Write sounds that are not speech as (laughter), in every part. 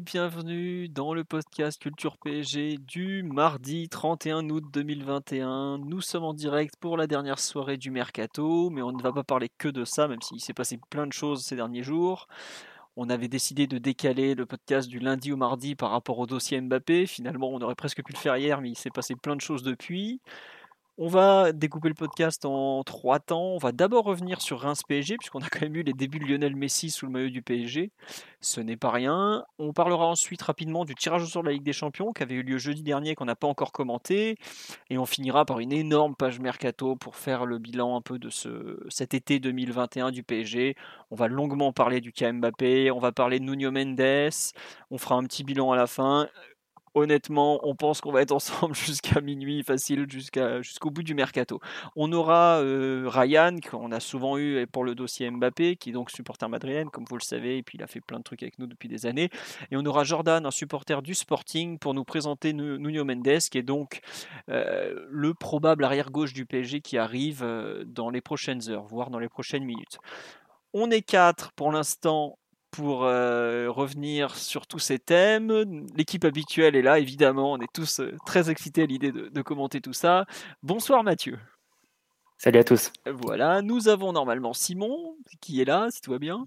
Bienvenue dans le podcast Culture PSG du mardi 31 août 2021. Nous sommes en direct pour la dernière soirée du mercato, mais on ne va pas parler que de ça, même s'il s'est passé plein de choses ces derniers jours. On avait décidé de décaler le podcast du lundi au mardi par rapport au dossier Mbappé. Finalement, on aurait presque pu le faire hier, mais il s'est passé plein de choses depuis. On va découper le podcast en trois temps. On va d'abord revenir sur Reims PSG, puisqu'on a quand même eu les débuts de Lionel Messi sous le maillot du PSG. Ce n'est pas rien. On parlera ensuite rapidement du tirage au sort de la Ligue des Champions, qui avait eu lieu jeudi dernier, qu'on n'a pas encore commenté. Et on finira par une énorme page mercato pour faire le bilan un peu de ce, cet été 2021 du PSG. On va longuement parler du cas Mbappé, on va parler de Nuno Mendes, on fera un petit bilan à la fin honnêtement, on pense qu'on va être ensemble (laughs) jusqu'à minuit, facile, jusqu'au bout du mercato. On aura euh, Ryan, qu'on a souvent eu pour le dossier Mbappé, qui est donc supporter madrilène, comme vous le savez, et puis il a fait plein de trucs avec nous depuis des années. Et on aura Jordan, un supporter du Sporting, pour nous présenter Nuno Mendes, qui est donc euh, le probable arrière-gauche du PSG qui arrive euh, dans les prochaines heures, voire dans les prochaines minutes. On est quatre pour l'instant pour euh, revenir sur tous ces thèmes. L'équipe habituelle est là, évidemment. On est tous euh, très excités à l'idée de, commenter tout ça. Bonsoir Mathieu. Salut à tous. Voilà, nous avons normalement Simon qui est là, si tout va bien.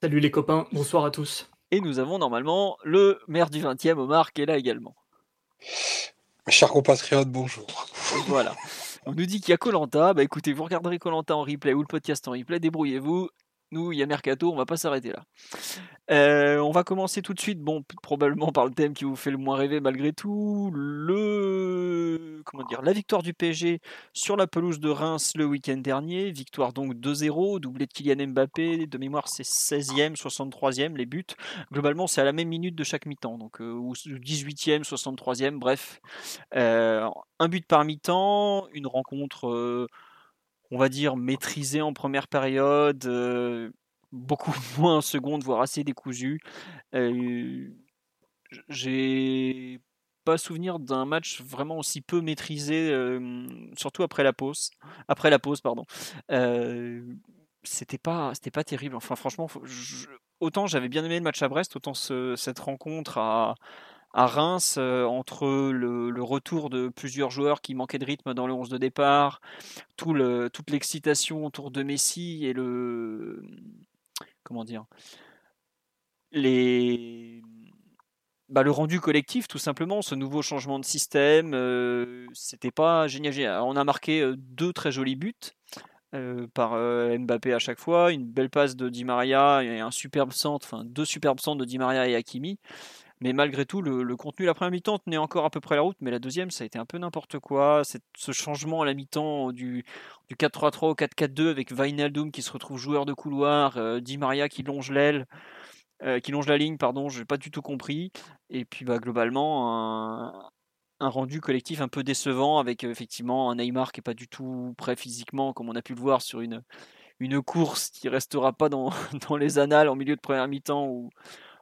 Salut les copains, bonsoir à tous. Et nous avons normalement le maire du 20e, Omar, qui est là également. Mes chers compatriotes, bonjour. Voilà. On nous dit qu'il y a Colanta. Bah écoutez, vous regarderez Colanta en replay ou le podcast en replay, débrouillez-vous. Nous, il y a Mercato, on va pas s'arrêter là. Euh, on va commencer tout de suite, bon, probablement par le thème qui vous fait le moins rêver malgré tout, comment dire, la victoire du PSG sur la pelouse de Reims le week-end dernier, victoire donc 2-0, doublé de Kylian Mbappé, de mémoire c'est 16e, 63e les buts. Globalement, c'est à la même minute de chaque mi-temps, donc euh, 18e, 63e, bref, euh, un but par mi-temps, une rencontre euh, on va dire, maîtrisé en première période, euh, beaucoup (laughs) moins en seconde, voire assez décousu. Euh, j'ai pas souvenir d'un match vraiment aussi peu maîtrisé, euh, surtout après la pause. Après la pause, pardon. c'était pas, c'était pas terrible. Enfin, franchement, autant j'avais bien aimé le match à Brest, autant cette rencontre à à Reims, euh, entre le, retour de plusieurs joueurs qui manquaient de rythme dans le 11 de départ, toute l'excitation autour de Messi et le. Comment dire les, bah, le rendu collectif, tout simplement, ce nouveau changement de système, euh, c'était pas génial. On a marqué euh, deux très jolis buts. par Mbappé à chaque fois, une belle passe de Di Maria et un superbe centre, enfin deux superbes centres de Di Maria et Hakimi. Mais malgré tout, le, contenu, la première mi-temps tenait encore à peu près la route, mais la deuxième, ça a été un peu n'importe quoi. ce changement à la mi-temps du, du 4-3-3 au 4-4-2 avec Vainaldum qui se retrouve joueur de couloir, euh, Di Maria qui longe l'aile, euh, qui longe la ligne, pardon, je n'ai pas du tout compris. Et puis bah, globalement, un, rendu collectif un peu décevant avec euh, effectivement un Neymar qui n'est pas du tout prêt physiquement, comme on a pu le voir sur une, une course qui restera pas dans, (laughs) dans les annales en milieu de première mi-temps où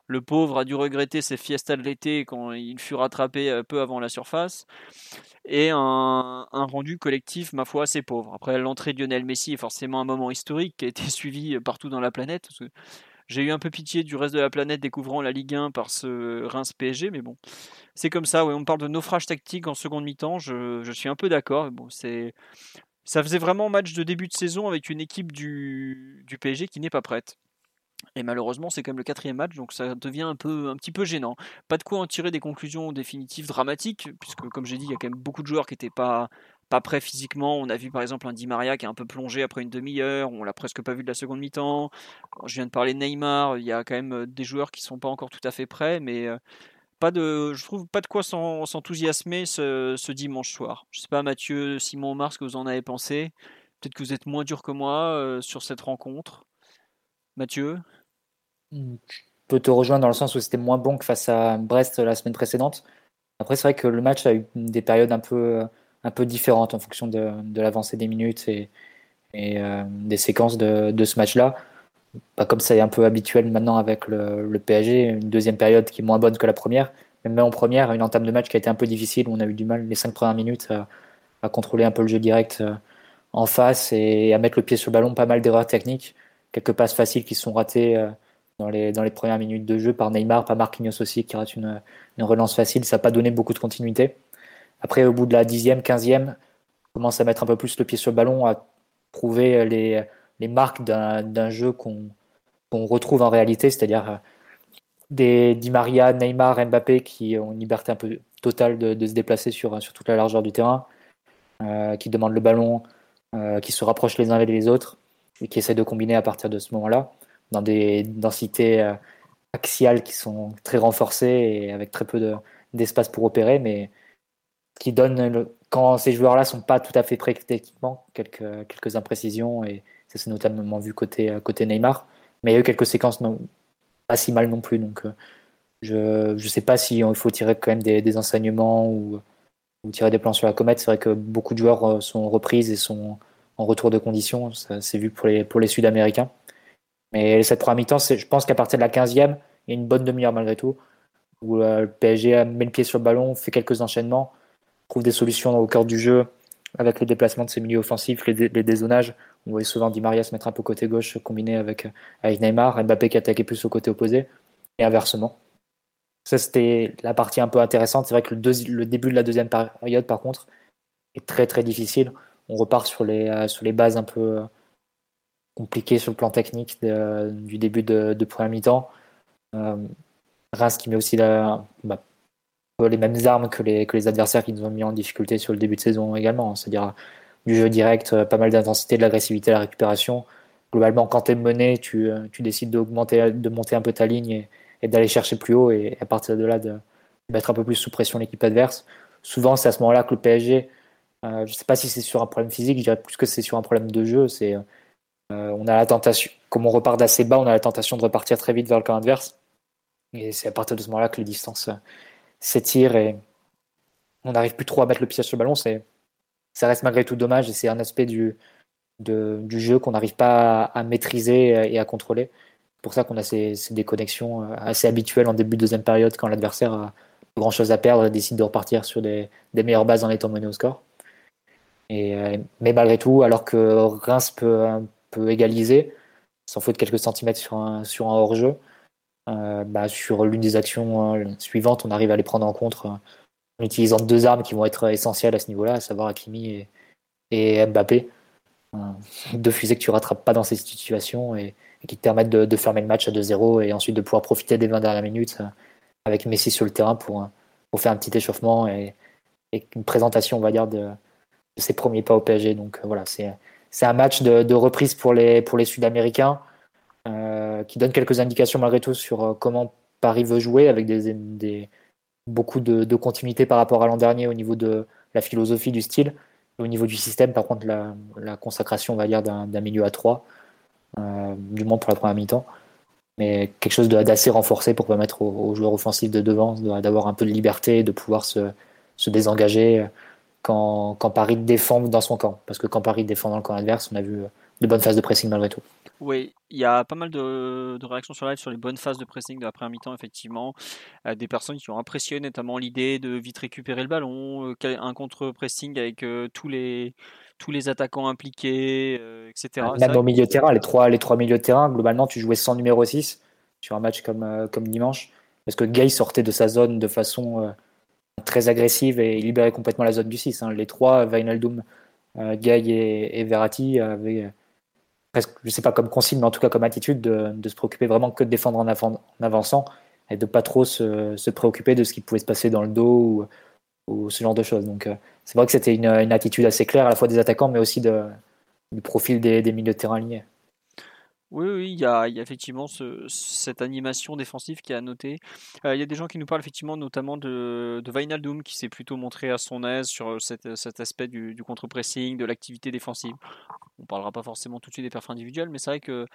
le pauvre a dû regretter ses fiestas de l'été quand il fut rattrapé euh, peu avant la surface. Et un, rendu collectif, ma foi, assez pauvre. Après, l'entrée de Lionel Messi est forcément un moment historique qui a été (laughs) suivi euh, partout dans la planète. J'ai eu un peu pitié du reste de la planète découvrant la Ligue 1 par ce Reims PSG, mais bon, c'est comme ça. on parle de naufrage tactique en seconde mi-temps. Je, suis un peu d'accord. C'est ça faisait vraiment match de début de saison avec une équipe du, du PSG qui n'est pas prête. Et malheureusement, c'est quand même le quatrième match, donc ça devient un, peu, un petit peu gênant. Pas de quoi en tirer des conclusions définitives dramatiques, puisque comme j'ai dit, il y a quand même beaucoup de joueurs qui n'étaient pas, pas prêts physiquement. On a vu par exemple un Di Maria qui est un peu plongé après une demi-heure, on l'a presque pas vu de la seconde mi-temps. Je viens de parler de Neymar, il y a quand même euh, des joueurs qui sont pas encore tout à fait prêts, mais euh, pas de, je trouve pas de quoi s'enthousiasmer ce, dimanche soir. Je sais pas Mathieu, Simon, Omar, ce que vous en avez pensé. Peut-être que vous êtes moins dur que moi euh, sur cette rencontre. Mathieu Je peux te rejoindre dans le sens où c'était moins bon que face à Brest la semaine précédente. Après, c'est vrai que le match a eu des périodes un peu, un peu différentes en fonction de, de l'avancée des minutes et, et euh, des séquences de, de ce match-là. Pas comme ça est un peu habituel maintenant avec le, le, PSG, une deuxième période qui est moins bonne que la première. Même en première, une entame de match qui a été un peu difficile, où on a eu du mal les cinq premières minutes à, à contrôler un peu le jeu direct euh, en face et à mettre le pied sur le ballon, pas mal d'erreurs techniques, quelques passes faciles qui sont ratées euh, dans les, dans les premières minutes de jeu par Neymar, par Marquinhos aussi qui rate une, une relance facile, ça n'a pas donné beaucoup de continuité. Après, au bout de la dixième, quinzième, commence à mettre un peu plus le pied sur le ballon, à trouver les, les marques d'un jeu qu'on retrouve en réalité, c'est-à-dire euh, des Di Maria, Neymar, Mbappé qui ont une liberté un peu totale de, de se déplacer sur, sur toute la largeur du terrain, euh, qui demandent le ballon, qui se rapprochent les uns des autres et qui essaient de combiner à partir de ce moment-là dans des densités euh, axiales qui sont très renforcées et avec très peu d'espace pour opérer, mais qui donnent, le, quand ces joueurs-là sont pas tout à fait prêts techniquement, quelques, quelques imprécisions, et ça s'est notamment vu côté, côté Neymar, mais il y a eu quelques séquences pas si mal non plus, donc je ne sais pas si il faut tirer quand même des, des enseignements ou, tirer des plans sur la comète. C'est vrai que beaucoup de joueurs sont reprises et sont en retour de conditions, c'est vu pour les, Sud-Américains. Mais cette première mi-temps, je pense qu'à partir de la 15e, il y a une bonne demi-heure malgré tout, où euh, le PSG met le pied sur le ballon, fait quelques enchaînements, trouve des solutions au cœur du jeu, avec le déplacement de ses milieux offensifs, les, dé dézonages. On voyait souvent Di Maria se mettre un peu côté gauche, combiné avec, avec Neymar, Mbappé qui attaquait plus au côté opposé, et inversement. Ça, c'était la partie un peu intéressante. C'est vrai que le, début de la deuxième période, par contre, est très très difficile. On repart sur les, euh, sur les bases un peu compliqué sur le plan technique de, du début de, de première mi-temps. Euh, Reims qui met aussi bah, les mêmes armes que les, adversaires qui nous ont mis en difficulté sur le début de saison également, c'est-à-dire du jeu direct, euh, pas mal d'intensité, de l'agressivité, la récupération. Globalement, quand tu es mené, tu, euh, tu décides de monter un peu ta ligne et d'aller chercher plus haut et à partir de là de mettre un peu plus sous pression l'équipe adverse. Souvent, c'est à ce moment-là que le PSG, euh, je ne sais pas si c'est sur un problème physique, je dirais plus que c'est sur un problème de jeu. C'est euh, on a la tentation, comme on repart d'assez bas, on a la tentation de repartir très vite vers le camp adverse. Et c'est à partir de ce moment-là que les distances euh, s'étirent et on n'arrive plus trop à mettre le pied sur le ballon. C'est, ça reste malgré tout dommage et c'est un aspect du, du jeu qu'on n'arrive pas à, maîtriser et à contrôler. C'est pour ça qu'on a ces, ces, déconnexions assez habituelles en début de deuxième période quand l'adversaire a grand chose à perdre et décide de repartir sur des, des meilleures bases en étant mené au score. Et, mais malgré tout, alors que Reims peut, égaliser, sans faute quelques centimètres sur un, hors-jeu. Euh, bah, sur l'une des actions euh, suivantes, on arrive à les prendre en compte euh, en utilisant deux armes qui vont être essentielles à ce niveau-là, à savoir Hakimi et, Mbappé. Euh, deux fusées que tu rattrapes pas dans ces situations et, qui te permettent de, de, fermer le match à 2-0 et ensuite de pouvoir profiter des 20 dernières minutes euh, avec Messi sur le terrain pour, faire un petit échauffement et, et une présentation, on va dire, de, de, ses premiers pas au PSG. Donc voilà, c'est un match de, reprise pour les, pour les Sud-Américains euh, qui donne quelques indications malgré tout sur euh, comment Paris veut jouer avec des, des beaucoup de, continuité par rapport à l'an dernier au niveau de la philosophie du style. Au niveau du système, par contre, la, la consacration, on va dire, d'un milieu à 3, euh, du moins pour la première mi-temps. Mais quelque chose d'assez renforcé pour permettre aux, aux, joueurs offensifs de devant d'avoir un peu de liberté, de pouvoir se, se désengager quand, quand, Paris défend dans son camp. Parce que quand Paris défend dans le camp adverse, on a vu de bonnes phases de pressing malgré tout. Oui, il y a pas mal de, de, réactions sur live sur les bonnes phases de pressing de la première mi-temps, effectivement. Euh, des personnes qui ont impressionné, notamment l'idée de vite récupérer le ballon, euh, un contre-pressing avec euh, tous, les, tous les attaquants impliqués, euh, etc. Même au milieu de terrain, les trois, les trois milieux de terrain, globalement, tu jouais sans numéro 6 sur un match comme, euh, comme dimanche. Parce que Gay sortait de sa zone de façon euh, très agressive et libérait complètement la zone du 6. Hein. Les trois, Wijnaldum, euh, Gay et, et, Verratti, avaient euh, presque, je sais pas comme consigne, mais en tout cas comme attitude de, se préoccuper vraiment que de défendre en, avançant et de pas trop se, préoccuper de ce qui pouvait se passer dans le dos ou, ce genre de choses. Donc euh, c'est vrai que c'était une, attitude assez claire à la fois des attaquants, mais aussi du profil des, des milieux de terrain alignés. Oui, oui, il y a, effectivement ce, cette animation défensive qui est à noter. Euh, il y a des gens qui nous parlent effectivement notamment de, de Wijnaldum qui s'est plutôt montré à son aise sur cet, cet aspect du, contre-pressing, de l'activité défensive. On parlera pas forcément tout de suite des perfs individuels, mais c'est vrai que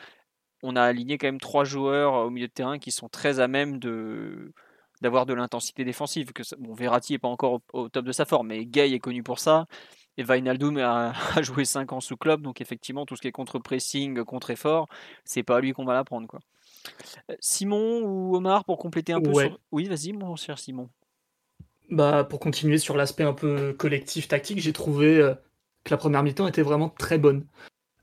on a aligné quand même trois joueurs au milieu de terrain qui sont très à même de d'avoir de l'intensité défensive. Que bon, Verratti n'est pas encore au, top de sa forme, mais Gay est connu pour ça. Et Wijnaldum a, (laughs) a joué 5 ans sous club, donc effectivement, tout ce qui est contre-pressing, contre-effort, c'est pas à lui qu'on va l'apprendre. Quoi. Euh, Simon ou Omar, pour compléter un peu Oui, vas-y, mon cher Simon. Bah, pour continuer sur l'aspect un peu collectif, tactique, j'ai trouvé euh, que la première mi-temps était vraiment très bonne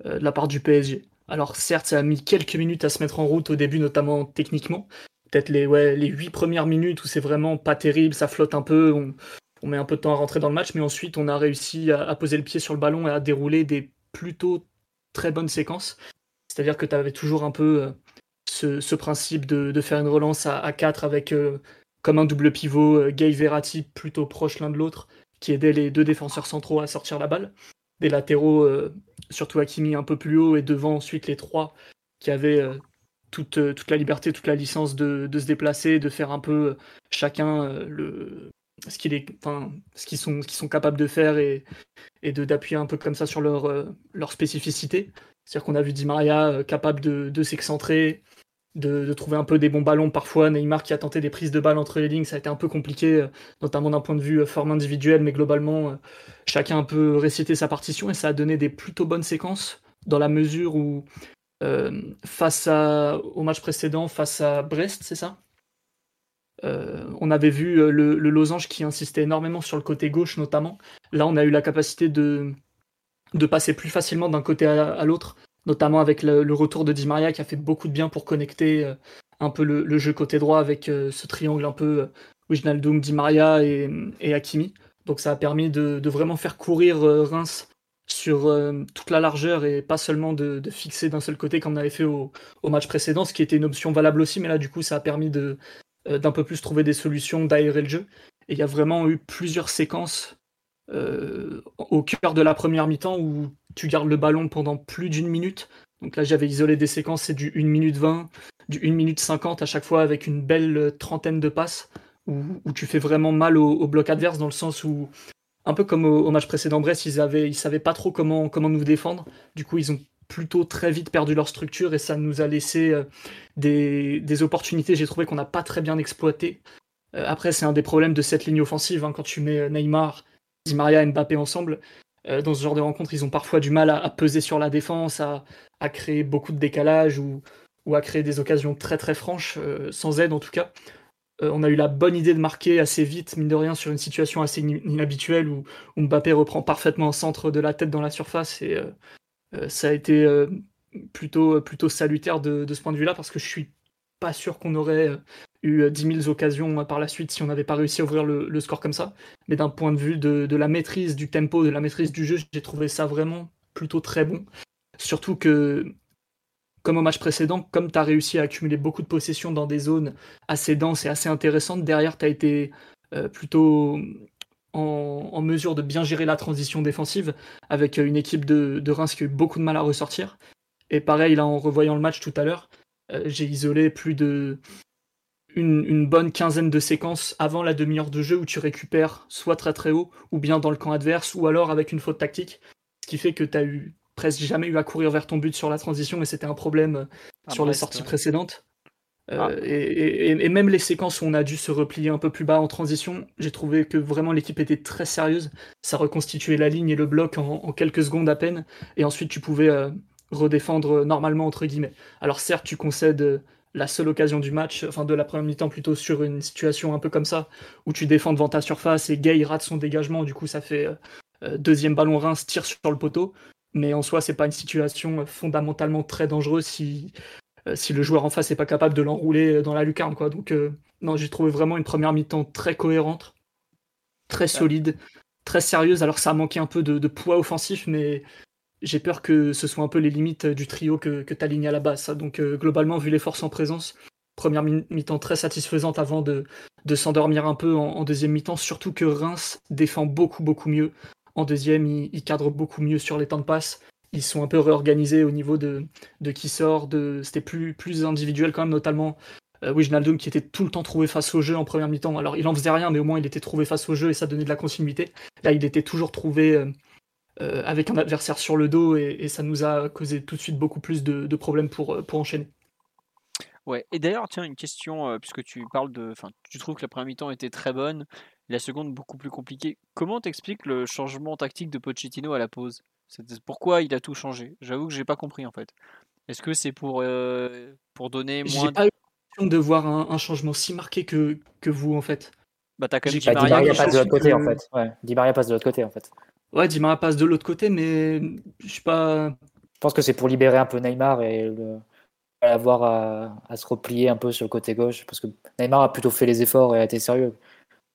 euh, de la part du PSG. Alors certes, ça a mis quelques minutes à se mettre en route au début, notamment techniquement. Peut-être les, ouais, les 8 premières minutes où c'est vraiment pas terrible, ça flotte un peu, on, met un peu de temps à rentrer dans le match, mais ensuite on a réussi à, poser le pied sur le ballon et à dérouler des plutôt très bonnes séquences. C'est-à-dire que tu avais toujours un peu euh, ce, principe de, faire une relance à, 4 avec euh, comme un double pivot, Gay Verratti plutôt proche l'un de l'autre, qui aidait les deux défenseurs centraux à sortir la balle des latéraux, euh, surtout Hakimi un peu plus haut, et devant ensuite les trois qui avaient euh, toute, euh, toute la liberté, toute la licence de se déplacer, de faire un peu chacun le, ce qu'ils sont, capables de faire et, d'appuyer un peu comme ça sur leur, leur spécificité. C'est-à-dire qu'on a vu Di Maria capable de, s'excentrer, de, trouver un peu des bons ballons. Parfois, Neymar qui a tenté des prises de balles entre les lignes, ça a été un peu compliqué, euh, notamment d'un point de vue euh, forme individuelle, mais globalement, euh, chacun a un peu récité sa partition et ça a donné des plutôt bonnes séquences dans la mesure où, face au match précédent, face à Brest, c'est ça? On avait vu le, losange qui insistait énormément sur le côté gauche notamment. Là, on a eu la capacité de, de passer plus facilement d'un côté à l'autre notamment avec le, retour de Di Maria qui a fait beaucoup de bien pour connecter euh, un peu le, jeu côté droit avec euh, ce triangle un peu euh, Wijnaldum, Di Maria et, et, Hakimi. Donc ça a permis de, vraiment faire courir Reims sur toute la largeur et pas seulement de, fixer d'un seul côté comme on avait fait au, match précédent, ce qui était une option valable aussi, mais là du coup ça a permis d'un peu plus trouver des solutions, d'aérer le jeu. Et il y a vraiment eu plusieurs séquences au cœur de la première mi-temps où tu gardes le ballon pendant plus d'une minute. Donc là, j'avais isolé des séquences, c'est du 1 minute 20, du 1 minute 50 à chaque fois avec une belle trentaine de passes où, tu fais vraiment mal au, bloc adverse dans le sens où, un peu comme au, match précédent Brest, ils avaient, ils savaient pas trop comment, comment nous défendre. Du coup, ils ont plutôt très vite perdu leur structure et ça nous a laissé euh, des, opportunités, j'ai trouvé qu'on n'a pas très bien exploité. Euh, après, c'est un des problèmes de cette ligne offensive. Hein, quand tu mets Neymar, Di Maria et Mbappé ensemble, euh, dans ce genre de rencontres, ils ont parfois du mal à, peser sur la défense, à, créer beaucoup de décalage ou, à créer des occasions très très franches, euh, sans aide en tout cas. Euh, on a eu la bonne idée de marquer assez vite, mine de rien, sur une situation assez inhabituelle où, Mbappé reprend parfaitement un centre de la tête dans la surface et ça a été plutôt, plutôt salutaire de, ce point de vue-là parce que je suis pas sûr qu'on aurait eu 10 euh, 000 occasions euh, par la suite si on n'avait pas réussi à ouvrir le, score comme ça. Mais d'un point de vue de, la maîtrise du tempo, de la maîtrise du jeu, j'ai trouvé ça vraiment plutôt très bon. Surtout que, comme au match précédent, comme tu as réussi à accumuler beaucoup de possessions dans des zones assez denses et assez intéressantes, derrière tu as été euh, plutôt en, mesure de bien gérer la transition défensive avec une équipe de, de Reims qui a eu beaucoup de mal à ressortir. Et pareil, là, en revoyant le match tout à l'heure, j'ai isolé plus de une, bonne quinzaine de séquences avant la demi-heure de jeu où tu récupères soit très très haut ou bien dans le camp adverse ou alors avec une faute tactique. Ce qui fait que tu as eu presque jamais eu à courir vers ton but sur la transition et c'était un problème euh, ah, sur les sorties précédentes. Euh, ah. et, même les séquences où on a dû se replier un peu plus bas en transition, j'ai trouvé que vraiment l'équipe était très sérieuse. Ça reconstituait la ligne et le bloc en, quelques secondes à peine. Et ensuite, tu pouvais euh, redéfendre normalement, entre guillemets. Alors certes, tu concèdes la seule occasion du match, enfin de la première mi-temps plutôt sur une situation un peu comme ça, où tu défends devant ta surface et Gay rate son dégagement, du coup ça fait euh, euh, deuxième ballon Reims tire sur le poteau, mais en soi c'est pas une situation fondamentalement très dangereuse si, euh, si le joueur en face n'est pas capable de l'enrouler dans la lucarne quoi. Donc non j'ai trouvé vraiment une première mi-temps très cohérente, très solide, très sérieuse, alors ça a manqué un peu de, de poids offensif, mais j'ai peur que ce soit un peu les limites du trio que, que tu alignes à la base. Donc euh, globalement, vu les forces en présence, première mi-temps très satisfaisante avant de, de s'endormir un peu en, deuxième mi-temps, surtout que Reims défend beaucoup beaucoup mieux. En deuxième, ils, cadrent beaucoup mieux sur les temps de passe. Ils sont un peu réorganisés au niveau de, de qui sort. C'était plus, plus individuel quand même, notamment euh, Wijnaldum qui était tout le temps trouvé face au jeu en première mi-temps. Alors il en faisait rien, mais au moins il était trouvé face au jeu et ça donnait de la continuité. Là, il était toujours trouvé... Euh, avec un adversaire sur le dos et, ça nous a causé tout de suite beaucoup plus de, problèmes pour, pour enchaîner. Ouais, et d'ailleurs, tiens, une question, puisque tu parles de. Enfin, tu trouves que la première mi-temps était très bonne, la seconde beaucoup plus compliquée. Comment t'expliques le changement tactique de Pochettino à la pause? Pourquoi il a tout changé? J'avoue que j'ai pas compris en fait. Est-ce que c'est pour, pour donner moins. J'ai pas eu l'impression de voir un, changement si marqué que, que vous en fait. Bah, t'as quand même Di Maria, passe de l'autre côté, en fait. Ouais, Di Maria passe de l'autre côté, en fait. Ouais, Di Maria passe de l'autre côté, mais je suis pas. Je pense que c'est pour libérer un peu Neymar et le... avoir à... à, se replier un peu sur le côté gauche, parce que Neymar a plutôt fait les efforts et a été sérieux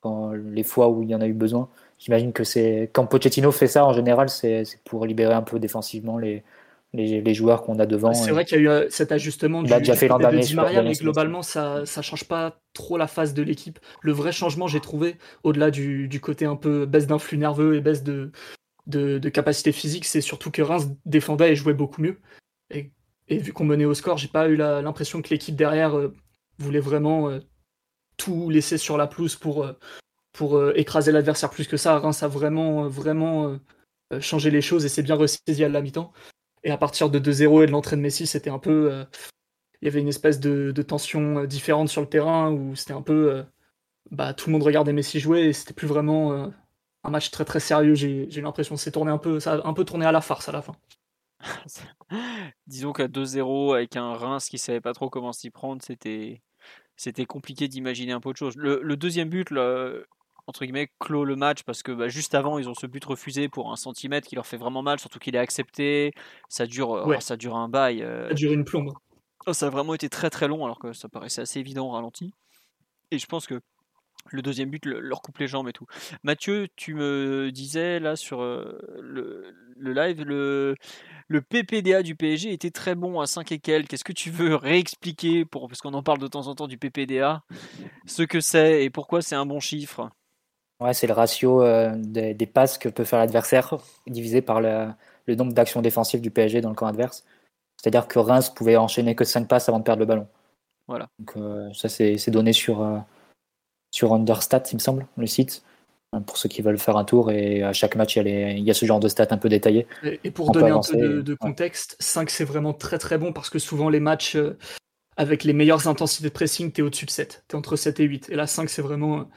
quand les fois où il y en a eu besoin. J'imagine que c'est quand Pochettino fait ça en général, c'est pour libérer un peu défensivement les, les, joueurs qu'on a devant. C'est vrai qu'il y a eu euh, cet ajustement du, déjà fait de Di Maria, mais globalement, ça ne change pas trop la phase de l'équipe. Le vrai changement, j'ai trouvé, au-delà du, côté un peu baisse d'influx nerveux et baisse de, de, capacité physique, c'est surtout que Reims défendait et jouait beaucoup mieux. Et, vu qu'on menait au score, j'ai pas eu l'impression que l'équipe derrière euh, voulait vraiment euh, tout laisser sur la pelouse pour, pour écraser l'adversaire plus que ça. Reims a vraiment, vraiment changé les choses et c'est bien ressaisi à la mi-temps. Et à partir de 2-0 et de l'entrée de Messi, c'était un peu. Euh, il y avait une espèce de, tension euh, différente sur le terrain où c'était un peu. Euh, bah, tout le monde regardait Messi jouer et c'était plus vraiment un match très très sérieux. J'ai l'impression que c'est tourné un peu, ça a un peu tourné à la farce à la fin. (laughs) Disons qu'à 2-0 avec un Reims qui savait pas trop comment s'y prendre, c'était c'était compliqué d'imaginer un peu autre chose. Le, le deuxième but, le, entre guillemets, clôt le match parce que bah, juste avant, ils ont ce but refusé pour un centimètre qui leur fait vraiment mal, surtout qu'il est accepté. Ça dure, euh, ça dure un bail. Euh. Ça dure une plombe. Oh, ça a vraiment été très très long alors que ça paraissait assez évident au ralenti. Et je pense que le deuxième but leur coupe les jambes et tout. Mathieu, tu me disais là sur euh, le, live, le, le PPDA du PSG était très bon à 5 et quelques. Est-ce que tu veux réexpliquer, pour, parce qu'on en parle de temps en temps du PPDA, ce que c'est et pourquoi c'est un bon chiffre? Ouais, c'est le ratio euh, des, passes que peut faire l'adversaire divisé par le, nombre d'actions défensives du PSG dans le camp adverse. C'est-à-dire que Reims pouvait enchaîner que 5 passes avant de perdre le ballon. Voilà. Donc, euh, ça, c'est donné sur, euh, sur Understat, il me semble, le site, pour ceux qui veulent faire un tour. Et à chaque match, il y a, il y a ce genre de stats un peu détaillés. Et, pour donner un peu de, contexte, 5, c'est vraiment très très bon parce que souvent, les matchs avec les meilleures intensités de pressing, tu es au-dessus de 7. Tu es entre 7 et 8. Et là, 5, c'est vraiment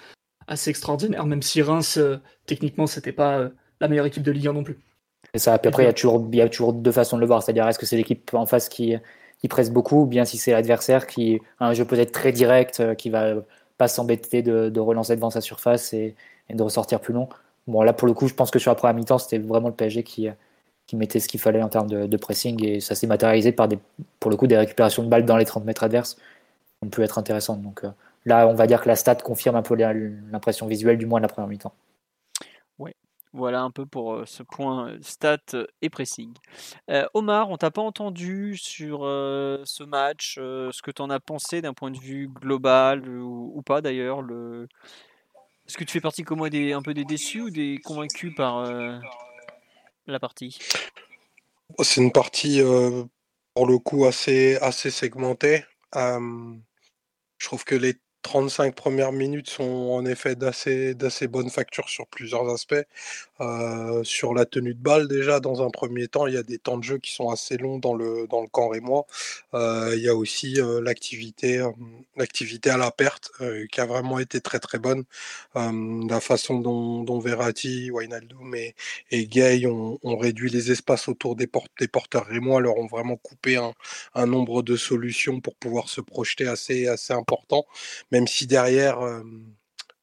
assez extraordinaire, même si Reims, euh, techniquement, c'était pas euh, la meilleure équipe de Ligue 1 non plus. Et ça. Puis après, il y, a toujours, y a toujours deux façons de le voir. C'est-à-dire, est-ce que c'est l'équipe en face qui, presse beaucoup, ou bien si c'est l'adversaire qui a un jeu peut-être très direct, euh, qui va pas s'embêter de, relancer devant sa surface et, de ressortir plus long. Bon, là, pour le coup, je pense que sur la première mi-temps, c'était vraiment le PSG qui, qui mettait ce qu'il fallait en termes de, pressing et ça s'est matérialisé par, des, pour le coup, des récupérations de balles dans les 30 mètres adverses ont pu être intéressantes. Donc, Là, on va dire que la stat confirme un peu l'impression visuelle du moins de la première mi-temps. Oui, voilà un peu pour euh, ce point euh, stat et pressing. Euh, Omar, on t'a pas entendu sur ce match, ce que tu en as pensé d'un point de vue global ou, pas d'ailleurs. Le... Est-ce que tu fais partie comme moi des, un peu des déçus ou des convaincus par la partie? C'est une partie pour le coup assez, assez segmentée. je trouve que les 35 premières minutes sont en effet d'assez, d'assez bonne facture sur plusieurs aspects. Euh, sur la tenue de balle, déjà, dans un premier temps, il y a des temps de jeu qui sont assez longs dans le, dans le camp rémois. Euh, il y a aussi euh, l'activité, l'activité à la perte qui a vraiment été très très bonne. la façon dont, dont Verratti, Wijnaldum et, Gay ont, réduit les espaces autour des, des porteurs rémois, leur ont vraiment coupé un, nombre de solutions pour pouvoir se projeter assez, assez important même si derrière,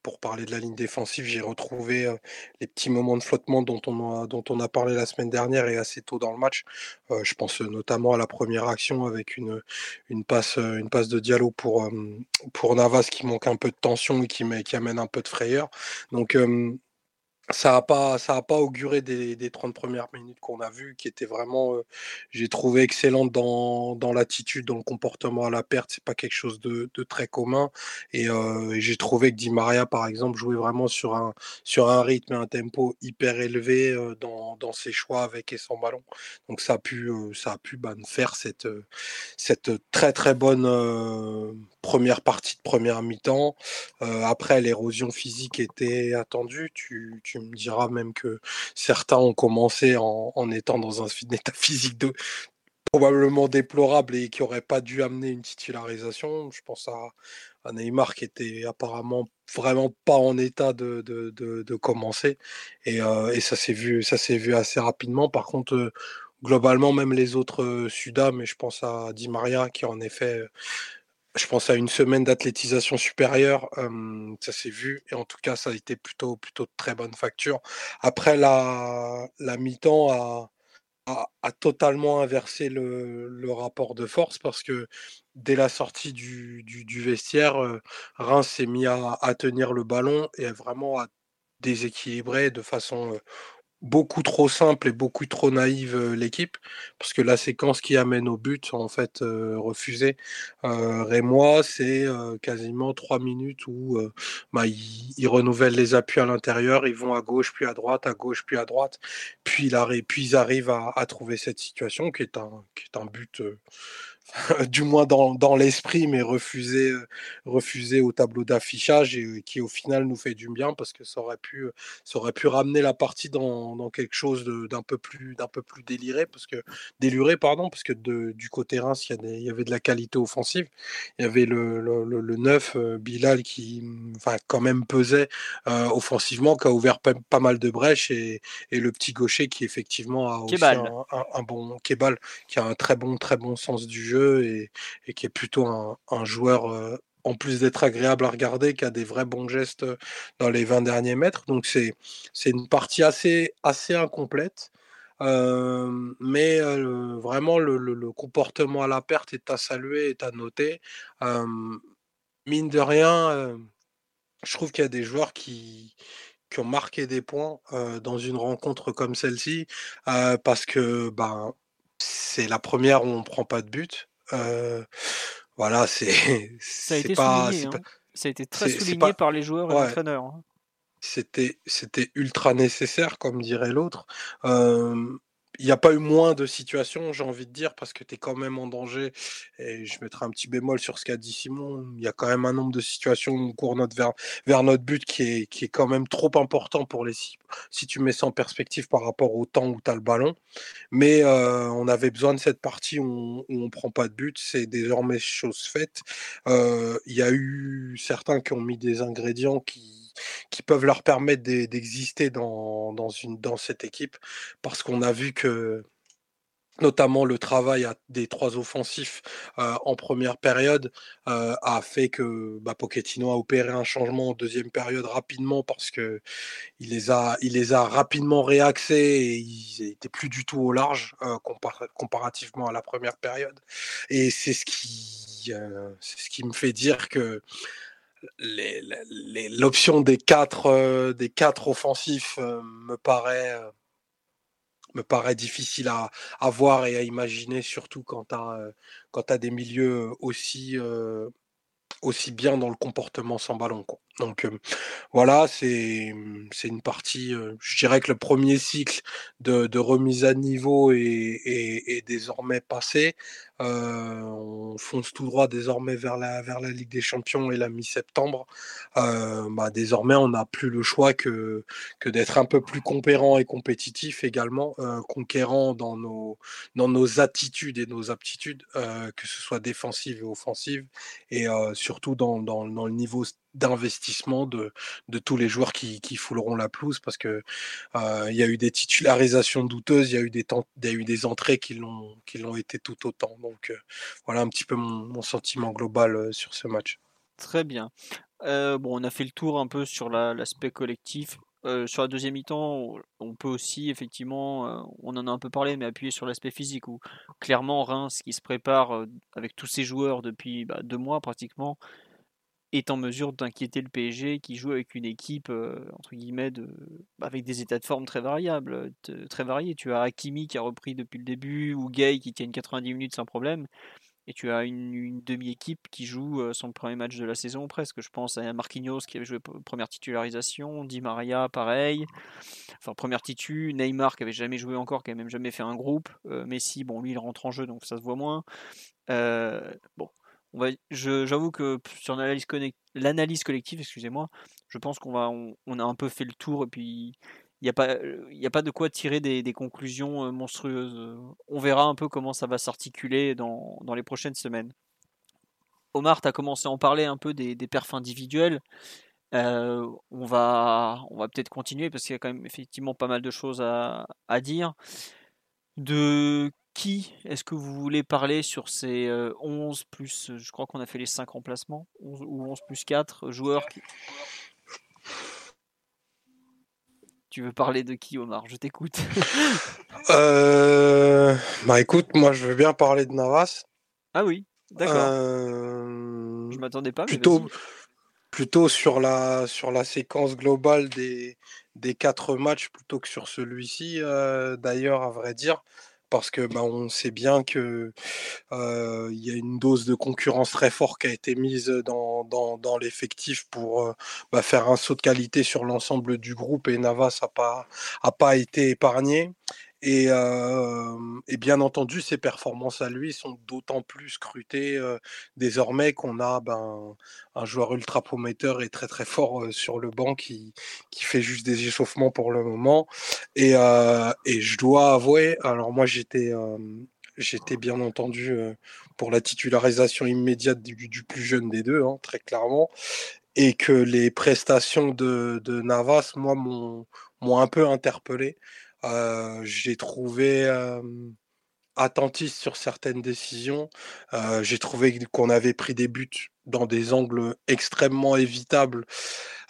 pour parler de la ligne défensive, j'ai retrouvé les petits moments de flottement dont on, a, dont on a parlé la semaine dernière et assez tôt dans le match. je pense notamment à la première action avec une, une, passe, une passe de Diallo pour, pour Navas qui manque un peu de tension et qui, qui amène un peu de frayeur. Donc ça n'a pas, pas auguré des, des 30 premières minutes qu'on a vues, qui étaient vraiment, j'ai trouvé excellentes dans, l'attitude, dans le comportement à la perte. C'est pas quelque chose de, très commun. Et, j'ai trouvé que Di Maria, par exemple, jouait vraiment sur un, sur un rythme et un tempo hyper élevé dans, ses choix avec et sans ballon. Donc ça a pu, ça a pu bah, faire cette, cette très très bonne première partie de première mi-temps. après, l'érosion physique était attendue. Tu me diras même que certains ont commencé en, étant dans un (laughs) état physique de, probablement déplorable et qui n'aurait pas dû amener une titularisation. Je pense à, Neymar qui était apparemment vraiment pas en état de, de, commencer. Et, et ça s'est vu, vu assez rapidement. Par contre, globalement, même les autres Suda, mais je pense à Di Maria qui en effet je pense à une semaine d'athlétisation supérieure, ça s'est vu, et en tout cas, ça a été plutôt, plutôt de très bonne facture. Après, la, la mi-temps a, a, totalement inversé le, rapport de force parce que dès la sortie du, du, vestiaire, Reims s'est mis à, à, tenir le ballon et vraiment à déséquilibrer de façon beaucoup trop simple et beaucoup trop naïve l'équipe, parce que la séquence qui amène au but, en fait, refusée, Rémois, c'est quasiment trois minutes où bah, ils, renouvellent les appuis à l'intérieur, ils vont à gauche puis à droite, à gauche puis à droite, puis, puis ils arrivent à, à, trouver cette situation qui est un, qui est un but (laughs) du moins dans, dans l'esprit, mais refusé, euh, refusé au tableau d'affichage et euh, qui au final nous fait du bien parce que ça aurait pu, ça aurait pu ramener la partie dans, dans quelque chose d'un peu plus, d'un peu plus déliré parce que déluré pardon, parce que de, du côté Reims il y, il y, avait de la qualité offensive, il y avait le, le, le, 9 euh, Bilal qui, enfin quand même pesait offensivement, qui a ouvert pas, mal de brèches et, et, le petit gaucher qui effectivement a aussi un, un, bon Kebal qui a un très bon très bon sens du jeu et, qui est plutôt un, joueur, en plus d'être agréable à regarder, qui a des vrais bons gestes dans les 20 derniers mètres. Donc c'est une partie assez, assez incomplète. mais vraiment le, comportement à la perte est à saluer, est à noter. mine de rien, je trouve qu'il y a des joueurs qui, qui ont marqué des points dans une rencontre comme celle-ci, parce que ben, c'est la première où on prend pas de but voilà, c'est. (laughs) Ça a été pas, souligné. Hein. Ça a été très souligné par les joueurs et l'entraîneur. Hein. C'était, c'était ultra nécessaire, comme dirait l'autre il n'y a pas eu moins de situations, j'ai envie de dire, parce que tu es quand même en danger. Et je mettrai un petit bémol sur ce qu'a dit Simon. Il y a quand même un nombre de situations où on court notre vers, notre but qui est, qui est quand même trop important pour les si tu mets ça en perspective par rapport au temps où tu as le ballon. Mais euh, on avait besoin de cette partie où on ne prend pas de but. C'est désormais chose faite. Euh, il y a eu certains qui ont mis des ingrédients qui qui peuvent leur permettre d'exister dans, cette équipe parce qu'on a vu que notamment le travail des trois offensifs en première période a fait que bah, Pochettino a opéré un changement en deuxième période rapidement parce que il les a, il les a rapidement réaxés et ils n'étaient plus du tout au large comparativement à la première période. Et c'est ce qui, c'est ce qui me fait dire que l'option des quatre euh, offensifs euh, me paraît euh, me paraît difficile à, voir et à imaginer surtout quand tu as des milieux aussi bien dans le comportement sans ballon. Donc voilà, c'est une partie, je dirais que le premier cycle de, de remise à niveau est, est, est désormais passé. on fonce tout droit désormais vers la, vers la Ligue des Champions et la mi-septembre. bah, désormais, on n'a plus le choix que, que d'être un peu plus compérant et compétitif également, conquérant dans nos, dans nos attitudes et nos aptitudes, que ce soit défensive et offensive, et surtout dans, dans, dans le niveau d'investissement de, tous les joueurs qui, fouleront la pelouse parce que euh, il y a eu des titularisations douteuses, il y a eu des, entrées qui l'ont été tout autant. Donc euh, voilà un petit peu mon, mon sentiment global euh, sur ce match. Très bien. bon, on a fait le tour un peu sur l'aspect collectif. sur la deuxième mi-temps, on peut aussi effectivement, on en a un peu parlé, mais appuyer sur l'aspect physique où clairement Reims qui se prépare avec tous ses joueurs depuis bah, deux mois pratiquement, est en mesure d'inquiéter le PSG qui joue avec une équipe euh, entre guillemets bah, avec des états de forme très variables, très variés. Tu as Hakimi qui a repris depuis le début ou Gay qui tiennent 90 minutes sans problème. Et tu as une, demi-équipe qui joue euh, son premier match de la saison presque. Je pense à Marquinhos qui avait joué première titularisation, Di Maria pareil, enfin première titu, Neymar qui avait jamais joué encore, qui avait même jamais fait un groupe, euh, Messi bon lui il rentre en jeu donc ça se voit moins. bon j'avoue que sur l'analyse collective, excusez-moi, je pense qu'on va, on, a un peu fait le tour et puis il n'y a pas, a pas de quoi tirer des, conclusions monstrueuses. On verra un peu comment ça va s'articuler dans, dans, les prochaines semaines. Omar, tu as commencé à en parler un peu des, des perfs individuels. on va, on va peut-être continuer parce qu'il y a quand même effectivement pas mal de choses à, à dire. De qui est-ce que vous voulez parler sur ces 11 plus, je crois qu'on a fait les 5 remplacements, 11 ou 11 plus 4 joueurs qui... Tu veux parler de qui, Omar? Je t'écoute. (laughs) euh... Bah écoute, moi je veux bien parler de Navas. Ah oui, d'accord. Euh... Je m'attendais pas. Plutôt, plutôt sur la, sur la séquence globale des, des quatre matchs plutôt que sur celui-ci, euh, d'ailleurs, à vrai dire parce que bah, on sait bien que il y a une dose de concurrence très forte qui a été mise dans, l'effectif pour bah, faire un saut de qualité sur l'ensemble du groupe et Navas n'a a pas été épargné. Et, bien entendu, ses performances à lui sont d'autant plus scrutées désormais qu'on a ben, un joueur ultra prometteur et très très fort sur le banc qui, qui fait juste des échauffements pour le moment. Et, et je dois avouer, alors moi j'étais j'étais bien entendu pour la titularisation immédiate du, plus jeune des deux, hein, très clairement, et que les prestations de, de Navas, moi, m'ont un peu interpellé. Euh, j'ai trouvé attentiste sur certaines décisions. j'ai trouvé qu'on avait pris des buts dans des angles extrêmement évitables.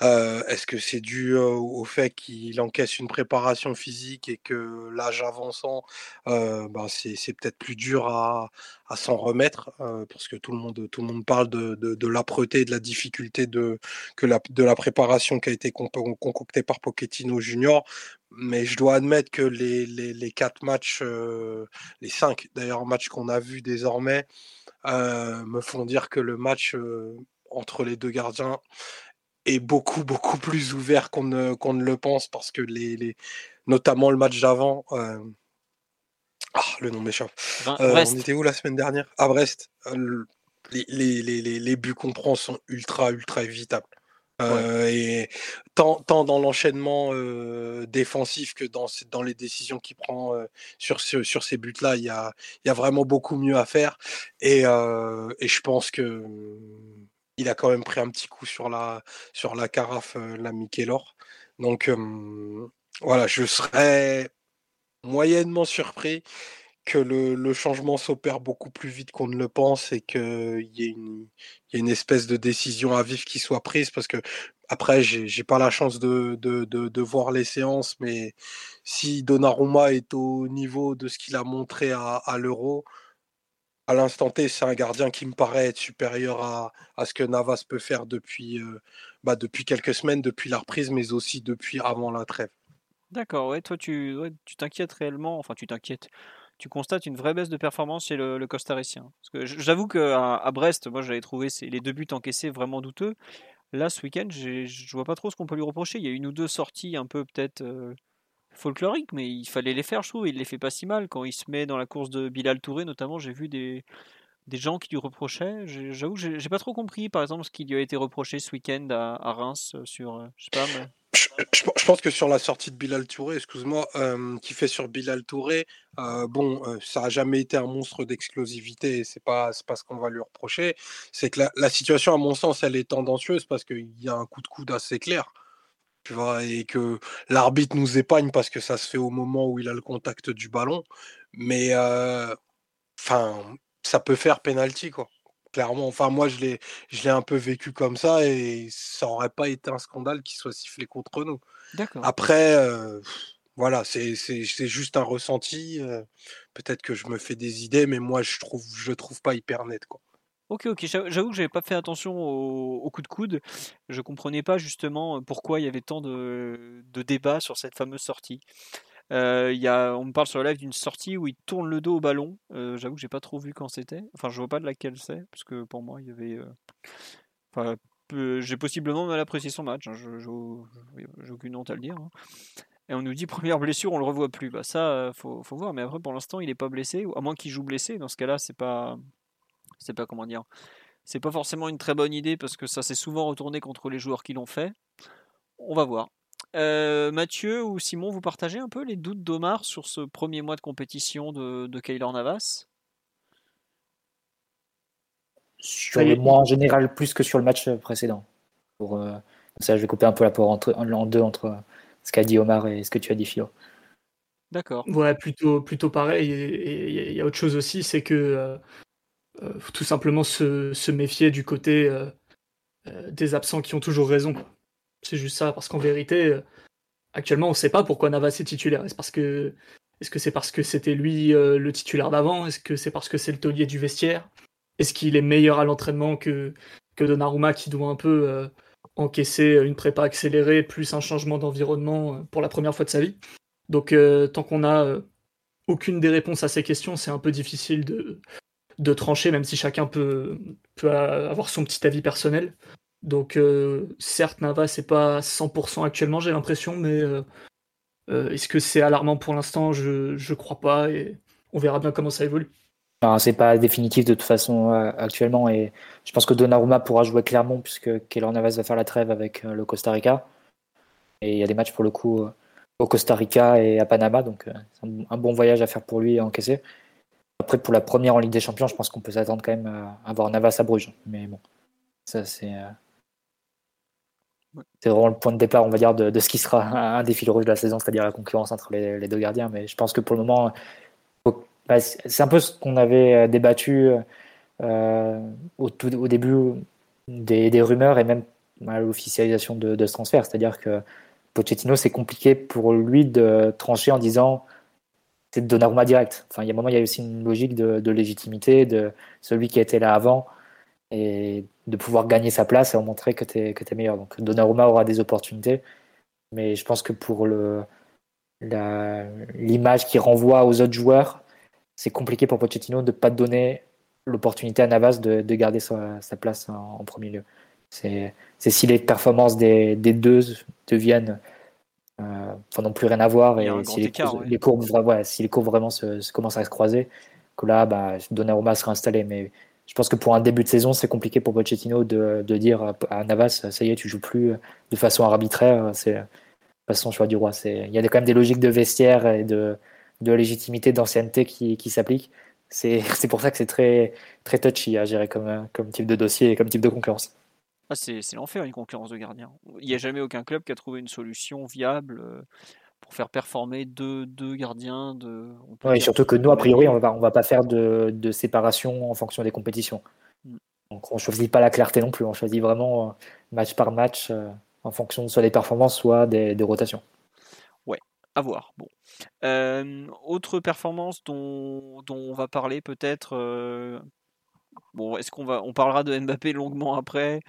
Est-ce que c'est dû au fait qu'il encaisse une préparation physique et que l'âge avançant, ben c'est peut-être plus dur à, s'en remettre parce que tout le monde, tout le monde parle de, de, l'âpreté, de la difficulté de, que la, de la préparation qui a été concoctée par Pochettino Junior. Mais je dois admettre que les, les quatre matchs, les cinq d'ailleurs matchs qu'on a vus désormais, me font dire que le match entre les deux gardiens est beaucoup, (laughs) beaucoup plus ouvert qu'on ne, qu'on ne le pense parce que les, les notamment le match d'avant. Ah, le nom m'échappe. on était où la semaine dernière? À Brest. les, les, les, les, buts qu'on prend sont ultra, ultra évitables. et tant, tant dans l'enchaînement défensif que dans, dans les décisions qu'il prend sur, sur ces buts-là, il y a, y a vraiment beaucoup mieux à faire. Et, et je pense que il a quand même pris un petit coup sur la, sur la carafe, la Mikelor. Donc voilà, je serais moyennement surpris que le, changement s'opère beaucoup plus vite qu'on ne le pense et qu'il y, y ait une espèce de décision à vivre qui soit prise parce que après j'ai pas la chance de, de, de, voir les séances mais si Donnarumma est au niveau de ce qu'il a montré à l'Euro à l'instant T c'est un gardien qui me paraît être supérieur à, ce que Navas peut faire depuis, euh, bah, depuis quelques semaines depuis la reprise mais aussi depuis avant la trêve D'accord, ouais, toi tu t'inquiètes réellement, enfin tu t'inquiètes tu constates une vraie baisse de performance chez le, le costaricien. Que j'avoue qu'à à Brest, moi j'avais trouvé les deux buts encaissés vraiment douteux. Là, ce week-end, je vois pas trop ce qu'on peut lui reprocher. Il y a une ou deux sorties un peu peut-être euh, folkloriques, mais il fallait les faire, je trouve. Il les fait pas si mal. Quand il se met dans la course de Bilal Touré, notamment, j'ai vu des, des gens qui lui reprochaient. J'avoue, j'ai pas trop compris, par exemple, ce qui lui a été reproché ce week-end à, Reims euh, sur, euh, je sais pas. Je, pense que sur la sortie de Bilal Touré, excuse-moi, euh, qui fait sur Bilal Touré, bon, ça a jamais été un monstre d'exclusivité, c'est pas, pas ce qu'on va lui reprocher. C'est que la, situation, à mon sens, elle est tendancieuse parce qu'il y a un coup de coude assez clair. Tu vois, et que l'arbitre nous épargne parce que ça se fait au moment où il a le contact du ballon. Mais enfin, ça peut faire penalty, quoi clairement. Enfin, moi, je l'ai, je l'ai un peu vécu comme ça et ça aurait pas été un scandale qui soit sifflé contre nous. D'accord. Après, voilà, c'est, c'est, juste un ressenti. peut-être que je me fais des idées, mais moi, je trouve, je trouve pas hyper net, quoi. Ok, ok. J'avoue que j'avais pas fait attention au, au, coup de coude. Je comprenais pas justement pourquoi il y avait tant de, de débats sur cette fameuse sortie. Euh, y a, on me parle sur le live d'une sortie où il tourne le dos au ballon. Euh, j'avoue que j'ai pas trop vu quand c'était. Enfin, je vois pas de laquelle c'est, parce que pour moi, il y avait. Euh, enfin, j'ai possiblement mal apprécié son match. Hein, je j'ai aucune honte à le dire. Hein. Et on nous dit première blessure, on le revoit plus. Bah ça, faut, faut voir. Mais après, pour l'instant, il est pas blessé, à moins qu'il joue blessé. Dans ce cas-là, c'est pas, c'est pas comment dire. c'est pas forcément une très bonne idée parce que ça s'est souvent retourné contre les joueurs qui l'ont fait. On va voir. Euh, Mathieu ou Simon, vous partagez un peu les doutes d'Omar sur ce premier mois de compétition de, de Navas? Sur le mois en général, plus que sur le match précédent. Pour, euh, ça, je vais couper un peu la poire entre, en deux entre ce qu'a dit Omar et ce que tu as dit, Philo. D'accord. Ouais, plutôt, plutôt pareil. Et il y a autre chose aussi, c'est que euh, euh, tout simplement se, méfier du côté euh, des absents qui ont toujours raison. C'est juste ça, parce qu'en vérité, actuellement, on ne sait pas pourquoi Navas est titulaire. Est-ce parce que est-ce que c'est parce que c'était lui le titulaire d'avant? Est-ce que c'est parce que c'est le taulier du vestiaire? Est-ce qu'il est meilleur à l'entraînement que, que Donnarumma qui doit un peu encaisser une prépa accélérée plus un changement d'environnement pour la première fois de sa vie? Donc euh, tant qu'on a euh, aucune des réponses à ces questions, c'est un peu difficile de, de trancher, même si chacun peut, avoir son petit avis personnel. Donc euh, certes, Nava, c'est pas 100% actuellement, j'ai l'impression, mais est-ce que c'est alarmant pour l'instant? Je ne crois pas, et on verra bien comment ça évolue. C'est pas définitif de toute façon actuellement, et je pense que Donnarumma pourra jouer clairement puisque Keylor Navas va faire la trêve avec le Costa Rica. Et il y a des matchs pour le coup au Costa Rica et à Panama. Donc, euh, c'est un, bon voyage à faire pour lui à encaisser. Après, pour la première en Ligue des Champions, je pense qu'on peut s'attendre quand même à avoir Navas à Bruges. Mais bon, ça, c'est. Euh, c'est vraiment le point de départ, on va dire, de, ce qui sera un des fils rouges de la saison, c'est-à-dire la concurrence entre les, deux gardiens. Mais je pense que pour le moment, bah, c'est un peu ce qu'on avait euh, débattu au, au, début des, rumeurs et même à l'officialisation de, de, ce transfert. C'est-à-dire que Pochettino, c'est compliqué pour lui de trancher en disant c'est Donnarumma direct. Enfin, il y a un moment, il y a aussi une logique de, légitimité de celui qui était là avant et de pouvoir gagner sa place et montrer que tu es, que meilleur. Donc Donnarumma aura des opportunités, mais je pense que pour l'image qui renvoie aux autres joueurs, c'est compliqué pour Pochettino de ne pas donner l'opportunité à Navas de, garder sa, place en premier lieu. C'est si les performances des, deux deviennent euh, n'ont plus rien à voir et si les, courbes, si les courbes vraiment se, commencent à se croiser, que là, bah, Donnarumma sera installé. Mais je pense que pour un début de saison, c'est compliqué pour Pochettino de, dire à Navas, ça y est, tu joues plus de façon arbitraire, c'est de façon choix du roi. Il y a quand même des logiques de vestiaire et de, de légitimité, d'ancienneté qui, qui s'appliquent. (laughs) C'est pour ça que c'est très, très touchy à gérer comme, comme type de dossier et comme type de concurrence. Ah, c'est l'enfer une concurrence de gardiens. Il n'y a jamais aucun club qui a trouvé une solution viable euh, pour faire performer deux, deux gardiens. De, ouais, surtout que nous, a priori, on ne va, on va pas faire de, de, séparation en fonction des compétitions. Mm. Donc on ne choisit pas la clarté non plus, on choisit vraiment euh, match par match euh, en fonction soit des performances, soit des, des rotations. Ouais, à voir. Bon. autre performance dont, dont, on va parler peut-être Bon, est-ce qu'on va, on parlera de Mbappé longuement après.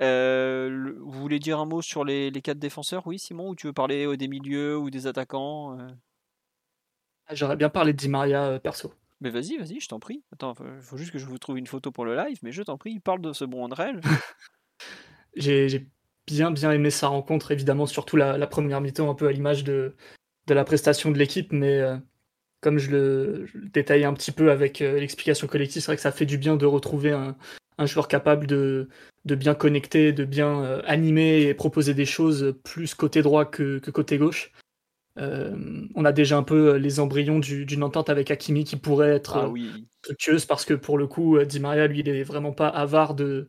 Euh, vous voulez dire un mot sur les, quatre défenseurs, oui, Simon, ou tu veux parler des milieux ou des attaquants euh? ah, J'aurais bien parlé de Di Maria euh, perso. Mais vas-y, vas-y, je t'en prie. Attends, il faut juste que je vous trouve une photo pour le live, mais je t'en prie, parle de ce bon André. (laughs) J'ai bien bien aimé sa rencontre, évidemment, surtout la, première mi-temps, un peu à l'image de, de la prestation de l'équipe, mais comme je le, détaillais un petit peu avec euh, l'explication collective, c'est vrai que ça fait du bien de retrouver un, joueur capable de, bien connecter, de bien euh, animer et proposer des choses plus côté droit que, côté gauche. Euh, on a déjà un peu les embryons d'une entente avec Hakimi qui pourrait être ah, fructueuse parce que pour le coup, Di Maria, lui, il est vraiment pas avare de,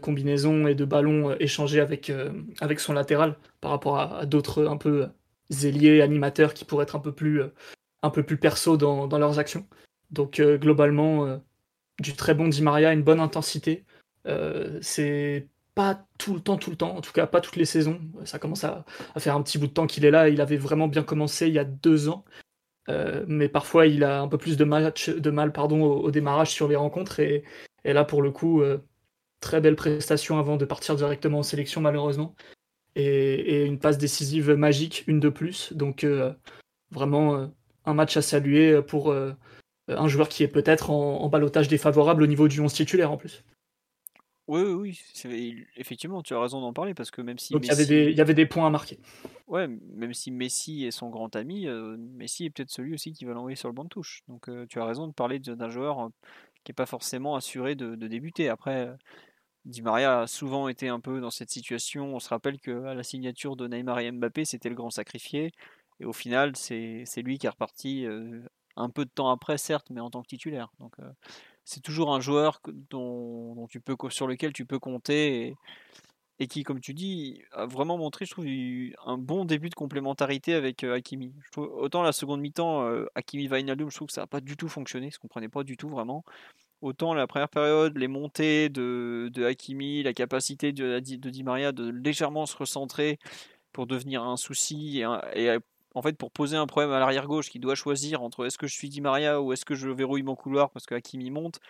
combinaisons et de ballons échangés avec, avec son latéral par rapport à, à d'autres un peu zéliers, animateurs qui pourraient être un peu plus un peu plus perso dans, leurs actions. Donc euh, globalement, euh, du très bon Di Maria, une bonne intensité. Euh, c'est pas tout le temps, tout le temps, en tout cas pas toutes les saisons. Ça commence à, faire un petit bout de temps qu'il est là. Il avait vraiment bien commencé il y a deux ans. mais parfois il a un peu plus de, match, de mal pardon, au, démarrage sur les rencontres. Et, là, pour le coup, très belle prestation avant de partir directement en sélection, malheureusement. Et, et une passe décisive magique, une de plus. Donc vraiment un match à saluer pour euh, un joueur qui est peut-être en, en balotage défavorable au niveau du 11 titulaire en plus. Oui, oui, oui. effectivement, tu as raison d'en parler parce que même si. il, y avait des, il y avait des points à marquer. Ouais, même si Messi est son grand ami, euh, Messi est peut-être celui aussi qui va l'envoyer sur le banc de touche. Donc euh, tu as raison de parler d'un joueur qui est pas forcément assuré de, débuter. Après, Di Maria a souvent été un peu dans cette situation. On se rappelle qu'à la signature de Neymar et Mbappé, c'était le grand sacrifié. Et au final, c'est lui qui est reparti un peu de temps après, certes, mais en tant que titulaire. Donc, c'est toujours un joueur dont, tu peux, sur lequel tu peux compter et, qui, comme tu dis, a vraiment montré, je trouve, un bon début de complémentarité avec Hakimi. autant la seconde mi-temps, Hakimi Vainaldum, je trouve que ça n'a pas du tout fonctionné, ça ne comprenait pas du tout vraiment. Autant la première période, les montées de, Hakimi, la capacité de, de, Di Maria de légèrement se recentrer pour devenir un souci et, en fait, pour poser un problème à l'arrière gauche qui doit choisir entre est-ce que je suis Di Maria ou est-ce que je verrouille mon couloir parce que Hakimi monte,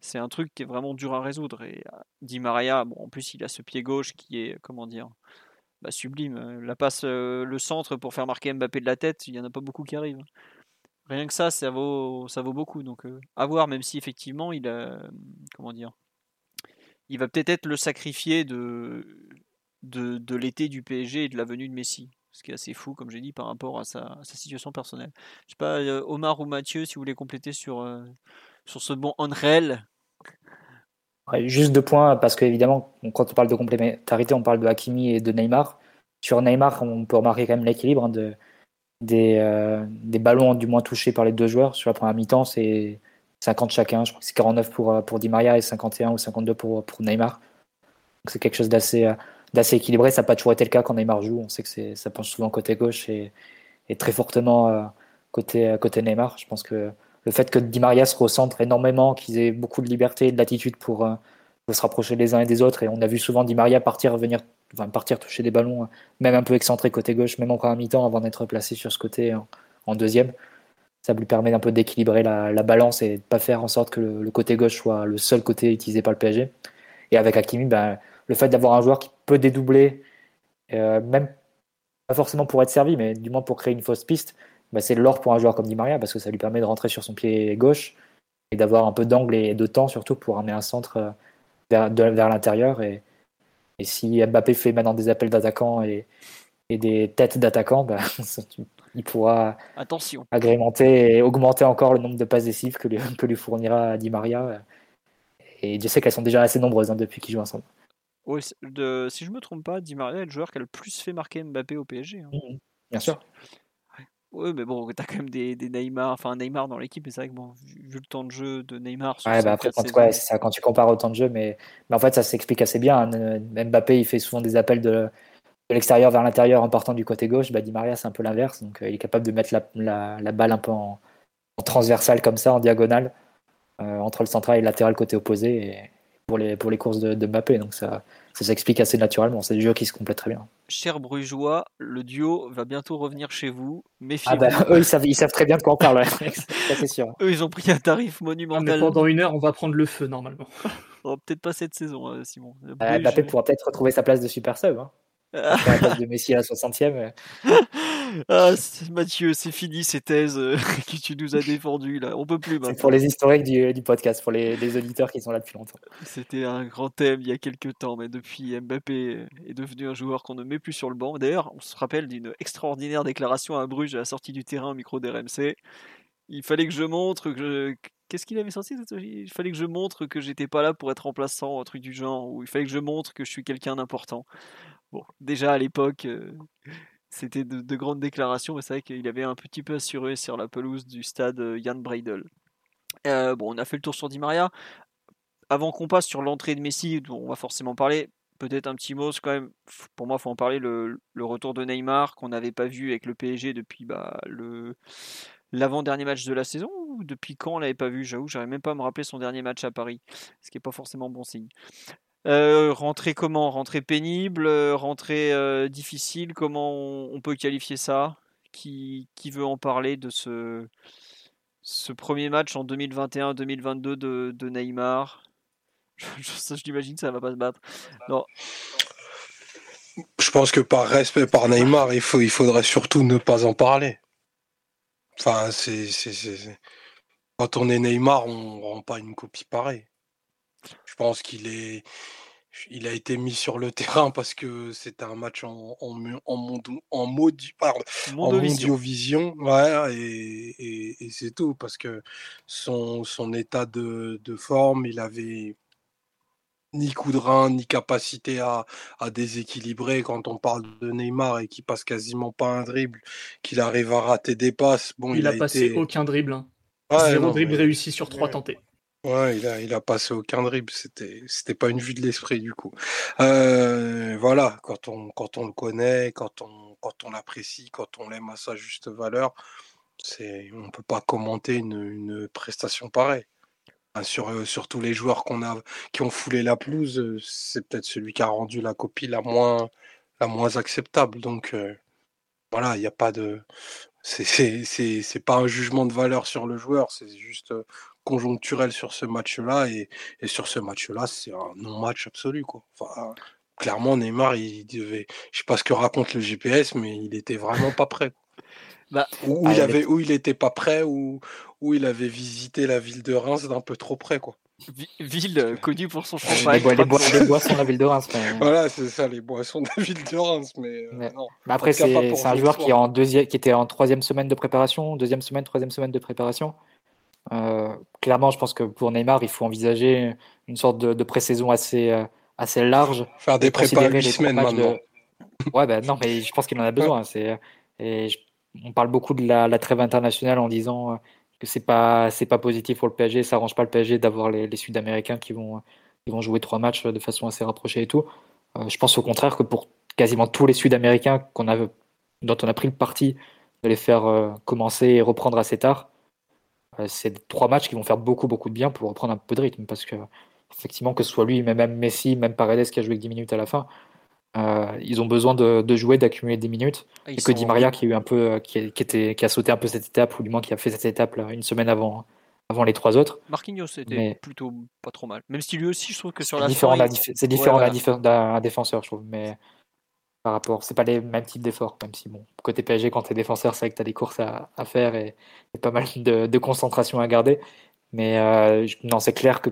c'est un truc qui est vraiment dur à résoudre. Et euh, Di Maria, bon, en plus, il a ce pied gauche qui est, comment dire, bah, sublime. Euh, la passe, euh, le centre pour faire marquer Mbappé de la tête, il n'y en a pas beaucoup qui arrivent. Rien que ça, ça vaut, ça vaut beaucoup. Donc, à voir, même si effectivement, il a, comment dire, il va peut-être être le sacrifié de, de, de l'été du PSG et de la venue de Messi ce qui est assez fou, comme j'ai dit, par rapport à sa, situation personnelle. Je sais pas, euh, Omar ou Mathieu, si vous voulez compléter sur, euh, sur ce bon Unreal. juste deux points, parce qu'évidemment, quand on parle de complémentarité, on parle de Hakimi et de Neymar. Sur Neymar, on peut remarquer quand même l'équilibre hein, de, des, euh, des ballons du moins touchés par les deux joueurs. Sur la première mi-temps, c'est 50 chacun. Je crois que c'est 49 pour, pour Di Maria et 51 ou 52 pour, pour Neymar. c'est quelque chose d'assez d'assez équilibré. Ça n'a pas toujours été le cas quand Neymar joue. On sait que ça penche souvent côté gauche et, très fortement euh, côté, côté Neymar. Je pense que le fait que Di Maria se recentre énormément, qu'ils aient beaucoup de liberté et de latitude pour, euh, se rapprocher les uns et des autres. Et on a vu souvent Di Maria partir, venir, enfin, partir toucher des ballons, même un peu excentré côté gauche, même encore un mi-temps avant d'être placé sur ce côté en, deuxième. Ça lui permet d'un peu d'équilibrer la, balance et de pas faire en sorte que le, côté gauche soit le seul côté utilisé par le PSG. Et avec Hakimi, ben, le fait d'avoir un joueur qui peut dédoubler, euh, même pas forcément pour être servi, mais du moins pour créer une fausse piste, bah, c'est l'or pour un joueur comme Di Maria parce que ça lui permet de rentrer sur son pied gauche et d'avoir un peu d'angle et de temps surtout pour amener un centre euh, vers, vers l'intérieur. Et, et, si Mbappé fait maintenant des appels d'attaquants et, et, des têtes d'attaquants, bah, (laughs) il pourra Attention. agrémenter et augmenter encore le nombre de passes décisives que lui, (laughs) que lui fournira Di Maria. Et je sais qu'elles sont déjà assez nombreuses hein, depuis qu'ils jouent ensemble. De, si je me trompe pas, Di Maria est le joueur qui a le plus fait marquer Mbappé au PSG. Hein. Mmh bien sûr. Oui, mais bon, t'as quand même des, des Neymar, enfin Neymar dans l'équipe, mais c'est vrai que bon, vu, le temps de jeu de Neymar. Ouais, bah après, quand, ça, quand tu compares au temps de jeu, mais, mais en fait, ça s'explique assez bien. Hein. Mbappé, il fait souvent des appels de, de l'extérieur vers l'intérieur en partant du côté gauche. Bah, Di Maria, c'est un peu l'inverse. Donc, euh, il est capable de mettre la, la, la balle un peu en, en, transversale, comme ça, en diagonale, euh, entre le central et le latéral côté opposé. Et, pour les, pour les courses de, Mbappé. Donc ça, ça s'explique assez naturellement. C'est des jeux qui se complètent très bien. Cher Brugeois, le duo va bientôt revenir chez vous. Méfiez-vous. Ah bah, eux, ils savent, ils savent très bien de quoi on parle, (laughs) c'est sûr. Eux, ils ont pris un tarif monumental. pendant une heure, on va prendre le feu normalement. (laughs) peut-être pas cette saison, euh, Simon. Mbappé pourra peut-être retrouver sa place de super sub. Hein. La place de Messi à la 60e. (laughs) Ah, Mathieu, c'est fini ces thèses euh, (laughs) que tu nous as défendues là. On peut plus C'est pour les historiques du, podcast, pour les, auditeurs qui sont là depuis longtemps. C'était un grand thème il y a quelques temps, mais depuis Mbappé est devenu un joueur qu'on ne met plus sur le banc. D'ailleurs, on se rappelle d'une extraordinaire déclaration à Bruges à la sortie du terrain au micro d'RMC. Il fallait que je montre que Qu'est-ce qu'il avait sorti Il fallait que je montre que j'étais pas là pour être remplaçant, un truc du genre, ou il fallait que je montre que je suis quelqu'un d'important. Bon, déjà à l'époque, euh, c'était de, grandes déclarations, mais c'est vrai qu'il avait un petit peu assuré sur la pelouse du stade euh, Jan Breidel. Euh, bon, on a fait le tour sur Di Maria. Avant qu'on passe sur l'entrée de Messi, on va forcément parler, peut-être un petit mot, quand même, pour moi, il faut en parler, le, retour de Neymar qu'on n'avait pas vu avec le PSG depuis bah, le l'avant-dernier match de la saison depuis quand on l'avait pas vu? J'avoue, j'arrive même pas à me rappeler son dernier match à Paris, ce qui est pas forcément bon signe. Euh, rentrée comment? Rentrée pénible, euh, rentrée euh, difficile, comment on, peut qualifier ça? Qui, qui, veut en parler de ce, ce premier match en 2021-2022 de, de, Neymar? (laughs) Je, que ça va pas se battre. Non. Je pense que par respect par Neymar, il, faut, il faudrait surtout ne pas en parler. Enfin, c'est, quand on est Neymar, on rend pas une copie pareille. Je pense qu'il est, il a été mis sur le (laughs) terrain parce que c'était un match en, en, en, monde, en, mode, pardon, en mondiovision. Ouais, et, et, c'est tout. Parce que son, son état de, de, forme, il avait ni coup de rein, ni capacité à, à, déséquilibrer. Quand on parle de Neymar et qui passe quasiment pas un dribble, qu'il arrive à rater des passes. Bon, il, a, passé aucun dribble. Hein. Zéro dribble réussi sur trois tentés. Ouais, il a, il a passé aucun dribble, c'était, c'était pas une vue de l'esprit du coup. Euh, voilà, quand on, quand on le connaît, quand on, quand on l'apprécie, quand on l'aime à sa juste valeur, c'est, on peut pas commenter une, une prestation pareille. Sur, euh, sur tous les joueurs qu'on a, qui ont foulé la pelouse, c'est peut-être celui qui a rendu la copie la moins, acceptable. Donc voilà, il n'y a pas de, c'est, pas un jugement de valeur sur le joueur, c'est juste conjoncturel sur ce match-là. Et, et, sur ce match-là, c'est un non-match absolu. Quoi. Clairement, Neymar, il devait. Je sais pas ce que raconte le GPS, mais il était vraiment pas prêt. Bah, ou, il avait, où il était pas prêt, ou où il avait visité la ville de Reims d'un peu trop près. quoi. Ville euh, connue pour son champagne. Les, les, boissons de la ville de Reims. Voilà, c'est ça, les boissons de la ville de Reims. Mais, euh, Non. Bah après, c'est un joueur qui, est en deuxième, qui était en troisième semaine de préparation, deuxième semaine, troisième semaine de préparation. Euh, clairement, je pense que pour Neymar, il faut envisager une sorte de, de pré-saison assez, euh, assez large. Faire des prépas huit semaines maintenant. Ouais, ben non, mais je pense qu'il en a besoin. C'est, et on parle beaucoup de la, trêve internationale en disant que c'est pas pas positif pour le PSG, ça arrange pas le PSG d'avoir les, Sud-Américains qui vont qui vont jouer trois matchs de façon assez rapprochée et tout. Euh, je pense au contraire que pour quasiment tous les Sud-Américains dont on a pris le parti de les faire euh, commencer et reprendre assez tard, euh, c'est trois matchs qui vont faire beaucoup, beaucoup de bien pour reprendre un peu de rythme. Parce que, effectivement, que ce soit lui, mais même Messi, même Paredes qui a joué que 10 minutes à la fin, euh, ils ont besoin de, de jouer, d'accumuler des minutes. Ah, et que Di Maria, qui a, eu un peu, qui, a, qui, était, qui a sauté un peu cette étape, ou du moins qui a fait cette étape là, une semaine avant, avant les trois autres. Marquinhos, c'était plutôt pas trop mal. Même si lui aussi, je trouve que sur la différent C'est différent d'un défenseur, je trouve. Mais par rapport. C'est pas les mêmes types d'efforts, même si, bon, côté PSG, quand tu es défenseur, c'est vrai que tu as des courses à, à faire et, pas mal de, de, concentration à garder. Mais euh, non, c'est clair que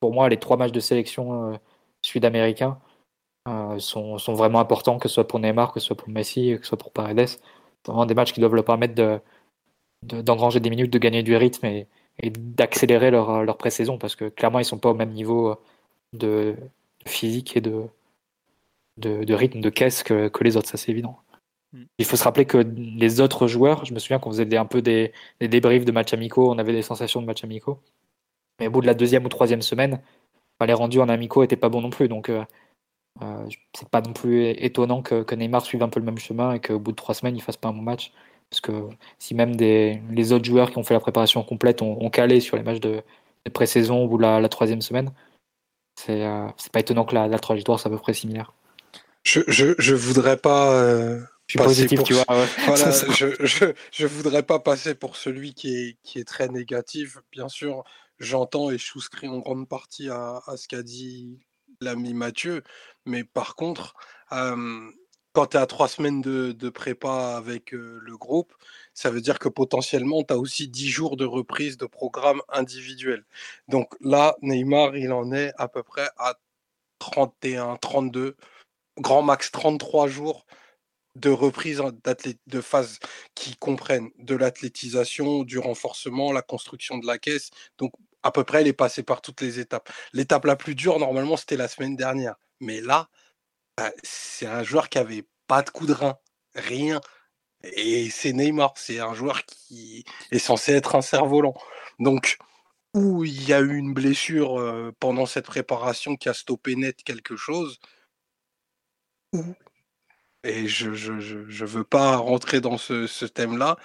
pour moi, les trois matchs de sélection euh, sud-américains euh, sont, sont, vraiment importants, que ce soit pour Neymar, que ce soit pour Messi, que ce soit pour Paredes. C'est vraiment des matchs qui doivent leur permettre de, d'engranger des minutes, de gagner du rythme et, et d'accélérer leur, leur pré-saison parce que clairement, ils sont pas au même niveau de physique et de, de, rythme de caisse que, les autres, ça c'est évident. Mm. Il faut se rappeler que les autres joueurs, je me souviens qu'on faisait un peu des, débriefs de matchs amicaux, on avait des sensations de matchs amicaux. Mais au bout de la deuxième ou troisième semaine, bah, les rendus en amicaux n'étaient pas bons non plus. Donc euh, euh, c'est pas non plus étonnant que, Neymar suive un peu le même chemin et qu'au bout de trois semaines, il fasse pas un bon match. Parce que si même des, les autres joueurs qui ont fait la préparation complète ont, calé sur les matchs de, pré-saison ou la, la troisième semaine, c'est euh, pas étonnant que la, la trajectoire soit à peu près similaire. Je, je, je voudrais pas. Euh, je suis positif, tu vois. (laughs) Voilà, je, je, je, voudrais pas passer pour celui qui est, qui est très négatif. Bien sûr, j'entends et je souscris en grande partie à, à ce qu'a dit l'ami Mathieu. Mais par contre, quand tu es à trois semaines de, prépa avec le groupe, ça veut dire que potentiellement, tu as aussi dix jours de reprise de programme individuel. Donc là, Neymar, il en est à peu près à 31, 32 grand max 33 jours de reprise de phase qui comprennent de l'athlétisation, du renforcement, la construction de la caisse. Donc, à peu près, elle est passée par toutes les étapes. L'étape la plus dure, normalement, c'était la semaine dernière. Mais là, bah, c'est un joueur qui avait pas de coup de rein, rien. Et c'est Neymar, c'est un joueur qui est censé être un cerf-volant. Donc, où il y a eu une blessure euh, pendant cette préparation qui a stoppé net quelque chose, et je je, je, je, veux pas rentrer dans ce, ce thème-là,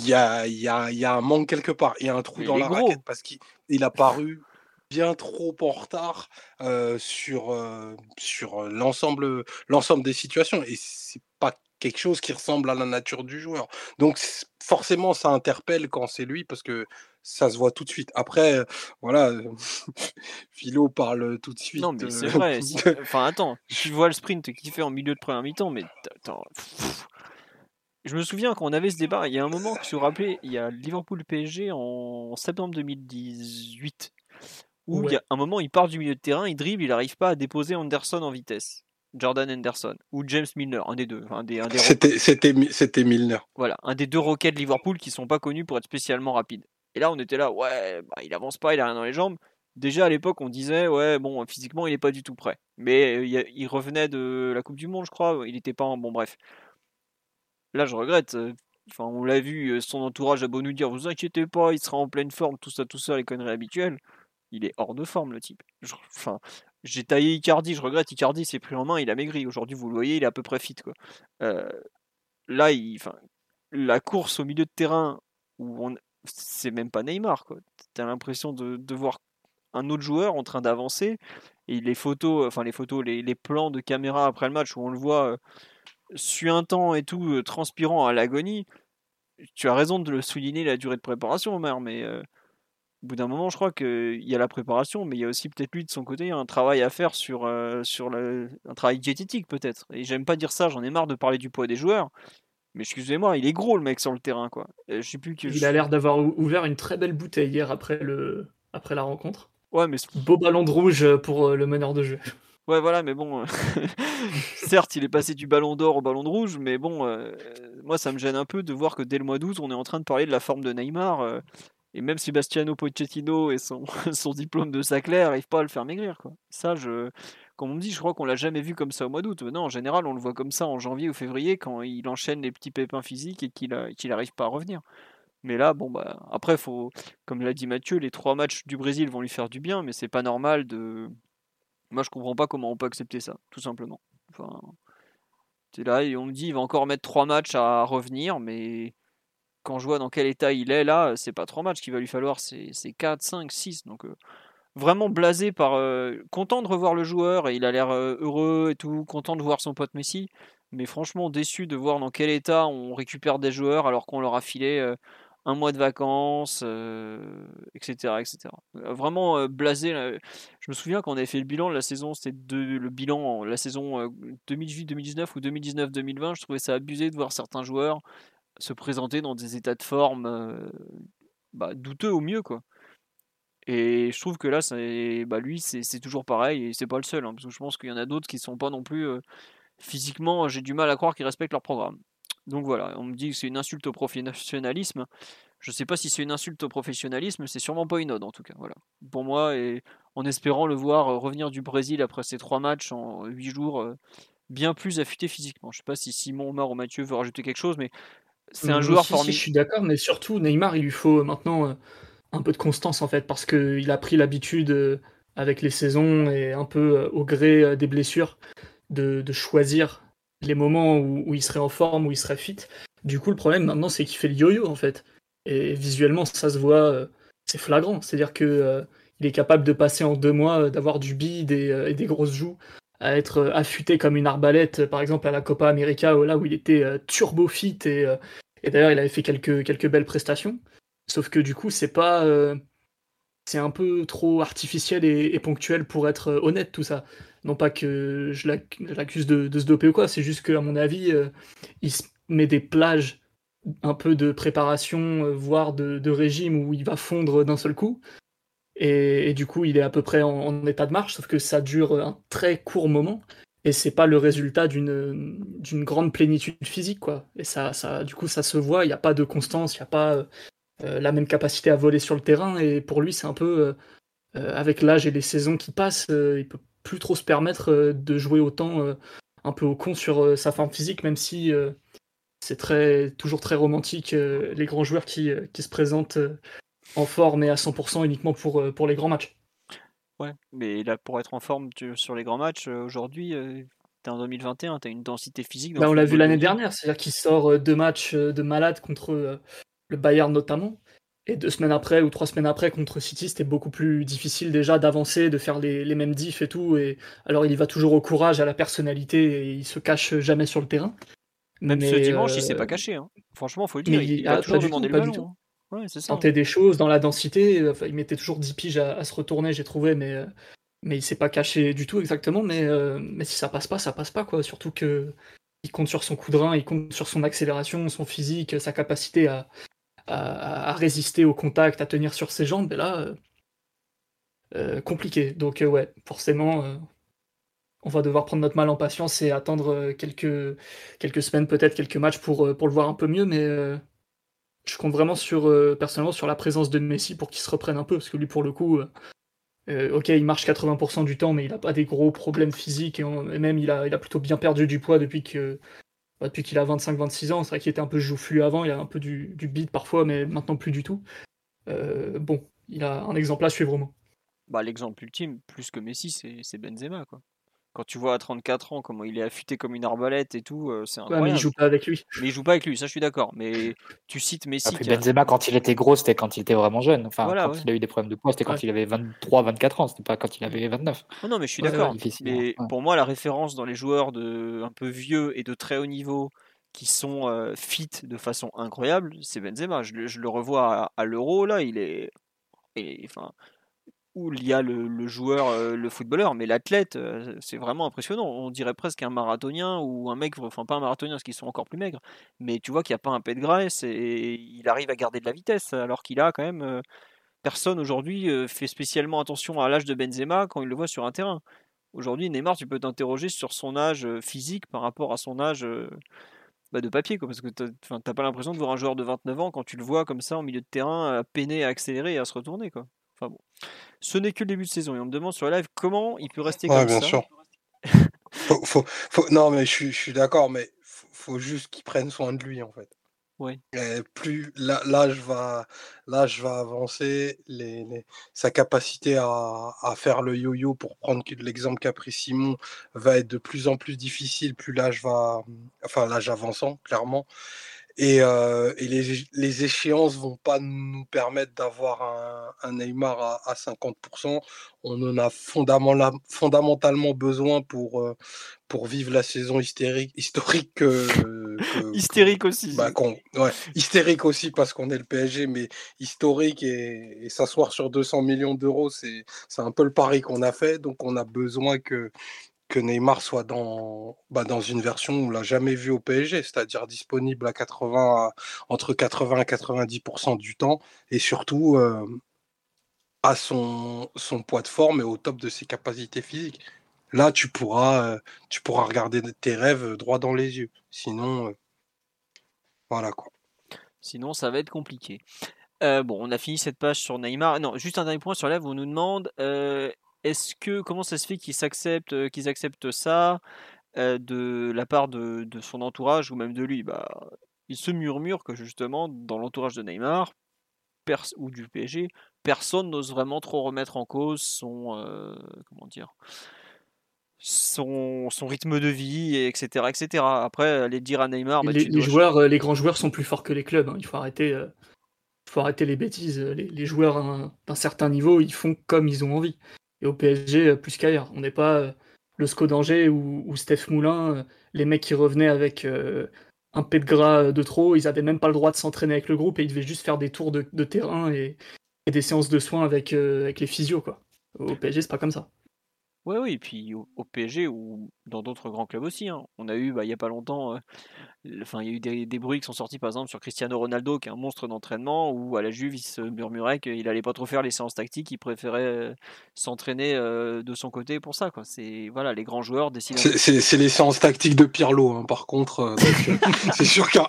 il y a, y, a, y a, un manque quelque part, il y a un trou dans la raquette parce qu'il a paru bien trop en retard euh, sur, euh, sur l'ensemble, l'ensemble des situations. Et c'est pas quelque chose qui ressemble à la nature du joueur. Donc forcément, ça interpelle quand c'est lui parce que ça se voit tout de suite. Après, voilà, (laughs) Philo parle tout de suite. Non, mais c'est vrai. (laughs) Enfin, attends, tu vois le sprint qui fait en milieu de première mi-temps, mais attends. Je me souviens quand on avait ce débat, il y a un moment, que je me rappelais, il y a Liverpool PSG en septembre 2018. où il y a un moment, il part du milieu de terrain, il dribble, il n'arrive pas à déposer Anderson en vitesse. Jordan Anderson ou James Milner, un des deux. Un des, un des c'était Milner. Voilà, un des deux roquets de Liverpool qui sont pas connus pour être spécialement rapides. Et là, on était là, ouais, bah, il avance pas, il a rien dans les jambes. Déjà à l'époque, on disait, ouais, bon, physiquement, il est pas du tout prêt. Mais euh, il, revenait de la Coupe du Monde, je crois. Il était pas en. Bon, bref. Là, je regrette. Enfin, on l'a vu, son entourage a beau nous dire, vous inquiétez pas, il sera en pleine forme, tout ça, tout ça, les conneries habituelles. Il est hors de forme, le type. Enfin, j'ai taillé Icardi, je regrette, Icardi s'est pris en main, il a maigri. Aujourd'hui, vous le voyez, il est à peu près fit. Quoi. là, la course au milieu de terrain, où c'est même pas Neymar. Tu l'impression de, voir un autre joueur en train d'avancer. Et les photos, enfin les photos, les, plans de caméra après le match où on le voit euh, temps et tout, euh, transpirant à l'agonie. Tu as raison de le souligner la durée de préparation, Omer, mais euh, au bout d'un moment, je crois qu'il y a la préparation, mais il y a aussi peut-être lui de son côté un travail à faire sur, euh, sur un travail diététique peut-être. Et j'aime pas dire ça, j'en ai marre de parler du poids des joueurs. Mais excusez-moi, il est gros le mec sur le terrain, quoi. Je sais plus que il a l'air d'avoir ouvert une très belle bouteille hier après, le... après la rencontre. Ouais, mais beau ballon de rouge pour le meneur de jeu. Ouais, voilà, mais bon, euh, (laughs) certes, il est passé du ballon d'or au ballon de rouge, mais bon, euh, moi, ça me gêne un peu de voir que dès le mois d'août, on est en train de parler de la forme de Neymar, et même Sebastiano Pochettino et son, (laughs) son diplôme de Saclay n'arrivent pas à le faire maigrir, quoi. Ça, je, comme on me dit, je crois qu'on l'a jamais vu comme ça au mois d'août. Non, en général, on le voit comme ça en janvier ou février quand il enchaîne les petits pépins physiques et qu'il n'arrive pas à revenir. Mais là, bon, bah, après, faut, comme l'a dit Mathieu, les trois matchs du Brésil vont lui faire du bien, mais c'est pas normal de. Moi, je comprends pas comment on peut accepter ça, tout simplement. Enfin, là et on me dit, il va encore mettre trois matchs à revenir, mais quand je vois dans quel état il est là, c'est pas trois matchs qu'il va lui falloir, c'est 4, 5, 6. Donc, euh, vraiment blasé par. Euh, content de revoir le joueur et il a l'air euh, heureux et tout, content de voir son pote Messi, mais franchement déçu de voir dans quel état on récupère des joueurs alors qu'on leur a filé un mois de vacances, etc., etc. Vraiment blasé. Je me souviens quand on avait fait le bilan de la saison, c'était le bilan, la saison 2018-2019 ou 2019-2020, je trouvais ça abusé de voir certains joueurs se présenter dans des états de forme bah, douteux au mieux. Et je trouve que là, bah lui, c'est toujours pareil, et c'est pas le seul, hein, parce que je pense qu'il y en a d'autres qui sont pas non plus physiquement, j'ai du mal à croire qu'ils respectent leur programme. Donc voilà, on me dit que c'est une insulte au professionnalisme. Je sais pas si c'est une insulte au professionnalisme, c'est sûrement pas une ode en tout cas. Voilà. Pour moi, et en espérant le voir revenir du Brésil après ces trois matchs en huit jours, bien plus affûté physiquement. Je sais pas si Simon, Omar ou Mathieu veut rajouter quelque chose, mais c'est un joueur formidable. je suis d'accord, mais surtout Neymar, il lui faut maintenant un peu de constance en fait, parce qu'il a pris l'habitude euh, avec les saisons et un peu euh, au gré euh, des blessures de, choisir les moments où, il serait en forme, où il serait fit. Du coup, le problème maintenant, c'est qu'il fait le yo-yo en fait. Et visuellement, ça se voit, c'est flagrant. C'est-à-dire que il est capable de passer en deux mois, d'avoir du bide et, des grosses joues, à être affûté comme une arbalète, par exemple à la Copa América, là où il était turbo fit et, d'ailleurs il avait fait quelques, quelques belles prestations. Sauf que du coup, c'est pas. Euh, c'est un peu trop artificiel et, ponctuel pour être euh, honnête, tout ça. Non pas que je l'accuse de, se doper ou quoi, c'est juste qu'à mon avis, euh, il se met des plages un peu de préparation, voire de, régime où il va fondre d'un seul coup. Et, du coup, il est à peu près en, état de marche, sauf que ça dure un très court moment et c'est pas le résultat d'une grande plénitude physique quoi et ça du coup ça se voit il n'y a pas de constance il n'y a pas euh, la même capacité à voler sur le terrain. Et pour lui, c'est un peu, euh, euh, avec l'âge et les saisons qui passent, il peut plus trop se permettre de jouer autant un peu au con sur sa forme physique, même si c'est très, toujours très romantique les grands joueurs qui, qui, se présentent en forme et à 100% uniquement pour, pour les grands matchs. Ouais, mais là, pour être en forme sur les grands matchs, aujourd'hui, tu es en 2021, tu as une densité physique. Bah, on l'a vu l'année dernière, c'est-à-dire qu'il sort deux matchs de malade contre le Bayern notamment. Et deux semaines après ou trois semaines après contre City, c'était beaucoup plus difficile déjà d'avancer, de faire les, mêmes diffs et tout. Et alors il y va toujours au courage, à la personnalité, et il se cache jamais sur le terrain. Même ce dimanche, il s'est pas euh, caché. Hein. Franchement, faut le dire. Il, a, toujours demandé le ballon. Hein. Ouais. Tentait des choses dans la densité. il mettait toujours 10 piges à, se retourner, j'ai trouvé, mais euh, mais il s'est pas caché du tout exactement. Mais euh, mais si ça passe pas, ça passe pas quoi. Surtout que il compte sur son coup de rein, il compte sur son accélération, son physique, sa capacité à, à, résister au contact, à tenir sur ses jambes. Et là, euh, compliqué. Donc ouais, forcément, on va devoir prendre notre mal en patience et attendre quelques, quelques semaines, peut-être quelques matchs pour, pour le voir un peu mieux, mais je compte vraiment sur, personnellement sur la présence de Messi pour qu'il se reprenne un peu, parce que lui, pour le coup, ok, il marche 80% du temps, mais il n'a pas des gros problèmes physiques, et, même il a, il a plutôt bien perdu du poids depuis que, depuis qu'il a 25-26 ans, c'est vrai qu'il était un peu joufflu avant, il a un peu du, du beat parfois, mais maintenant plus du tout. Euh, bon, il a un exemple à suivre au Bah, L'exemple ultime, plus que Messi, c'est Benzema. Quoi. Quand tu vois à 34 ans comment il est affûté comme une arbalète et tout, euh, c'est incroyable. mais il joue pas avec lui. Mais il joue pas avec lui, ça je suis d'accord. Mais tu cites Messi. Benzema, quand il était gros, c'était quand il était vraiment jeune. Enfin, quand il a eu des problèmes de poids, c'était quand il avait 23, 24 ans, c'était pas quand il avait 29. non, mais je suis d'accord. mais pour moi, la référence dans les joueurs de un peu vieux et de très haut niveau qui sont euh, fit de façon incroyable, c'est Benzema. Je, le revois à, l'Euro, là, il est. enfin, où il y a le, joueur, euh, le footballeur, mais l'athlète, euh, c'est vraiment impressionnant. On dirait presque un marathonien ou un mec, enfin pas un marathonien parce qu'ils sont encore plus maigres, mais tu vois qu'il n'y a pas un pet de graisse et il arrive à garder de la vitesse alors qu'il a quand même. personne aujourd'hui fait spécialement attention à l'âge de Benzema quand il le voit sur un terrain. Aujourd'hui, Neymar, tu peux t'interroger sur son âge physique par rapport à son âge bah, de papier, quoi, parce que tu n'as pas l'impression de voir un joueur de 29 ans quand tu le vois comme ça en milieu de terrain à peiner, à accélérer et à se retourner. Quoi. Enfin bon. Ce n'est que le début de saison et on me demande sur la live comment il peut rester comme bien ça. Sûr. faut, faut, non, mais je, je suis d'accord, mais faut, faut juste qu'il prenne soin de lui en fait. Oui. plus l'âge va, l'âge va avancer, les, sa capacité à, à, faire le yo-yo, pour prendre l'exemple qu'a pris Simon, va être de plus en plus difficile, plus l'âge va, enfin l'âge avançant, clairement. Et, euh, et les, les, échéances vont pas nous permettre d'avoir un, un, Neymar à, à, 50%. On en a fondamentalement besoin pour, euh, pour vivre la saison hystérique, historique. Que, hystérique aussi. Bah, ouais, hystérique aussi parce qu'on est le PSG, mais historique et, et s'asseoir sur 200 millions d'euros, c'est un peu le pari qu'on a fait. Donc on a besoin que, que Neymar soit dans, bah, dans une version où on l'a jamais vu au PSG, c'est-à-dire disponible à 80, entre 80 et 90% du temps, et surtout euh, à son, son poids de forme et au top de ses capacités physiques. Là, tu pourras, euh, tu pourras regarder tes rêves droit dans les yeux. Sinon, euh, voilà quoi. Sinon, ça va être compliqué. bon, on a fini cette page sur Neymar. Non, juste un dernier point sur là, on nous demande est-ce que comment ça se fait qu'ils s'acceptent, qu'ils acceptent ça euh, de la part de, son entourage ou même de lui? Bah, il se murmure que justement dans l'entourage de Neymar ou du PSG, personne n'ose vraiment trop remettre en cause son euh, comment dire? Son, son, rythme de vie, etc., etc. Après, aller dire à Neymar, bah, les, joueurs, les grands joueurs sont plus forts que les clubs. Hein. Il faut arrêter, faut arrêter les bêtises. Les, joueurs d'un certain niveau, ils font comme ils ont envie et au PSG euh, plus qu'ailleurs. On n'est pas euh, le SCO d'Angers ou, Steph Moulin, euh, les mecs qui revenaient avec un pet de gras de trop, ils n'avaient même pas le droit de s'entraîner avec le groupe et ils devaient juste faire des tours de, terrain et, des séances de soins avec, avec les physios. Quoi. Au PSG, c'est pas comme ça. Oui, oui, et puis au, PSG ou dans d'autres grands clubs aussi. Hein. On a eu, bah, il n'y a pas longtemps, enfin, il y a eu des, bruits qui sont sortis par exemple sur Cristiano Ronaldo, qui est un monstre d'entraînement, où à la Juve, il se murmurait qu'il n'allait pas trop faire les séances tactiques, il préférait s'entraîner de son côté pour ça. Quoi. C'est voilà, les grands joueurs décident. C'est les séances tactiques de Pirlo, hein, par contre. Euh, (laughs) c'est sûr qu'à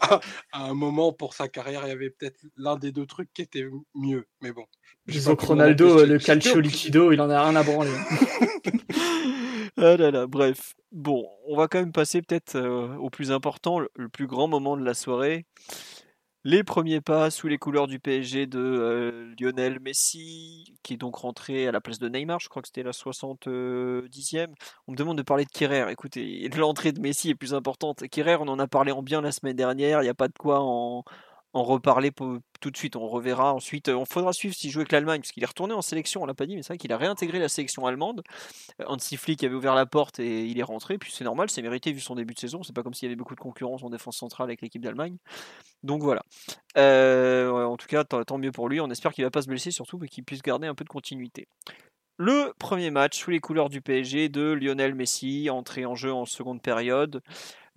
un moment pour sa carrière, il y avait peut-être l'un des deux trucs qui était mieux, mais bon. Disons que Ronaldo, le calcio liquido, il en a rien à branler. (laughs) (laughs) ah là là, bref. Bon, on va quand même passer peut-être euh, au plus important, le, plus grand moment de la soirée. Les premiers pas sous les couleurs du PSG de euh, Lionel Messi, qui est donc rentré à la place de Neymar, je crois que c'était la 70e. On me demande de parler de Kerrer. Écoutez, (laughs) l'entrée de Messi est plus importante. Kerrer, on en a parlé en bien la semaine dernière, il n'y a pas de quoi en, en reparler tout de suite. On reverra ensuite. On faudra suivre s'il joue avec l'Allemagne, parce qu'il est retourné en sélection, on l'a pas dit, mais c'est vrai qu'il a réintégré la sélection allemande. Euh, Hansi Flick avait ouvert la porte et il est rentré. Puis c'est normal, c'est mérité vu son début de saison. C'est pas comme s'il y avait beaucoup de concurrence en défense centrale avec l'équipe d'Allemagne. Donc voilà. Euh, en tout cas, tant mieux pour lui. On espère qu'il va pas se blesser surtout, mais qu'il puisse garder un peu de continuité. Le premier match sous les couleurs du PSG de Lionel Messi, entré en jeu en seconde période.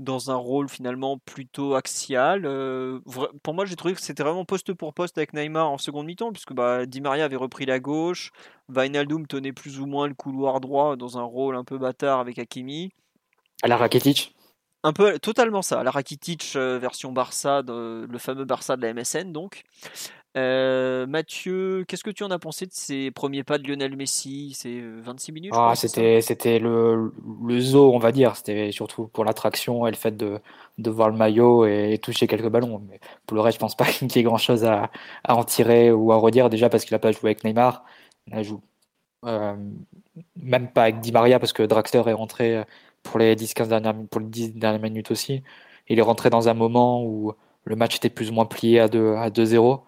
Dans un rôle finalement plutôt axial. Euh, pour moi, j'ai trouvé que c'était vraiment poste pour poste avec Neymar en seconde mi-temps, puisque bah, Di Maria avait repris la gauche, Wijnaldum tenait plus ou moins le couloir droit dans un rôle un peu bâtard avec Hakimi. À la Rakitic un peu totalement ça, la Rakitic euh, version Barça, le fameux Barça de la MSN donc. Euh, Mathieu, qu'est-ce que tu en as pensé de ces premiers pas de Lionel Messi? C'est 26 euh, minutes ah, C'était c'était le, le zoo, on va dire. C'était surtout pour l'attraction et le fait de, de voir le maillot et, toucher quelques ballons. Mais pour le reste, je pense pas (laughs) qu'il y ait grand-chose à, à, en tirer ou à redire. Déjà parce qu'il n'a pas joué avec Neymar. Il joue euh, même pas avec Di Maria parce que Draxler est rentré pour les 10-15 dernières, pour les 10 dernières minutes aussi. Il est rentré dans un moment où le match était plus ou moins plié à 2-0.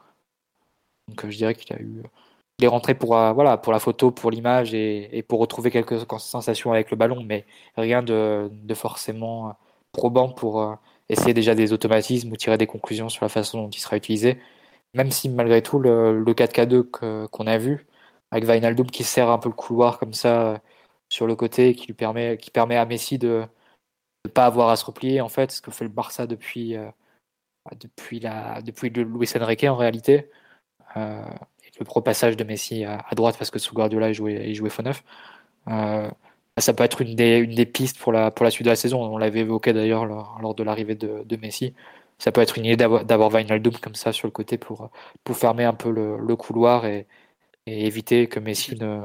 À 2 donc euh, je dirais qu'il a eu il est rentré pour, euh, voilà, pour la photo, pour l'image et, pour retrouver quelques sensations avec le ballon, mais rien de, forcément euh, probant pour essayer déjà des automatismes ou tirer des conclusions sur la façon dont il sera utilisé. Même si malgré tout, le, 4K2 qu'on a vu, avec Wijnaldum qui sert un peu le couloir comme ça sur le côté, qui lui permet, qui permet à Messi de ne pas avoir à se replier, en fait, ce que fait le Barça depuis, depuis, la, depuis le Luis Enrique en réalité. Euh, le pro passage de Messi à, droite parce que sous Guardiola il jouait, il jouait faux neuf. Euh, ça peut être une des, une des pistes pour la, pour la suite de la saison. On l'avait évoqué d'ailleurs lors, de l'arrivée de, Messi. Ça peut être une idée d'avoir Wijnaldum comme ça sur le côté pour, pour fermer un peu le, le couloir et, et, éviter que Messi ne,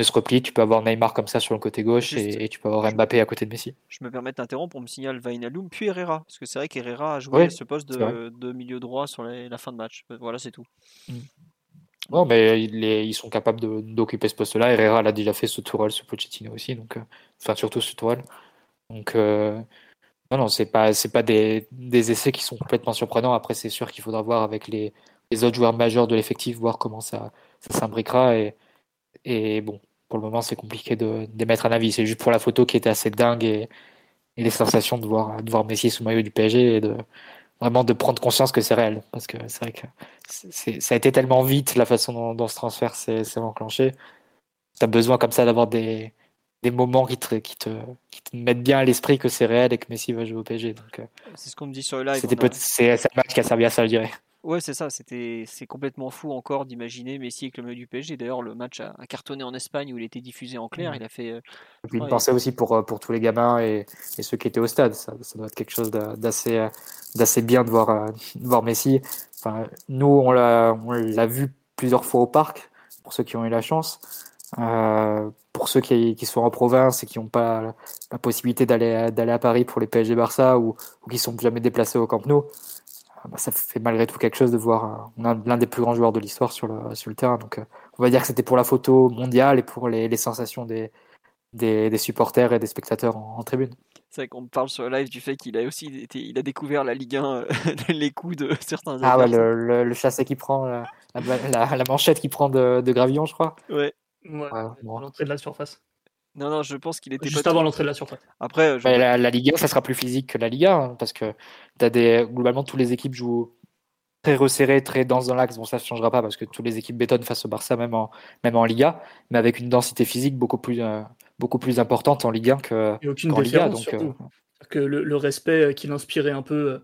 ne, se replie. Tu peux avoir Neymar comme ça sur le côté gauche et, tu peux avoir Mbappé à côté de Messi. Je me permets d'interrompre pour me signaler Wijnaldum puis Herrera. Parce que c'est vrai qu'Herrera a joué ce poste de, de, milieu droit sur la fin de match. Voilà, c'est tout. Mm. Non, mais ils sont capables d'occuper ce poste-là. Herrera l'a déjà fait sous Tourelle, sous Pochettino aussi, donc euh, enfin surtout sous Tourelle. Donc euh, non, non, c'est pas c'est pas des, des, essais qui sont complètement surprenants. Après, c'est sûr qu'il faudra voir avec les, les, autres joueurs majeurs de l'effectif, voir comment ça, ça s'imbriquera. Et, et bon, pour le moment, c'est compliqué d'émettre un avis. C'est juste pour la photo qui était assez dingue et, et les sensations de voir, de voir Messi sous maillot du PSG et de, vraiment de prendre conscience que c'est réel. Parce que c'est vrai que ça a été tellement vite la façon dont, ce transfert s'est enclenché. Tu as besoin comme ça d'avoir des, des moments qui te, qui, te, qui te mettent bien à l'esprit que c'est réel et que Messi va jouer au PSG. Euh, c'est ce qu'on me dit sur le live. C'est un match qui a servi à ça, je dirais. Ouais, c'est ça. C'était, c'est complètement fou encore d'imaginer Messi avec le maillot du PSG. D'ailleurs, le match a, cartonné en Espagne où il était diffusé en clair. Il a fait. Euh, et puis, il pensait aussi pour, euh, pour tous les gamins et, et, ceux qui étaient au stade. Ça, ça doit être quelque chose d'assez, euh, d'assez bien de voir, de voir Messi. Enfin, nous, on l'a, on l'a vu plusieurs fois au parc, pour ceux qui ont eu la chance. Euh, pour ceux qui, qui, sont en province et qui n'ont pas la possibilité d'aller, d'aller à Paris pour les PSG Barça ou, ou qui sont jamais déplacés au Camp Nou, bah, ça fait malgré tout quelque chose de voir l'un des plus grands joueurs de l'histoire sur le, sur le terrain. Donc, euh, on va dire que c'était pour la photo mondiale et pour les, les sensations des, des, des, supporters et des spectateurs en, tribune. C'est vrai qu'on parle sur le live du fait qu'il a aussi été, il a découvert la Ligue 1, euh, (laughs) les coups de (laughs) certains. Ah ouais, le, le, chassé qui prend, la, la, manchette qui prend de, de Gravillon, je crois. Ouais. ouais, l'entrée de la surface. Non, non, je pense qu'il était juste avant l'entrée de la surface. Après, la, la, Liga, ça sera plus physique que la Liga, hein, parce que as des... globalement, toutes les équipes jouent très resserrées, très denses dans l'axe. Bon, ça ne changera pas parce que toutes les équipes bétonnent face au Barça, même en, même en Liga, mais avec une densité physique beaucoup plus, euh, beaucoup plus importante en Liga que, Et aucune Liga. Donc, euh, que le, le, respect qu'il inspirait un peu euh,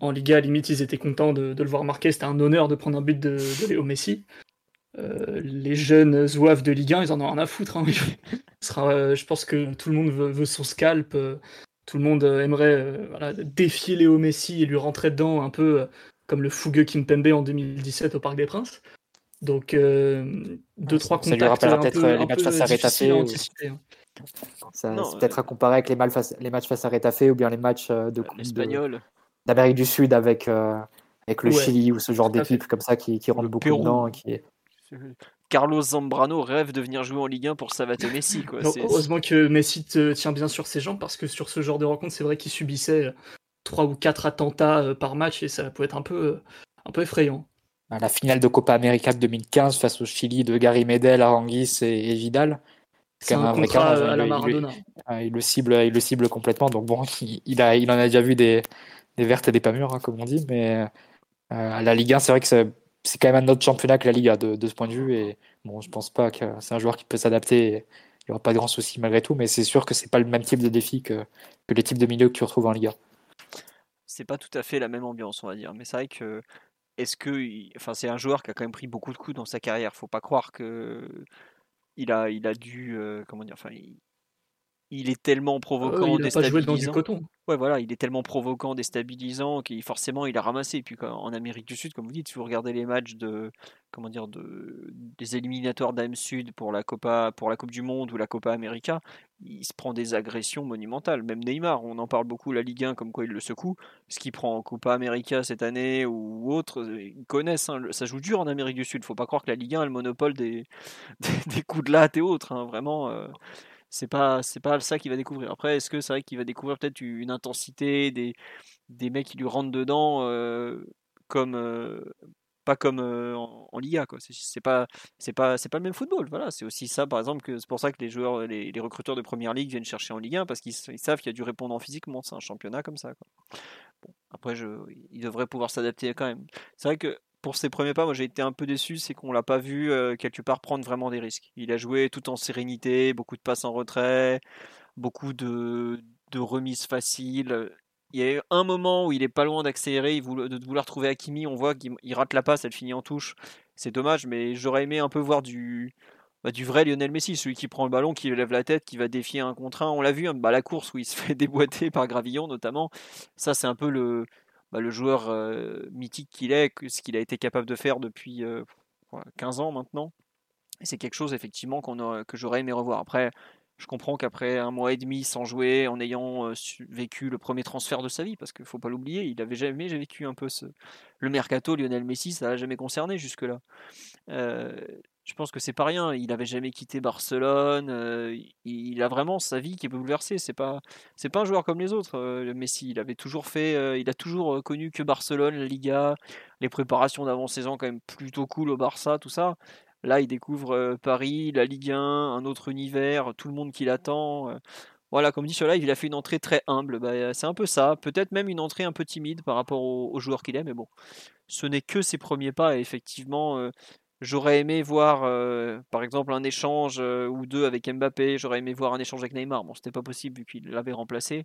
en Liga, limite, ils étaient contents de, de le voir marquer. C'était un honneur de prendre un but de, de Léo Messi. Euh, les jeunes zouaves de Ligue 1, ils en ont rien à foutre. Hein. (laughs) Euh, je pense que tout le monde veut, son scalp. Euh, tout le monde aimerait voilà, défier Léo Messi et lui rentrer dedans un peu comme le fougueux Kimpembe en 2017 au Parc des Princes. Donc, deux, trois contacts. Ça lui rappellera peut-être les matchs face à Rétafé. Hein. c'est peut-être à comparer avec les, les, matchs face à Rétafé ou bien les matchs de d'Amérique du Sud avec, avec le Chili ou ce genre d'équipe comme ça qui, qui rentre beaucoup dedans. Qui est... Carlos Zambrano rêve de venir jouer en Ligue 1 pour savater Messi. Quoi. heureusement que Messi te tient bien sur ses jambes parce que sur ce genre de rencontre, c'est vrai qu'il subissait euh, trois ou quatre attentats euh, par match et ça pouvait être un peu, euh, un peu effrayant. La finale de Copa América de 2015 face au Chili de Gary Medel, Aranguis et, Vidal. C'est un, contrat à la Maradona. Il, le cible, il le cible complètement. Donc bon, il, a, il en a déjà vu des, des vertes et des pas mûres, hein, comme on dit. Mais à la Ligue 1, c'est vrai que c'est quand même un autre championnat que la Liga de, ce point de vue. Et bon, je pense pas que c'est un joueur qui peut s'adapter. Il n'y aura pas de grand souci malgré tout, mais c'est sûr que c'est pas le même type de défi que, les types de milieux que tu retrouves en Liga. c'est pas tout à fait la même ambiance, on va dire. Mais c'est vrai que est-ce que, enfin, c'est un joueur qui a quand même pris beaucoup de coups dans sa carrière. Faut pas croire que il a, il a dû, euh, comment dire, enfin, est tellement provoquant, il pas joué dans du coton. Ouais, voilà, il est tellement provoquant, déstabilisant qu'il forcément il a ramassé. Et puis en Amérique du Sud, comme vous dites, si vous regardez les matchs de, comment dire, de, des éliminatoires d'AM Sud pour la Copa, pour la Coupe du Monde ou la Copa América, il se prend des agressions monumentales. Même Neymar, on en parle beaucoup, la Ligue 1, comme quoi il le secoue. Ce qu'il prend en Copa América cette année ou autre, ils connaissent. Hein, ça joue dur en Amérique du Sud. Faut pas croire que la Ligue 1 a le monopole (laughs) des, des, coups de latte et autres. Hein, vraiment. Euh, c'est pas c'est pas ça qu'il va découvrir. Après, est-ce que c'est vrai qu'il va découvrir peut-être une intensité, des, des mecs qui lui rentrent dedans euh, comme euh, pas comme euh, en, Liga quoi. C'est pas c'est pas c'est pas le même football. Voilà, c'est aussi ça par exemple que c'est pour ça que les joueurs les, recruteurs de première ligue viennent chercher en Ligue 1 parce qu'ils savent qu'il y a du répondant physiquement. C'est un championnat comme ça. Après, je, il devrait pouvoir s'adapter quand même. C'est vrai que pour ses premiers pas, moi j'ai été un peu déçu, c'est qu'on l'a pas vu euh, quelque part prendre vraiment des risques. Il a joué tout en sérénité, beaucoup de passes en retrait, beaucoup de, de remises faciles. Il y a eu un moment où il est pas loin d'accélérer, de vouloir trouver Hakimi. On voit qu'il rate la passe, elle finit en touche. C'est dommage, mais j'aurais aimé un peu voir du, bah, du vrai Lionel Messi, celui qui prend le ballon, qui lève la tête, qui va défier un contre un. On l'a vu, hein, bah, la course où il se (laughs) fait déboîter par Gravillon notamment. Ça, c'est un peu le, bah, le joueur euh, mythique qu'il est, ce qu'il a été capable de faire depuis 15 euh, ans maintenant. C'est quelque chose effectivement que j'aurais aimé revoir. Après, je comprends qu'après un mois et demi sans jouer, en ayant euh, vécu le premier transfert de sa vie, parce qu'il ne faut pas l'oublier, il avait jamais vécu un peu ce... le mercato Lionel Messi, ça l'a jamais concerné jusque-là je pense que c'est pas rien. Il avait jamais quitté Barcelone. Euh, il a vraiment sa vie qui est bouleversée. C'est pas, c'est pas un joueur comme les autres. Euh, Messi, il avait toujours fait, euh, il a toujours connu que Barcelone, la Liga, les préparations d'avant-saison quand même plutôt cool au Barça, tout ça. Là, il découvre Paris, la Ligue 1, un autre univers, tout le monde qui l'attend. Voilà, comme dit sur live, il a fait une entrée très humble. Bah, c'est un peu ça. Peut-être même une entrée un peu timide par rapport au, joueur qu'il est, mais bon, ce n'est que ses premiers pas. Et effectivement, J'aurais aimé voir, euh, par exemple, un échange euh, ou deux avec Mbappé. J'aurais aimé voir un échange avec Neymar. Bon, c'était pas possible vu qu'il l'avait remplacé.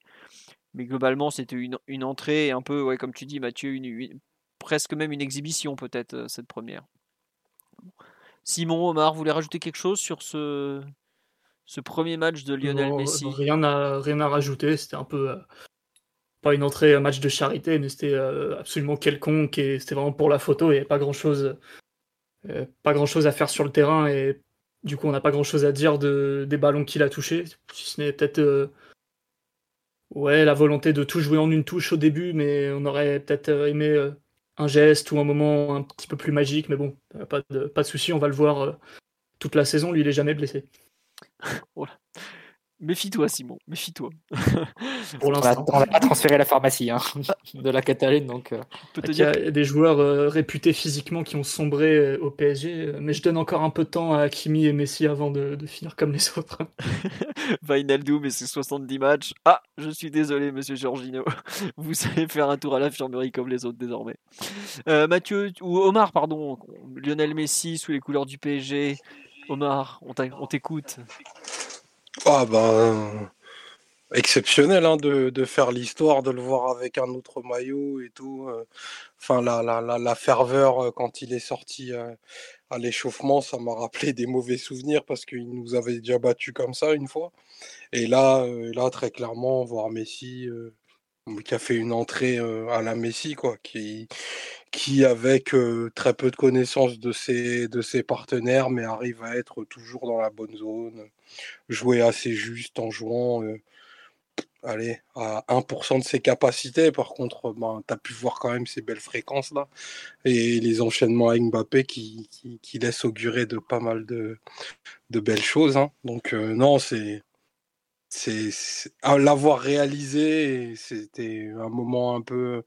Mais globalement, c'était une, entrée un peu, ouais, comme tu dis, Mathieu, une, presque même une exhibition peut-être euh, cette première. Simon, Omar, vous voulez rajouter quelque chose sur ce, ce premier match de Lionel Messi? Rien à, rien à rajouter. C'était un peu pas une entrée, un match de charité, mais c'était absolument quelconque et c'était vraiment pour la photo. Il n'y avait pas grand-chose euh, pas grand chose à faire sur le terrain et du coup on n'a pas grand chose à dire de, des ballons qu'il a touchés, si ce n'est peut-être euh, ouais, la volonté de tout jouer en une touche au début, mais on aurait peut-être euh, aimé un geste ou un moment un petit peu plus magique, mais bon, pas de, pas de souci, on va le voir toute la saison, lui il est jamais blessé. (laughs) Méfie-toi, Simon, méfie-toi. Pour (laughs) l'instant. On n'a pas transféré la pharmacie hein, (laughs) de la Cataline. Donc, euh. Il y a des joueurs euh, réputés physiquement qui ont sombré euh, au PSG, mais je donne encore un peu de temps à Kimi et Messi avant de, finir comme les autres. Vainaldoum et ses 70 matchs. Ah, je suis désolé, monsieur Giorgino. (laughs) Vous allez faire un tour à l'infirmerie comme les autres désormais. Mathieu, ou Omar, pardon. Lionel Messi sous les couleurs du PSG. Omar, on t'écoute. Ah ben exceptionnel hein, de, de, faire l'histoire, de le voir avec un autre maillot et tout. Euh. Enfin, la, la, la, la ferveur euh, quand il est sorti euh, à l'échauffement, ça m'a rappelé des mauvais souvenirs parce qu'il nous avait déjà battu comme ça une fois. Et là, là très clairement, voir Messi qui a fait une entrée à la Messi, quoi, qui, qui avec très peu de connaissances de ses, de ses partenaires, mais arrive à être toujours dans la bonne zone, jouer assez juste en jouant allez, à 1% de ses capacités. Par contre, ben, tu as pu voir quand même ces belles fréquences là et les enchaînements à Mbappé qui, qui, laissent augurer de pas mal de, de belles choses. Hein. Donc, non, c'est. C'est à l'avoir réalisé, c'était un moment un peu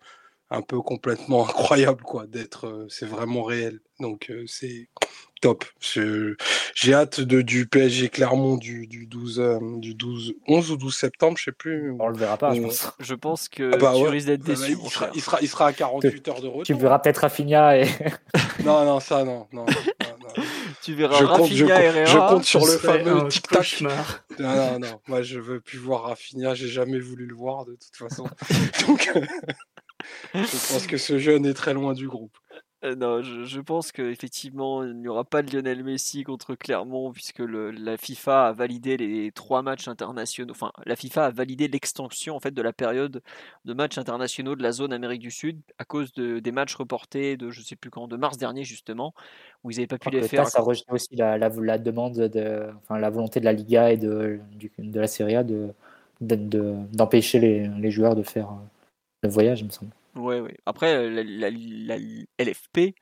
un peu complètement (laughs) incroyable quoi d'être c'est vraiment réel. Donc c'est top. J'ai hâte de du PSG Clermont du, du 12 du 12 11 ou 12 septembre je sais plus on le verra pas je pense. (laughs) Je pense que ah bah tu risques d'être déçu il sera, il, sera, il sera à 48 heures de retour. tu verras peut-être Rafinha et (laughs) non non ça non non, tu verras je Rafinha compte, je, je compte sur le fameux tic tac (laughs) non non non. Moi je veux plus voir Rafinha. J'ai jamais voulu le voir de toute façon. (laughs) Donc (laughs) je pense que ce jeune est très loin du groupe. Euh, non, je, pense qu'effectivement, il n'y aura pas de Lionel Messi contre Clermont, puisque la FIFA a validé les trois matchs internationaux. Enfin, la FIFA a validé l'extension en fait de la période de matchs internationaux de la zone Amérique du Sud à cause de, des matchs reportés de je sais plus quand, de mars dernier justement, où ils n'avaient pas pu les faire. Ça rejeté aussi la, la, demande de, enfin, la volonté de la Liga et de, de la Serie A de, d'empêcher les, les, joueurs de faire le voyage, il me semble. Ouais, ouais. Après, la, LFP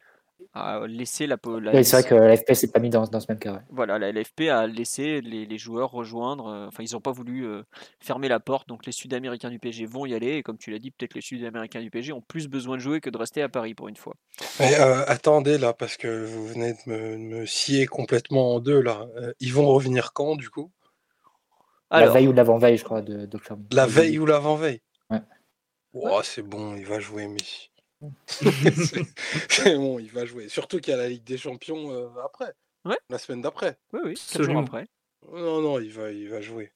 a laissé la. oui, c'est vrai que la LFP s'est pas mis dans, dans, ce même cas. Voilà, la LFP a laissé les, les joueurs rejoindre. Euh, enfin, ils n'ont pas voulu euh, fermer la porte, donc les Sud-Américains du PSG vont y aller. Et comme tu l'as dit, peut-être les Sud-Américains du PSG ont plus besoin de jouer que de rester à Paris pour une fois. Mais euh, attendez là, parce que vous venez de me, me scier complètement en deux là. ils vont revenir quand du coup? La veille ou l'avant-veille, je crois, de, de La veille ou l'avant-veille? Oh, c'est bon, il va jouer, Messi. (laughs) (laughs) c'est bon, il va jouer. Surtout qu'il y a la Ligue des Champions euh, après. La semaine d'après. Oui, oui, jours après. Non, non, il va, il va jouer.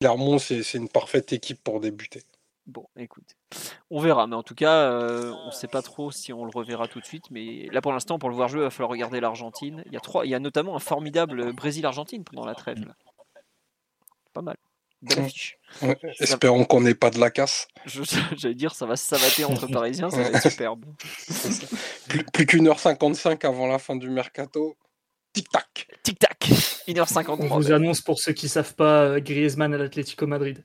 Clermont, c'est une parfaite équipe pour débuter. Bon, écoute, on verra. Mais en tout cas, euh, on ne sait pas trop si on le reverra tout de suite. Mais là, pour l'instant, pour le voir jouer, il va falloir regarder l'Argentine. Il y a trois, il y a notamment un formidable Brésil-Argentine pendant la trêve. Pas mal. Espérons qu'on n'ait pas de la casse. J'allais dire, ça va savater entre (laughs) Parisiens, ça va être superbe. Plus, qu'une heure 55 avant la fin du mercato. Tic-tac. Tic-tac. 1h53. On vous annonce pour ceux qui ne savent pas euh, Griezmann à l'Atlético Madrid.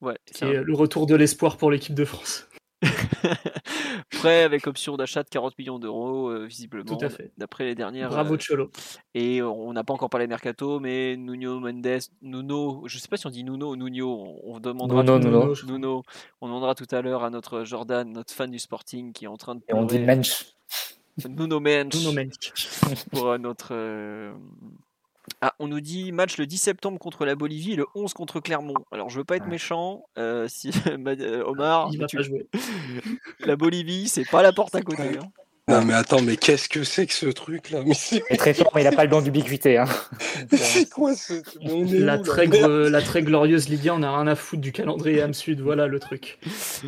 Ouais, qui est le retour de l'espoir pour l'équipe de France. (laughs) Prêt avec option d'achat de 40 millions d'euros, euh, visiblement, d'après les dernières. Bravo euh, Cholo. Et on n'a pas encore parlé de mercato, mais Nuno Mendes, Nuno, je sais pas si on dit Nuno ou Nuno, on, demandera. Nuno, on demandera tout à l'heure à notre Jordan, notre fan du Sporting, qui est en train de. Et on dit Mensch. Nuno Mensch. Nuno Mensch. pour notre. Ah, on nous dit match le 10 septembre contre la Bolivie et le 11 contre Clermont. Alors, je veux pas être méchant. Euh, si, (laughs) euh, Omar, il va pas jouer. (laughs) la Bolivie, c'est pas la porte à côté. Hein. Non, mais attends, mais qu'est-ce que c'est que ce truc-là? Il est très fort, mais il n'a pas le don d'ubiquité. Hein. (laughs) c'est quoi ce... la, très la très glorieuse Ligue 1, on a rien à foutre du calendrier AM Sud. Voilà le truc.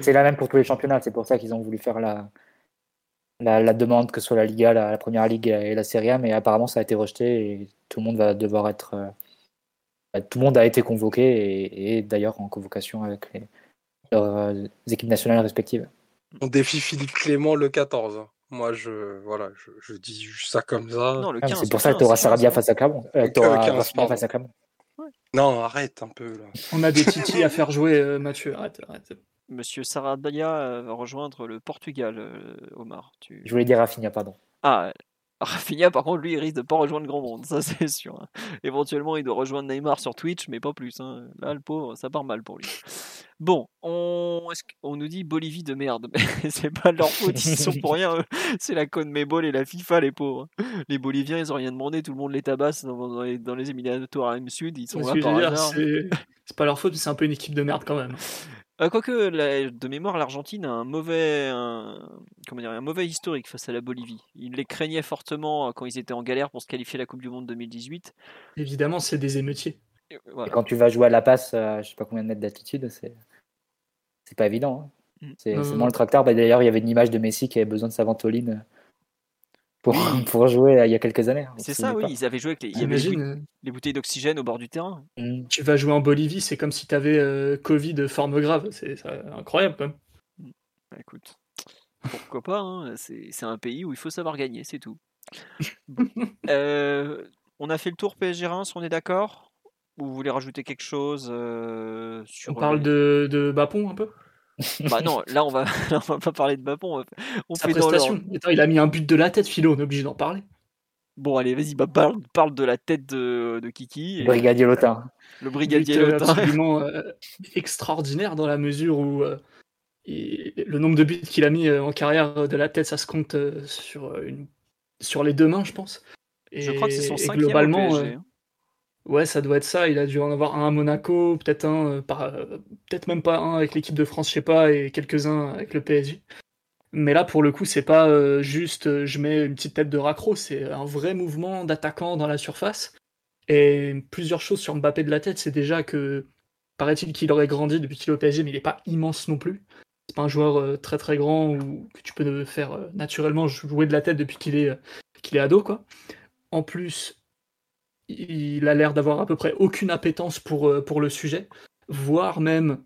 C'est la même pour tous les championnats. C'est pour ça qu'ils ont voulu faire la, la, demande, que ce soit la Liga, la, Première Ligue et la Serie A, mais apparemment ça a été rejeté et tout le monde va devoir être. Euh, bah, tout le monde a été convoqué et, d'ailleurs en convocation avec les, leurs euh, équipes nationales respectives. On défie Philippe Clément le 14. Moi, je, voilà, je, dis ça comme ça. Ah, c'est pour ça que tu auras Sarabia face à Clermont. Euh, face à Clermont. Non, arrête un peu. Là. On a des titis à faire jouer, Mathieu. Arrête, arrête. Monsieur Sarabia va rejoindre le Portugal, Omar. Tu... Je voulais dire Rafinha, pardon. Ah, (laughs) Rafinha, par contre, lui, il risque de pas rejoindre grand monde, ça c'est sûr. Hein. Éventuellement, il doit rejoindre Neymar sur Twitch, mais pas plus. Hein. Là, le pauvre, ça part mal pour lui. Bon, on, on nous dit Bolivie de merde, mais (laughs) c'est pas leur faute, ils sont pour rien. C'est la Conmebol et la FIFA, les pauvres. Les Boliviens, ils ont rien demandé, tout le monde les tabasse dans, les, dans les éliminatoires M Sud, ils sont là par. C'est pas leur faute, c'est un peu une équipe de merde quand même. Euh, quoique, de mémoire, l'Argentine a un mauvais, comment dire, un mauvais historique face à la Bolivie. Ils les craignaient fortement euh, quand ils étaient en galère pour se qualifier à la Coupe du Monde 2018. Évidemment, c'est des émeutiers. Et, quand tu vas jouer à La Passe, à je sais pas combien de mètres d'altitude, c'est c'est pas évident. Hein. Mm. C'est moins le tracteur. Bah, D'ailleurs, il y avait une image de Messi qui avait besoin de sa ventoline pour, (laughs) pour jouer il y a quelques années. Hein, c'est ça, oui, ils avaient joué avec les, euh, les, bouteilles d'oxygène au bord du terrain. Mm. Tu vas jouer en Bolivie, c'est comme si tu avais euh, Covid de forme grave. C'est incroyable quand même. Mm. Bah, écoute, pourquoi pas hein, C'est un pays où il faut savoir gagner, c'est tout. (laughs) Euh, on a fait le tour PSG Reims, on est d'accord? Ou vous voulez rajouter quelque chose sur On parle de, de Bapon un peu? (laughs) bah non, là on va, (laughs) on va pas parler de Bapon. On Sa fait prestation. il a mis un but de la tête, Philo, on est obligé d'en parler. Bon, allez, vas-y, bah, parle, parle, de la tête de, de Kiki. Et... Brigadier Lotin. Le Brigadier Lotin. absolument euh, extraordinaire dans la mesure où euh, le nombre de buts qu'il a mis euh, en carrière de la tête, ça se compte sur, une, sur les deux mains, je pense. Et, je crois que c'est son cinquième globalement, PSG, hein. Ouais, ça doit être ça. Il a dû en avoir un à Monaco, peut-être un, euh, euh, peut-être même pas un avec l'équipe de France, je sais pas, et quelques-uns avec le PSG. Mais là, pour le coup, c'est pas euh, juste je mets une petite tête de raccro, c'est un vrai mouvement d'attaquant dans la surface. Et plusieurs choses sur Mbappé de la tête, c'est déjà que paraît-il qu'il aurait grandi depuis qu'il est au PSG, mais il est pas immense non plus. pas un joueur très très grand ou que tu peux faire naturellement jouer de la tête depuis qu'il est, qu'il est ado. Quoi. En plus, il a l'air d'avoir à peu près aucune appétence pour, pour le sujet, voire même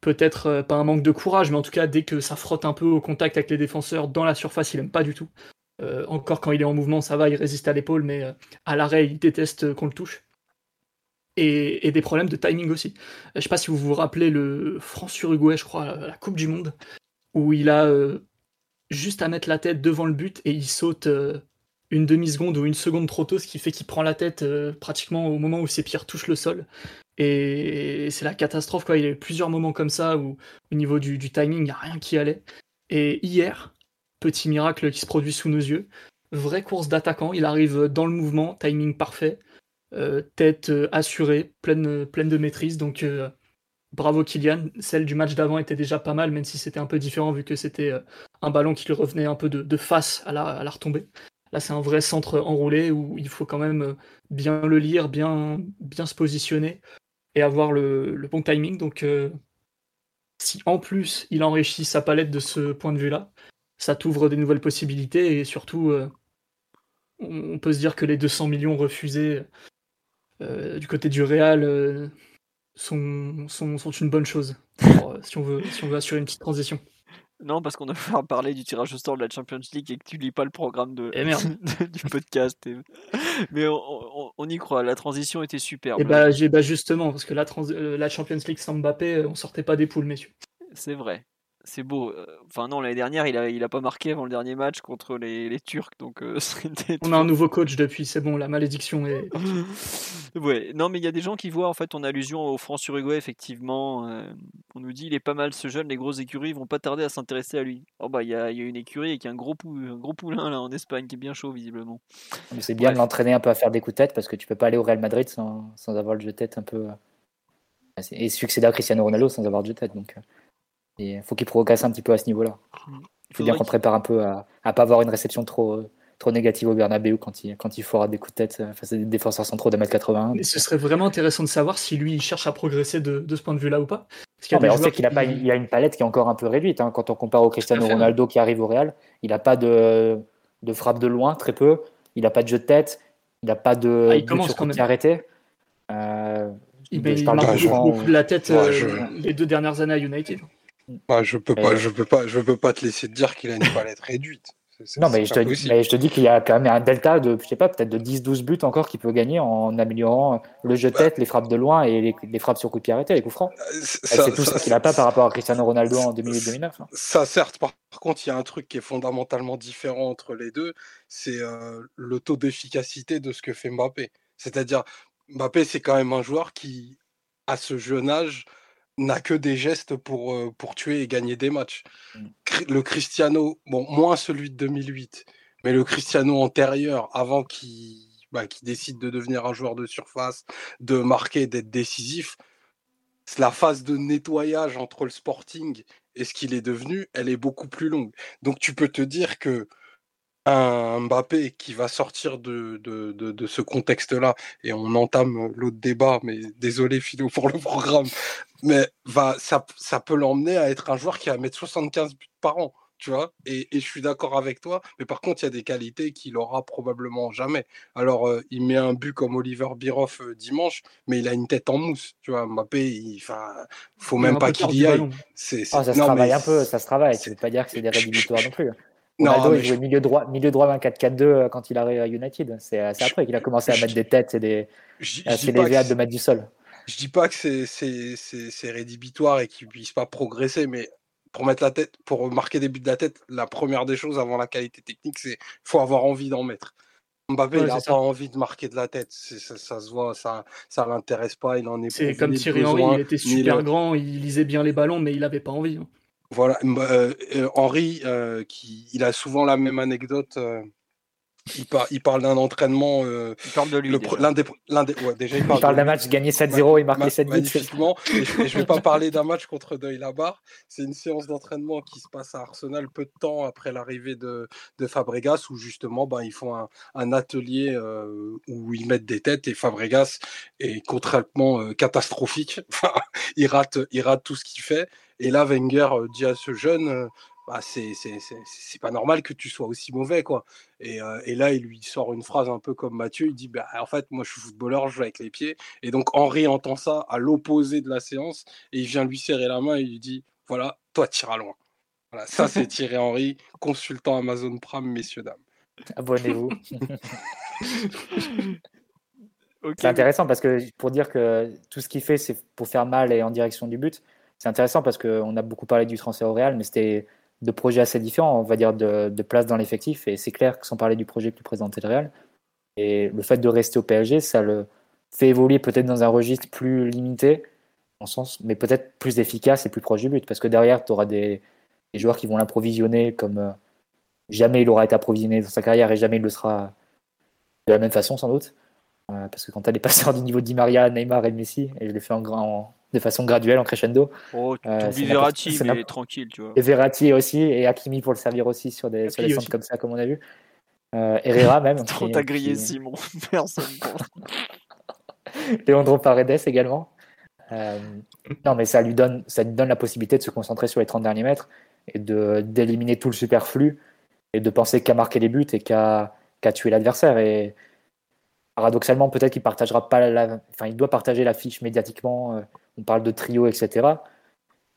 peut-être pas un manque de courage, mais en tout cas, dès que ça frotte un peu au contact avec les défenseurs dans la surface, il aime pas du tout. encore quand il est en mouvement, ça va, il résiste à l'épaule, mais à l'arrêt, il déteste qu'on le touche et, des problèmes de timing aussi. Je sais pas si vous vous rappelez le France-Uruguay, je crois, la Coupe du Monde, où il a euh, juste à mettre la tête devant le but et il saute euh, une demi-seconde ou une seconde trop tôt, ce qui fait qu'il prend la tête euh, pratiquement au moment où ses pieds touchent le sol. Et c'est la catastrophe, quoi. Il y a eu plusieurs moments comme ça où, au niveau du, timing, il n'y a rien qui allait. Et hier, petit miracle qui se produit sous nos yeux, vraie course d'attaquant, il arrive dans le mouvement, timing parfait. Euh, tête euh, assurée, pleine, pleine de maîtrise. Donc bravo Kylian. Celle du match d'avant était déjà pas mal, même si c'était un peu différent vu que c'était un ballon qui lui revenait un peu de, face à la, à la retombée. Là, c'est un vrai centre enroulé où il faut quand même bien le lire, bien, bien se positionner et avoir le, bon timing. Donc, si en plus il enrichit sa palette de ce point de vue-là, ça t'ouvre des nouvelles possibilités et surtout, on peut se dire que les 200 millions refusés euh, du côté du Real euh, sont, sont, une bonne chose, euh, si, on veut, si on veut assurer une petite transition. Non, parce qu'on a (laughs) faire parler du tirage au sort de la Champions League et que tu lis pas le programme de, eh, (laughs) du podcast. Mais on, y croit, la transition était superbe. Et bah, bah justement, parce que la, la Champions League sans Mbappé, on sortait pas des poules, messieurs. C'est vrai c'est beau. Euh, enfin non, l'année dernière, il a, il a pas marqué avant le dernier match contre les, les Turcs, donc euh, (laughs) On a un nouveau coach depuis, c'est bon, la malédiction est. (laughs) ouais, non, mais il y a des gens qui voient en fait en allusion au France-Uruguay, effectivement. Euh, on nous dit il est pas mal ce jeune, les grosses écuries vont pas tarder à s'intéresser à lui. Oh bah il y a, y a, une écurie et qui a un gros, un gros poulain là en Espagne qui est bien chaud visiblement. C'est bien de l'entraîner un peu à faire des coups de tête parce que tu peux pas aller au Real Madrid sans, sans avoir le jeu de tête un peu. Et succéder à Cristiano Ronaldo sans avoir de jeu de tête. Donc il faut qu'il progresse un petit peu à ce niveau-là. Il faut bien qu'on prépare un peu à ne pas avoir une réception trop, trop négative au Bernabeu quand il, quand il fera des coups de tête face à des défenseurs centraux de 1m80. Mais ce serait vraiment intéressant de savoir si lui il cherche à progresser de, de ce point de vue-là ou pas. on sait qu'il a, pas, il a une palette qui est encore un peu réduite. Hein. Quand on compare au Cristiano Ronaldo qui arrive au Real, il n'a pas de, de frappe de loin, très peu. Il n'a pas de jeu de tête. Il n'a pas de ah, il commence quand même. arrêté. Euh, il, il marque beaucoup de la tête euh, les deux dernières années à United. Bah, je peux pas, je peux pas, je peux pas te laisser te dire qu'il a une palette réduite. non, mais je, te, je, te, dis qu'il y a quand même un delta de, je sais pas, peut-être de 10-12 buts encore qu'il peut gagner en améliorant le jeu de bah. tête, les frappes de loin et les, frappes sur coup de pied arrêté, les coups francs. Euh, c'est tout ce qu'il n'a pas par rapport à Cristiano Ronaldo en 2008-2009. Hein. Ça, certes, par, contre, il y a un truc qui est fondamentalement différent entre les deux, c'est euh, le taux d'efficacité de ce que fait Mbappé. C'est-à-dire, Mbappé, c'est quand même un joueur qui, à ce jeune âge, n'a que des gestes pour, euh, pour tuer et gagner des matchs. Mm. Le Cristiano, bon, moins celui de 2008, mais le Cristiano antérieur, avant qu'il bah, décide de devenir un joueur de surface, de marquer, d'être décisif, la phase de nettoyage entre le sporting et ce qu'il est devenu, elle est beaucoup plus longue. Donc tu peux te dire que un Mbappé qui va sortir de, de, de, ce contexte-là, et on entame l'autre débat, mais désolé Philo pour le programme, mais va, ça, ça peut l'emmener à être un joueur qui va mettre 75 buts par an, tu vois, et, et, je suis d'accord avec toi, mais par contre, il y a des qualités qu'il aura probablement jamais. Alors, euh, il met un but comme Oliver Biroff euh, dimanche, mais il a une tête en mousse, tu vois, Mbappé, il faut même pas qu'il y aille. C'est, ah, ça se travaille un peu, ça se travaille, tu veux pas dire que c'est des rédhibitoires non plus. Ronaldo, il jouait milieu droit, milieu droit 24-4-2 euh, quand il arrive à United. C'est après qu'il a commencé à mettre des têtes et des, assez de mettre du sol. Je dis pas que c'est rédhibitoire et qu'il puisse pas progresser, mais pour mettre la tête, pour marquer des buts de la tête, la première des choses avant la qualité technique, c'est faut avoir envie d'en mettre. Mbappé, il n'a pas envie de marquer de la tête. Ça, ça, se voit, ça ça l'intéresse pas. Il en est. C'est comme Thierry Henry, il était super grand, il lisait bien les ballons, mais il n'avait pas envie. Hein. Voilà, euh, euh, Henri, euh, qui, il a souvent la même anecdote il, il parle d'un entraînement. Euh, il parle de lui. L'un des, ouais, déjà, il parle, d'un match gagné 7-0 et marqué 7 buts. Magnifiquement. et je ne vais pas parler d'un match contre Deuil Labar. C'est une séance d'entraînement qui se passe à Arsenal peu de temps après l'arrivée de, de, Fabregas, où justement, ben, ils font un, un atelier euh, où ils mettent des têtes et Fabregas est contrairement euh, catastrophique. (laughs) il, rate, il rate tout ce qu'il fait. Et là, Wenger dit à ce jeune bah, c'est pas normal que tu sois aussi mauvais quoi. Et, euh, et, là il lui sort une phrase un peu comme Mathieu, il dit bah, en fait moi je suis footballeur, je joue avec les pieds. Et donc Henri entend ça à l'opposé de la séance et il vient lui serrer la main et il lui dit voilà toi tires à loin. Voilà, ça c'est (laughs) Thierry Henry, consultant Amazon Prime messieurs dames. Abonnez-vous. (laughs) C'est intéressant parce que pour dire que tout ce qu'il fait c'est pour faire mal et en direction du but. C'est intéressant parce qu'on a beaucoup parlé du transfert au Real, mais c'était de projets assez différents, on va dire, de, place dans l'effectif. Et c'est clair que sans parler du projet que tu présentais le Real, et le fait de rester au PSG, ça le fait évoluer peut-être dans un registre plus limité, en sens, mais peut-être plus efficace et plus proche du but. Parce que derrière, tu auras des, joueurs qui vont l'approvisionner comme euh, jamais il aura été approvisionné dans sa carrière et jamais il le sera de la même façon, sans doute. Euh, parce que quand tu as des (laughs) passeurs du niveau de Di Maria, Neymar et Messi, et je l'ai fait en, grand, de façon graduelle en crescendo. Oh, tu euh, Verratti, mais tranquille, tu vois. Et Verratti aussi, et Hakimi pour le servir aussi sur des, sur des centres comme ça, comme on a vu. Euh, Herrera (laughs) même. Trop t'as grillé Simon, (laughs) personne. (laughs) Leandro Paredes également. Euh, non, mais ça lui, donne, ça lui donne la possibilité de se concentrer sur les 30 derniers mètres et d'éliminer tout le superflu et de penser qu'à marquer les buts et qu'à qu tuer l'adversaire. Et paradoxalement, peut-être qu'il partagera pas la, enfin, il doit partager l'affiche médiatiquement. Euh, on parle de trio, etc.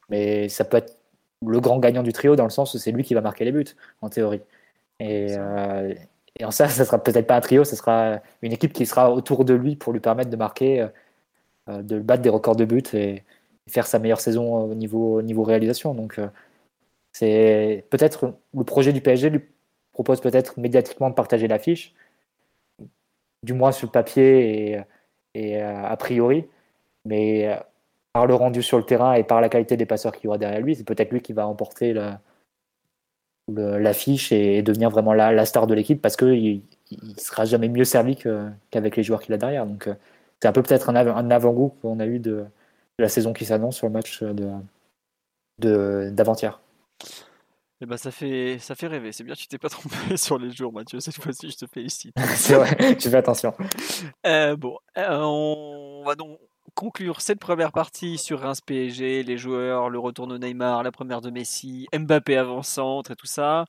Mais ça peut être le grand gagnant du trio dans le sens où c'est lui qui va marquer les buts, en théorie. Et, euh, en ça, ça sera peut-être pas un trio, ce sera une équipe qui sera autour de lui pour lui permettre de marquer, euh, de battre des records de buts et, faire sa meilleure saison au niveau, niveau réalisation. Donc, c'est peut-être le projet du PSG lui propose peut-être médiatiquement de partager l'affiche, du moins sur le papier et, et a priori. Mais par le rendu sur le terrain et par la qualité des passeurs qu'il y aura derrière lui, c'est peut-être lui qui va emporter l'affiche et devenir vraiment la, la star de l'équipe parce qu'il ne sera jamais mieux servi qu'avec les joueurs qu'il a derrière. Donc euh, c'est un peu peut-être un, avant-goût qu'on a eu de, la saison qui s'annonce sur le match d'avant-hier. Eh ben, ça fait ça fait rêver. C'est bien, tu t'es pas trompé (laughs) sur les jours, Mathieu. Cette fois-ci, je te félicite. (laughs) c'est vrai, tu fais attention. Euh, bon, euh, on va donc conclure cette première partie sur Reims PSG, les joueurs, le retour de Neymar, la première de Messi, Mbappé avant-centre et tout ça.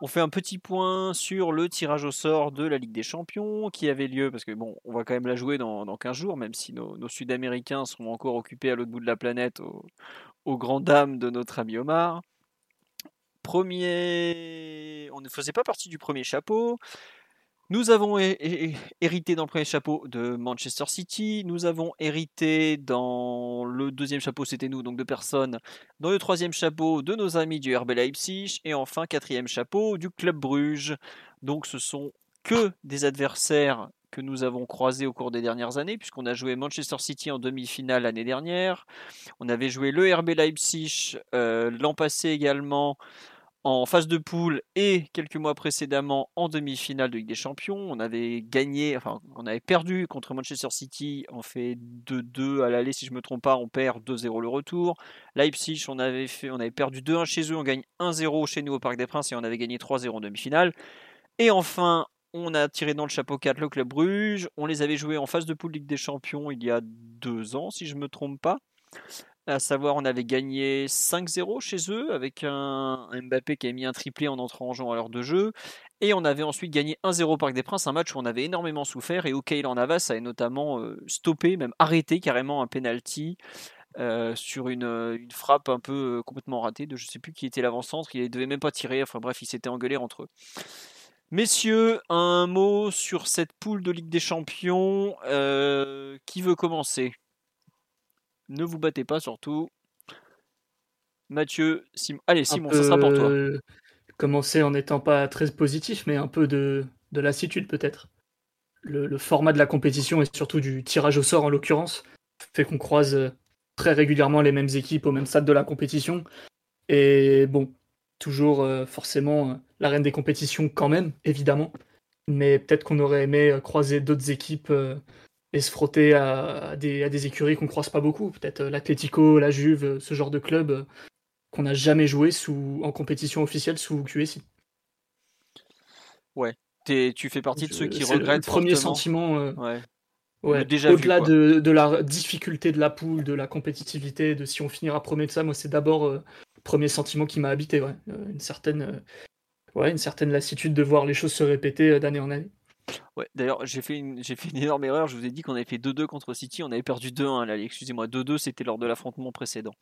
On fait un petit point sur le tirage au sort de la Ligue des Champions qui avait lieu, parce que bon, on va quand même la jouer dans, dans 15 jours, même si nos, Sud-Américains sont encore occupés à l'autre bout de la planète, aux au grand dames de notre ami Omar. Premier, on ne faisait pas partie du premier chapeau. Nous avons hérité dans le premier chapeau de Manchester City. Nous avons hérité dans le deuxième chapeau, c'était nous, donc deux personnes. Dans le troisième chapeau, de nos amis du RB Leipzig. Et enfin, quatrième chapeau, du Club Bruges. Donc ce sont que des adversaires que nous avons croisés au cours des dernières années, puisqu'on a joué Manchester City en demi-finale l'année dernière. On avait joué le RB Leipzig euh, l'an passé également en phase de poule et quelques mois précédemment en demi-finale de Ligue des Champions. On avait gagné, enfin, on avait perdu contre Manchester City, on fait 2-2 à l'aller si je me trompe pas, on perd 2-0 le retour. Leipzig, on avait, fait, on avait perdu 2-1 chez eux, on gagne 1-0 chez nous au Parc des Princes et on avait gagné 3-0 en demi-finale. Et enfin, on a tiré dans le chapeau 4 le Club Bruges. On les avait joués en phase de poule Ligue des Champions il y a deux ans, si je ne me trompe pas. À savoir, on avait gagné 5-0 chez eux avec un, Mbappé qui a mis un triplé en entrant en jeu à l'heure de jeu. Et on avait ensuite gagné 1-0 Parc des Princes, un match où on avait énormément souffert et où Kaylan Navas avait notamment euh, stoppé, même arrêté carrément un penalty euh, sur une, une, frappe un peu euh, complètement ratée de je sais plus qui était l'avant-centre. Il ne devait même pas tirer. Enfin bref, ils s'étaient engueulés entre eux. Messieurs, un mot sur cette poule de Ligue des Champions. qui veut commencer? Ne vous battez pas surtout. Mathieu, Simon. Allez, Simon, ça sera pour toi. Commencer en n'étant pas très positif, mais un peu de, de lassitude peut-être. Le, format de la compétition et surtout du tirage au sort en l'occurrence fait qu'on croise euh, très régulièrement les mêmes équipes au même stade de la compétition. Et bon, toujours euh, forcément euh, la reine des compétitions quand même, évidemment. mais peut-être qu'on aurait aimé croiser d'autres équipes et se frotter à, des, à des, écuries qu'on croise pas beaucoup. Peut-être l'Atlético, la Juve, ce genre de club qu'on n'a jamais joué sous, en compétition officielle sous QSI. Ouais, tu fais partie de ceux qui regrettent. Le premier sentiment. Euh, ouais. Au-delà de, de, la difficulté de la poule, de la compétitivité, de si on finira premier de ça, moi c'est d'abord le euh, premier sentiment qui m'a habité. Ouais. Euh, une, certaine, ouais, une certaine lassitude de voir les choses se répéter d'année en année. Ouais, d'ailleurs, j'ai fait, une, j'ai fait une énorme erreur. Je vous ai dit qu'on avait fait 2-2 contre City. On avait perdu 2-1 là. Excusez-moi, 2-2, c'était lors de l'affrontement précédent.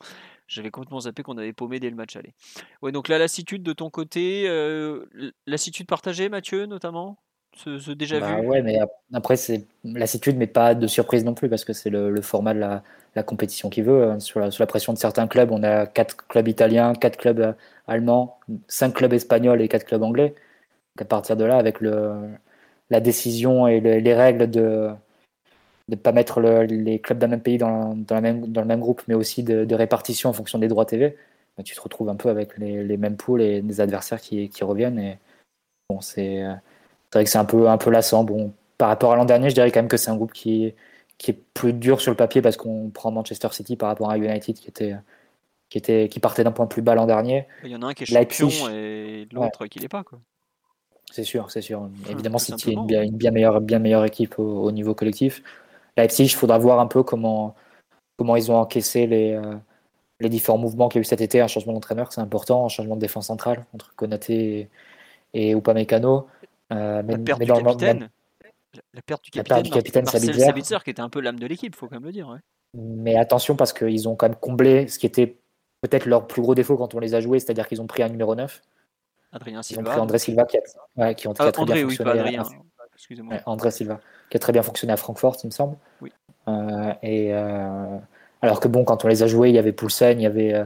J'avais complètement zappé qu'on avait paumé dès le match aller. Ouais, donc la lassitude de ton côté, euh, lassitude partagée, Mathieu, notamment? Ce, déjà bah vu? Ouais, mais après, c'est lassitude, mais pas de surprise non plus, parce que c'est le, format de la, compétition qui veut. Hein. Sur la, la, pression de certains clubs, on a 4 clubs italiens, 4 clubs euh, allemands, 5 clubs espagnols et 4 clubs anglais. Donc à partir de là, avec le la décision et les règles de ne pas mettre les clubs d'un même pays dans, dans, la même, dans le même groupe, mais aussi de, répartition en fonction des droits TV, bah, tu te retrouves un peu avec les, les, mêmes poules et des adversaires qui, qui reviennent. Et bon, c'est vrai que c'est un peu, un peu lassant. Bon, par rapport à l'an dernier, je dirais quand même que c'est un groupe qui, qui est plus dur sur le papier parce qu'on prend Manchester City par rapport à United qui était qui, était, qui partait d'un point plus bas l'an dernier. Il y en a un qui est champion et l'autre qui l'est pas. Quoi. C'est sûr, c'est sûr. Évidemment, City est une bien, une bien, meilleure, bien meilleure équipe au, niveau collectif. Leipzig, il faudra voir un peu comment, comment ils ont encaissé les, euh, les différents mouvements qu'il y a eu cet été. Un changement d'entraîneur, c'est important. Un changement de défense centrale entre Konaté et, et Upamecano. Euh, la, perte du capitaine, la perte du capitaine, capitaine Sabitzer, qui était un peu l'âme de l'équipe, faut quand même le dire. Mais attention, parce qu'ils ont quand même comblé ce qui était peut-être leur plus gros défaut quand on les a joués, c'est-à-dire qu'ils ont pris un numéro 9 Adrien Silva. Ils ont pris André Silva qui a, qui, ah, très bien fonctionné. Adrien. Excusez-moi. André Silva, qui a très bien fonctionné à Francfort, il me semble. Oui. Euh, et euh, alors que bon, quand on les a joués, il y avait Poulsen, il y avait euh,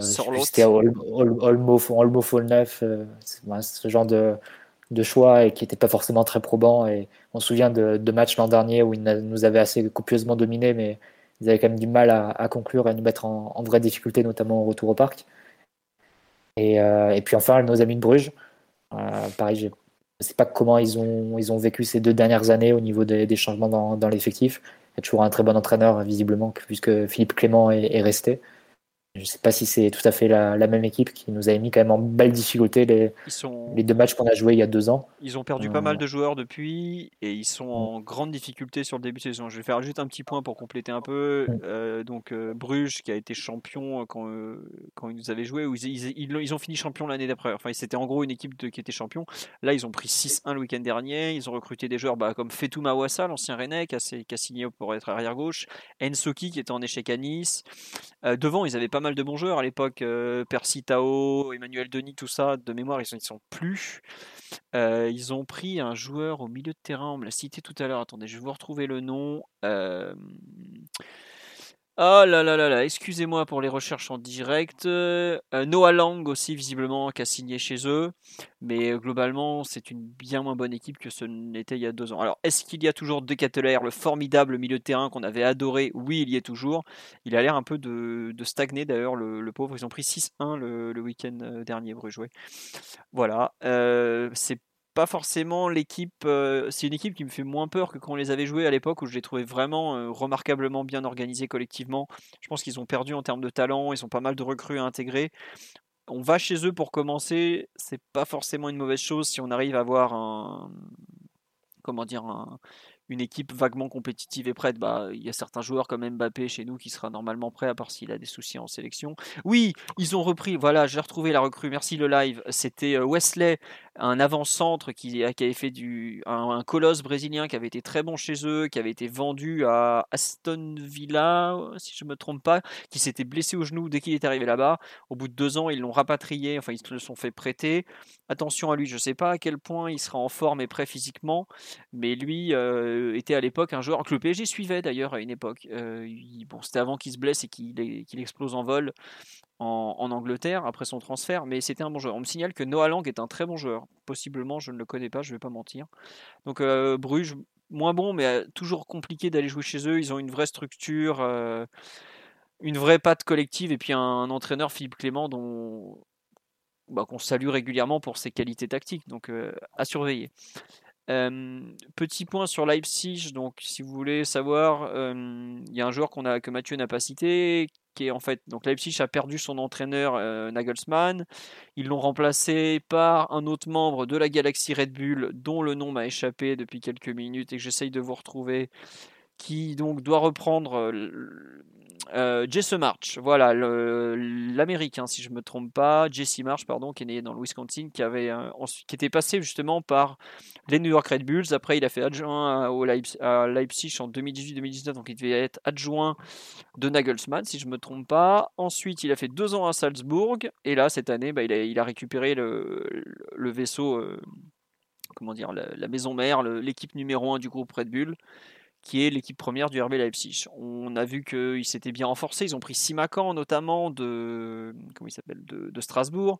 c'était Olmo, Olmo Neuf, ce genre de, de choix et qui n'était pas forcément très probant. Et on se souvient de, de matchs l'an dernier où ils nous avaient assez copieusement dominés, mais ils avaient quand même du mal à, à conclure et à nous mettre en, en vraie difficulté, notamment au retour au parc. Et, euh, et, puis enfin, nos amis de Bruges. Euh, pareil, je ne sais pas comment ils ont, ils ont vécu ces deux dernières années au niveau des, changements dans, l'effectif. Il y a toujours un très bon entraîneur, visiblement, puisque Philippe Clément est resté. Je ne sais pas si c'est tout à fait la, même équipe qui nous a mis quand même en belle difficulté les, les deux matchs qu'on a joués il y a deux ans. Ils ont perdu pas mal euh. de joueurs depuis et ils sont en grande difficulté sur le début de saison. Je vais faire juste un petit point pour compléter un peu. Euh, donc euh, Bruges qui a été champion quand, quand ils nous avaient joué, ils, ils, ont fini champion l'année d'après. Enfin, c'était en gros une équipe qui était champion. Là, ils ont pris 6-1 le week-end dernier. Ils ont recruté des joueurs bah, comme Fetou Mawassa, l'ancien Rennais, qui a, signé pour être arrière gauche. Ensoki qui était en échec à Nice. devant, ils avaient pas mal de bons joueurs à l'époque, euh, Percy Tao, Emmanuel Denis, tout ça, de mémoire, ils sont, sont plus. Euh, ils ont pris un joueur au milieu de terrain, on me l'a cité tout à l'heure, attendez, je vais vous retrouver le nom. Oh là là là là, excusez-moi pour les recherches en direct. Euh, Noah Lang aussi, visiblement, qui a signé chez eux. Mais euh, globalement, c'est une bien moins bonne équipe que ce n'était il y a deux ans. Alors, est-ce qu'il y a toujours De Ketteler, le formidable milieu de terrain qu'on avait adoré? Oui, il y est toujours. Il a l'air un peu de, stagner d'ailleurs, le, pauvre. Ils ont pris 6-1 le, week-end euh, dernier, jouer. Voilà. c'est pas forcément l'équipe. Euh, c'est une équipe qui me fait moins peur que quand on les avait joués à l'époque où je les trouvais vraiment euh, remarquablement bien organisés collectivement. Je pense qu'ils ont perdu en termes de talent, ils ont pas mal de recrues à intégrer. On va chez eux pour commencer, c'est pas forcément une mauvaise chose si on arrive à avoir un. Comment dire un, une équipe vaguement compétitive et prête, bah, il y a certains joueurs comme Mbappé chez nous qui sera normalement prêt, à part s'il a des soucis en sélection. Oui, ils ont repris, voilà, j'ai retrouvé la recrue, merci le live. C'était euh, Wesley, un avant-centre qui, avait fait du, un, colosse brésilien qui avait été très bon chez eux, qui avait été vendu à Aston Villa, si je ne me trompe pas, qui s'était blessé au genou dès qu'il est arrivé là-bas. Au bout de deux ans, ils l'ont rapatrié, enfin, ils se sont fait prêter. Attention à lui, je ne sais pas à quel point il sera en forme et prêt physiquement, mais lui. Euh, était à l'époque un joueur que le PSG suivait d'ailleurs à une époque. Euh, bon, c'était avant qu'il se blesse et qu'il explose en vol en, Angleterre après son transfert, mais c'était un bon joueur. On me signale que Noah Lang est un très bon joueur. Possiblement, je ne le connais pas, je ne vais pas mentir. Donc euh, Bruges, moins bon, mais toujours compliqué d'aller jouer chez eux. Ils ont une vraie structure, une vraie patte collective et puis un, entraîneur, Philippe Clément, dont bah, qu'on salue régulièrement pour ses qualités tactiques. Donc à surveiller. Petit point sur Leipzig, donc si vous voulez savoir, il y a un joueur qu'on a, que Mathieu n'a pas cité, qui est en fait, donc Leipzig a perdu son entraîneur Nagelsmann, ils l'ont remplacé par un autre membre de la galaxie Red Bull, dont le nom m'a échappé depuis quelques minutes et que j'essaye de vous retrouver, qui donc doit reprendre euh, Jesse March, voilà, l'américain, si je me trompe pas, Jesse March, pardon, qui est né dans le Wisconsin, qui, avait, qui était passé justement par les New York Red Bulls. Après, il a fait adjoint au à Leipzig en 2018-2019, donc il devait être adjoint de Nagelsmann, si je me trompe pas. Ensuite, il a fait deux ans à Salzbourg, et là, cette année, bah, il, a, récupéré le, vaisseau, euh, comment dire, la maison mère, l'équipe numéro un du groupe Red Bull qui est l'équipe première du RB Leipzig. On a vu qu'ils s'étaient bien renforcés. Ils ont pris Simacan notamment de comment il s'appelle de, Strasbourg.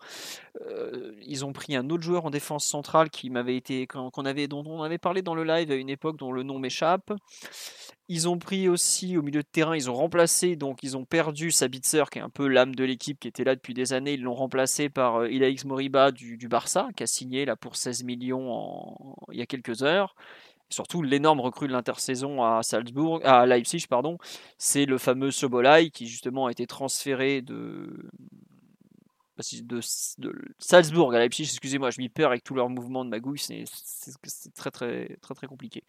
Euh, ils ont pris un autre joueur en défense centrale qui m'avait été qu'on avait dont on avait parlé dans le live à une époque dont le nom m'échappe. Ils ont pris aussi au milieu de terrain, ils ont remplacé, donc ils ont perdu Sabitzer, qui est un peu l'âme de l'équipe, qui était là depuis des années. Ils l'ont remplacé par euh, Ilaix Moriba du, Barça, qui a signé là pour 16 millions il y a quelques heures surtout l'énorme recrue de l'intersaison à Salzbourg, à Leipzig, pardon, c'est le fameux Sobolai qui justement a été transféré de, de, Salzbourg à Leipzig, excusez-moi, je m'y perds avec tous leurs mouvements de magouille, c'est très très très très compliqué.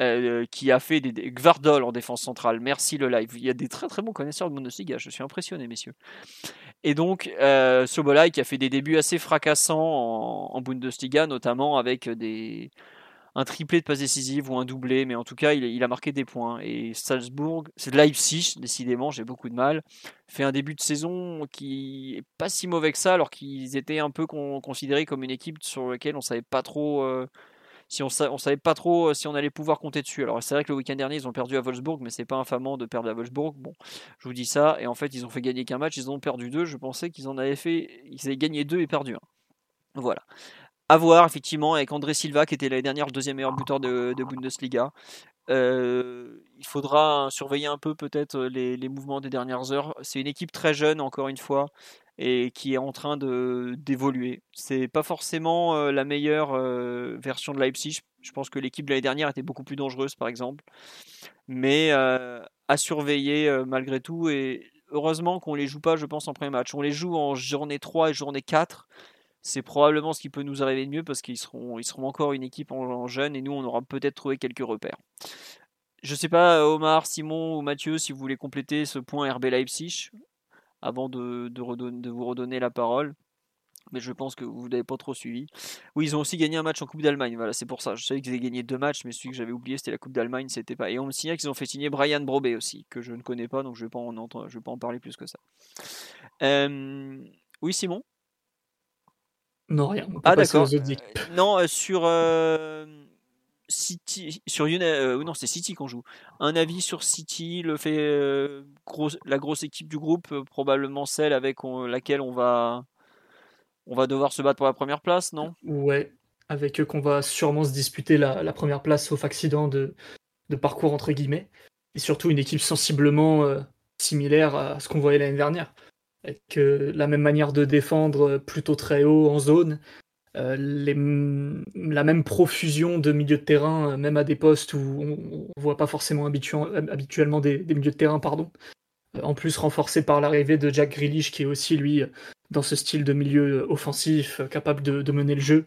Euh, qui a fait des, Gvardol en défense centrale, merci le live. Il y a des très très bons connaisseurs de Bundesliga, je suis impressionné messieurs. Et donc euh, Sobolai qui a fait des débuts assez fracassants en Bundesliga, notamment avec des un triplé de passe décisive ou un doublé, mais en tout cas, il, a marqué des points. Et Salzbourg, c'est Leipzig, décidément, j'ai beaucoup de mal, fait un début de saison qui est pas si mauvais que ça, alors qu'ils étaient un peu considérés comme une équipe sur laquelle on savait pas trop. Euh, si on, savait pas trop euh, si on allait pouvoir compter dessus. Alors c'est vrai que le week-end dernier ils ont perdu à Wolfsburg, mais c'est pas infamant de perdre à Wolfsburg. Bon, je vous dis ça. Et en fait ils ont fait gagner qu'un match, ils ont perdu deux. Je pensais qu'ils en avaient fait, ils avaient gagné deux et perdu un. Voilà. À voir, effectivement, avec André Silva, qui était l'année dernière le deuxième meilleur buteur de, Bundesliga. Euh, il faudra surveiller un peu peut-être les, mouvements des dernières heures. C'est une équipe très jeune, encore une fois, et qui est en train d'évoluer. C'est pas forcément euh, la meilleure euh, version de Leipzig. Je pense que l'équipe de l'année dernière était beaucoup plus dangereuse, par exemple. Mais à surveiller malgré tout. Et heureusement qu'on les joue pas, je pense, en premier match. On les joue en journée 3 et journée 4 c'est probablement ce qui peut nous arriver de mieux parce qu'ils seront, encore une équipe en, jeune et nous on aura peut-être trouvé quelques repères. Je sais pas Omar, Simon ou Mathieu si vous voulez compléter ce point RB Leipzig avant de, vous redonner la parole. Mais je pense que vous n'avez pas trop suivi. Oui, ils ont aussi gagné un match en Coupe d'Allemagne. Voilà, c'est pour ça. Je savais qu'ils avaient gagné deux matchs, mais celui que j'avais oublié, c'était la Coupe d'Allemagne. C'était pas. Et on me signale qu'ils ont fait signer Brian Brobé aussi, que je ne connais pas, donc je ne vais pas en entendre, je vais pas en parler plus que ça. Euh, oui, Simon? Non, rien. ah d'accord. Euh, non, euh, sur euh, City, sur United, non, c'est City qu'on joue. Un avis sur City, le fait la grosse équipe du groupe, probablement celle avec laquelle on va, on va devoir se battre pour la première place, non? Ouais, avec eux qu'on va sûrement se disputer la, première place sauf accident de, de, parcours entre guillemets, et surtout une équipe sensiblement similaire à ce qu'on voyait l'année dernière avec euh, la même manière de défendre plutôt très haut en zone, euh, la même profusion de milieux de terrain, euh, même à des postes où on ne voit pas forcément habituellement des, milieux de terrain, pardon. En plus renforcé par l'arrivée de Jack Grealish, qui est aussi lui dans ce style de milieu offensif, capable de, mener le jeu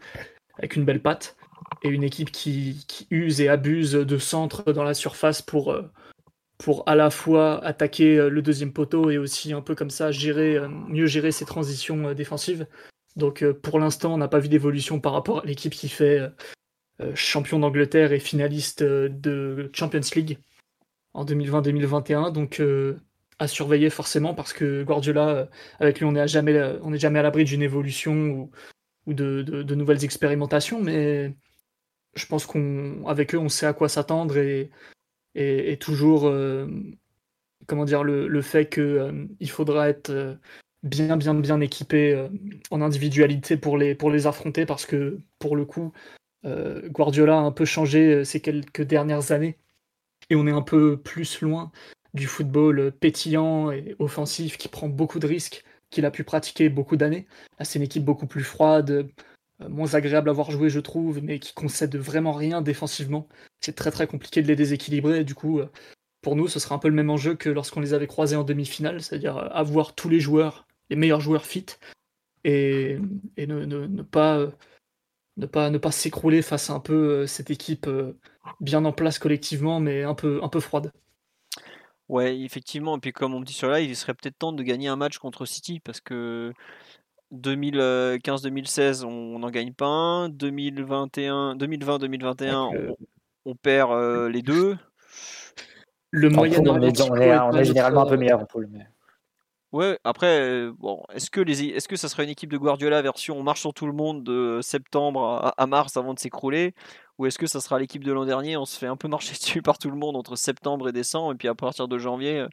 avec une belle patte, et une équipe qui, use et abuse de centres dans la surface pour pour à la fois attaquer euh, le deuxième poteau et aussi un peu comme ça gérer, euh, mieux gérer ses transitions euh, défensives. Donc pour l'instant, on n'a pas vu d'évolution par rapport à l'équipe qui fait champion d'Angleterre et finaliste de Champions League en 2020-2021. Donc à surveiller forcément parce que Guardiola, avec lui, on n'est jamais, à l'abri d'une évolution ou, de, de, nouvelles expérimentations. Mais je pense qu'avec eux, on sait à quoi s'attendre et et, toujours euh, comment dire le, fait qu'il euh, faudra être euh, bien bien bien équipé en individualité pour les affronter parce que pour le coup Guardiola a un peu changé ces quelques dernières années et on est un peu plus loin du football pétillant et offensif qui prend beaucoup de risques qu'il a pu pratiquer beaucoup d'années. C'est une équipe beaucoup plus froide, moins agréable à voir jouer, je trouve, mais qui concèdent vraiment rien défensivement. C'est très très compliqué de les déséquilibrer. Du coup, pour nous, ce sera un peu le même enjeu que lorsqu'on les avait croisés en demi-finale, c'est-à-dire avoir tous les joueurs, les meilleurs joueurs fit, et, ne, pas ne pas, s'écrouler face à un peu cette équipe bien en place collectivement, mais un peu, un peu froide. Ouais, effectivement. Et puis comme on dit sur live, il serait peut-être temps de gagner un match contre City parce que 2015-2016, on n'en gagne pas un. 2021, 2020-2021, on, perd euh, les deux. Le moyen on, est, on est généralement un peu meilleur en poule. Mais... Ouais, après, euh, bon, est-ce que, les, est-ce que ça serait une équipe de Guardiola version on marche sur tout le monde de septembre à, mars avant de s'écrouler Ou est-ce que ça sera l'équipe de l'an dernier On se fait un peu marcher (laughs) dessus par tout le monde entre septembre et décembre, et puis à partir de janvier,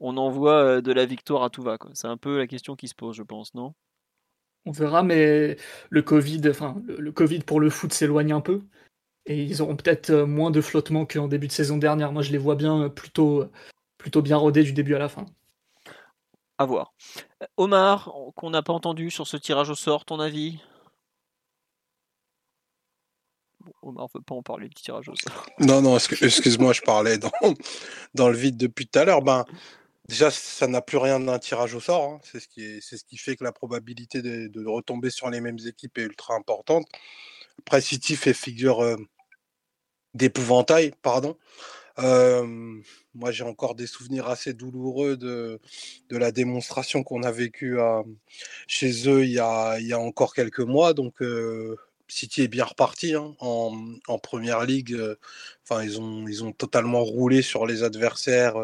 on envoie euh, de la victoire à tout va. C'est un peu la question qui se pose, je pense, non? On verra, mais le Covid, enfin, le Covid pour le foot s'éloigne un peu. Et ils auront peut-être euh, moins de flottement qu'en début de saison dernière. Moi, je les vois bien plutôt, plutôt bien rodés du début à la fin. À voir. Omar, qu'on n'a pas entendu sur ce tirage au sort, ton avis? Omar ne veut pas en parler du tirage au sort. Non, non, excuse-moi, je parlais dans, dans le vide depuis tout à l'heure. Ben, déjà, ça n'a plus rien d'un tirage au sort. Hein. C'est ce, qui fait que la probabilité de, retomber sur les mêmes équipes est ultra importante. Après, City fait figure euh, d'épouvantail, pardon moi, j'ai encore des souvenirs assez douloureux de, la démonstration qu'on a vécue chez eux il y, a, encore quelques mois. Donc, City est bien reparti hein, en, première ligue. Enfin, ils ont, ils ont totalement roulé sur les adversaires,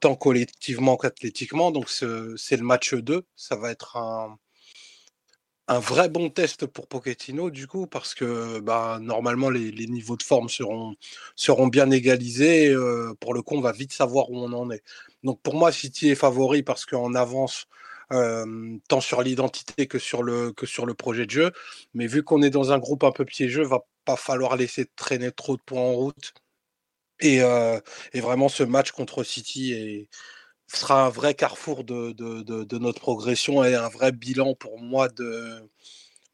tant collectivement qu'athlétiquement. Donc, c'est le match 2. Ça va être un, un vrai bon test pour Pochettino, du coup, parce que bah, normalement, les, niveaux de forme seront, bien égalisés. Euh, pour le coup, on va vite savoir où on en est. Donc, pour moi, City est favori parce qu'on avance euh, tant sur l'identité que, sur le, que sur le projet de jeu. Mais vu qu'on est dans un groupe un peu piégeux, va pas falloir laisser traîner trop de points en route. Et, vraiment, ce match contre City sera un vrai carrefour de, notre progression et un vrai bilan pour moi de,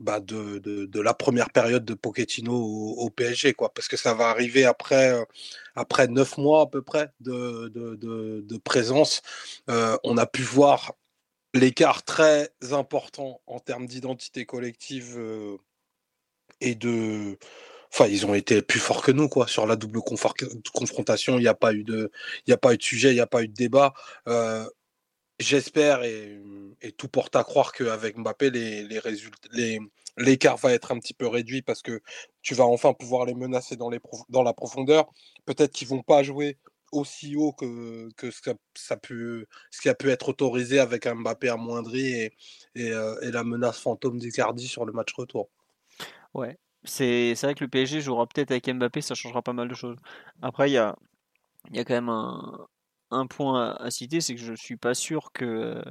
bah la première période de Pochettino au, PSG, quoi, parce que ça va arriver après, après neuf mois à peu près de, présence. On a pu voir l'écart très important en termes d'identité collective et de Enfin, ils ont été plus forts que nous, quoi, sur la double confrontation. Il n'y a pas eu de, il a pas eu de sujet, il n'y a pas eu de débat. Euh, j'espère et, tout porte à croire qu'avec Mbappé, les, les résultats, l'écart va être un petit peu réduit parce que tu vas enfin pouvoir les menacer dans, les dans la profondeur. Peut-être qu'ils vont pas jouer aussi haut que, que ce, que ça pu, ce qui a pu être autorisé avec un Mbappé amoindri et, et, euh, la menace fantôme d'Icardi sur le match retour. Ouais, c'est vrai que le PSG jouera peut-être avec Mbappé, ça changera pas mal de choses. Après, il y a, y a quand même un, un point à, citer, c'est que je suis pas sûr que.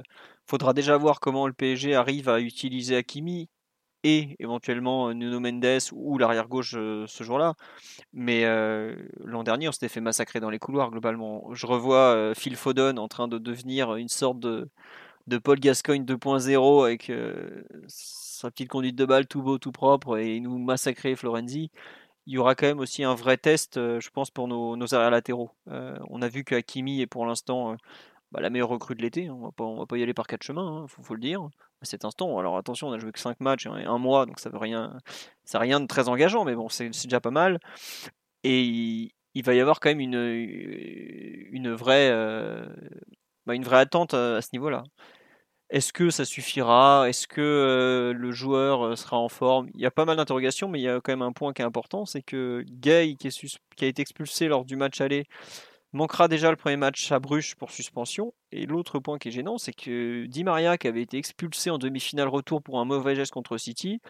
Faudra déjà voir comment le PSG arrive à utiliser Hakimi et éventuellement Nuno Mendes ou l'arrière gauche euh, ce jour-là. Mais euh, l'an dernier, on s'était fait massacrer dans les couloirs globalement. Je revois euh, Phil Foden en train de devenir une sorte de, de Paul Gascoigne 2.0 avec sa petite conduite de balle tout beau, tout propre et nous massacrer Florenzi, il y aura quand même aussi un vrai test, euh, je pense, pour nos, nos arrières latéraux. Euh, on a vu qu'Akimi est pour l'instant euh, bah, la meilleure recrue de l'été. On ne va pas y aller par quatre chemins, il hein, faut, le dire. À cet instant, alors attention, on a joué que 5 matchs et un mois, donc ça veut rien, ça rien de très engageant, mais bon, c'est déjà pas mal. Et il, va y avoir quand même une, une vraie, bah, une vraie attente à ce niveau-là. Est-ce que ça suffira? Est-ce que euh, le joueur euh, sera en forme? Il y a pas mal d'interrogations, mais il y a quand même un point qui est important, c'est que Gay, qui, a été expulsé lors du match aller, manquera déjà le premier match à Bruges pour suspension. Et l'autre point qui est gênant, c'est que Di Maria, qui avait été expulsé en demi-finale retour pour un mauvais geste contre City,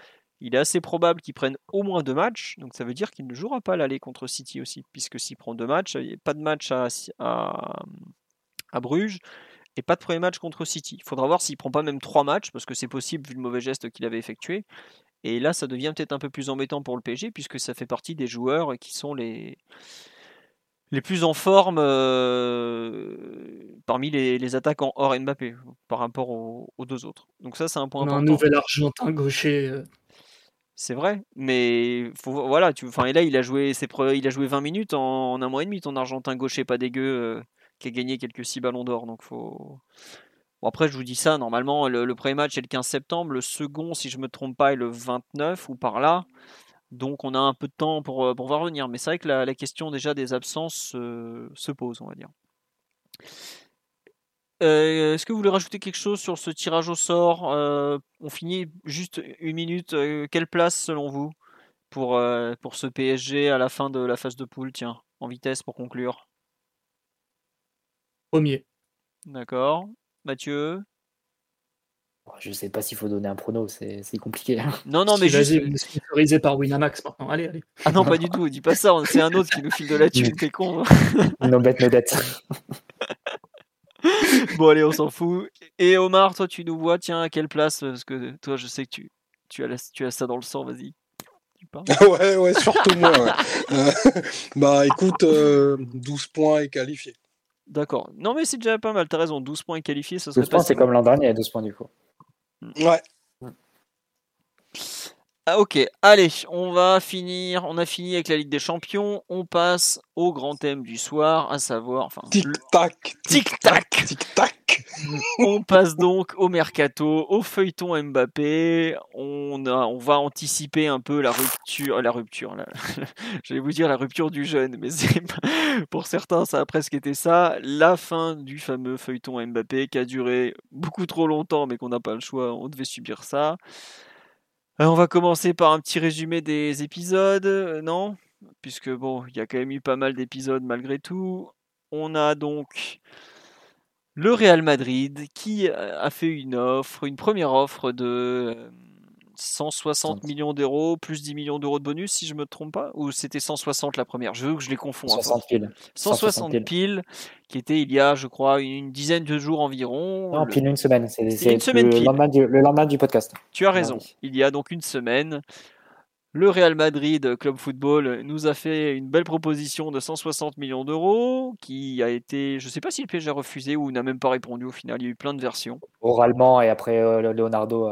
il est assez probable qu'il prenne au moins deux matchs. Donc ça veut dire qu'il ne jouera pas l'aller contre City aussi, puisque s'il prend deux matchs, il n'y a pas de match à Bruges et pas de premier match contre City. Il faudra voir s'il prend pas même trois matchs, parce que c'est possible vu le mauvais geste qu'il avait effectué. Et là, ça devient peut-être un peu plus embêtant pour le PSG, puisque ça fait partie des joueurs qui sont les, les plus en forme euh, parmi les, les, attaquants hors Mbappé, par rapport aux, deux autres. Donc ça, c'est un point On important. un nouvel Argentin gaucher. Euh, C'est vrai, mais faut, voilà, tu, enfin, et là il a joué, ses il a joué 20 minutes en, un mois et demi, ton Argentin gaucher pas dégueu, euh, qui a gagné quelques 6 ballons d'or, donc faut. Bon, après, je vous dis ça, normalement, le, premier match est le 15 septembre, le second, si je me trompe pas, est le 29 ou par là, donc on a un peu de temps pour, euh, pour voir venir, mais c'est vrai que la, question déjà des absences euh, se pose, on va dire. Euh, est-ce que vous voulez rajouter quelque chose sur ce tirage au sort On finit juste une minute. Quelle place selon vous pour, pour ce PSG à la fin de la phase de poule Tiens, en vitesse pour conclure? Premier. D'accord. Mathieu? Je ne sais pas s'il faut donner un prono, c'est compliqué. Hein. Non, non, mais juste. Sponsorisé par Winamax maintenant. Allez, allez. Ah non, pas du tout. Dis pas ça. C'est un autre qui nous file de la thune. (laughs) T'es con. nos bêtes, nos dettes. (laughs) bon, allez, on s'en fout. Et Omar, toi, tu nous vois, tiens, à quelle place? Parce que toi, je sais que tu, tu, as, tu as ça dans le sang, vas-y. (laughs) ouais, ouais, surtout moi. Euh, bah écoute, 12 euh, points et qualifié. D'accord. Non, mais c'est déjà pas mal, t'as raison. 12 points et qualifié, ça serait 12 points, c'est comme l'an dernier, 12 points du coup. Ouais. Ah, ok, allez, on va finir. On a fini avec la Ligue des Champions. On passe au grand thème du soir, à savoir. Enfin, tic-tac, tic-tac, tic-tac. (laughs) on passe donc au mercato, au feuilleton Mbappé. On, a, on va anticiper un peu la rupture. La rupture, là. (laughs) j'allais vous dire la rupture du jeune, mais pour certains, ça a presque été ça. La fin du fameux feuilleton Mbappé qui a duré beaucoup trop longtemps, mais qu'on n'a pas le choix. On devait subir ça. Euh, on va commencer par un petit résumé des épisodes, euh, non? Puisque bon, il y a quand même eu pas mal d'épisodes malgré tout. On a donc le Real Madrid qui a fait une offre, une première offre de 160 millions d'euros plus 10 millions d'euros de bonus, si je me trompe pas, ou c'était 160 la première? Je veux que je les confonds. 160 piles. 160, piles, qui était il y a, je crois, une dizaine de jours environ. Non, pile une semaine. C'est une semaine le, lendemain du, le lendemain du podcast. Tu as raison. Il y a donc une semaine. Le Real Madrid Club Football nous a fait une belle proposition de 160 millions d'euros qui a été, je ne sais pas si le PSG a refusé ou n'a même pas répondu au final. Il y a eu plein de versions. Oralement et après euh, Leonardo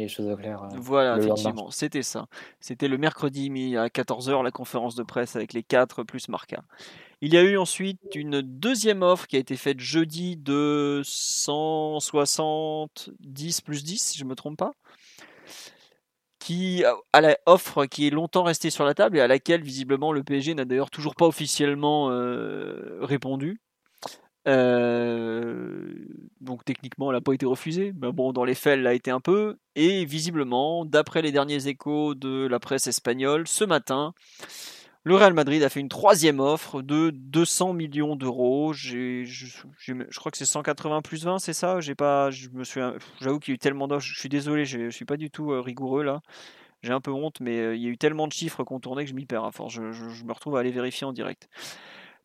les choses au clair. Euh, voilà, effectivement, c'était ça. C'était le mercredi à 14h, la conférence de presse avec les 4 plus Marca. Il y a eu ensuite une deuxième offre qui a été faite jeudi de 170 plus 10, si je ne me trompe pas. Qui à la offre qui est longtemps restée sur la table et à laquelle visiblement le PSG n'a d'ailleurs toujours pas officiellement euh, répondu. Euh, donc techniquement, elle n'a pas été refusée, mais bon, dans les faits, elle l'a été un peu. Et visiblement, d'après les derniers échos de la presse espagnole, ce matin, le Real Madrid a fait une troisième offre de 200 millions d'euros. Je, crois que c'est 180 plus 20, c'est ça? J'avoue qu'il y a eu tellement d'offres. Je suis désolé, je, ne suis pas du tout euh, rigoureux là. J'ai un peu honte, mais euh, il y a eu tellement de chiffres qu'on tournait que je m'y perds à je, me retrouve à aller vérifier en direct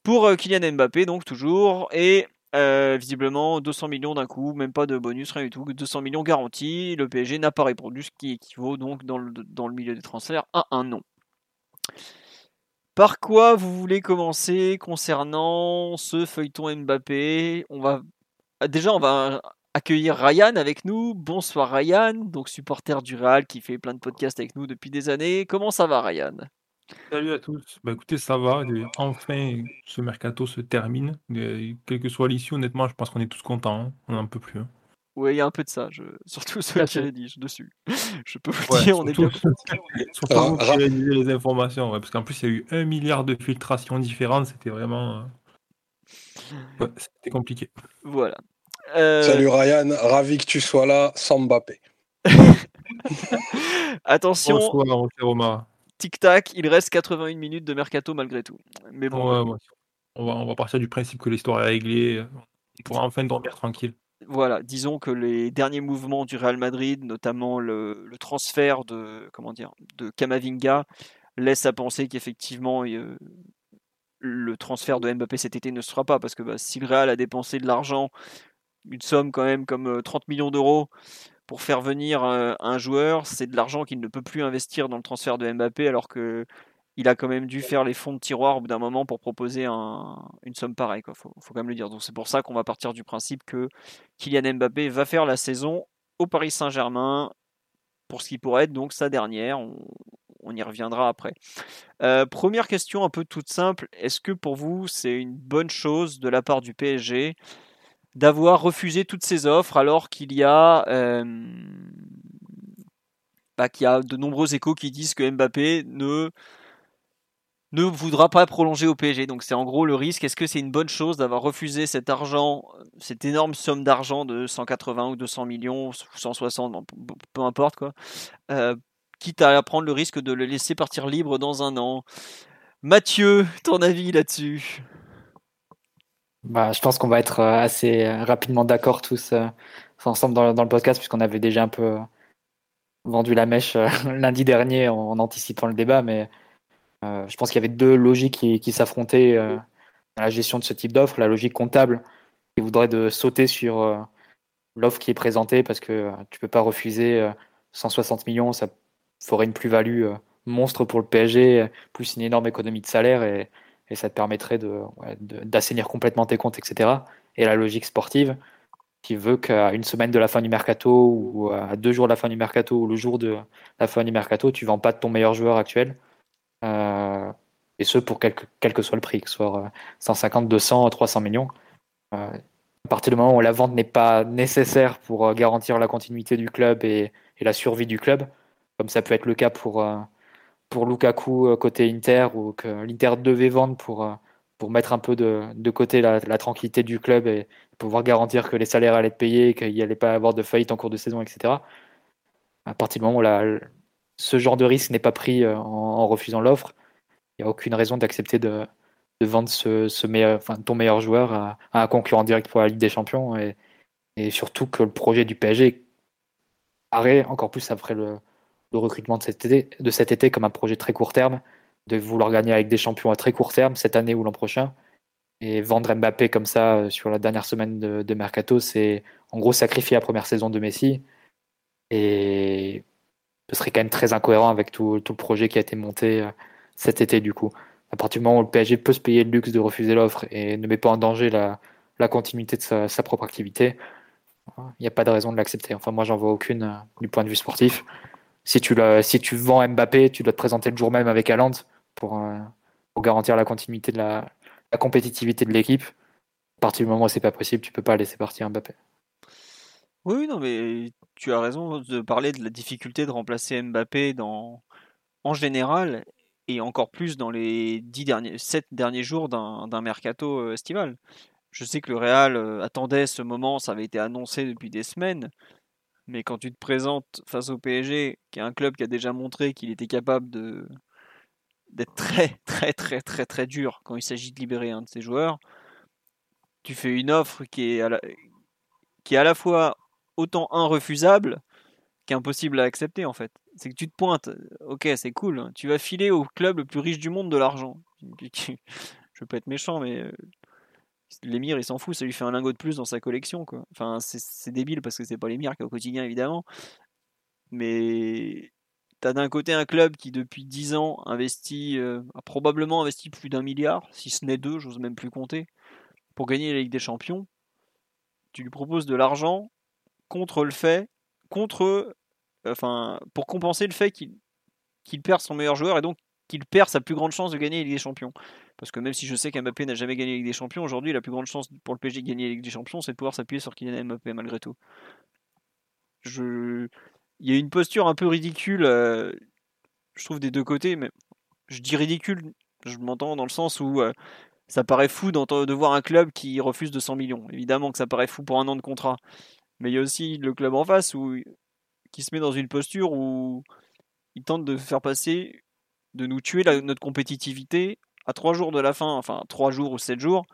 pour euh, Kylian Mbappé, donc toujours. Et euh, visiblement 200 millions d'un coup, même pas de bonus, rien du tout. 200 millions garantis. Le PSG n'a pas répondu, ce qui équivaut donc dans le, milieu des transferts à un non. Par quoi vous voulez commencer concernant ce feuilleton Mbappé? On va déjà on va accueillir Ryan avec nous. Bonsoir Ryan, donc supporter du Real qui fait plein de podcasts avec nous depuis des années. Comment ça va Ryan? Salut à tous. Bah écoutez, ça va. Enfin, ce mercato se termine. quelle que soit l'issue, honnêtement, je pense qu'on est tous contents. Hein. On n'en peut plus. Hein. Oui, il y a un peu de ça. (laughs) Surtout ceux qui rédigent dessus. (laughs) Je peux vous dire, on est bien. Surtout vous qui rédigez les informations. parce qu'en plus, il y a eu un milliard de filtrations différentes. C'était vraiment. Euh, c'était compliqué. Voilà. Euh, Salut Ryan, ravi que tu sois là sans Mbappé. (laughs) Attention. Bonsoir, Romain tic-tac, il reste 81 minutes de mercato malgré tout. Mais bon. Euh, on, va, on va partir du principe que l'histoire est réglée. On pourra enfin dormir tranquille. Voilà, disons que les derniers mouvements du Real Madrid, notamment le, transfert de comment dire de Kamavinga, laissent à penser qu'effectivement euh, le transfert de Mbappé cet été ne sera pas parce que bah, si le Real a dépensé de l'argent, une somme quand même comme 30 euh, millions d'euros pour faire venir euh, un joueur, c'est de l'argent qu'il ne peut plus investir dans le transfert de Mbappé, alors que il a quand même dû faire les fonds de tiroir au bout d'un moment pour proposer une somme pareille. Il faut, quand même le dire. Donc c'est pour ça qu'on va partir du principe que Kylian Mbappé va faire la saison au Paris Saint-Germain pour ce qui pourrait être donc sa dernière. On, y reviendra après. Euh, première question un peu toute simple. Est-ce que pour vous c'est une bonne chose de la part du PSG d'avoir refusé toutes ces offres alors qu'il y a euh, bah, qu'il y a de nombreux échos qui disent que Mbappé ne ne voudra pas prolonger au PSG. Donc c'est en gros le risque. Est-ce que c'est une bonne chose d'avoir refusé cet argent, cette énorme somme d'argent de 180 ou 200 millions, ou 160, peu importe quoi, euh, quitte à prendre le risque de le laisser partir libre dans un an? Mathieu, ton avis là-dessus? Bah, je pense qu'on va être euh, assez euh, rapidement d'accord tous ensemble dans, le podcast puisqu'on avait déjà un peu vendu la mèche (laughs) lundi dernier en anticipant le débat, mais euh, je pense qu'il y avait deux logiques qui, s'affrontaient euh, dans la gestion de ce type d'offre. La logique comptable qui voudrait de sauter sur euh, l'offre qui est présentée parce que tu peux pas refuser 160 millions, ça ferait une plus-value monstre pour le PSG, plus une énorme économie de salaire et, ça te permettrait d'assainir complètement tes comptes, etc. Et la logique sportive qui veut qu'à une semaine de la fin du mercato ou à deux jours de la fin du mercato ou le jour de la fin du mercato, tu vends pas de ton meilleur joueur actuel euh, et ce pour quel que, soit le prix, que ce soit 150, 200, 300 millions. Euh, à partir du moment où la vente n'est pas nécessaire pour euh, garantir la continuité du club et, la survie du club, comme ça peut être le cas pour, pour Lukaku côté Inter, ou que l'Inter devait vendre pour, pour mettre un peu de, de côté la, tranquillité du club et pouvoir garantir que les salaires allaient être payés, qu'il n'y allait pas avoir de faillite en cours de saison, etc. À partir du moment où ce genre de risque n'est pas pris euh, en, refusant l'offre, il n'y a aucune raison d'accepter de, vendre ce, meilleur, enfin, ton meilleur joueur à, un concurrent direct pour la Ligue des Champions et, surtout que le projet du PSG paraît encore plus après le, recrutement de cet, été, de cet été comme un projet très court terme, de vouloir gagner avec des champions à très court terme cette année ou l'an prochain. Et vendre Mbappé comme ça euh, sur la dernière semaine de, de Mercato, c'est en gros sacrifier la première saison de Messi. Et ce serait quand même très incohérent avec tout, le projet qui a été monté euh, cet été du coup. À partir du moment où le PSG peut se payer le luxe de refuser l'offre et ne met pas en danger la, continuité de sa, propre activité, il n'y a pas de raison de l'accepter. Enfin, moi, j'en vois aucune euh, du point de vue sportif. Si tu, si tu vends Mbappé, tu dois te présenter le jour même avec Haaland pour, euh, garantir la continuité de la, compétitivité de l'équipe. À partir du moment où c'est pas possible, tu peux pas laisser partir Mbappé. Oui, non, mais tu as raison de parler de la difficulté de remplacer Mbappé dans, en général et encore plus dans les dix derniers, 7 derniers jours d'un mercato euh, estival. Je sais que le Real euh, attendait ce moment, ça avait été annoncé depuis des semaines, mais quand tu te présentes face au PSG, qui est un club qui a déjà montré qu'il était capable d'être très très très très très dur quand il s'agit de libérer un de ses joueurs, tu fais une offre qui est qui est à la fois autant infrefusable qu'impossible à accepter en fait. C'est que tu te pointes, ok c'est cool, hein. tu vas filer au club le plus riche du monde de l'argent. (laughs) Je pas être méchant mais euh, l'émir il s'en fout, ça lui fait un lingot de plus dans sa collection. Enfin c'est débile parce que c'est pas l'émir qui est au quotidien évidemment. Mais t'as d'un côté un club qui depuis 10 ans investit, euh, a probablement investi plus d'un milliard, si ce n'est deux, j'ose même plus compter, pour gagner la Ligue des Champions. Tu lui proposes de l'argent contre le fait, contre, enfin, pour compenser le fait qu'il qu'il perd son meilleur joueur et donc qu'il perd sa plus grande chance de gagner la Ligue des Champions. Parce que même si je sais qu'Mbappé n'a jamais gagné la Ligue des Champions, aujourd'hui la plus grande chance pour le PSG de gagner la Ligue des Champions, c'est de pouvoir s'appuyer sur Kylian Mbappé malgré tout. Je... Il y a une posture un peu ridicule, euh, je trouve, des deux côtés, mais je dis ridicule, je m'entends dans le sens où euh, ça paraît fou de voir un club qui refuse 200 millions. Évidemment que ça paraît fou pour un an de contrat. Mais il y a aussi le club en face qui se met dans une posture où il tente de faire passer, de nous tuer notre compétitivité à trois jours de la fin, enfin trois jours ou sept jours,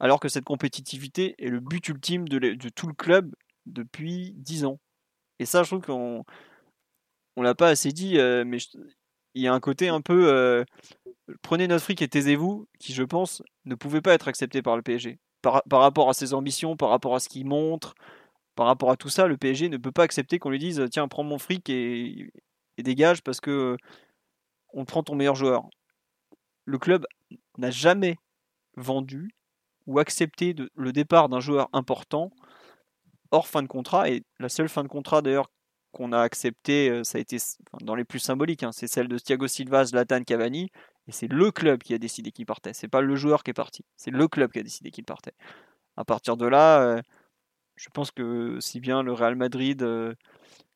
alors que cette compétitivité est le but ultime de, tout le club depuis dix ans. Et ça, je trouve qu'on on l'a pas assez dit, euh, mais il y a un côté un peu euh, prenez notre fric et taisez-vous, qui je pense ne pouvait pas être accepté par le PSG. Par, par rapport à ses ambitions, par rapport à ce qu'il montre, par rapport à tout ça, le PSG ne peut pas accepter qu'on lui dise tiens, prends mon fric et, dégage parce que on prend ton meilleur joueur. Le club n'a jamais vendu ou accepté le départ d'un joueur important hors fin de contrat. Et la seule fin de contrat d'ailleurs qu'on a acceptées, ça a été dans les plus symboliques. Hein. c'est celle de Thiago Silva, Zlatan, Cavani. Et c'est le club qui a décidé qu'il partait. C'est pas le joueur qui est parti. C'est le club qui a décidé qu'il partait. À partir de là, je pense que si bien le Real Madrid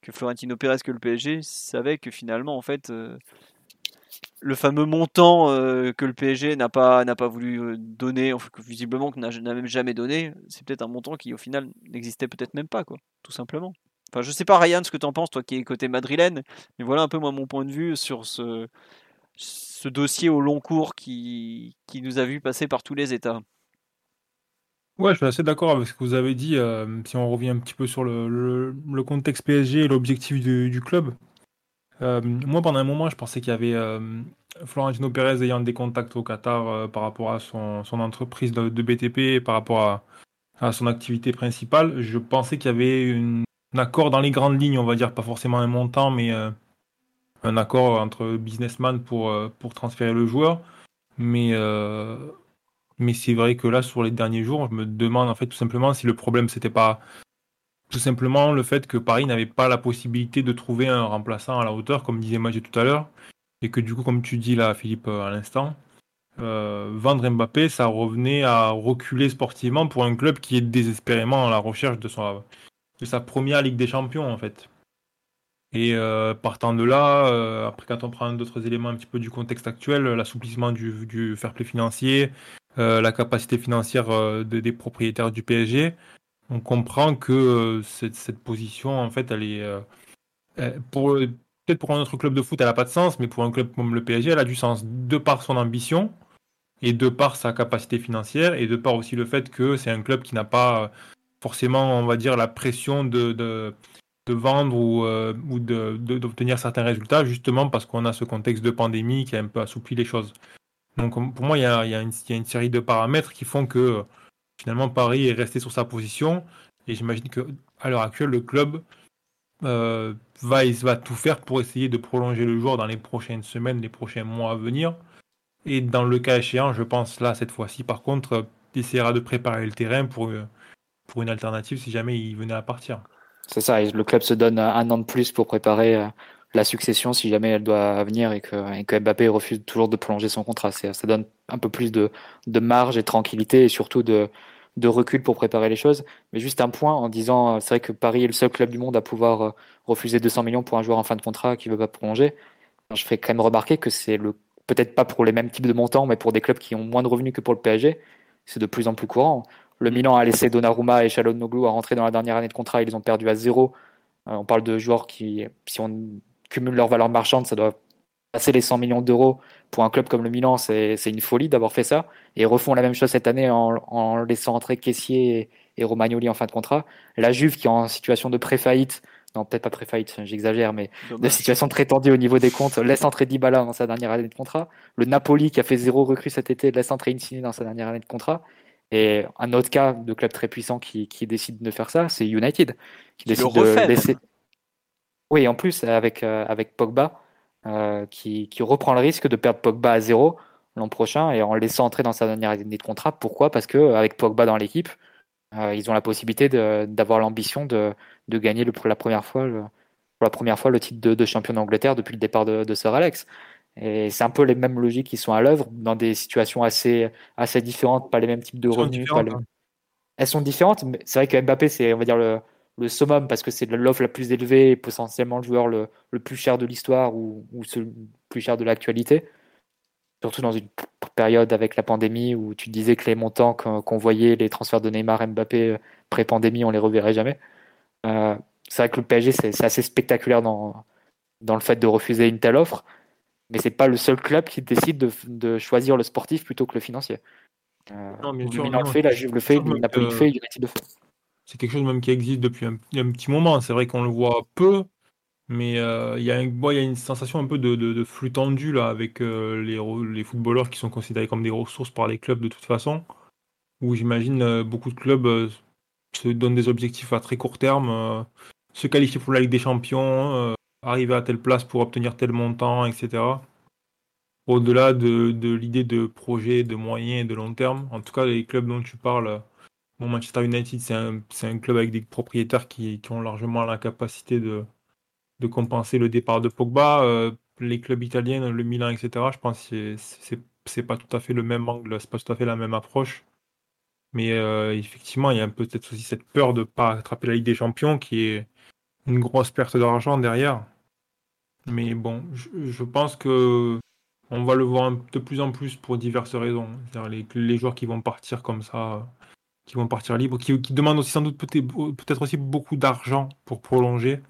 que Florentino Pérez que le PSG savaient que finalement, en fait, le fameux montant euh, que le PSG n'a pas, voulu euh, donner, enfin, que visiblement que n'a même jamais donné, c'est peut-être un montant qui au final n'existait peut-être même pas, quoi, tout simplement. Enfin, je sais pas, Ryan, ce que tu en penses, toi qui es côté madrilène, mais voilà un peu moi mon point de vue sur ce, dossier au long cours qui, nous a vu passer par tous les états. Ouais, je suis assez d'accord avec ce que vous avez dit. Euh, si on revient un petit peu sur le, contexte PSG et l'objectif du, club, euh, moi, pendant un moment, je pensais qu'il y avait euh, Florentino Pérez ayant des contacts au Qatar euh, par rapport à son, entreprise de, BTP par rapport à, son activité principale. Je pensais qu'il y avait un accord dans les grandes lignes, on va dire, pas forcément un montant, mais un accord entre businessmen pour, pour transférer le joueur. Mais, mais c'est vrai que là, sur les derniers jours, je me demande en fait tout simplement si le problème c'était pas tout simplement le fait que Paris n'avait pas la possibilité de trouver un remplaçant à la hauteur, comme disait Magé tout à l'heure, et que du coup, comme tu dis là, Philippe, à l'instant, euh, vendre Mbappé, ça revenait à reculer sportivement pour un club qui est désespérément à la recherche de, son, de sa première Ligue des Champions, en fait. Et euh, partant de là, euh, après quand on prend d'autres éléments un petit peu du contexte actuel, l'assouplissement du, du, fair play financier, la capacité financière des propriétaires du PSG, on comprend que euh, cette, position, en fait, elle est. Euh, pour, peut-être pour un autre club de foot, elle n'a pas de sens, mais pour un club comme le PSG, elle a du sens de par son ambition et de par sa capacité financière et de par aussi le fait que c'est un club qui n'a pas forcément, on va dire, la pression de, de, vendre ou, euh, ou d'obtenir certains résultats, justement parce qu'on a ce contexte de pandémie qui a un peu assoupli les choses. Donc pour moi, il y a une série de paramètres qui font que finalement Paris est resté sur sa position et j'imagine que à l'heure actuelle le club euh, va, va tout faire pour essayer de prolonger le joueur dans les prochaines semaines, les prochains mois à venir. Et dans le cas échéant, je pense là cette fois-ci par contre, essaiera de préparer le terrain pour, euh, pour une alternative si jamais il venait à partir. C'est ça, le club se donne un an de plus pour préparer euh, la succession si jamais elle doit venir et que, Mbappé refuse toujours de prolonger son contrat. Ça donne un peu plus de, marge et de tranquillité et surtout de, recul pour préparer les choses. Mais juste un point en disant, c'est vrai que Paris est le seul club du monde à pouvoir euh, refuser 200 millions pour un joueur en fin de contrat qui veut pas prolonger. Je ferai quand même remarquer que c'est le peut-être pas pour les mêmes types de montants, mais pour des clubs qui ont moins de revenus que pour le PSG, c'est de plus en plus courant. Le Milan a laissé Donnarumma et Noglu à rentrer dans la dernière année de contrat, ils ont perdu à zéro. Euh, on parle de joueurs qui, si on cumulent leur valeur marchande, ça doit passer les 100 millions d'euros. Pour un club comme le Milan, c'est une folie d'avoir fait ça. Et refont la même chose cette année en, laissant entrer Caissier et, Romagnoli en fin de contrat. La Juve qui est en situation de pré-faillite, non peut-être pas pré-faillite, j'exagère, mais de situation très tendue au niveau des comptes, laisse entrer Dybala dans sa dernière année de contrat. Le Napoli qui a fait zéro recrue cet été, laisse entrer Insigne dans sa dernière année de contrat. Et un autre cas de club très puissant qui, décide de faire ça, c'est United, qui, décide de laisser. Oui, en plus, avec, euh, avec Pogba, euh, qui, reprend le risque de perdre Pogba à zéro l'an prochain et en le laissant entrer dans sa dernière année de contrat. Pourquoi? Parce que avec Pogba dans l'équipe, euh, ils ont la possibilité d'avoir l'ambition de, gagner le, pour, la première fois, le, pour la première fois le titre de, champion d'Angleterre depuis le départ de, de Sir Alex. Et c'est un peu les mêmes logiques qui sont à l'œuvre dans des situations assez, assez différentes, pas les mêmes types de revenus. Hein. Elles sont différentes, mais c'est vrai que Mbappé, c'est on va dire le, le summum parce que c'est l'offre la plus élevée et potentiellement le joueur le, plus cher de l'histoire ou, ou le plus cher de l'actualité. Surtout dans une période avec la pandémie où tu disais que les montants qu'on voyait, les transferts de Neymar, Mbappé euh, pré-pandémie, on les reverrait jamais. Euh, c'est vrai que le PSG, c'est assez spectaculaire dans, dans le fait de refuser une telle offre, mais c'est pas le seul club qui décide de, de, choisir le sportif plutôt que le financier. Euh, non, bien sûr, le fait, la Juve le fait, Napoli le fait, United le fait c'est quelque chose même qui existe depuis un, petit moment. C'est vrai qu'on le voit peu, mais euh, il y, a une sensation un peu de, flux tendu là, avec euh, les, footballeurs qui sont considérés comme des ressources par les clubs de toute façon, où j'imagine euh, beaucoup de clubs se donnent des objectifs à très court terme, se qualifier pour la Ligue des Champions, arriver à telle place pour obtenir tel montant, etc. Au-delà de, de l'idée de projet de moyen et de long terme, en tout cas les clubs dont tu parles Manchester United, c'est un, club avec des propriétaires qui, ont largement la capacité de, compenser le départ de Pogba. les clubs italiens, le Milan, etc., je pense que c'est pas tout à fait le même angle, c'est pas tout à fait la même approche. Mais effectivement, il y a peut-être aussi cette peur de ne pas attraper la Ligue des Champions qui est une grosse perte d'argent derrière. Mais bon, je, pense que on va le voir de plus en plus pour diverses raisons. Les, joueurs qui vont partir comme ça, qui vont partir libres, qui, demandent aussi sans doute peut-être aussi beaucoup d'argent pour prolonger.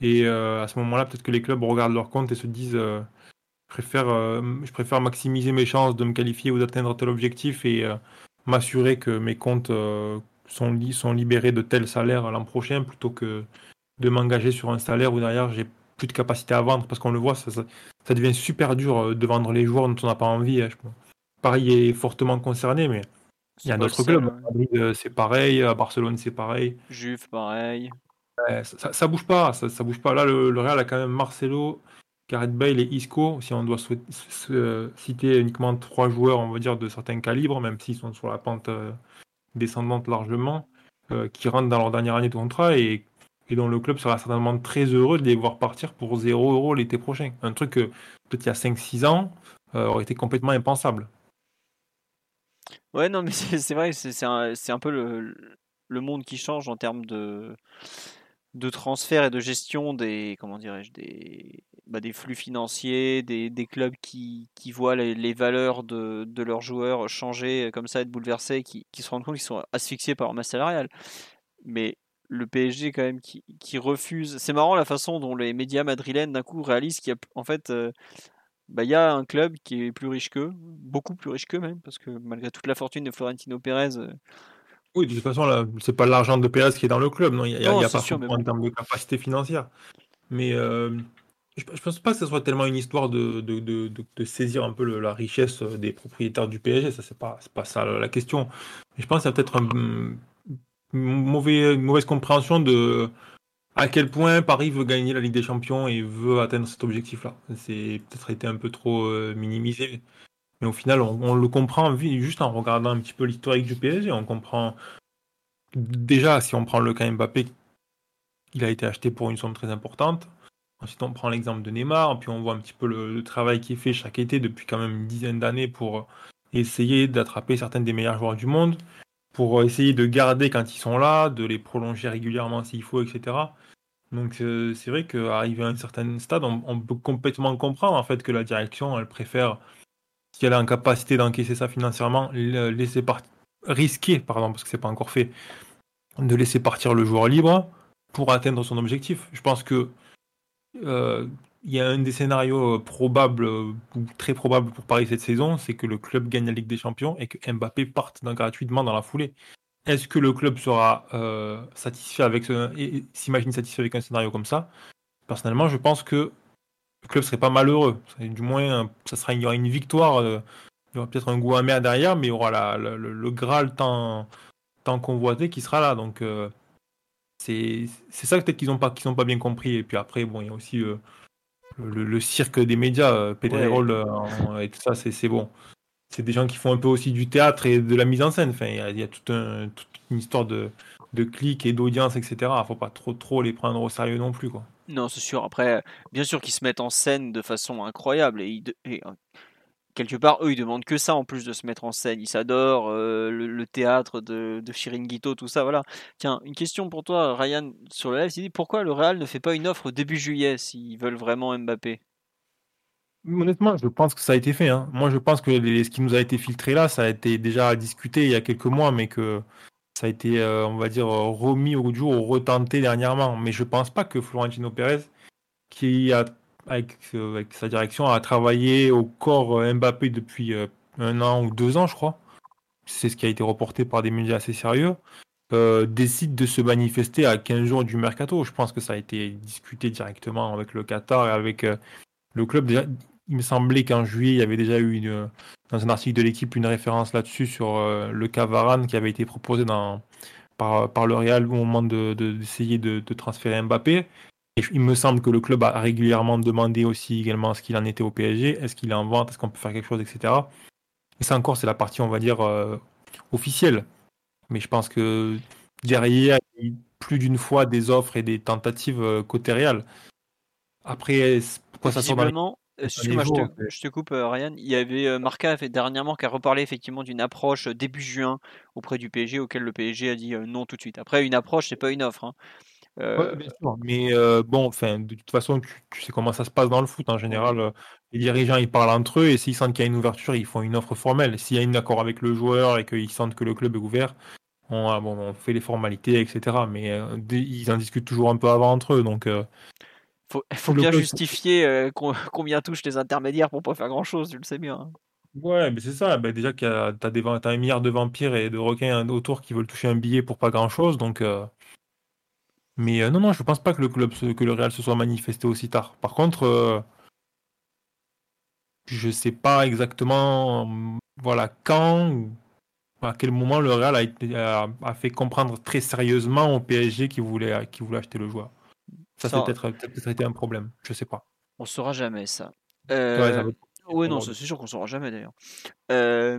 Et euh, à ce moment-là, peut-être que les clubs regardent leur compte et se disent euh, je, préfère, euh, je préfère maximiser mes chances de me qualifier ou d'atteindre tel objectif et m'assurer que mes comptes sont, libérés de tel salaire l'an prochain plutôt que de m'engager sur un salaire où derrière j'ai plus de capacité à vendre parce qu'on le voit, ça, devient super dur de vendre les joueurs dont on n'a pas envie. Hein, Paris est fortement concerné, mais il y a d'autres clubs. Euh, c'est pareil, à Barcelone, c'est pareil. Juve, pareil. ça, ça, bouge pas, ça, bouge pas. Là, le, Real a quand même Marcelo, Gareth Bale et Isco. Si on doit citer uniquement trois joueurs, on va dire, de certains calibres, même s'ils sont sur la pente euh, descendante largement, qui rentrent dans leur dernière année de contrat et et dont le club sera certainement très heureux de les voir partir pour 0 euros l'été prochain. Un truc que peut-être il y a 5-6 ans euh, aurait été complètement impensable. Ouais, non, mais c'est vrai, c'est un, un, peu le, le, monde qui change en termes de, de transfert et de gestion des, comment dirais-je, des, bah, des flux financiers, des, des clubs qui, qui voient les, les valeurs de, de, leurs joueurs changer comme ça, être bouleversés, qui, qui se rendent compte qu'ils sont asphyxiés par leur masse salariale. Mais le PSG quand même qui, refuse. C'est marrant la façon dont les médias madrilènes d'un coup réalisent qu'il y a en fait euh, bah, il y a un club qui est plus riche qu'eux, beaucoup plus riche qu'eux même, parce que malgré toute la fortune de Florentino Pérez. Euh, oui, de toute façon, c'est pas l'argent de Pérez qui est dans le club, non, il n'y a, pas sûr, en termes de capacité financière. Mais euh, je, ne pense pas que ce soit tellement une histoire de, de, saisir un peu la richesse des propriétaires du PSG, ça c'est pas, pas ça la question. Mais je pense que c'est peut-être un mauvais, mauvaise compréhension de à quel point Paris veut gagner la Ligue des Champions et veut atteindre cet objectif-là. C'est peut-être été un peu trop euh, minimisé, mais au final, on, le comprend juste en regardant un petit peu l'historique du PSG. On comprend déjà si on prend le cas Mbappé, il a été acheté pour une somme très importante. Ensuite, on prend l'exemple de Neymar, puis on voit un petit peu le, le travail qui est fait chaque été depuis quand même une dizaine d'années pour essayer d'attraper certains des meilleurs joueurs du monde pour essayer de garder quand ils sont là, de les prolonger régulièrement s'il faut, etc. Donc euh, c'est vrai qu'arrivé à un certain stade, on, peut complètement comprendre en fait que la direction, elle préfère, si elle est en capacité d'encaisser ça financièrement, laisser risquer, pardon, parce que c'est pas encore fait, de laisser partir le joueur libre pour atteindre son objectif. Je pense que euh, il y a un des scénarios euh, probables euh, ou très probables pour Paris cette saison, c'est que le club gagne la Ligue des Champions et que Mbappé parte gratuitement dans la foulée. Est-ce que le club sera euh, satisfait avec ce, et s'imagine satisfait avec un scénario comme ça? Personnellement, je pense que le club serait pas malheureux. Du moins, ça sera, il y aura une victoire, il y aura peut-être un goût amer derrière, mais il y aura le, Graal tant, tant convoité qui sera là. Donc, c'est ça peut-être qu'ils n'ont pas, qu'ils pas bien compris. Et puis après, bon, il y a aussi le, cirque des médias, euh, Pédérol euh, et tout ça, c'est bon. C'est des gens qui font un peu aussi du théâtre et de la mise en scène. Enfin, il y a, toute une histoire de, de clics et d'audience, etc. Il faut pas trop trop les prendre au sérieux non plus, quoi. Non, c'est sûr. Après, bien sûr qu'ils se mettent en scène de façon incroyable et, et quelque part, eux, ils demandent que ça en plus de se mettre en scène. Ils s'adorent euh, le, théâtre de, de Chiringuito, tout ça. Voilà. Tiens, une question pour toi, Ryan, sur le live. Pourquoi le Real ne fait pas une offre début juillet s'ils veulent vraiment Mbappé? Honnêtement, je pense que ça a été fait. Hein. Moi, je pense que ce qui nous a été filtré là, ça a été déjà discuté il y a quelques mois, mais que ça a été, euh, on va dire, remis au jour ou retenté dernièrement. Mais je pense pas que Florentino Pérez, qui a avec, sa direction, a travaillé au corps euh, Mbappé depuis euh, un an ou deux ans, je crois. C'est ce qui a été reporté par des médias assez sérieux. Euh, décide de se manifester à 15 jours du mercato. Je pense que ça a été discuté directement avec le Qatar et avec le club. Il me semblait qu'en juillet, il y avait déjà eu une, dans un article de l'équipe une référence là-dessus sur le Cavaran qui avait été proposé par, par le Real au moment d'essayer de, de, de, transférer Mbappé il me semble que le club a régulièrement demandé aussi également ce qu'il en était au PSG, est-ce qu'il est en vente, est-ce qu'on peut faire quelque chose, etc. Et ça encore, c'est la partie, on va dire, euh, officielle. Mais je pense que derrière, il y a plus d'une fois des offres et des tentatives euh, côté Real. Après, pourquoi ça sort dans Excuse-moi, je, te, coupe, Ryan. Il y avait Marca fait dernièrement qui a reparlé effectivement d'une approche début juin auprès du PSG, auquel le PSG a dit non tout de suite. Après, une approche, c'est pas une offre. Hein. Euh, mais euh, bon, enfin, de toute façon, tu, sais comment ça se passe dans le foot. En général, euh, les dirigeants ils parlent entre eux et s'ils sentent qu'il y a une ouverture, ils font une offre formelle. S'il y a un accord avec le joueur et qu'ils sentent que le club est ouvert, on, bon, on fait les formalités, etc. Mais ils en discutent toujours un peu avant entre eux. Donc, il faut bien justifier (laughs) combien touchent les intermédiaires pour pas faire grand chose, tu le sais bien. Hein. Ouais, mais c'est ça. Bah, déjà tu as, as, un milliard de vampires et de requins autour qui veulent toucher un billet pour pas grand chose. Donc. Mais euh, non, non, je pense pas que le club, que le Real se soit manifesté aussi tard. Par contre, euh, je sais pas exactement, voilà, quand ou à quel moment le Real a, a, fait comprendre très sérieusement au PSG qu'il voulait, qu'il voulait acheter le joueur. Ça, ça c'est peut-être été un problème. Je sais pas. On saura jamais ça. Euh... Oui, non, c'est sûr qu'on saura jamais d'ailleurs. Euh,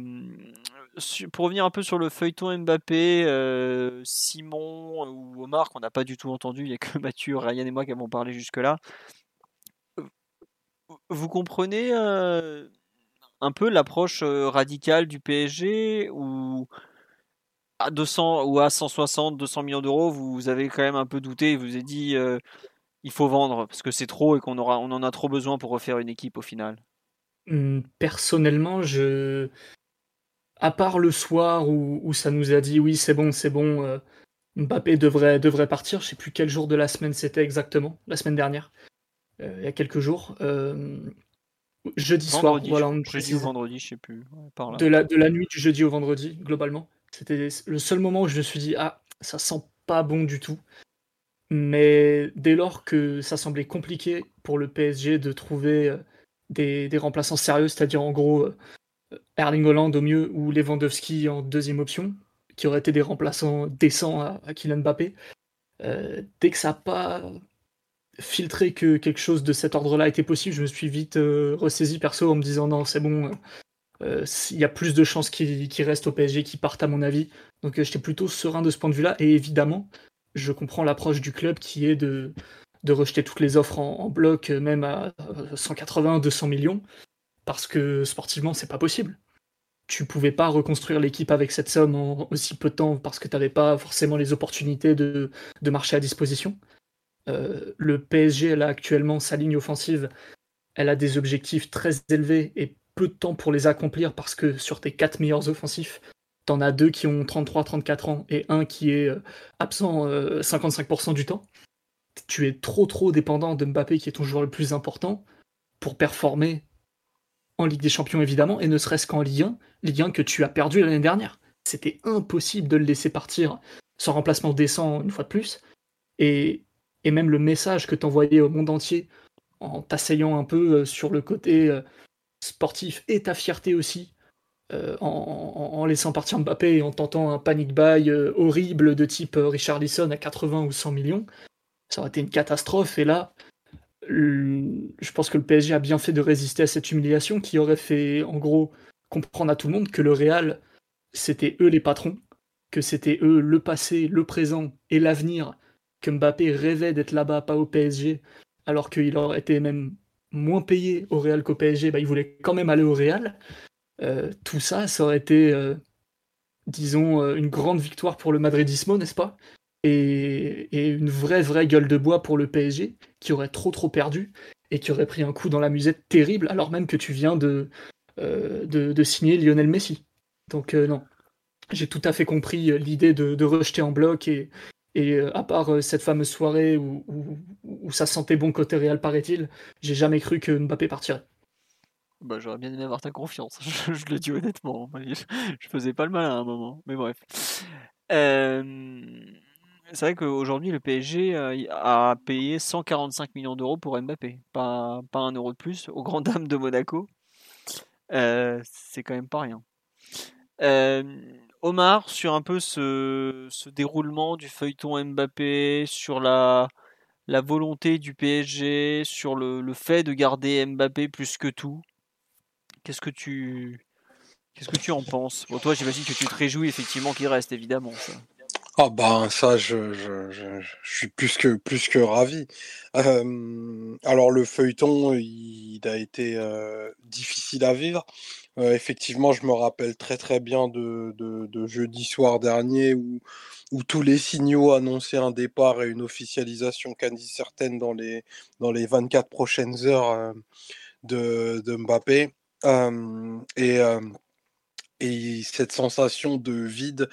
pour revenir un peu sur le feuilleton Mbappé, euh, Simon ou Omar, qu'on n'a pas du tout entendu, il n'y a que (laughs) Mathieu, Ryan et moi qui avons parlé jusque-là. Vous comprenez euh, un peu l'approche radicale du PSG ou à 200 ou à 160, 200 millions d'euros, vous avez quand même un peu douté vous avez dit il faut vendre parce que c'est trop et qu'on aura, on en a trop besoin pour refaire une équipe au final? Mmh, personnellement, je à part le soir où, ça nous a dit oui, c'est bon, c'est bon, euh, Mbappé devrait, devrait partir. Je sais plus quel jour de la semaine c'était exactement, la semaine dernière, euh, il y a quelques jours. Euh, jeudi soir, voilà. jeudi ou vendredi, je sais plus. De, la, de la nuit du jeudi au vendredi, globalement. C'était le seul moment où je me suis dit ah, ça sent pas bon du tout. Mais dès lors que ça semblait compliqué pour le PSG de trouver des, remplaçants sérieux, c'est-à-dire en gros Erling Holland au mieux ou Lewandowski en deuxième option, qui auraient été des remplaçants décents à, Kylian Mbappé. Euh, dès que ça n'a pas filtré que quelque chose de cet ordre-là était possible, je me suis vite euh, ressaisi perso en me disant non, c'est bon, il y a plus de chances qu'il reste au PSG, qu'il parte à mon avis. Donc j'étais plutôt serein de ce point de vue-là. Et évidemment, je comprends l'approche du club qui est de rejeter toutes les offres en, bloc, même à 180, 200 millions, parce que sportivement, c'est pas possible. Tu pouvais pas reconstruire l'équipe avec cette somme en aussi peu de temps parce que tu n'avais pas forcément les opportunités de, marcher à disposition. Euh, le PSG, là, actuellement, sa ligne offensive, elle a des objectifs très élevés et peu de temps pour les accomplir parce que sur tes quatre meilleurs offensifs, t'en as deux qui ont 33-34 ans et un qui est euh, absent 55% euh, du temps tu es trop trop dépendant de Mbappé qui est ton joueur le plus important pour performer en Ligue des Champions évidemment et ne serait-ce qu'en Ligue 1, Ligue 1 que tu as perdu l'année dernière. C'était impossible de le laisser partir sans remplacement décent une fois de plus. Et, même le message que t'envoyais au monde entier en t'asseyant un peu euh, sur le côté euh, sportif et ta fierté aussi, euh, en, laissant partir Mbappé et en tentant un panic buy horrible de type Richard Lisson à 80 ou 100 millions, ça aurait été une catastrophe. Et là, je pense que le PSG a bien fait de résister à cette humiliation qui aurait fait, en gros, comprendre à tout le monde que le Real, c'était eux les patrons, que c'était eux le passé, le présent et l'avenir, que Mbappé rêvait d'être là-bas, pas au PSG, alors qu'il aurait été même moins payé au Real qu'au PSG, bah, il voulait quand même aller au Real. Euh, tout ça, ça aurait été, euh, disons, euh, une grande victoire pour le madridismo, n'est-ce pas? Et, une vraie, vraie gueule de bois pour le PSG, qui aurait trop, trop perdu et qui aurait pris un coup dans la musette terrible, alors même que tu viens de, euh, de, signer Lionel Messi. Donc, euh, non. J'ai tout à fait compris euh, l'idée de, rejeter en bloc et, et à part cette fameuse soirée où, où, ça sentait bon côté Real, paraît-il, j'ai jamais cru que Mbappé partirait. Bah, j'aurais bien aimé avoir ta confiance, (laughs) je, le dis honnêtement. Je, faisais pas le mal à un moment, mais bref. C'est vrai qu'aujourd'hui, le PSG euh, a payé 145 millions d'euros pour Mbappé. Pas, pas un euro de plus, aux grandes (laughs) dames de Monaco. Euh, c'est quand même pas rien. Euh, Omar, sur un peu ce, déroulement du feuilleton Mbappé, sur la, volonté du PSG, sur le, fait de garder Mbappé plus que tout, qu'est-ce que tu, qu'est-ce que tu en penses? Toi, j'imagine que tu te réjouis effectivement qu'il reste, évidemment. Ah ben ça, je, je, je, je suis plus que, plus que ravi. Euh, alors le feuilleton, il, a été euh, difficile à vivre. Euh, effectivement, je me rappelle très très bien de, de, de jeudi soir dernier où, où tous les signaux annonçaient un départ et une officialisation quasi certaine dans les, dans les 24 prochaines heures de, de Mbappé. et et cette sensation de vide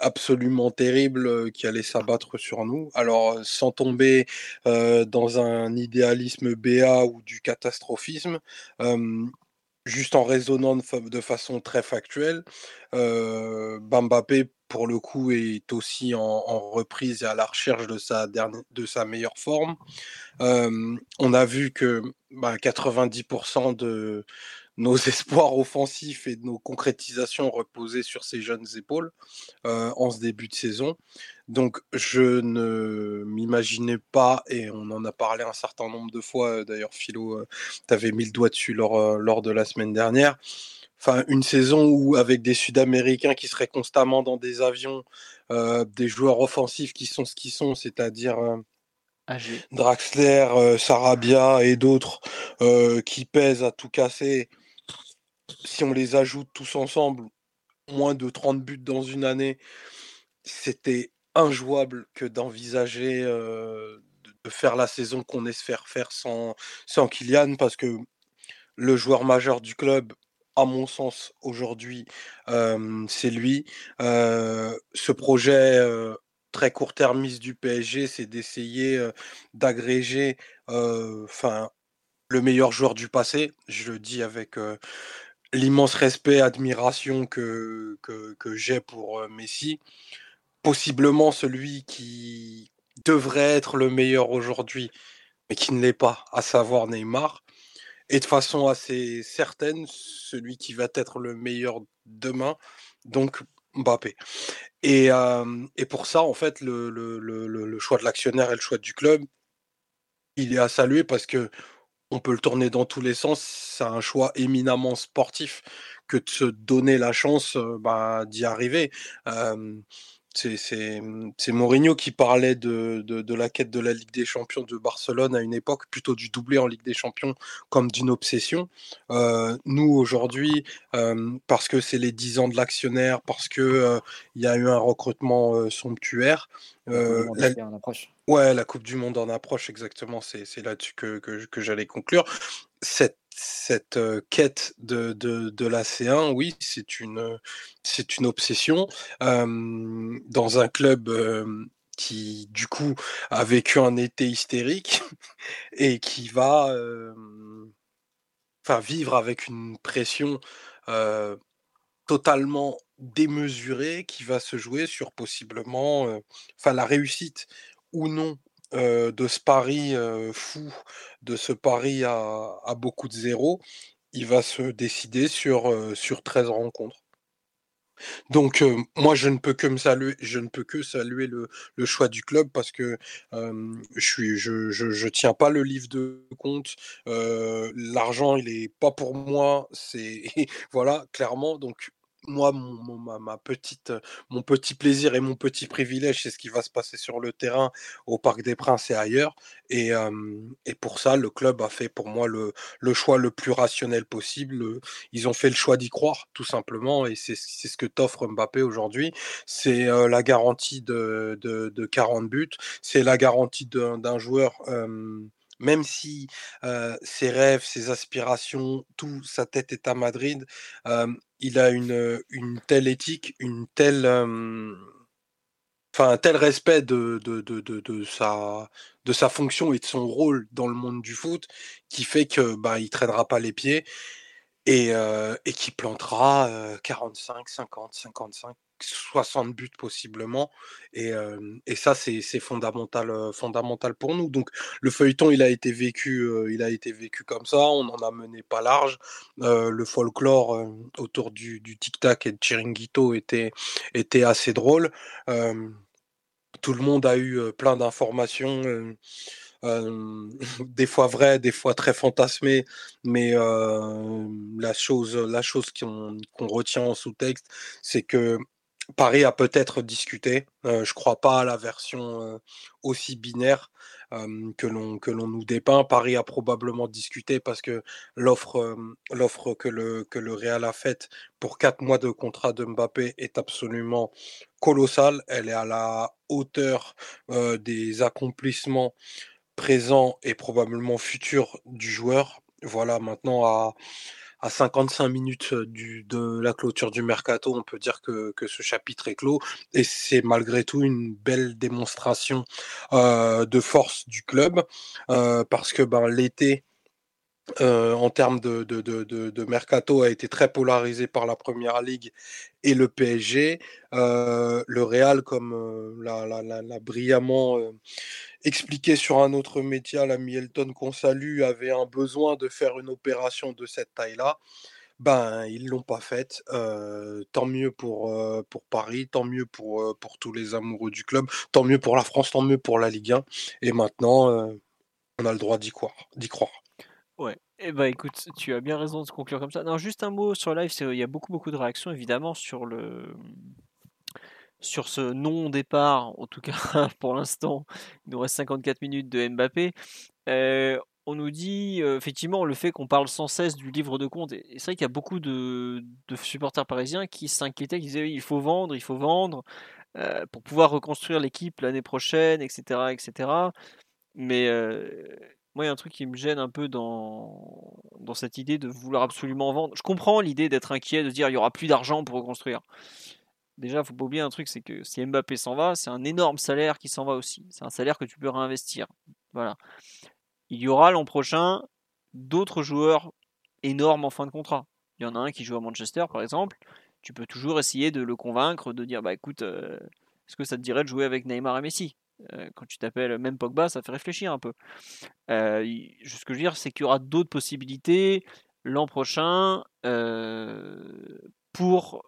absolument terrible qui allait s'abattre sur nous. Alors, sans tomber dans un idéalisme béat ou du catastrophisme, juste en raisonnant de, façon très factuelle, Bambappé, pour le coup, est aussi en, reprise et à la recherche de sa, de sa meilleure forme. on a vu que 90% bah, de nos (laughs) espoirs offensifs et nos concrétisations reposaient sur ces jeunes épaules euh, en ce début de saison. Donc je ne m'imaginais pas, et on en a parlé un certain nombre de fois, euh, d'ailleurs Philo, euh, tu avais mis le doigt dessus lors, lors de la semaine dernière, enfin une saison où avec des Sud-Américains qui seraient constamment dans des avions, des joueurs offensifs qui sont ce qu'ils sont, c'est-à-dire... Draxler, Sarabia et d'autres qui pèsent à tout casser si on les ajoute tous ensemble, moins de 30 buts dans une année, c'était injouable que d'envisager de, faire la saison qu'on espère faire sans, sans Kylian, parce que le joueur majeur du club, à mon sens, aujourd'hui, c'est lui. ce projet très court-termiste du PSG, c'est d'essayer d'agréger enfin le meilleur joueur du passé. Je le dis avec l'immense respect, admiration que, que, j'ai pour euh, Messi. Possiblement celui qui devrait être le meilleur aujourd'hui, mais qui ne l'est pas, à savoir Neymar. Et de façon assez certaine, celui qui va être le meilleur demain, donc Mbappé. Et, euh, et pour ça, en fait, le, le, le choix de l'actionnaire et le choix du club, il est à saluer parce que on peut le tourner dans tous les sens. C'est un choix éminemment sportif que de se donner la chance bah, d'y arriver. C'est Mourinho qui parlait de, de, la quête de la Ligue des Champions de Barcelone à une époque, plutôt du doublé en Ligue des Champions comme d'une obsession. nous, aujourd'hui, parce que c'est les 10 ans de l'actionnaire, parce qu'il il y a eu un recrutement somptuaire, la, Ouais, la Coupe du Monde en approche, exactement. C'est là-dessus que, que, j'allais conclure. Cette, cette quête de, de, de la C1, oui, c'est une, c'est une obsession. dans un club qui, du coup, a vécu un été hystérique (laughs) et qui va enfin, vivre avec une pression totalement démesurée qui va se jouer sur possiblement la réussite ou non de ce pari fou, de ce pari à, beaucoup de zéros, il va se décider sur, sur 13 rencontres. Donc moi je ne peux que me saluer, je ne peux que saluer le, choix du club parce que je je, tiens pas le livre de compte. L'argent il est pas pour moi, (laughs) voilà clairement donc moi, mon, ma, petite, mon petit plaisir et mon petit privilège, c'est ce qui va se passer sur le terrain au Parc des Princes et ailleurs. Et, et pour ça, le club a fait pour moi le, le choix le plus rationnel possible. Ils ont fait le choix d'y croire, tout simplement. Et c'est ce que t'offre Mbappé aujourd'hui. C'est la garantie de, de, 40 buts. C'est la garantie d'un joueur même si ses rêves, ses aspirations, tout, sa tête est à Madrid, il a une, telle éthique, un tel respect de, sa, fonction et de son rôle dans le monde du foot qui fait que bah, traînera pas les pieds et, et qui plantera 45, 50, 55 60 buts possiblement. Et, et ça, c'est fondamental, fondamental pour nous. Donc le feuilleton, il a été vécu, il a été vécu comme ça. On n'en a mené pas large. le folklore autour du, du tic-tac et de Chiringuito était, était assez drôle. tout le monde a eu plein d'informations. (laughs) des fois vraies, des fois très fantasmées, mais la chose, la chose qu'on retient en sous-texte, c'est que Paris a peut-être discuté. je ne crois pas à la version aussi binaire que l'on nous dépeint. Paris a probablement discuté parce que l'offre l'offre que le que le Real a faite pour quatre mois de contrat de Mbappé est absolument colossale. Elle est à la hauteur des accomplissements présents et probablement futurs du joueur. Voilà, maintenant à à 55 minutes du, de la clôture du mercato, on peut dire que, ce chapitre est clos. Et c'est malgré tout une belle démonstration de force du club, parce que ben, l'été, euh, en termes de, mercato, a été très polarisé par la Première Ligue et le PSG. le Real, comme l'a brillamment expliqué sur un autre média, l'ami Elton qu'on salue, avait un besoin de faire une opération de cette taille-là. Ben, ils l'ont pas faite. Euh, tant mieux pour, euh, Paris, tant mieux pour, euh, tous les amoureux du club, tant mieux pour la France, tant mieux pour la Ligue 1. Et maintenant, on a le droit. D'y croire. Ouais. Eh ben écoute, tu as bien raison de conclure comme ça. Non, juste un mot sur live, il y a beaucoup beaucoup de réactions évidemment sur le sur ce non-départ, en tout cas (laughs) pour l'instant, il nous reste 54 minutes de Mbappé. Euh, on nous dit euh, effectivement le fait qu'on parle sans cesse du livre de compte. C'est vrai qu'il y a beaucoup de, supporters parisiens qui s'inquiétaient, qui disaient il faut vendre, il faut vendre euh, pour pouvoir reconstruire l'équipe l'année prochaine, etc., etc. Mais moi, il y a un truc qui me gêne un peu dans, cette idée de vouloir absolument vendre. Je comprends l'idée d'être inquiet, de dire il y aura plus d'argent pour reconstruire déjà, faut pas oublier un truc, c'est que si Mbappé s'en va, c'est un énorme salaire qui s'en va aussi. C'est un salaire que tu peux réinvestir. Voilà. Il y aura l'an prochain d'autres joueurs énormes en fin de contrat. Il y en a un qui joue à Manchester, par exemple. Tu peux toujours essayer de le convaincre, de dire, bah écoute, euh, est-ce que ça te dirait de jouer avec Neymar et Messi? Quand tu t'appelles même Pogba, ça fait réfléchir un peu. Euh, ce que je veux dire, c'est qu'il y aura d'autres possibilités l'an prochain pour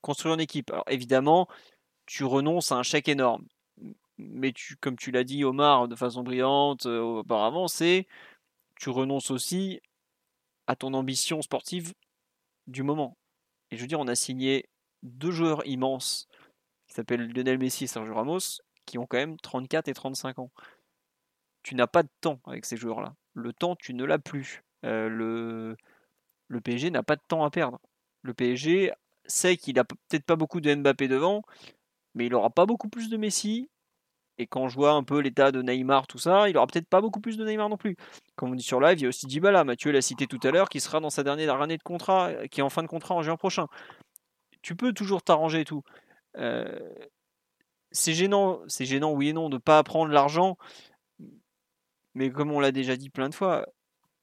construire une équipe. Alors évidemment, tu renonces à un chèque énorme. Mais tu, comme tu l'as dit Omar de façon brillante euh, auparavant, c'est tu renonces aussi à ton ambition sportive du moment. Et je veux dire, on a signé deux joueurs immenses qui s'appellent Lionel Messi et Sergio Ramos, qui ont quand même 34 et 35 ans. Tu n'as pas de temps avec ces joueurs-là. Le temps, tu ne l'as plus. Euh, le, PSG n'a pas de temps à perdre. Le PSG sait qu'il a peut-être pas beaucoup de Mbappé devant, mais il aura pas beaucoup plus de Messi. Et quand je vois un peu l'état de Neymar, tout ça, il aura peut-être pas beaucoup plus de Neymar non plus. Comme on dit sur live, il y a aussi Dybala, Mathieu l'a cité tout à l'heure, qui sera dans sa dernière année de contrat, euh, qui est en fin de contrat en juin prochain. Tu peux toujours t'arranger et tout. Euh, c'est gênant, c'est gênant oui et non de pas prendre l'argent, mais comme on l'a déjà dit plein de fois,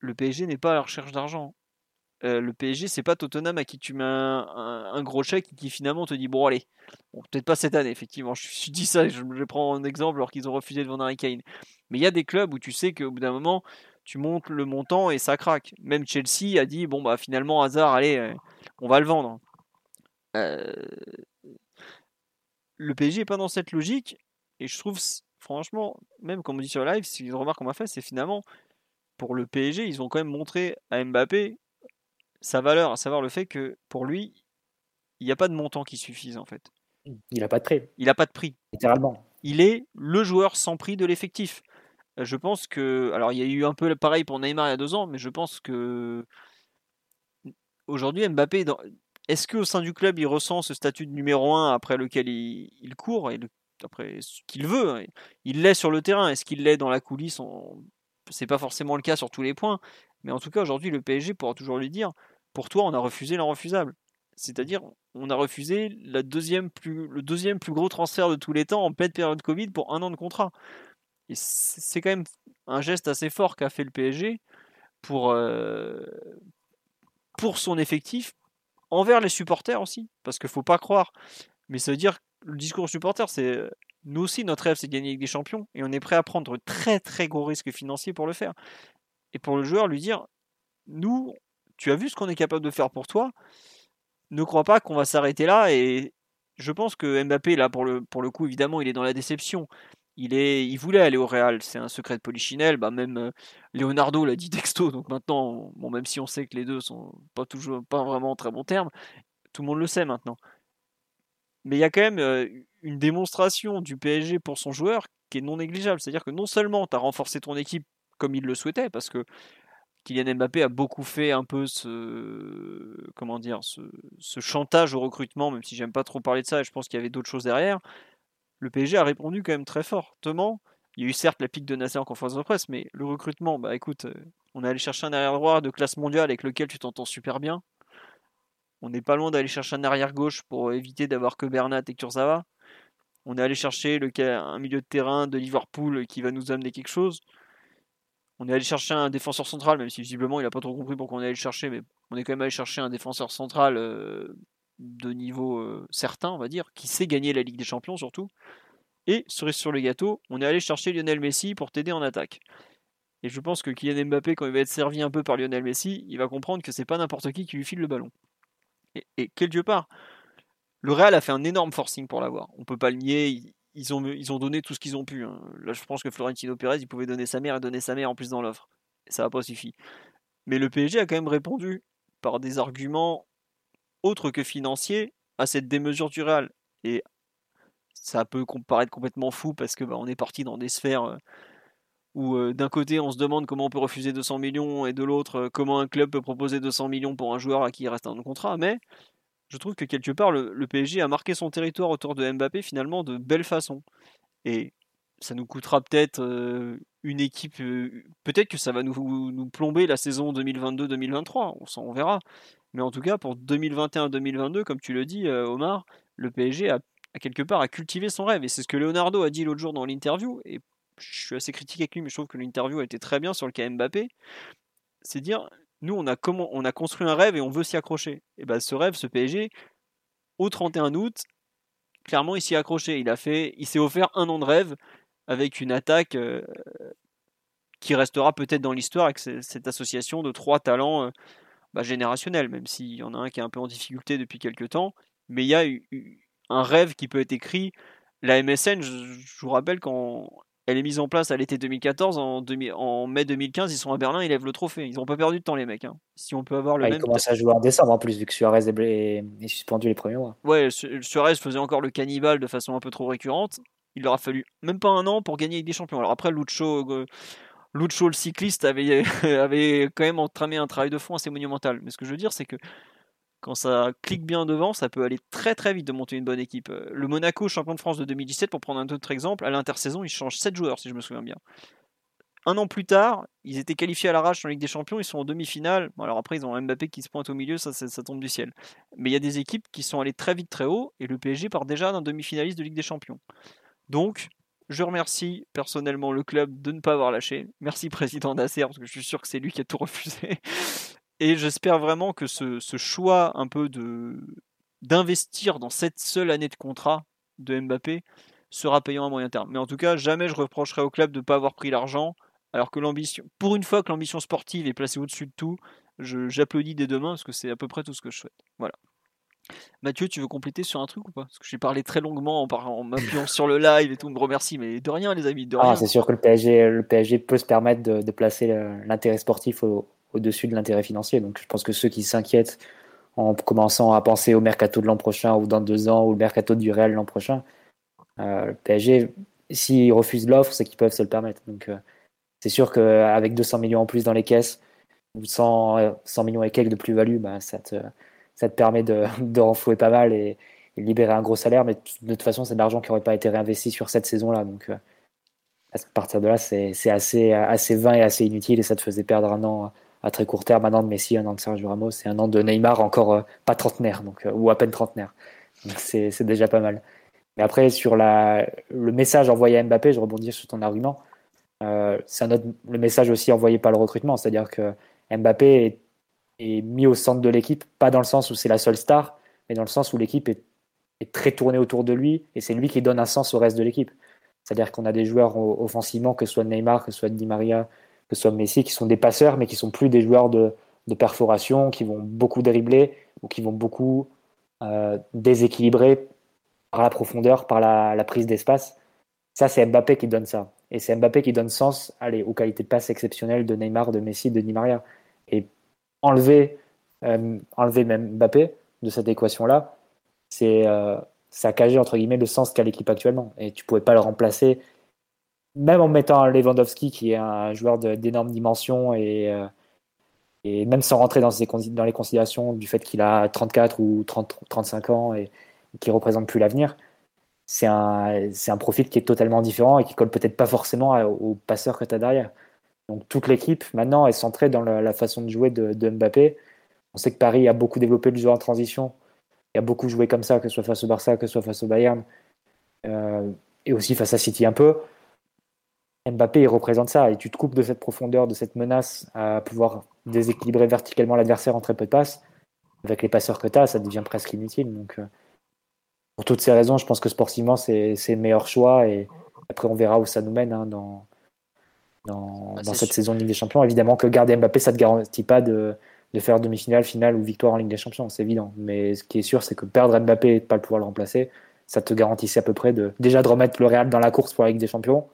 le PSG n'est pas à la recherche d'argent. Euh, le PSG, c'est pas Tottenham à qui tu mets un, gros chèque et qui finalement te dit bon allez, peut-être pas cette année effectivement. Je, suis dis ça, je, je prends un exemple alors qu'ils ont refusé de vendre Harry Kane. Mais il y a des clubs où tu sais qu'au bout d'un moment, tu montes le montant et ça craque. Même Chelsea a dit bon bah finalement hasard, allez, euh, on va le vendre. Euh, le PSG est pas dans cette logique et je trouve franchement, même comme on dit sur live, c'est une remarque qu'on m'a fait, c'est finalement pour le PSG, ils ont quand même montré à Mbappé sa valeur, à savoir le fait que pour lui, il n'y a pas de montant qui suffise en fait. Il n'a pas de prix. Il n'a pas de prix. Littéralement. Il est le joueur sans prix de l'effectif. Euh, je pense que. Alors, il y a eu un peu pareil pour Neymar il y a deux ans, mais je pense que. Aujourd'hui, Mbappé, est-ce qu'au sein du club, il ressent ce statut de numéro un après lequel il, court et après ce qu'il veut hein, Il l'est sur le terrain? Est-ce qu'il l'est dans la coulisse C'est pas forcément le cas sur tous les points. Mais en tout cas, aujourd'hui, le PSG pourra toujours lui dire pour toi, on a refusé l'inrefusable. C'est-à-dire, on a refusé le deuxième plus gros transfert de tous les temps en pleine période Covid pour un an de contrat. C'est quand même un geste assez fort qu'a fait le PSG euh, pour son effectif, envers les supporters aussi. Parce qu'il faut pas croire. Mais ça veut dire le discours supporter, c'est nous aussi, notre rêve, c'est de gagner avec des champions. Et on est prêt à prendre très très gros risques financiers pour le faire. Et pour le joueur, lui dire nous, tu as vu ce qu'on est capable de faire pour toi. Ne crois pas qu'on va s'arrêter là. Et je pense que Mbappé, là, pour le, pour le coup, évidemment, il est dans la déception. Il, est, il voulait aller au Real, c'est un secret de Polichinelle. Bah même euh, Leonardo l'a dit (laughs) texto, donc maintenant, bon, même si on sait que les deux sont pas toujours pas vraiment en très bon terme, tout le monde le sait maintenant. Mais il y a quand même euh, une démonstration du PSG pour son joueur qui est non négligeable. C'est-à-dire que non seulement tu as renforcé ton équipe comme il le souhaitait, parce que Kylian Mbappé a beaucoup fait un peu ce comment dire ce, chantage au recrutement, même si j'aime pas trop parler de ça, et je pense qu'il y avait d'autres choses derrière. Le PSG a répondu quand même très fortement. Il y a eu certes la pique de Nasser en conférence de presse, mais le recrutement, bah écoute, euh, on est allé chercher un arrière droit de classe mondiale avec lequel tu t'entends super bien. On n'est pas loin d'aller chercher un arrière gauche pour éviter d'avoir que Bernat et Kurzawa. On est allé chercher un milieu de terrain de Liverpool qui va nous amener quelque chose. On est allé chercher un défenseur central, même si visiblement il n'a pas trop compris pourquoi on est allé le chercher, mais on est quand même allé chercher un défenseur central euh, de niveau euh, certain, on va dire, qui sait gagner la Ligue des Champions surtout. Et cerise sur le gâteau, on est allé chercher Lionel Messi pour t'aider en attaque. Et je pense que Kylian Mbappé, quand il va être servi un peu par Lionel Messi, il va comprendre que c'est pas n'importe qui qui lui file le ballon. Et, et quelque part, le Real a fait un énorme forcing pour l'avoir. On peut pas le nier ils ont, ils ont donné tout ce qu'ils ont pu. Hein. Là, je pense que Florentino Pérez, il pouvait donner sa mère et donner sa mère en plus dans l'offre. Ça n'a pas suffi. Mais le PSG a quand même répondu par des arguments autres que financiers à cette démesure du Real. Et ça peut paraître complètement fou parce que bah, on est parti dans des sphères euh, où euh, d'un côté on se demande comment on peut refuser 200 millions et de l'autre euh, comment un club peut proposer 200 millions pour un joueur à qui il reste un contrat. Mais je trouve que quelque part, le, PSG a marqué son territoire autour de Mbappé finalement de belle façon. Et ça nous coûtera peut-être une équipe, peut-être que ça va nous, plomber la saison 2022-2023, on, on verra. Mais en tout cas, pour 2021-2022, comme tu le dis, euh, Omar, le PSG a, quelque part à cultiver son rêve. Et c'est ce que Leonardo a dit l'autre jour dans l'interview. Et je suis assez critique avec lui, mais je trouve que l'interview a été très bien sur le cas Mbappé. C'est dire, nous, on a, comment, on a construit un rêve et on veut s'y accrocher. Et ben, ce rêve, ce PSG, au 31 août, clairement, il s'y est accroché. Il a fait, il s'est offert un an de rêve avec une attaque euh, qui restera peut-être dans l'histoire avec cette association de trois talents euh, bah, générationnels, même s'il y en a un qui est un peu en difficulté depuis quelques temps. Mais il y a un rêve qui peut être écrit. La MSN, je vous rappelle quand elle est mise en place à l'été 2014. En, en, mai 2015, ils sont à Berlin, ils lèvent le trophée. Ils n'ont pas perdu de temps, les mecs. Hein. Si on peut avoir le ah, même. Ils commencent à jouer en décembre en plus, vu que Suarez est, suspendu les premiers mois. Ouais, Suarez faisait encore le cannibale de façon un peu trop récurrente. Il leur a fallu même pas un an pour gagner des champions. Alors après, Lucho, Lucho le cycliste, avait, (laughs) quand même entramé un travail de fond assez monumental. Mais ce que je veux dire, c'est que quand ça clique bien devant, ça peut aller très très vite de monter une bonne équipe. Euh, le Monaco, champion de France de 2017, pour prendre un autre exemple, à l'intersaison, ils changent 7 joueurs, si je me souviens bien. Un an plus tard, ils étaient qualifiés à l'arrache en Ligue des Champions, ils sont en demi-finale. alors après, ils ont Mbappé qui se pointe au milieu, ça, ça, tombe du ciel. Mais il y a des équipes qui sont allées très vite, très haut, et le PSG part déjà d'un demi-finaliste de Ligue des Champions. Donc, je remercie personnellement le club de ne pas avoir lâché. Merci président Nasser, parce que je suis sûr que c'est lui qui a tout refusé. (laughs) Et j'espère vraiment que ce, choix un peu d'investir dans cette seule année de contrat de Mbappé sera payant à moyen terme. Mais en tout cas, jamais je reprocherai au club de ne pas avoir pris l'argent, alors que l'ambition, pour une fois que l'ambition sportive est placée au-dessus de tout, j'applaudis dès demain parce que c'est à peu près tout ce que je souhaite. Voilà. Mathieu, tu veux compléter sur un truc ou pas? Parce que j'ai parlé très longuement en, en m'appuyant sur le live et tout, me remercie, mais de rien les amis, de ah, rien. c'est sûr que le PSG, le PSG peut se permettre de, de placer l'intérêt sportif au, au-dessus de l'intérêt financier. Donc je pense que ceux qui s'inquiètent en commençant à penser au mercato de l'an prochain ou dans deux ans ou le mercato du Real l'an prochain, euh, le PSG, s'ils refusent l'offre, c'est qu'ils peuvent se le permettre. Donc euh, c'est sûr qu'avec 200 millions en plus dans les caisses, ou 100, 100 millions et quelques de plus-value, bah, ça, te, ça te permet de, (laughs) de renflouer pas mal et, libérer un gros salaire. Mais de toute façon, c'est de l'argent qui n'aurait pas été réinvesti sur cette saison-là. Donc euh, à partir de là, c'est assez, assez vain et assez inutile et ça te faisait perdre un an à très court terme, un an de Messi, un an de Sergio Ramos et un an de Neymar encore euh, pas trentenaire, donc, euh, ou à peine trentenaire. Donc c'est déjà pas mal. Mais après, sur le message envoyé à Mbappé, je rebondis sur ton argument. C'est le message aussi envoyé par le recrutement, c'est-à-dire que Mbappé est, mis au centre de l'équipe, pas dans le sens où c'est la seule star, mais dans le sens où l'équipe est, est, très tournée autour de lui et c'est lui qui donne un sens au reste de l'équipe. C'est-à-dire qu'on a des joueurs offensivement, que ce soit Neymar, que ce soit Di Maria, que ce soit Messi, qui sont des passeurs, mais qui sont plus des joueurs de, perforation, qui vont beaucoup dribbler ou qui vont beaucoup euh, déséquilibrer par la profondeur, par la, prise d'espace. Ça, c'est Mbappé qui donne ça. Et c'est Mbappé qui donne sens allez, aux qualités de passe exceptionnelles de Neymar, de Messi, de Di Maria. Et enlever, euh, enlever même Mbappé de cette équation-là, c'est euh, saccager entre guillemets le sens qu'a l'équipe actuellement. Et tu pouvais pas le remplacer, même en mettant Lewandowski qui est un joueur d'énormes dimensions et, euh, et même sans rentrer dans, les considérations du fait qu'il a 34 ou 30, 35 ans et, qui représente plus l'avenir. C'est un, un profil qui est totalement différent et qui colle peut-être pas forcément au passeur que tu as derrière. Donc toute l'équipe maintenant est centrée dans la, façon de jouer de, Mbappé. On sait que Paris a beaucoup développé le jeu en transition il a beaucoup joué comme ça, que ce soit face au Barça, que ce soit face au Bayern, euh, et aussi face à City un peu. Mbappé, il représente ça, et tu te coupes de cette profondeur, de cette menace à pouvoir déséquilibrer verticalement l'adversaire en très peu de passes. Avec les passeurs que tu as, ça devient presque inutile. Donc, euh, pour toutes ces raisons, je pense que sportivement, c'est le meilleur choix, et après, on verra où ça nous mène hein, dans, dans, bah, cette saison de Ligue des Champions. Évidemment que garder Mbappé, ça ne te garantit pas de, de faire demi-finale, finale ou victoire en Ligue des Champions, c'est évident. Mais ce qui est sûr, c'est que perdre Mbappé et ne pas pouvoir le remplacer, ça te garantissait à peu près de déjà de remettre le Real dans la course pour la Ligue des Champions,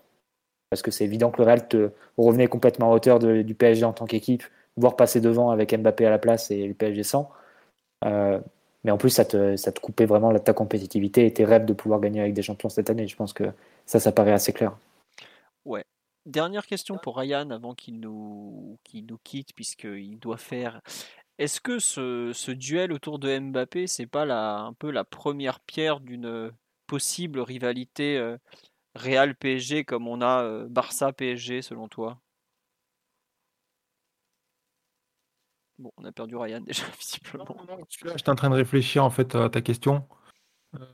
parce que c'est évident que le Real te revenait complètement à hauteur du PSG en tant qu'équipe, voire passer devant avec Mbappé à la place et le PSG sans. Euh, mais en plus, ça te, ça te coupait vraiment ta compétitivité et tes rêves de pouvoir gagner avec des champions cette année. Je pense que ça, ça paraît assez clair. Ouais, Dernière question pour Ryan avant qu'il nous, nous quitte, puisqu'il doit faire. Est-ce que ce, duel autour de Mbappé, c'est pas la, un peu la première pierre d'une possible rivalité euh, Real PSG comme on a euh, Barça PSG selon toi? Bon, on a perdu Ryan (laughs) déjà visiblement. j'étais en train de réfléchir en fait à ta question. Euh,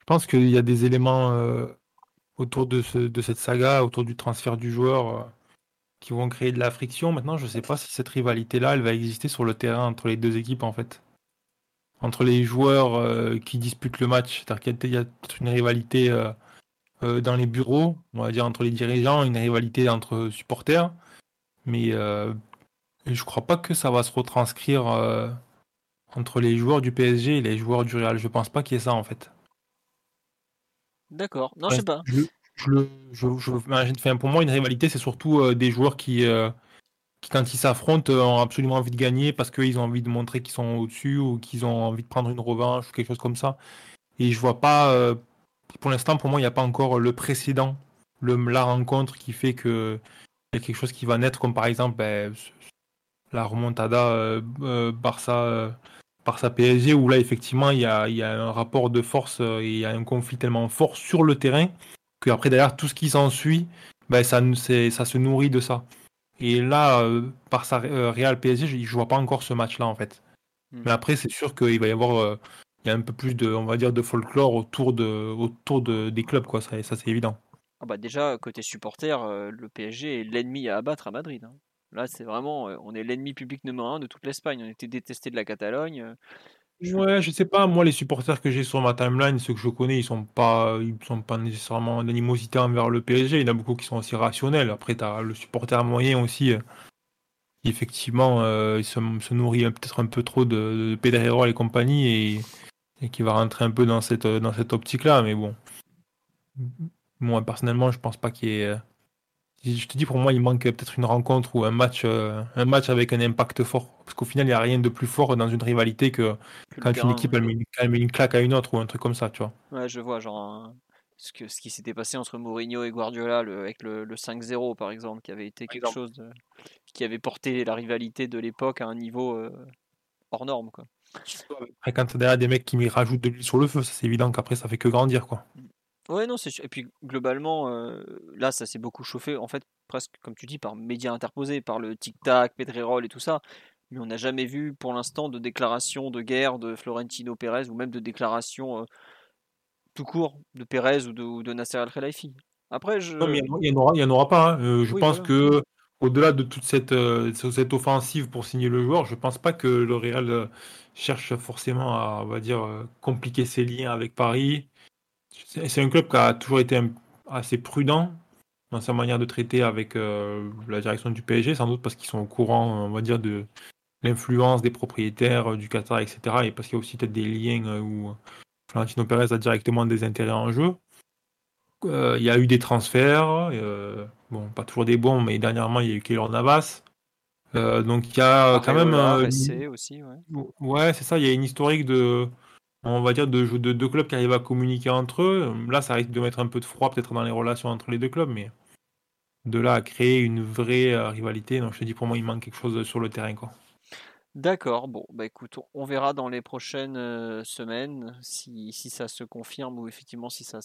je pense qu'il y a des éléments autour de, ce, de cette saga, autour du transfert du joueur, euh, qui vont créer de la friction. Maintenant, je ne sais pas si cette rivalité-là, elle va exister sur le terrain entre les deux équipes, en fait. Entre les joueurs euh, qui disputent le match. C'est-à-dire qu'il y a une rivalité euh, dans les bureaux, on va dire entre les dirigeants, une rivalité entre supporters. Mais je ne crois pas que ça va se retranscrire entre les joueurs du PSG et les joueurs du Real. Je pense pas qu'il y ait ça, en fait. D'accord. Non, je sais pas. pour moi, une rivalité, c'est surtout euh, des joueurs qui, euh, qui, quand ils s'affrontent, euh, ont absolument envie de gagner parce qu'ils ont envie de montrer qu'ils sont au-dessus ou qu'ils ont envie de prendre une revanche ou quelque chose comme ça. Et je vois pas, pour l'instant, pour moi, il n'y a pas encore le précédent, le, la rencontre qui fait que y a quelque chose qui va naître, comme par exemple ben, la remontada Barça par sa PSG où là effectivement il y a, un rapport de force euh, et il y a un conflit tellement fort sur le terrain que après derrière tout ce qui s'ensuit ben, ça, ça se nourrit de ça. Et là, euh, par sa euh, Real PSG, je ne vois pas encore ce match-là en fait. Hmm. Mais après, c'est sûr qu'il va y avoir il y a un peu plus de, on va dire, de folklore autour, de, autour de, des clubs, quoi. Ça, ça c'est évident. Ah bah déjà, côté supporter, le PSG est l'ennemi à abattre à Madrid. Hein. Là, c'est vraiment, on est l'ennemi public numéro un de toute l'Espagne. On était détesté de la Catalogne. Ouais, je sais pas. Moi, les supporters que j'ai sur ma timeline, ceux que je connais, ils sont pas, ils sont pas nécessairement d'animosité envers le PSG. Il y en a beaucoup qui sont aussi rationnels. Après, tu as le supporter moyen aussi. qui, effectivement, il se, nourrit peut-être un peu trop de, de Pedrero et compagnie et, qui va rentrer un peu dans cette, dans cette optique-là. Mais bon, moi personnellement, je pense pas qu'il y ait je te dis, pour moi, il manque peut-être une rencontre ou un match, euh, un match avec un impact fort. Parce qu'au final, il n'y a rien de plus fort dans une rivalité que, quand une équipe elle met, une, claque à une autre ou un truc comme ça, tu vois. Ouais, je vois, genre ce, que, ce qui s'était passé entre Mourinho et Guardiola avec le, 5-0, par exemple, qui avait été quelque chose qui avait porté la rivalité de l'époque à un niveau euh, hors norme, quoi. Après, quand tu derrière des mecs qui rajoutent de l'huile sur le feu, c'est évident qu'après, ça fait que grandir, quoi. Mm. Ouais, non, c'est Et puis globalement, là, ça s'est beaucoup chauffé, en fait, presque, comme tu dis, par médias interposés, par le tic-tac, Pedrerol et tout ça. Mais on n'a jamais vu pour l'instant de déclaration de guerre de Florentino Pérez ou même de déclaration tout court de Pérez ou de, de Nasser Al-Khelaifi. Après, je. Non, mais il n'y en, aura pas. Hein. je pense que au-delà de toute cette, cette offensive pour signer le joueur, je pense pas que le Real cherche forcément à, on va dire, compliquer ses liens avec Paris. C'est un club qui a toujours été assez prudent dans sa manière de traiter avec euh, la direction du PSG, sans doute parce qu'ils sont au courant, on va dire, de l'influence des propriétaires euh, du Qatar, etc. Et parce qu'il y a aussi peut-être des liens euh, où Florentino Pérez a directement des intérêts en jeu. il y a eu des transferts, bon, pas toujours des bons, mais dernièrement, il y a eu Keylor Navas. donc il y a quand même. Euh, aussi, ouais, ouais c'est ça, il y a une historique de on va dire, de, de deux clubs qui arrivent à communiquer entre eux. Là, ça risque de mettre un peu de froid peut-être dans les relations entre les deux clubs, mais de là à créer une vraie euh, rivalité, non, je te dis pour moi, il manque quelque chose sur le terrain. D'accord, bon, bah écoute, on verra dans les prochaines euh, semaines si, ça se confirme ou effectivement si ça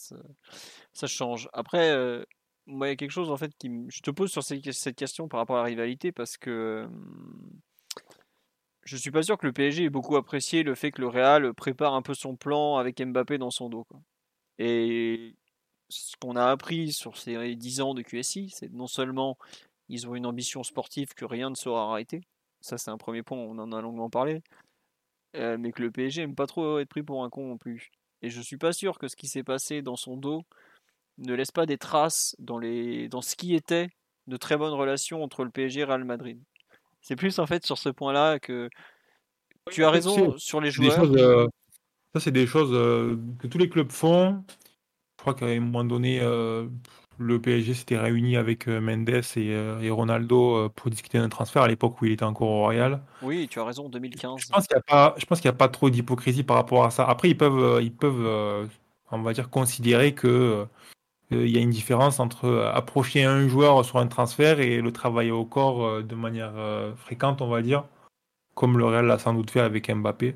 change. Après, euh, moi, il y a quelque chose en fait qui. Je te pose sur cette question par rapport à la rivalité parce que je suis pas sûr que le PSG ait beaucoup apprécié le fait que le Real prépare un peu son plan avec Mbappé dans son dos. Et ce qu'on a appris sur ces 10 ans de QSI, c'est non seulement ils ont une ambition sportive que rien ne saura arrêter, ça c'est un premier point, on en a longuement parlé, euh, mais que le PSG aime pas trop être pris pour un con non plus. Et je suis pas sûr que ce qui s'est passé dans son dos ne laisse pas des traces dans, les, dans ce qui était de très bonnes relations entre le PSG et Real Madrid. C'est plus en fait sur ce point-là que tu as raison sur les joueurs. Euh, ça, c'est des choses euh, que tous les clubs font. Je crois qu'à un moment donné, euh, le PSG s'était réuni avec Mendes et, Ronaldo pour discuter d'un transfert à l'époque où il était encore au Royal. Oui, tu as raison, 2015. Je pense qu'il n'y a pas, je pense qu'il a pas trop d'hypocrisie par rapport à ça. Après, ils peuvent, ils peuvent, on va dire, considérer que il y a une différence entre euh, approcher un joueur sur un transfert et le travailler au corps euh, de manière euh, fréquente, on va dire, comme le Real l'a sans doute fait avec Mbappé.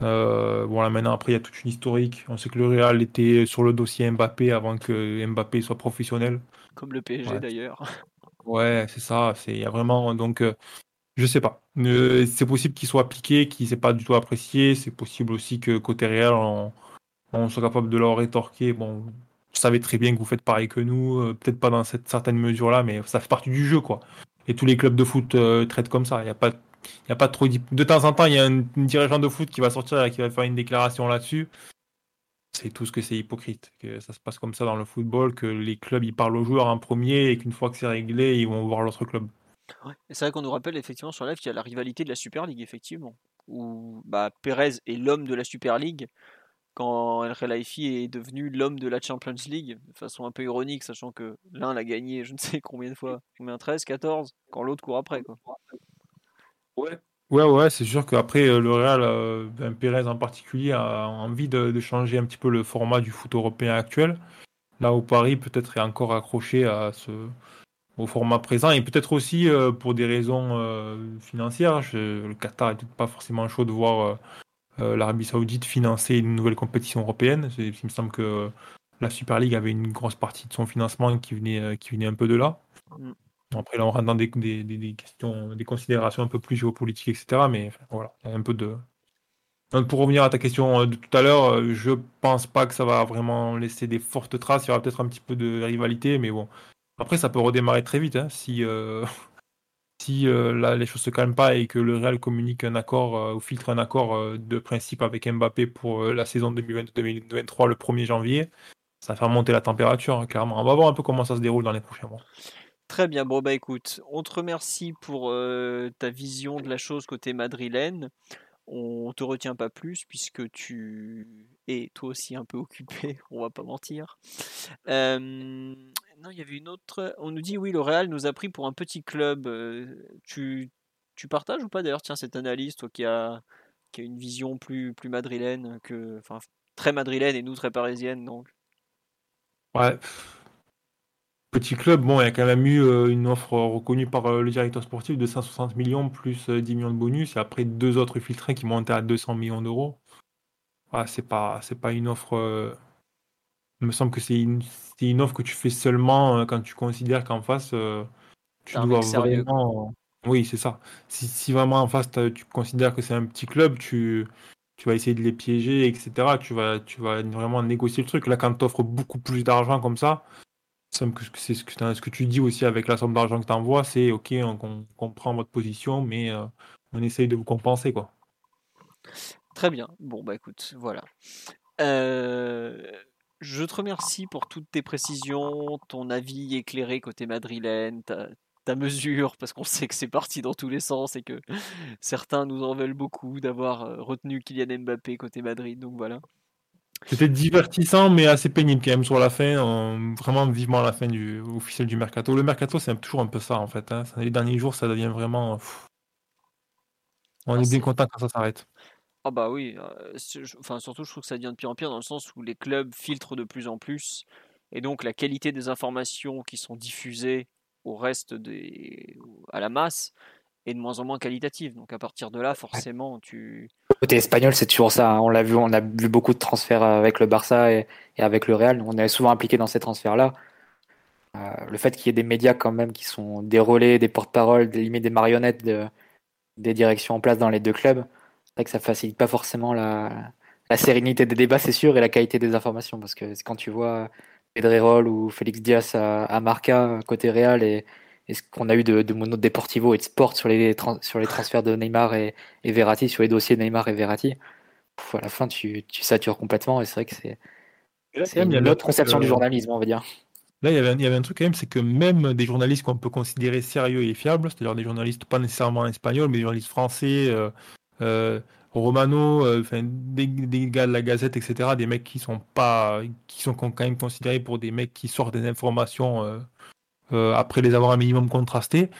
bon, là maintenant, après, il y a toute une historique. On sait que le Real était sur le dossier Mbappé avant que Mbappé soit professionnel. Comme le PSG d'ailleurs. Ouais, c'est ça. Il y a vraiment. Donc, je sais pas. c'est possible qu'il soit appliqué, qu'il ne s'est pas du tout apprécié. C'est possible aussi que côté Real, on, on soit capable de leur rétorquer. Bon, savez très bien que vous faites pareil que nous, euh, peut-être pas dans cette certaine mesure-là, mais ça fait partie du jeu, quoi. Et tous les clubs de foot euh, traitent comme ça. Il n'y a a pas trop de temps en temps, il y a un, dirigeant de foot qui va sortir et qui va faire une déclaration là-dessus. C'est tout ce que c'est hypocrite. Que ça se passe comme ça dans le football, que les clubs ils parlent aux joueurs en premier et qu'une fois que c'est réglé, ils vont voir l'autre club. C'est vrai qu'on nous rappelle effectivement sur live qu'il y a la rivalité de la Super League, effectivement, où bah, Pérez est l'homme de la Super League quand El Khelaifi est devenu l'homme de la Champions League, de façon un peu ironique, sachant que l'un l'a gagné je ne sais (laughs) combien de fois, combien 13, 14, quand l'autre court après. Quoi. Ouais. Ouais, ouais, c'est sûr qu'après, euh, le Real, euh, ben, Pérez en particulier, a envie de, changer un petit peu le format du foot européen actuel. Là où Paris peut-être est encore accroché à ce, au format présent et peut-être aussi euh, pour des raisons financières. le Qatar n'est pas forcément chaud de voir euh, l'Arabie Saoudite financer une nouvelle compétition européenne. Il me semble que la Super League avait une grosse partie de son financement qui venait, euh, qui venait un peu de là. Mm. Après, là, on rentre dans des, des, questions, des considérations un peu plus géopolitiques, etc. Mais voilà, il y a un peu de. pour revenir à ta question euh, de tout à l'heure, je pense pas que ça va vraiment laisser des fortes traces. Il y aura peut-être un petit peu de rivalité, mais bon. Après, ça peut redémarrer très vite. Hein, si, si euh, là, les choses se calment pas et que le Real communique un accord euh, ou filtre un accord euh, de principe avec Mbappé pour la saison 2022-2023 le 1er janvier, ça va faire monter la température, hein, clairement. On va voir un peu comment ça se déroule dans les prochains mois. Très bien, bon bah écoute, on te remercie pour ta vision de la chose côté madrilène. On te retient pas plus puisque tu es toi aussi un peu occupé, (laughs) on va pas mentir. non, il y avait une autre. On nous dit oui, le Real nous a pris pour un petit club. tu, tu partages ou pas d'ailleurs, tiens, cette analyse, toi qui a, qui a une vision plus, plus madrilène que. Enfin, très madrilène et nous très parisienne donc. Ouais. Petit club, bon, il y a quand même eu une offre reconnue par le directeur sportif de 160 millions plus 10 millions de bonus et après deux autres filtrés qui montaient à 200 millions d'euros. Ouais, c'est pas, c'est pas une offre il me semble que c'est une, une, offre que tu fais seulement euh, quand tu considères qu'en face, euh, tu dois vraiment. Oui, c'est ça. Si, si, vraiment en face, tu considères que c'est un petit club, tu, tu vas essayer de les piéger, etc. Tu vas, tu vas vraiment négocier le truc. Là, quand tu offres beaucoup plus d'argent comme ça, c'est ce que, ce que tu dis aussi avec la somme d'argent que tu envoies, c'est OK, on, comprend votre position, mais euh, on essaye de vous compenser. quoi. Très bien. Bon, bah écoute, voilà. Euh, je te remercie pour toutes tes précisions, ton avis éclairé côté madrilène, ta, mesure, parce qu'on sait que c'est parti dans tous les sens et que certains nous en veulent beaucoup d'avoir euh, retenu Kylian Mbappé côté Madrid. Donc voilà. C'était divertissant, mais assez pénible quand même sur la fin. vraiment vivement la fin du officiel du mercato. Le mercato, c'est toujours un peu ça en fait. Hein. Les derniers jours, ça devient vraiment. On ah, est bien content quand ça s'arrête. Ah bah oui, enfin surtout je trouve que ça devient de pire en pire dans le sens où les clubs filtrent de plus en plus et donc la qualité des informations qui sont diffusées au reste des à la masse est de moins en moins qualitative. Donc à partir de là, forcément, tu côté espagnol, c'est toujours ça. Hein. On l'a vu, on a vu beaucoup de transferts avec le Barça et, avec le Real. On est souvent impliqué dans ces transferts-là. Euh, le fait qu'il y ait des médias quand même qui sont des relais, des porte-paroles, des, des marionnettes des directions en place dans les deux clubs, c'est vrai que ça facilite pas forcément la, sérénité des débats, c'est sûr, et la qualité des informations. Parce que quand tu vois Pedrerol ou Félix Diaz à, Marca côté Real et, ce qu'on a eu de, de Mono Deportivo et de Sport sur les, sur les transferts de Neymar et, Verratti, sur les dossiers Neymar et Verratti, à la fin tu, satures complètement et c'est vrai que c'est une autre conception du journalisme, on va dire. Là, il y, avait un, il y avait un truc quand même, c'est que même des journalistes qu'on peut considérer sérieux et fiables, c'est-à-dire des journalistes pas nécessairement espagnols, mais des journalistes français, euh, euh, Romano, euh, des, des, gars de la Gazette, etc., des mecs qui sont pas, qui sont quand même considérés pour des mecs qui sortent des informations après les avoir un minimum contrastées,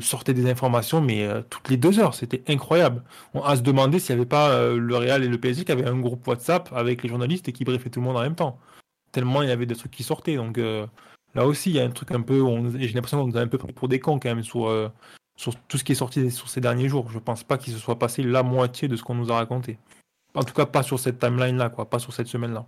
sortaient des informations, mais toutes les deux heures, c'était incroyable. On a se demander s'il n'y avait pas le Real et le PSG qui avaient un groupe WhatsApp avec les journalistes et qui briefaient tout le monde en même temps tellement il y avait des trucs qui sortaient. Donc euh, là aussi, il y a un truc un peu. J'ai l'impression qu'on nous a un peu pris pour des cons quand même sur, euh, sur tout ce qui est sorti sur ces derniers jours. Je pense pas qu'il se soit passé la moitié de ce qu'on nous a raconté. En tout cas, pas sur cette timeline-là, quoi, pas sur cette semaine-là.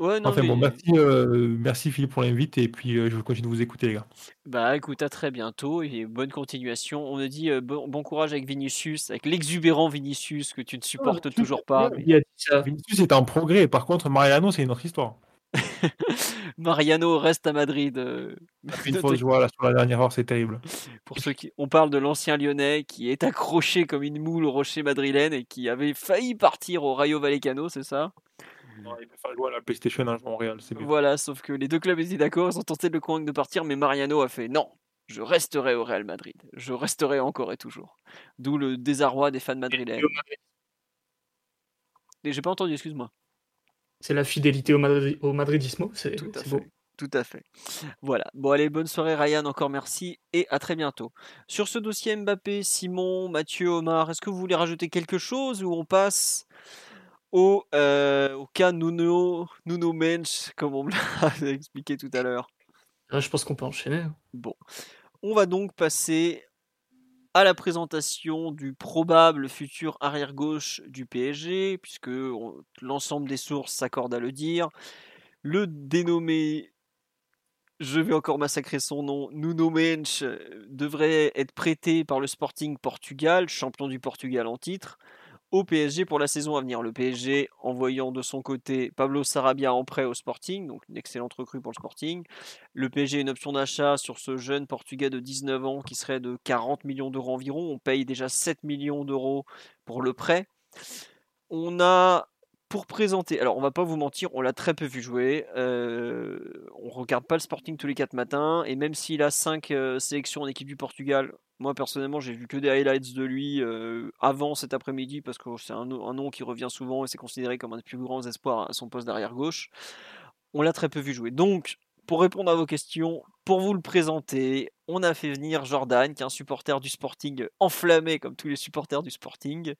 Ouais, non, enfin bon, merci, euh, merci Philippe pour l'invite et puis je continue de vous écouter les gars. Bah écoute, à très bientôt et bonne continuation. On a dit bon, courage avec Vinicius, avec l'exubérant Vinicius que tu ne supportes toujours pas. Vinicius est en progrès, par contre Mariano c'est une autre histoire. (laughs) Mariano reste à Madrid. Une fausse joie là sur la dernière heure, c'est terrible. Pour ceux qui, on parle de l'ancien Lyonnais qui est accroché comme une moule au rocher madrilène et qui avait failli partir au Rayo Vallecano, c'est ça? Il peut faire jouer à la PlayStation à Montréal. Voilà, sauf que les deux clubs étaient d'accord, ils ont tenté de le convaincre de partir, mais Mariano a fait non, je resterai au Real Madrid. Je resterai encore et toujours. D'où le désarroi des fans madrilènes. J'ai pas entendu, excuse-moi. C'est la fidélité au, au madridismo, c'est tout à fait. Tout à fait. Voilà. Bon, allez, bonne soirée, Ryan. Encore merci et à très bientôt. Sur ce dossier Mbappé, Simon, Mathieu, Omar, est-ce que vous voulez rajouter quelque chose ou on passe au, euh, au cas Nuno, Nuno Mensch, comme on me l'a (laughs) expliqué tout à l'heure. Je pense qu'on peut enchaîner. Hein. Bon. On va donc passer à la présentation du probable futur arrière-gauche du PSG, puisque l'ensemble des sources s'accordent à le dire. Le dénommé, je vais encore massacrer son nom, Nuno Mensch, devrait être prêté par le Sporting Portugal, champion du Portugal en titre au PSG pour la saison à venir. Le PSG envoyant de son côté Pablo Sarabia en prêt au Sporting, donc une excellente recrue pour le Sporting. Le PSG une option d'achat sur ce jeune Portugais de 19 ans qui serait de 40 millions d'euros environ. On paye déjà 7 millions d'euros pour le prêt. On a pour présenter, alors on va pas vous mentir, on l'a très peu vu jouer. Euh, on regarde pas le Sporting tous les 4 matins et même s'il a 5 euh, sélections en équipe du Portugal, moi personnellement j'ai vu que des highlights de lui euh, avant cet après-midi parce que c'est un, nom qui revient souvent et c'est considéré comme un des plus grands espoirs à son poste d'arrière gauche. On l'a très peu vu jouer. Donc pour répondre à vos questions, pour vous le présenter, on a fait venir Jordan, qui est un supporter du Sporting enflammé comme tous les supporters du Sporting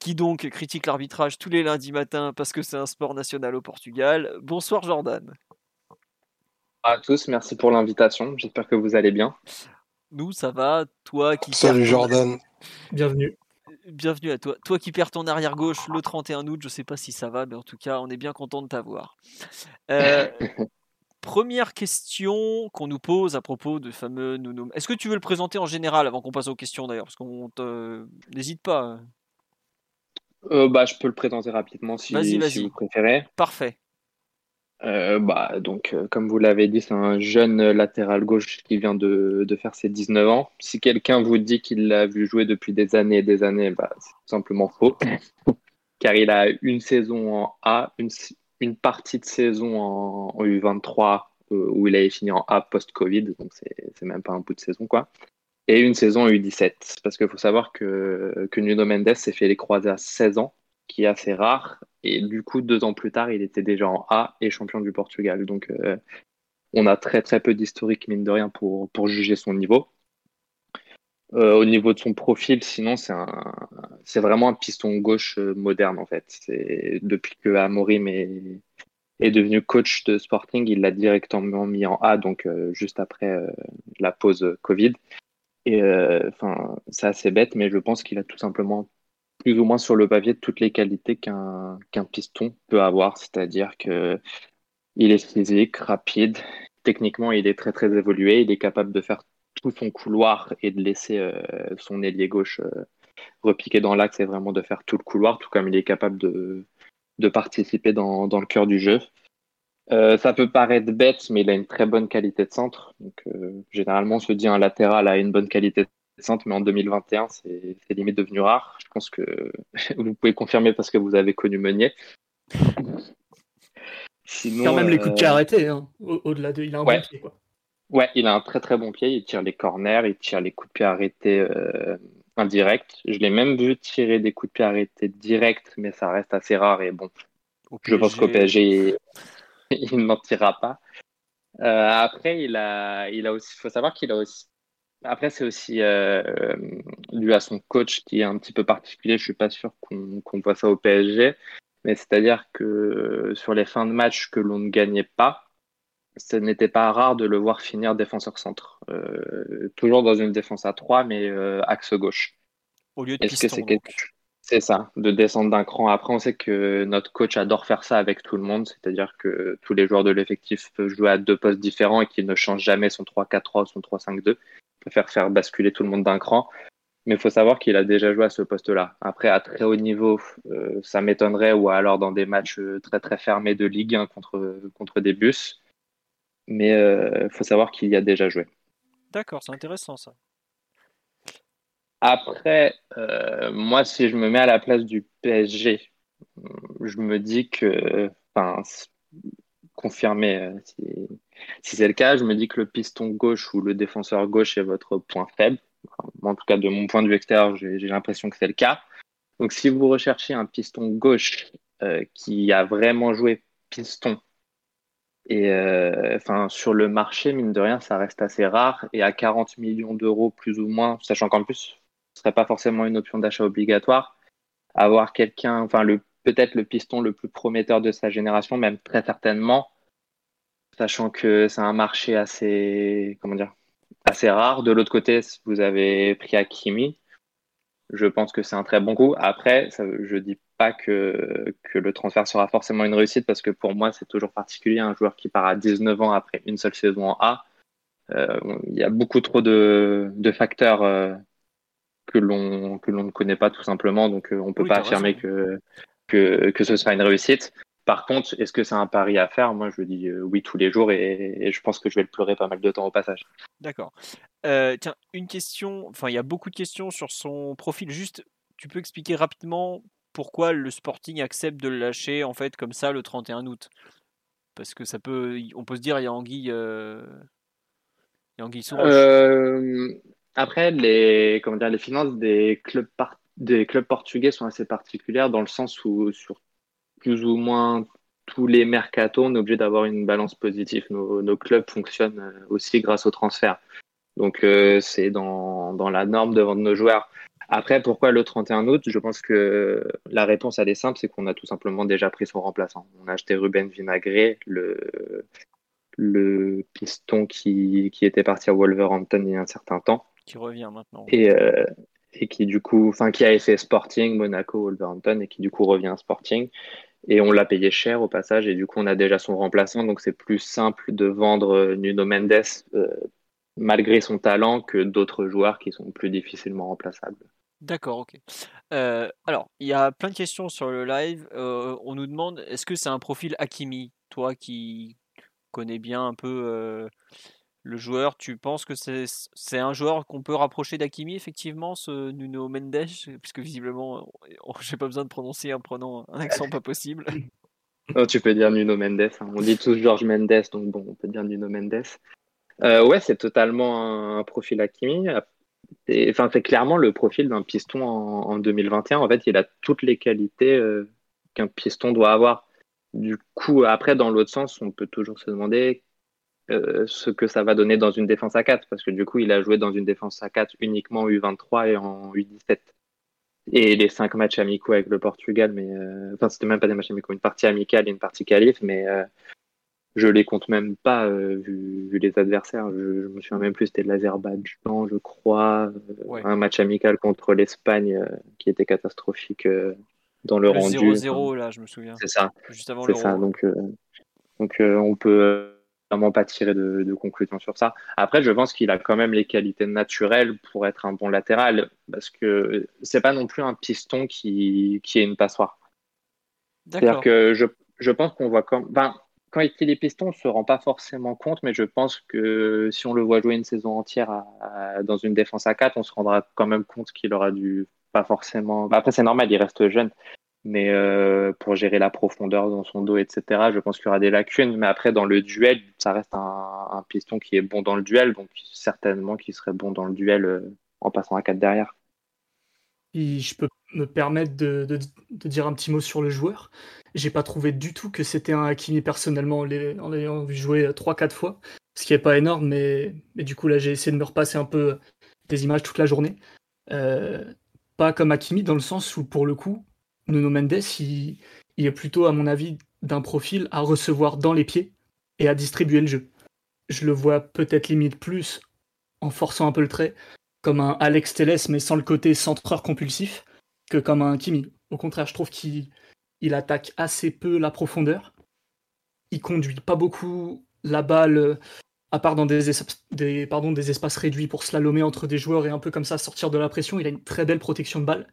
qui donc critique l'arbitrage tous les lundis matins parce que c'est un sport national au Portugal. Bonsoir Jordan. À tous, merci pour l'invitation. J'espère que vous allez bien. Nous, ça va? Toi qui. Salut Jordan. Bienvenue. Bienvenue à toi. Toi qui perds ton arrière gauche le 31 août, je sais pas si ça va, mais en tout cas, on est bien content de t'avoir. Euh, (laughs) première question qu'on nous pose à propos de fameux Nuno. Est-ce que tu veux le présenter en général avant qu'on passe aux questions d'ailleurs? Parce qu'on n'hésite pas. Hein. Euh, bah, je peux le présenter rapidement si, vous préférez. Parfait. Euh, bah, donc, euh, comme vous l'avez dit, c'est un jeune latéral gauche qui vient de, de faire ses 19 ans. Si quelqu'un vous dit qu'il l'a vu jouer depuis des années et des années, bah, c'est tout simplement faux. (laughs) Car il a une saison en A, une, une partie de saison en, en U23 où il a fini en A post-Covid, donc c'est même pas un bout de saison, quoi et une saison U17. Parce qu'il faut savoir que, que Nuno Mendes s'est fait les croisés à 16 ans, qui est assez rare. Et du coup, deux ans plus tard, il était déjà en A et champion du Portugal. Donc, euh, on a très très peu d'historique, mine de rien, pour, pour juger son niveau. Euh, au niveau de son profil, sinon, c'est vraiment un piston gauche euh, moderne en fait. Depuis que Amorim est, est devenu coach de Sporting, il l'a directement mis en A, donc juste après la pause Covid. Et enfin, c'est assez bête, mais je pense qu'il a tout simplement plus ou moins sur le papier toutes les qualités qu'un piston peut avoir, c'est-à-dire que il est physique, rapide, techniquement il est très très évolué, il est capable de faire tout son couloir et de laisser euh, son ailier gauche euh, repiquer dans l'axe et vraiment de faire tout le couloir, tout comme il est capable de, de participer dans, dans, le cœur du jeu. Euh, ça peut paraître bête, mais il a une très bonne qualité de centre. Donc, généralement, on se dit un latéral a une bonne qualité de centre, mais en 2021, c'est limite devenu rare. Je pense que (laughs) vous pouvez confirmer parce que vous avez connu Meunier. Sinon, Quand même les coups de pied arrêtés, hein, au-delà de. Il a un bon pied, quoi. Ouais, il a un très très bon pied. Il tire les corners, il tire les coups de pied arrêtés euh, indirects. Je l'ai même vu tirer des coups de pied arrêtés directs, mais ça reste assez rare. Et bon, je pense qu'au PSG, (laughs) il, n'en tirera pas. Euh, après, il a, il a aussi, faut savoir qu'il a aussi. Après, c'est aussi euh, dû à son coach qui est un petit peu particulier. Je suis pas sûr qu'on voit ça au PSG, mais c'est-à-dire que sur les fins de match que l'on ne gagnait pas, ce n'était pas rare de le voir finir défenseur centre. Euh, toujours dans une défense à 3, mais euh, axe gauche. Au lieu de piston, c'est C'est ça, de descendre d'un cran. Après, on sait que notre coach adore faire ça avec tout le monde, c'est-à-dire que tous les joueurs de l'effectif peuvent jouer à deux postes différents et qu'il ne change jamais son 3-4-3 ou son 3-5-2. Préfère faire basculer tout le monde d'un cran. Mais il faut savoir qu'il a déjà joué à ce poste-là. Après, à très haut niveau, euh, ça m'étonnerait, ou alors dans des matchs très très fermés de Ligue 1 contre, contre des bus mais il euh, faut savoir qu'il y a déjà joué. D'accord, c'est intéressant ça. Après, euh, moi, si je me mets à la place du PSG, je me dis que, enfin, confirmé euh, si, c'est le cas, je me dis que le piston gauche ou le défenseur gauche est votre point faible. en tout cas, de mon point de vue extérieur, j'ai l'impression que c'est le cas. Donc, si vous recherchez un piston gauche qui a vraiment joué piston et euh, enfin, sur le marché, mine de rien, ça reste assez rare. Et à 40 millions d'euros plus ou moins, sachant qu'en plus, ce serait pas forcément une option d'achat obligatoire, avoir quelqu'un, enfin, le, peut-être le piston le plus prometteur de sa génération, même très certainement, sachant que c'est un marché assez, comment dire, assez rare. De l'autre côté, vous avez pris Akimi. Je pense que c'est un très bon coup. Après, ça, je dis pas que, que le transfert sera forcément une réussite parce que pour moi, c'est toujours particulier. Un joueur qui part à 19 ans après une seule saison en A, euh, il y a beaucoup trop de, de facteurs euh, que l'on que l'on ne connaît pas tout simplement. Donc, euh, on peut pas affirmer que, que, que ce sera une réussite. Par contre, est-ce que c'est un pari à faire? Moi, je dis oui tous les jours et, et, je pense que je vais le pleurer pas mal de temps au passage. D'accord. tiens, une question, enfin, il y a beaucoup de questions sur son profil. Juste, tu peux expliquer rapidement pourquoi le Sporting accepte de le lâcher en fait comme ça le 31 août? Parce que ça peut, on peut se dire il y a Anguille, euh... il y a Anguille euh, après, les, comment dire, les finances des clubs, des clubs portugais sont assez particulières dans le sens où sur plus ou moins tous les mercatos, on est obligé d'avoir une balance positive. Nos, nos, clubs fonctionnent euh, aussi grâce au transfert. Donc euh, c'est dans, dans, la norme de vendre nos joueurs. Après, pourquoi le 31 août? Je pense que la réponse, elle est simple, c'est qu'on a tout simplement déjà pris son remplaçant. On a acheté Ruben Vinagré, le, le piston qui, qui, était parti à Wolverhampton il y a un certain temps. Qui revient maintenant. Et, euh, et qui du coup, enfin, qui a fait Sporting, Monaco, Wolverhampton, et qui du coup revient à Sporting. Et on l'a payé cher au passage, et du coup, on a déjà son remplaçant, donc c'est plus simple de vendre Nuno Mendes euh, malgré son talent que d'autres joueurs qui sont plus difficilement remplaçables. D'accord, ok. Euh, alors, il y a plein de questions sur le live. Euh, on nous demande, est-ce que c'est un profil Hakimi? Toi qui connais bien un peu euh, le joueur, tu penses que c'est un joueur qu'on peut rapprocher d'Hakimi, effectivement, ce Nuno Mendes? Puisque visiblement, (laughs) j'ai pas besoin de prononcer en prenant un accent pas possible. (laughs) Non, tu peux dire Nuno Mendes. Hein. On dit tous Georges Mendes, donc bon, on peut dire Nuno Mendes. ouais, c'est totalement un, profil Hakimi enfin, c'est clairement le profil d'un piston en, 2021. En fait, il a toutes les qualités euh, qu'un piston doit avoir. Du coup, après, dans l'autre sens, on peut toujours se demander euh, ce que ça va donner dans une défense à 4, parce que du coup, il a joué dans une défense à 4 uniquement en U23 et en U17. Et les cinq matchs amicaux avec le Portugal, mais euh, enfin, c'était même pas des matchs amicaux, une partie amicale et une partie qualif, mais euh, je les compte même pas vu, vu, les adversaires. Je, je, me souviens même plus, c'était l'Azerbaïdjan, je crois, Ouais. un match amical contre l'Espagne qui était catastrophique dans le, Le rendu. 0-0, là, je me souviens. C'est ça. Juste avant l'Euro. ça. Donc, euh, donc euh, on peut vraiment pas tirer de, de conclusion sur ça. Après, je pense qu'il a quand même les qualités naturelles pour être un bon latéral, parce que c'est pas non plus un piston qui, qui est une passoire. C'est-à-dire que je, je pense qu'on voit comme. Ben, quand il est piston, on se rend pas forcément compte, mais je pense que si on le voit jouer une saison entière à- à- dans une défense à 4, on se rendra quand même compte qu'il aura dû pas forcément. ben, après, c'est normal, il reste jeune, mais euh, pour gérer la profondeur dans son dos, etc., je pense qu'il y aura des lacunes. Mais après, dans le duel, ça reste un, piston qui est bon dans le duel, donc certainement qu'il serait bon dans le duel euh, en passant à 4 derrière. Si je peux me permettre de, dire un petit mot sur le joueur? J'ai pas trouvé du tout que c'était un Hakimi personnellement en l'ay- en l'ayant vu jouer 3-4 fois, ce qui est pas énorme, mais, mais du coup là j'ai essayé de me repasser un peu des images toute la journée. Euh, pas comme Hakimi dans le sens où pour le coup, Nuno Mendes, il, est plutôt à mon avis d'un profil à recevoir dans les pieds et à distribuer le jeu. Je le vois peut-être limite plus en forçant un peu le trait, comme un Alex Telles, mais sans le côté centreur compulsif, que comme un Kimi. Au contraire, je trouve qu'il il attaque assez peu la profondeur. Il conduit pas beaucoup la balle, à part dans des, des espaces réduits pour slalomer entre des joueurs et un peu comme ça sortir de la pression. Il a une très belle protection de balle.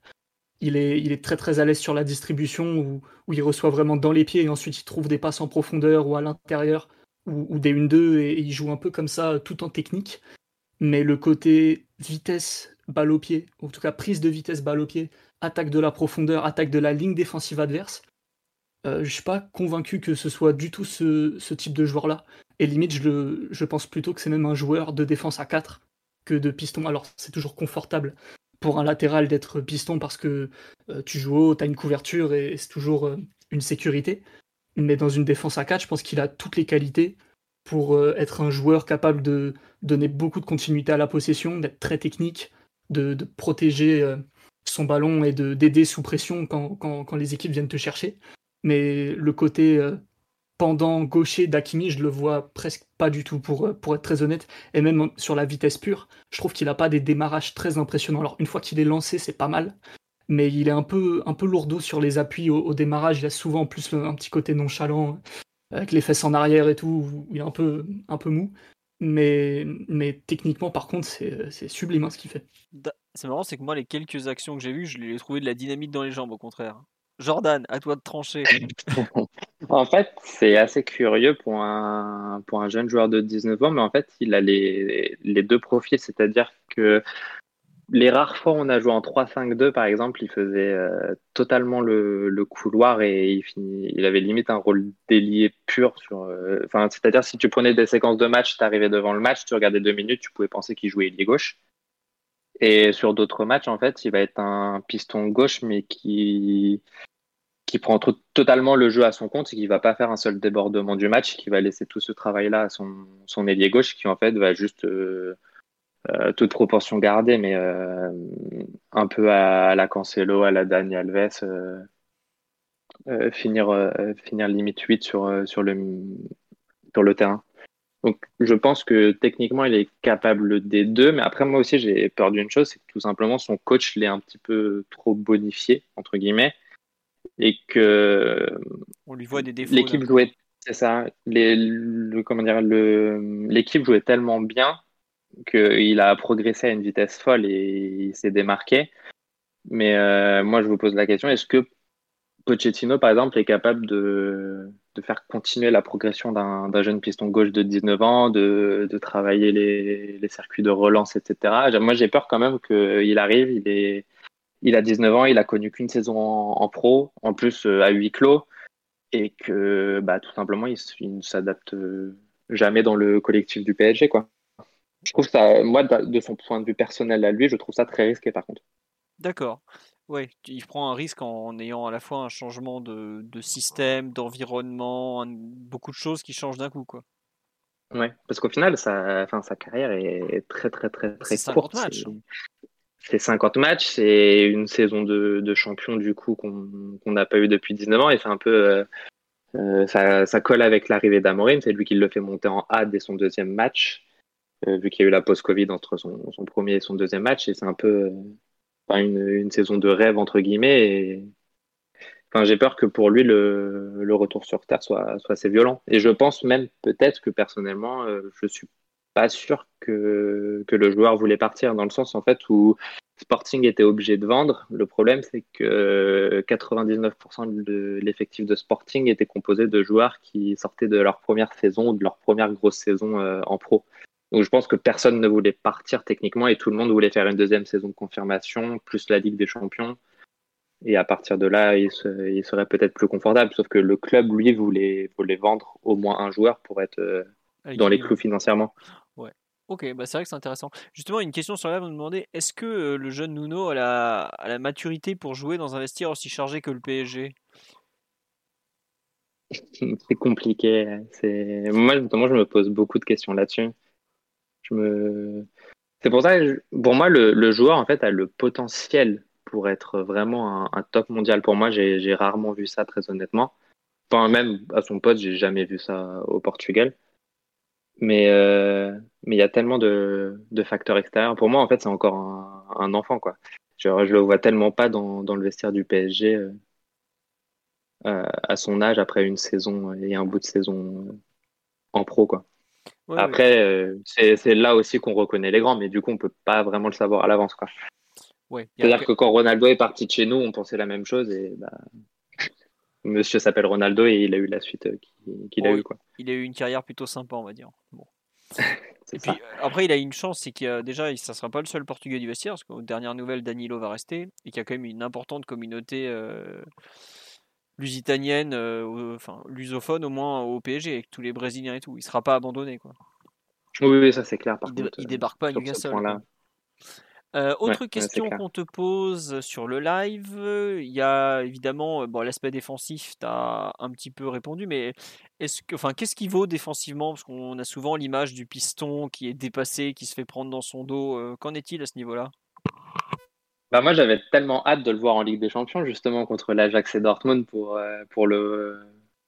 Il est, très très à l'aise sur la distribution où, il reçoit vraiment dans les pieds et ensuite il trouve des passes en profondeur ou à l'intérieur ou, des 1-2 et, et il joue un peu comme ça tout en technique. Mais le côté vitesse, balle au pied, ou en tout cas prise de vitesse, balle au pied, attaque de la profondeur, attaque de la ligne défensive adverse, euh, je suis pas convaincu que ce soit du tout ce, type de joueur-là. Et limite, je, je pense plutôt que c'est même un joueur de défense à 4 que de piston. Alors, c'est toujours confortable un latéral d'être piston parce que euh, tu joues haut, tu as une couverture et, c'est toujours euh, une sécurité. Mais dans une défense à 4, je pense qu'il a toutes les qualités pour euh, être un joueur capable de donner beaucoup de continuité à la possession, d'être très technique, de, protéger son ballon et de- d'aider sous pression quand, les équipes viennent te chercher. Mais le côté pendant gaucher d'Akimi, je le vois presque pas du tout, pour, euh, pour être très honnête. Et même sur la vitesse pure, je trouve qu'il n'a pas des démarrages très impressionnants. Alors, une fois qu'il est lancé, c'est pas mal. Mais il est un peu, un peu lourdeau sur les appuis au, démarrage. Il a souvent en plus un petit côté nonchalant, avec les fesses en arrière et tout, il est un peu, un peu mou. Mais, mais techniquement, par contre, c'est sublime hein, ce qu'il fait. C'est marrant, c'est que moi, les quelques actions que j'ai vues, je les ai trouvées de la dynamite dans les jambes, au contraire. Jordan, à toi de trancher. (laughs) En fait, c'est assez curieux pour un, jeune joueur de 19 ans, mais en fait, il a les, deux profils, c'est-à-dire que les rares fois où on a joué en 3-5-2, par exemple, il faisait euh, totalement le, couloir et il, avait limite un rôle d'ailier pur. Euh, c'est-à-dire, si tu prenais des séquences de match, tu arrivais devant le match, tu regardais deux minutes, tu pouvais penser qu'il jouait ailier gauche. Et sur d'autres matchs, en fait, il va être un piston gauche, mais qui, qui prend to- totalement le jeu à son compte et qui va pas faire un seul débordement du match, qui va laisser tout ce travail-là à son, ailier gauche, qui en fait va juste, euh, euh, toute proportion gardée, mais euh, un peu à, la Cancelo, à la Dani Alves, finir, finir limite 8 sur, sur, le, sur le terrain. Donc, je pense que techniquement, il est capable des deux, mais après, moi aussi, j'ai peur d'une chose, c'est que tout simplement, son coach l'est un petit peu trop bonifié, entre guillemets, et que On lui voit des défauts. l'équipe jouait, c'est ça, les, le, comment dire, le, l'équipe jouait tellement bien qu'il a progressé à une vitesse folle et il s'est démarqué. Mais euh, moi, je vous pose la question, est-ce que Pochettino, par exemple, est capable de, de faire continuer la progression d'un jeune piston gauche de 19 ans, de, de travailler les, les circuits de relance, etc. Moi, j'ai peur quand même qu'il arrive, il, est, il a 19 ans, il a connu qu'une saison en, pro, en plus euh, à huis clos, et que bah, tout simplement, il, il ne s'adapte euh, jamais dans le collectif du PSG. Quoi. Je trouve ça, moi, de son point de vue personnel à lui, je trouve ça très risqué par contre. D'accord. Tu- il prend un risque en ayant à la fois un changement de, de système, d'environnement, beaucoup de choses qui changent d'un coup, quoi. Ouais, parce qu'au final, sa, enfin, sa carrière est très, très, très, très courte. 50 matchs. C'est- C'est 50 matchs, c'est une saison de, de champion du coup qu'on n'a pas eu depuis 19 ans et c'est un peu euh, euh, ça, ça colle avec l'arrivée d'Amorim, c'est lui qui le fait monter en A dès son deuxième match, euh, vu qu'il y a eu la post-Covid entre son, son premier et son deuxième match et c'est un peu euh, une, saison de rêve entre guillemets et enfin, j'ai peur que pour lui le, le retour sur Terre soit, soit assez violent et je pense même peut-être que personnellement euh, je suis pas sûr que, que le joueur voulait partir, dans le sens en fait où Sporting était obligé de vendre. Le problème, c'est que 99% de l'effectif de Sporting était composé de joueurs qui sortaient de leur première saison ou de leur première grosse saison euh, en pro. Donc je pense que personne ne voulait partir techniquement et tout le monde voulait faire une deuxième saison de confirmation, plus la Ligue des Champions. Et à partir de là, il, se- il serait peut-être plus confortable. Sauf que le club, lui, voulait, voulait vendre au moins un joueur pour être euh, dans les clous financièrement. Ok, bah c'est vrai que c'est intéressant. Justement, une question sur la vous me demandez est-ce que euh, le jeune Nuno a la, a la maturité pour jouer dans un vestiaire aussi chargé que le PSG (laughs) C'est compliqué. C'est moi notamment je me pose beaucoup de questions là-dessus. Je c'est pour ça que je- pour moi le, joueur en fait a le potentiel pour être vraiment un, top mondial. Pour moi j'ai rarement vu ça très honnêtement. Enfin même à son poste j'ai jamais vu ça au Portugal. Mais euh, mais il y a tellement de, facteurs extérieurs. Pour moi en fait c'est encore un, enfant quoi. Genre, je le vois tellement pas dans, le vestiaire du PSG. euh, euh, à son âge après une saison et un bout de saison en pro quoi. Ouais. Après euh, c'est là aussi qu'on reconnaît les grands mais du coup on peut pas vraiment le savoir à l'avance. Ouais, C'est-à-dire que quand Ronaldo est parti de chez nous on pensait la même chose et bah monsieur s'appelle Ronaldo et il a eu la suite euh, qu'il a Oui. eu quoi. il a eu une carrière plutôt sympa, on va dire. Bon. (laughs) Et puis ça. euh, après, il a une chance, c'est qu'il y a déjà, ça sera pas le seul Portugais du vestiaire, parce qu'aux dernières nouvelles, Danilo va rester, et qu'il y a quand même une importante communauté euh, lusitanienne, euh, enfin lusophone au moins au PSG, avec tous les Brésiliens et tout. Il sera pas abandonné, quoi. Oui, ça c'est clair par Il, contre. il euh, débarque pas à Newcastle. Euh, autre Ouais, question qu'on te pose sur le live, il y a évidemment bon, l'aspect défensif, tu as un petit peu répondu, mais est-ce que, enfin, qu'est-ce qui vaut défensivement? Parce qu'on a souvent l'image du piston qui est dépassé, qui se fait prendre dans son dos. Qu'en est-il à ce niveau-là? Bah moi j'avais tellement hâte de le voir en Ligue des Champions justement contre l'Ajax et Dortmund pour, euh, pour le,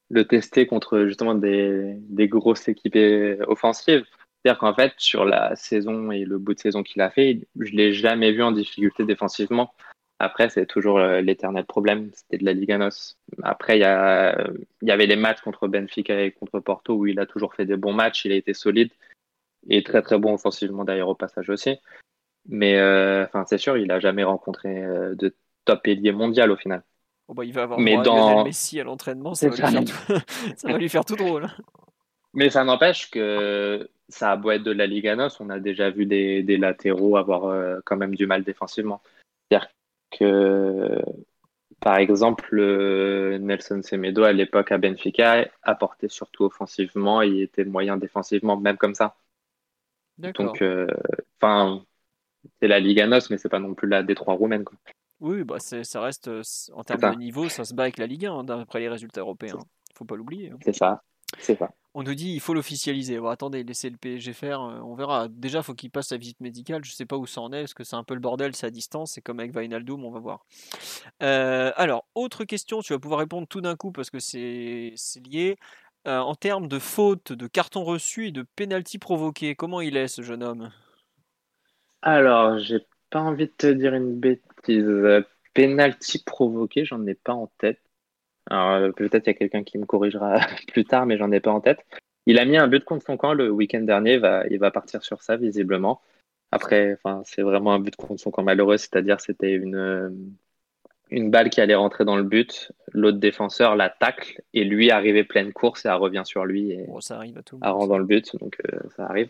le tester contre justement des, des grosses équipes euh, offensives. C'est-à-dire qu'en fait sur la saison et le bout de saison qu'il a fait, je l'ai jamais vu en difficulté défensivement. Après c'est toujours euh, l'éternel problème, c'était de la Liga NOS. Après il y, il y avait les matchs contre Benfica et contre Porto où il a toujours fait des bons matchs, il a été solide et très très bon offensivement d'ailleurs au passage aussi. Mais euh, c'est sûr, il a jamais rencontré euh, de top ailier mondial au final. Bon, bah, Il va avoir Mais droit à dans- Lionel Messi à l'entraînement, ça, va lui ça. faire tout... (laughs) ça va lui faire tout drôle. Mais ça n'empêche que ça a beau être de la Liga NOS, on a déjà vu des, des latéraux avoir euh, quand même du mal défensivement. C'est-à-dire que, par exemple, Nelson Semedo à l'époque à Benfica apportait surtout offensivement il était moyen défensivement, même comme ça. D'accord. Donc, enfin, c'est la Liga NOS, mais c'est pas non plus la Détroit roumaine. Quoi. Oui, bah, c'est- ça reste, euh, en termes ça. de niveau, ça se bat avec la Ligue 1, hein, d'après les résultats européens. Faut pas l'oublier. hein. C'est ça. C'est ça. On nous dit il faut l'officialiser. Bon, attendez, laissez le PSG faire, euh, on verra. Déjà, faut qu'il passe sa visite médicale. Je sais pas où ça en est, parce que c'est un peu le bordel, c'est à distance. C'est comme avec Wijnaldum, on va voir. Euh, alors, autre question, tu vas pouvoir répondre tout d'un coup parce que c'est c'est lié. Euh, en termes de fautes, de cartons reçus et de pénalty provoqués, comment il est ce jeune homme? Alors, j'ai pas envie de te dire une bêtise. Penalty provoqué, j'en ai pas en tête. Alors, euh, peut-être il y a quelqu'un qui me corrigera (laughs) plus tard, mais j'en ai pas en tête. Il a mis un but contre son camp le week-end dernier. Il va, il va partir sur ça, visiblement. Après, enfin, c'est vraiment un but contre son camp malheureux, c'est-à-dire c'était une, euh, une balle qui allait rentrer dans le but. L'autre défenseur la tacle et lui arrivait pleine course et elle revient sur lui et Bon, ça arrive à tout le elle rentre dans le but, donc euh, ça arrive.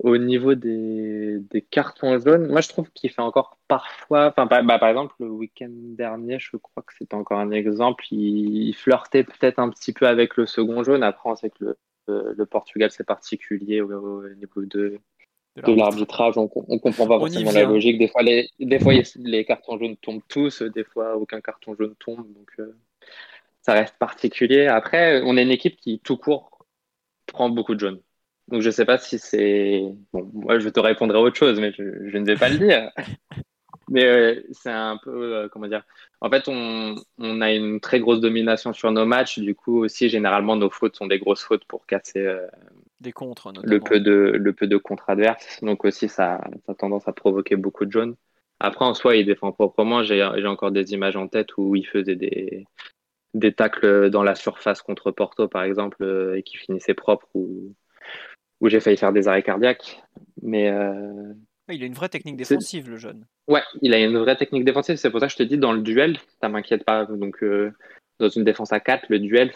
Au niveau des, des cartons jaunes, moi je trouve qu'il fait encore parfois, enfin par, bah, par exemple le week-end dernier, je crois que c'était encore un exemple, il, il flirtait peut-être un petit peu avec le second jaune. Après on sait que le, le, le Portugal c'est particulier au, au niveau de, l'arbitrage, on, on comprend pas forcément la logique. Des fois les, des fois les cartons jaunes tombent tous, des fois aucun carton jaune tombe, donc euh, ça reste particulier. Après on est une équipe qui tout court prend beaucoup de jaunes. Donc je sais pas si c'est. Bon, moi je te répondrai autre chose, mais je, ne vais pas le (laughs) dire. mais euh, c'est un peu. Euh, comment dire En fait, on, on, a une très grosse domination sur nos matchs. Du coup, aussi, généralement, nos fautes sont des grosses fautes pour casser. Euh, des contres, le peu de le peu de contre adverses. Donc aussi, ça, ça a tendance à provoquer beaucoup de jaunes. Après, en soi, il défend proprement. J'ai encore des images en tête où il faisait des, des tacles dans la surface contre Porto, par exemple, et qui finissaient propres ou où j'ai failli faire des arrêts cardiaques. Mais euh, il a une vraie technique défensive, le jeune. Ouais, il a une vraie technique défensive. C'est pour ça que je te dis, dans le duel, ça m'inquiète pas. Donc, euh, dans une défense à 4, le duel,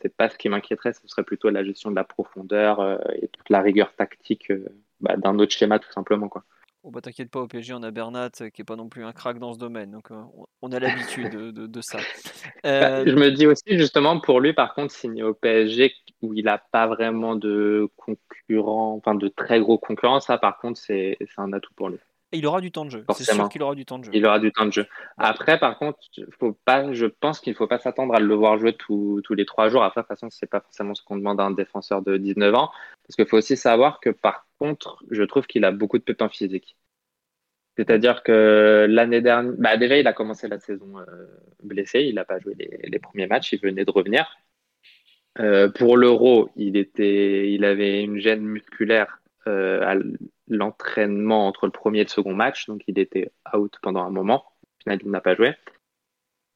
c'est pas ce qui m'inquiéterait. Ce serait plutôt la gestion de la profondeur euh, et toute la rigueur tactique bah, d'un autre schéma, tout simplement. Quoi. Oh bah t'inquiète pas, au PSG on a Bernat euh, qui est pas non plus un crack dans ce domaine, donc euh, on a l'habitude de, ça. (laughs) Bah, euh, je me dis aussi justement pour lui par contre signer au PSG où il n'a pas vraiment de concurrent, enfin de très gros concurrents, ça par contre c'est un atout pour lui. Il aura du temps de jeu. C'est sûr qu'il aura du temps de jeu. Il aura du temps de jeu. Après, par contre, faut pas, je pense qu'il ne faut pas s'attendre à le voir jouer tous les trois jours. Après, de toute façon, ce n'est pas forcément ce qu'on demande à un défenseur de 19 ans. Parce qu'il faut aussi savoir que, par contre, je trouve qu'il a beaucoup de pépins physiques. C'est-à-dire que l'année dernière, bah déjà, il a commencé la saison euh, blessé. Il n'a pas joué les, premiers matchs. Il venait de revenir. Euh, pour l'Euro, il, était, il avait une gêne musculaire à l'entraînement entre le premier et le second match, donc il était out pendant un moment. Au final, il n'a pas joué.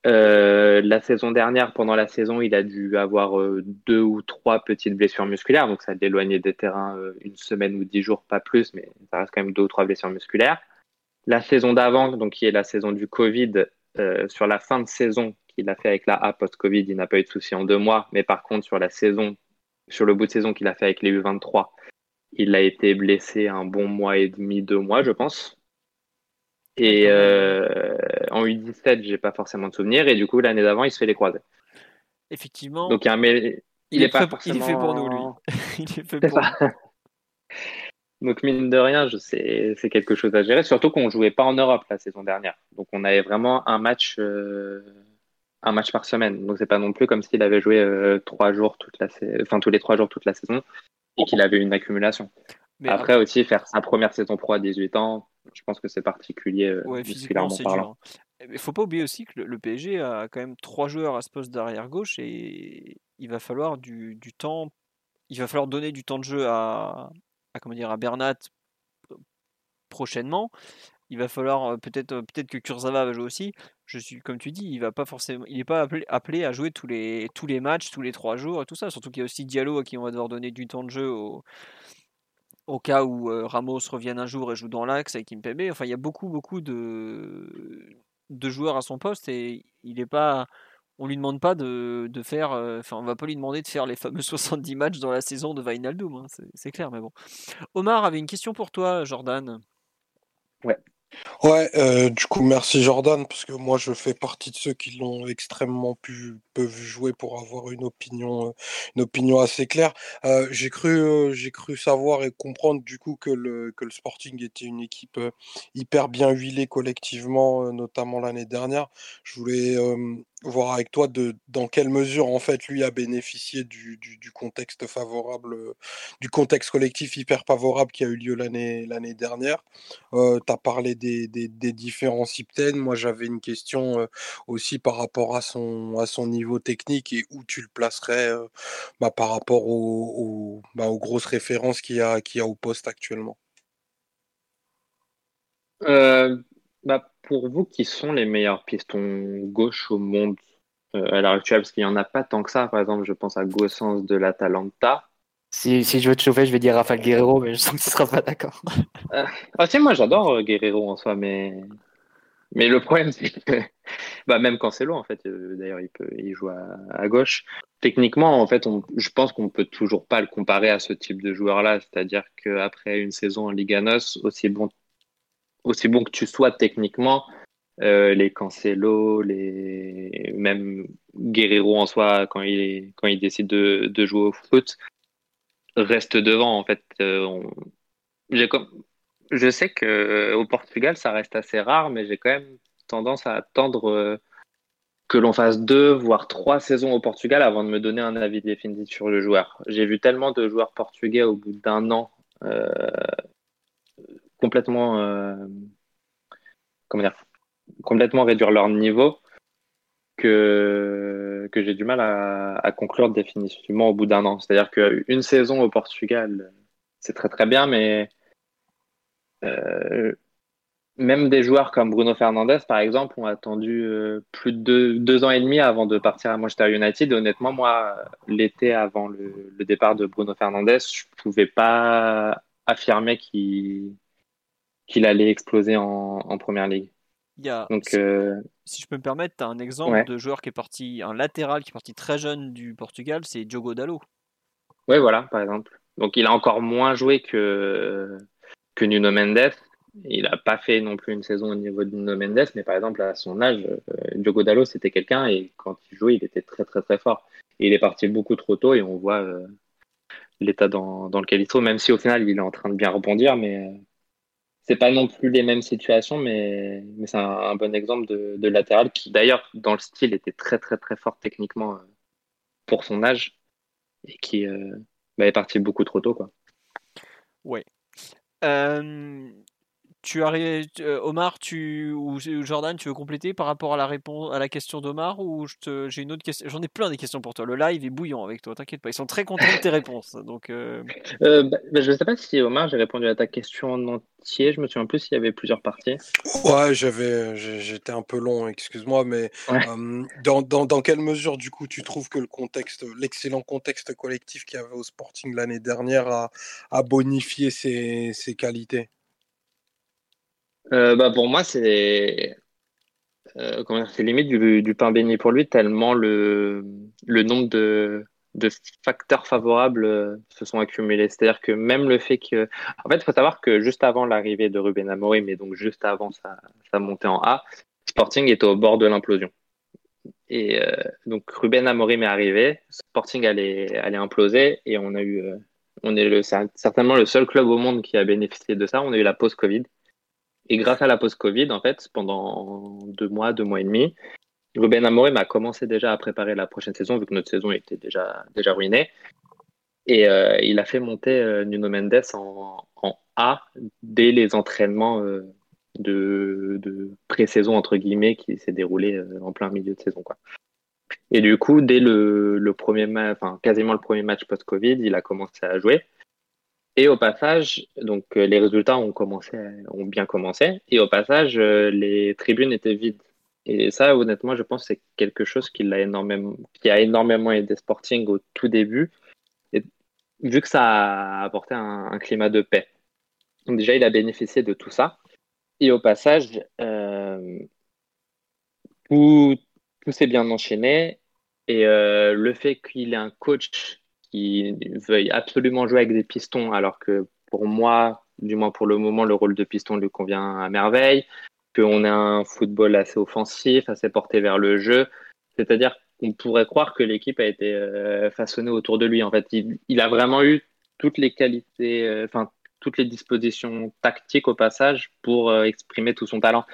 Euh, la saison dernière, pendant la saison, il a dû avoir euh, deux ou trois petites blessures musculaires, donc ça l'éloigné des terrains une semaine ou dix jours, pas plus, mais ça reste quand même deux ou trois blessures musculaires. La saison d'avant, donc qui est la saison du Covid, sur la fin de saison qu'il a fait avec la A post-Covid, il n'a pas eu de soucis en deux mois, mais par contre sur la saison, sur le bout de saison qu'il a fait avec les U23, il a été blessé un bon mois et demi, deux mois, je pense. Et euh, en U17, j'ai pas forcément de souvenirs. Et du coup, l'année d'avant, il se fait les croisés. Effectivement. Donc, il, il, est, pas forcément... il est fait pour nous, lui. (laughs) il est fait pour nous. (laughs) Donc, mine de rien, je sais, c'est quelque chose à gérer. Surtout qu'on jouait pas en Europe la saison dernière. Donc, on avait vraiment un match, euh, un match par semaine. Donc, c'est pas non plus comme s'il avait joué euh, trois jours toute la, enfin tous les trois jours toute la saison et qu'il avait une accumulation. Mais après, aussi, faire sa première saison pro à 18 ans, je pense que c'est particulier. Euh, ouais, physiquement, c'est dur. Il ne faut pas oublier aussi que le, PSG a quand même trois joueurs à ce poste d'arrière gauche et il va falloir du, du, temps. Il va falloir donner du temps de jeu à, à comment dire à Bernat euh, prochainement. Il va falloir euh, peut-être peut-être que Kurzawa va jouer aussi. Je suis comme tu dis, il va pas forcément, il n'est pas appelé, à jouer tous les tous les matchs, tous les trois jours et tout ça. Surtout qu'il y a aussi Diallo à qui on va devoir donner du temps de jeu au, au cas où euh, Ramos revienne un jour et joue dans l'axe avec Kimpembe. Enfin, il y a beaucoup beaucoup de de joueurs à son poste et il est pas on lui demande pas de, de faire euh, enfin on va pas lui demander de faire les fameux (laughs) 70 matchs dans la saison de Vainaldum hein, c'est clair mais bon Omar avait une question pour toi Jordan ouais Ouais, euh, du coup, merci Jordan, parce que moi, je fais partie de ceux qui l'ont extrêmement pu peuvent jouer pour avoir une opinion, euh, une opinion assez claire. Euh, j'ai cru, j'ai cru savoir et comprendre du coup que le que le Sporting était une équipe hyper bien huilée collectivement, notamment l'année dernière. Je voulais voir avec toi de dans quelle mesure en fait lui a bénéficié du, du, contexte favorable, du contexte collectif hyper favorable qui a eu lieu l'année l'année dernière. Euh, tu as parlé des, des, différents syptènes. Moi j'avais une question aussi par rapport à son à son niveau technique et où tu le placerais bah, par rapport au, bah, aux grosses références a qu'il y a au poste actuellement. Euh, bah, pour vous, qui sont les meilleurs pistons gauche au monde euh, à l'heure actuelle Parce qu'il n'y en a pas tant que ça. Par exemple, je pense à Gossens de l'Atalanta. Si, si je veux te chauffer, je vais dire Rafael Guerrero, mais je sens que tu ne seras pas d'accord. Euh, ah, moi j'adore euh, Guerrero en soi, mais, mais le problème, c'est que (laughs) bah, même Cancelo, en fait, d'ailleurs, il, peut, il joue à, gauche. Techniquement, en fait, on, je pense qu'on ne peut toujours pas le comparer à ce type de joueur-là. C'est-à-dire qu'après une saison en Liga NOS, aussi bon aussi bon que tu sois techniquement, euh, les Cancelo, les même Guerrero en soi quand il quand il décide de, de jouer au foot reste devant en fait. Euh, j'ai comme je sais que euh, au Portugal ça reste assez rare, mais j'ai quand même tendance à attendre que l'on fasse deux, voire trois saisons au Portugal avant de me donner un avis définitif sur le joueur. J'ai vu tellement de joueurs portugais au bout d'un an complètement, euh, comment dire, complètement réduire leur niveau que, que j'ai du mal à, conclure définitivement au bout d'un an. C'est-à-dire qu'une saison au Portugal, c'est très très bien, mais euh, même des joueurs comme Bruno Fernandez, par exemple, ont attendu euh, plus de deux, ans et demi avant de partir à Manchester United. honnêtement, moi, l'été avant le, départ de Bruno Fernandez, je ne pouvais pas affirmer qu'il allait exploser en, première ligue. Il y a, Donc, si, euh, si, je peux me permettre, tu as un exemple de joueur qui est parti, un latéral qui est parti très jeune du Portugal, c'est Diogo Dallo. Oui, voilà, par exemple. Donc il a encore moins joué que, que Nuno Mendes. Il n'a pas fait non plus une saison au niveau de Nuno Mendes, mais par exemple, à son âge, euh, Diogo Dallo, c'était quelqu'un et quand il jouait, il était très, très, très fort. Et il est parti beaucoup trop tôt et on voit euh, l'état dans, dans, lequel il se trouve, même si au final, il est en train de bien rebondir, mais c'est pas non plus les mêmes situations, mais, c'est un, bon exemple de, latéral qui, d'ailleurs, dans le style, était très, très, très fort techniquement pour son âge et qui, bah, est parti beaucoup trop tôt. Quoi. Ouais. Euh, tu as, euh, Omar, tu ou Jordan, tu veux compléter par rapport à la réponse à la question d'Omar ou j'ai une autre question J'en ai plein des questions pour toi. Le live est bouillant avec toi, t'inquiète pas. Ils sont très contents de tes réponses. Donc, euh... Euh, bah, bah, je ne sais pas si Omar, j'ai répondu à ta question en entier. Je me souviens plus s'il y avait plusieurs parties. Ouais, j'avais, j'étais un peu long, excuse-moi, mais euh, dans, dans, dans, quelle mesure, du coup, tu trouves que le contexte, l'excellent contexte collectif qu'il y avait au Sporting l'année dernière a, a bonifié ses, ses qualités? Euh, bah pour moi, c'est euh, c'est limite du, du, pain béni pour lui, tellement le, le nombre de, de facteurs favorables euh, se sont accumulés. C'est-à-dire que même le fait que. En fait, il faut savoir que juste avant l'arrivée de Ruben Amorim, mais donc juste avant sa, sa, montée en A, Sporting était au bord de l'implosion. Et euh, donc Ruben Amorim est arrivé, Sporting allait, allait imploser et on a eu. Euh, on est le, certainement le seul club au monde qui a bénéficié de ça. On a eu la pause Covid. Et grâce à la post-Covid, en fait, pendant deux mois, deux mois et demi, Ruben Amorim a commencé déjà à préparer la prochaine saison, vu que notre saison était déjà, déjà ruinée. Et euh, il a fait monter euh, Nuno Mendes en, A dès les entraînements euh, de, de pré-saison, entre guillemets, qui s'est déroulé en plein milieu de saison. Quoi. Et du coup, dès le, le premier enfin, quasiment le premier match post-Covid, il a commencé à jouer. Et au passage, donc euh, les résultats ont commencé, ont bien commencé. Et au passage, euh, les tribunes étaient vides. Et ça, honnêtement, je pense que c'est quelque chose qui a énormément, qui a énormément aidé Sporting au tout début, vu que ça a apporté un, climat de paix. Donc déjà, il a bénéficié de tout ça. Et au passage, euh, tout, tout s'est bien enchaîné. Et le fait qu'il ait un coach veuille absolument jouer avec des pistons, alors que pour moi, du moins pour le moment, le rôle de piston lui convient à merveille, qu'on a un football assez offensif, assez porté vers le jeu. C'est-à-dire qu'on pourrait croire que l'équipe a été euh, façonnée autour de lui. En fait, il, a vraiment eu toutes les qualités, euh, enfin, toutes les dispositions tactiques au passage pour euh, exprimer tout son talent.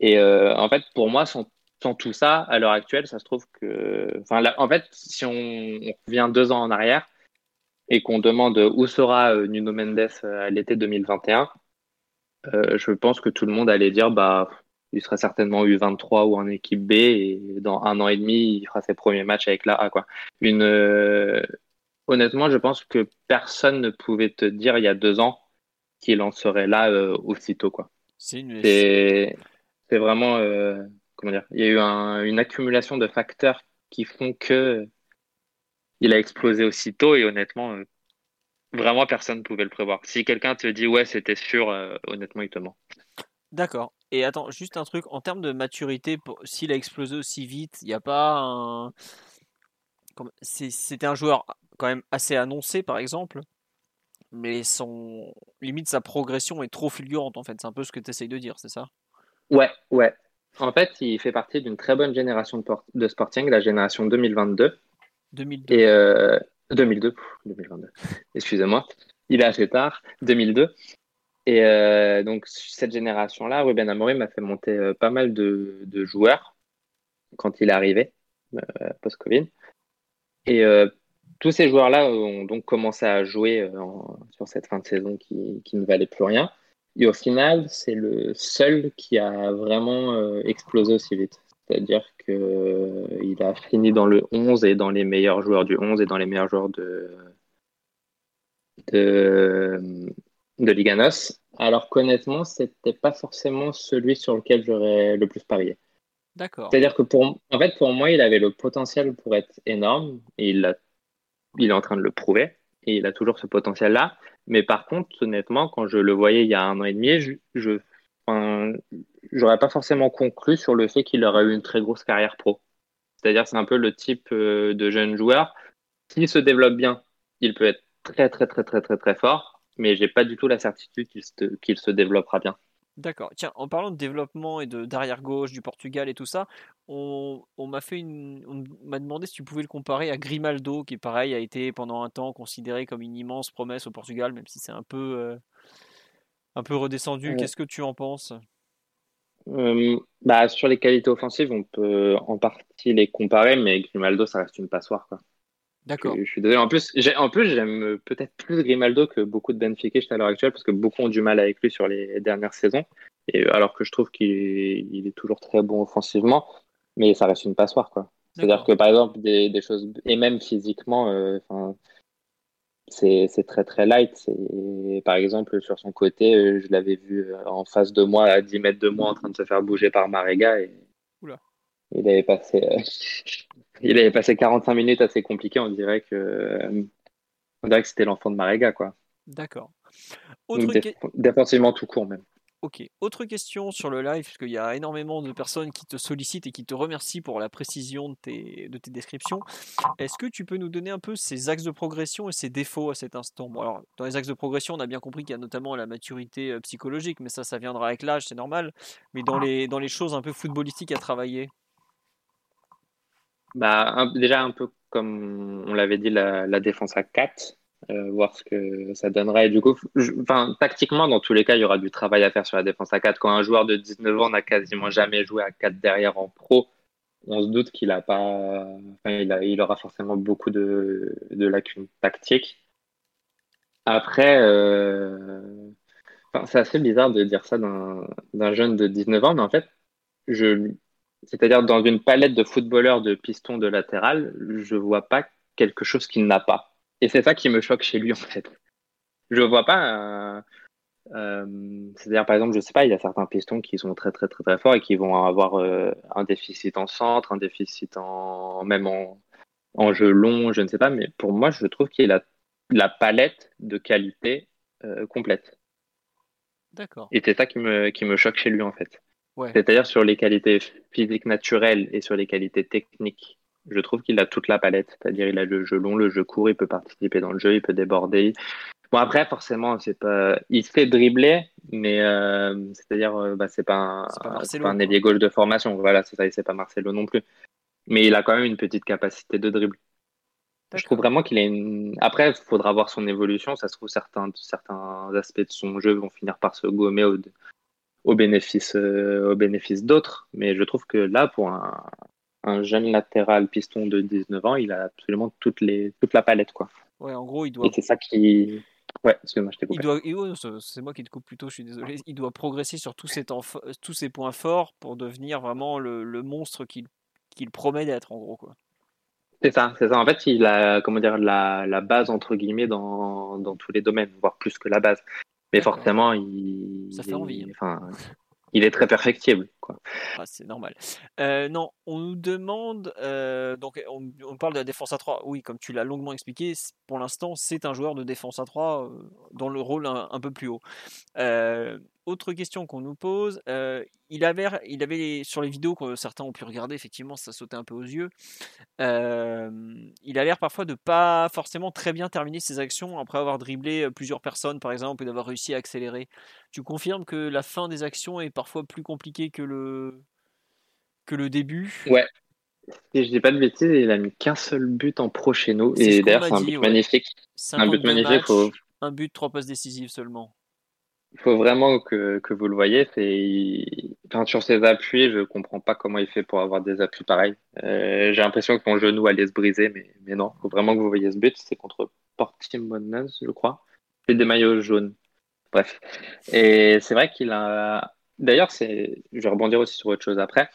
Et en fait, pour moi, son sans tout ça, à l'heure actuelle, ça se trouve que. Enfin, en fait, si on, revient deux ans en arrière et qu'on demande où sera euh, Nuno Mendes euh, à l'été 2021, euh, je pense que tout le monde allait dire bah, il sera certainement U23 ou en équipe B et dans un an et demi, il fera ses premiers matchs avec la A. Quoi. Une, honnêtement, je pense que personne ne pouvait te dire il y a deux ans qu'il en serait là aussitôt. Quoi. C'est, c'est vraiment il y a eu une accumulation de facteurs qui font que il a explosé aussitôt et honnêtement, euh, vraiment personne ne pouvait le prévoir. Si quelqu'un te dit ouais, c'était sûr, euh, honnêtement, il te ment. D'accord. Et attends, juste un truc, en termes de maturité, s'il a explosé aussi vite, il n'y a pas un. C'était un joueur quand même assez annoncé, par exemple, mais son limite sa progression est trop fulgurante en fait. C'est un peu ce que tu essayes de dire, c'est ça? Ouais, ouais. En fait, il fait partie d'une très bonne génération de, Sporting, la génération 2022. 2002. Et 2002, 2022. (laughs) Excusez-moi. Il est assez tard, 2002. Et euh, donc cette génération-là, Ruben Amorim a fait monter euh, pas mal de, joueurs quand il est arrivé, post-Covid. Et tous ces joueurs-là ont donc commencé à jouer sur cette fin de saison qui, qui, ne valait plus rien. Et au final, c'est le seul qui a vraiment explosé aussi vite. C'est-à-dire qu'il a fini dans le 11 et dans les meilleurs joueurs du 11 et dans les meilleurs joueurs de, de, de Liganos. Alors qu'honnêtement, c'était pas forcément celui sur lequel j'aurais le plus parié. D'accord. C'est-à-dire que pour, en fait, pour moi, il avait le potentiel pour être énorme et il, il est en train de le prouver et il a toujours ce potentiel-là. Mais par contre, honnêtement, quand je le voyais il y a un an et demi, je, je j'aurais pas forcément conclu sur le fait qu'il aurait eu une très grosse carrière pro. C'est-à-dire, c'est un peu le type euh, de jeune joueur. S'il se développe bien, il peut être très, très, très, très, très, très fort, mais j'ai pas du tout la certitude qu'il se, qu'il se développera bien. D'accord. Tiens, en parlant de développement et de d'arrière gauche du Portugal et tout ça, on, on m'a fait une, on m'a demandé si tu pouvais le comparer à Grimaldo, qui pareil a été pendant un temps considéré comme une immense promesse au Portugal, même si c'est un peu, euh, un peu redescendu. Qu'est-ce que tu en penses? Euh, bah, sur les qualités offensives, on peut en partie les comparer, mais Grimaldo, ça reste une passoire. Quoi. D'accord. Je, suis désolé. En plus, en plus j'aime peut-être plus Grimaldo que beaucoup de Benfica à l'heure actuelle, parce que beaucoup ont du mal avec lui sur les dernières saisons. Et alors que je trouve qu'il est, toujours très bon offensivement, mais ça reste une passoire. quoi. C'est-à-dire que par exemple, des, des, choses, et même physiquement, euh, c'est très très light. Par exemple, sur son côté, euh, je l'avais vu euh, en face de moi, à 10 mètres de moi, en train de se faire bouger par Marega. Et Il avait passé, euh, il avait passé 45 minutes assez compliquées. On dirait que, on dirait que c'était l'enfant de Marega, quoi. D'accord. Défensivement tout court même. Ok. Autre question sur le live, parce qu'il y a énormément de personnes qui te sollicitent et qui te remercient pour la précision de tes, de tes descriptions. Est-ce que tu peux nous donner un peu ces axes de progression et ces défauts à cet instant? Bon, alors, Dans les axes de progression, on a bien compris qu'il y a notamment la maturité euh, psychologique, mais ça, ça viendra avec l'âge, c'est normal. Mais dans les, dans les choses un peu footballistiques à travailler? Bah, Déjà, un peu comme on l'avait dit, la, défense à 4. Euh, voir ce que ça donnerait. du coup, enfin, tactiquement, dans tous les cas, il y aura du travail à faire sur la défense à 4. Quand un joueur de 19 ans n'a quasiment jamais joué à 4 derrière en pro, on se doute qu'il a pas, il, aura forcément beaucoup de, de lacunes tactiques. Après, euh... c'est assez bizarre de dire ça d'un jeune de 19 ans, mais en fait, je, c'est-à-dire dans une palette de footballeurs de piston de latéral, je vois pas quelque chose qu'il n'a pas. Et c'est ça qui me choque chez lui, en fait. Je vois pas. Euh, C'est-à-dire, par exemple, je sais pas, il y a certains pistons qui sont très, très, très, très forts et qui vont avoir euh, un déficit en centre, un déficit en. même en, en jeu long, je ne sais pas. Mais pour moi, je trouve qu'il a la palette de qualité euh, complète. D'accord. Et c'est ça qui me, qui me choque chez lui, en fait. Ouais. C'est-à-dire sur les qualités physiques naturelles et sur les qualités techniques je trouve qu'il a toute la palette, c'est-à-dire il a le jeu long, le jeu court, il peut participer dans le jeu, il peut déborder. Bon après forcément c'est pas, il se fait dribbler, mais euh, c'est-à-dire euh, bah, c'est pas un, c'est pas, un ailier gauche de formation, voilà c'est ça, c'est pas Marcelo non plus, mais il a quand même une petite capacité de dribble. Je trouve vraiment qu'il a une. Après, il faudra voir son évolution. Ça se trouve, certains, certains aspects de son jeu vont finir par se gommer au, au bénéfice, euh, au bénéfice d'autres. Mais je trouve que là, pour un, un jeune latéral piston de 19 ans, il a absolument toutes les, toute la palette. Quoi. Ouais, en gros, il doit. Et c'est ça qui. Ouais, excuse-moi, je t'ai coupé. Il doit... C'est moi qui te coupe plutôt, je suis désolé. Il doit progresser sur tous ses, temps... tous ses points forts pour devenir vraiment le, le monstre qu'il qu'il promet d'être, en gros. quoi. C'est ça, c'est ça. En fait, il a comment dire, la, la base, entre guillemets, dans, dans tous les domaines, voire plus que la base. Mais forcément, il. Ça fait envie. Hein. Enfin, il est très perfectible. Quoi. Ah, c'est normal. Euh, non, on nous demande, euh, donc on, parle de la défense à 3. Oui, comme tu l'as longuement expliqué, pour l'instant, c'est un joueur de défense à 3 euh, dans le rôle un, peu plus haut. Autre question qu'on nous pose, il, avait, il avait sur les vidéos que certains ont pu regarder, effectivement, ça sautait un peu aux yeux. il a l'air parfois de pas forcément très bien terminer ses actions après avoir dribblé plusieurs personnes, par exemple, et d'avoir réussi à accélérer. Tu confirmes que la fin des actions est parfois plus compliquée que le, que le début? Ouais. Et je dis pas de bêtises, il a mis qu'un seul but en pro chez nous. Et d'ailleurs, c'est un but magnifique. Un but magnifique. Un but, trois passes décisives seulement. Il faut vraiment que, que vous le voyez. Sur ses appuis, je comprends pas comment il fait pour avoir des appuis pareils. Euh, j'ai l'impression que mon genou allait se briser, mais, mais non. Il faut vraiment que vous voyez ce but. C'est contre Portimonense, je crois. C'est des maillots jaunes. Bref. Et c'est vrai qu'il a, D'ailleurs, c'est, je vais rebondir aussi sur autre chose après.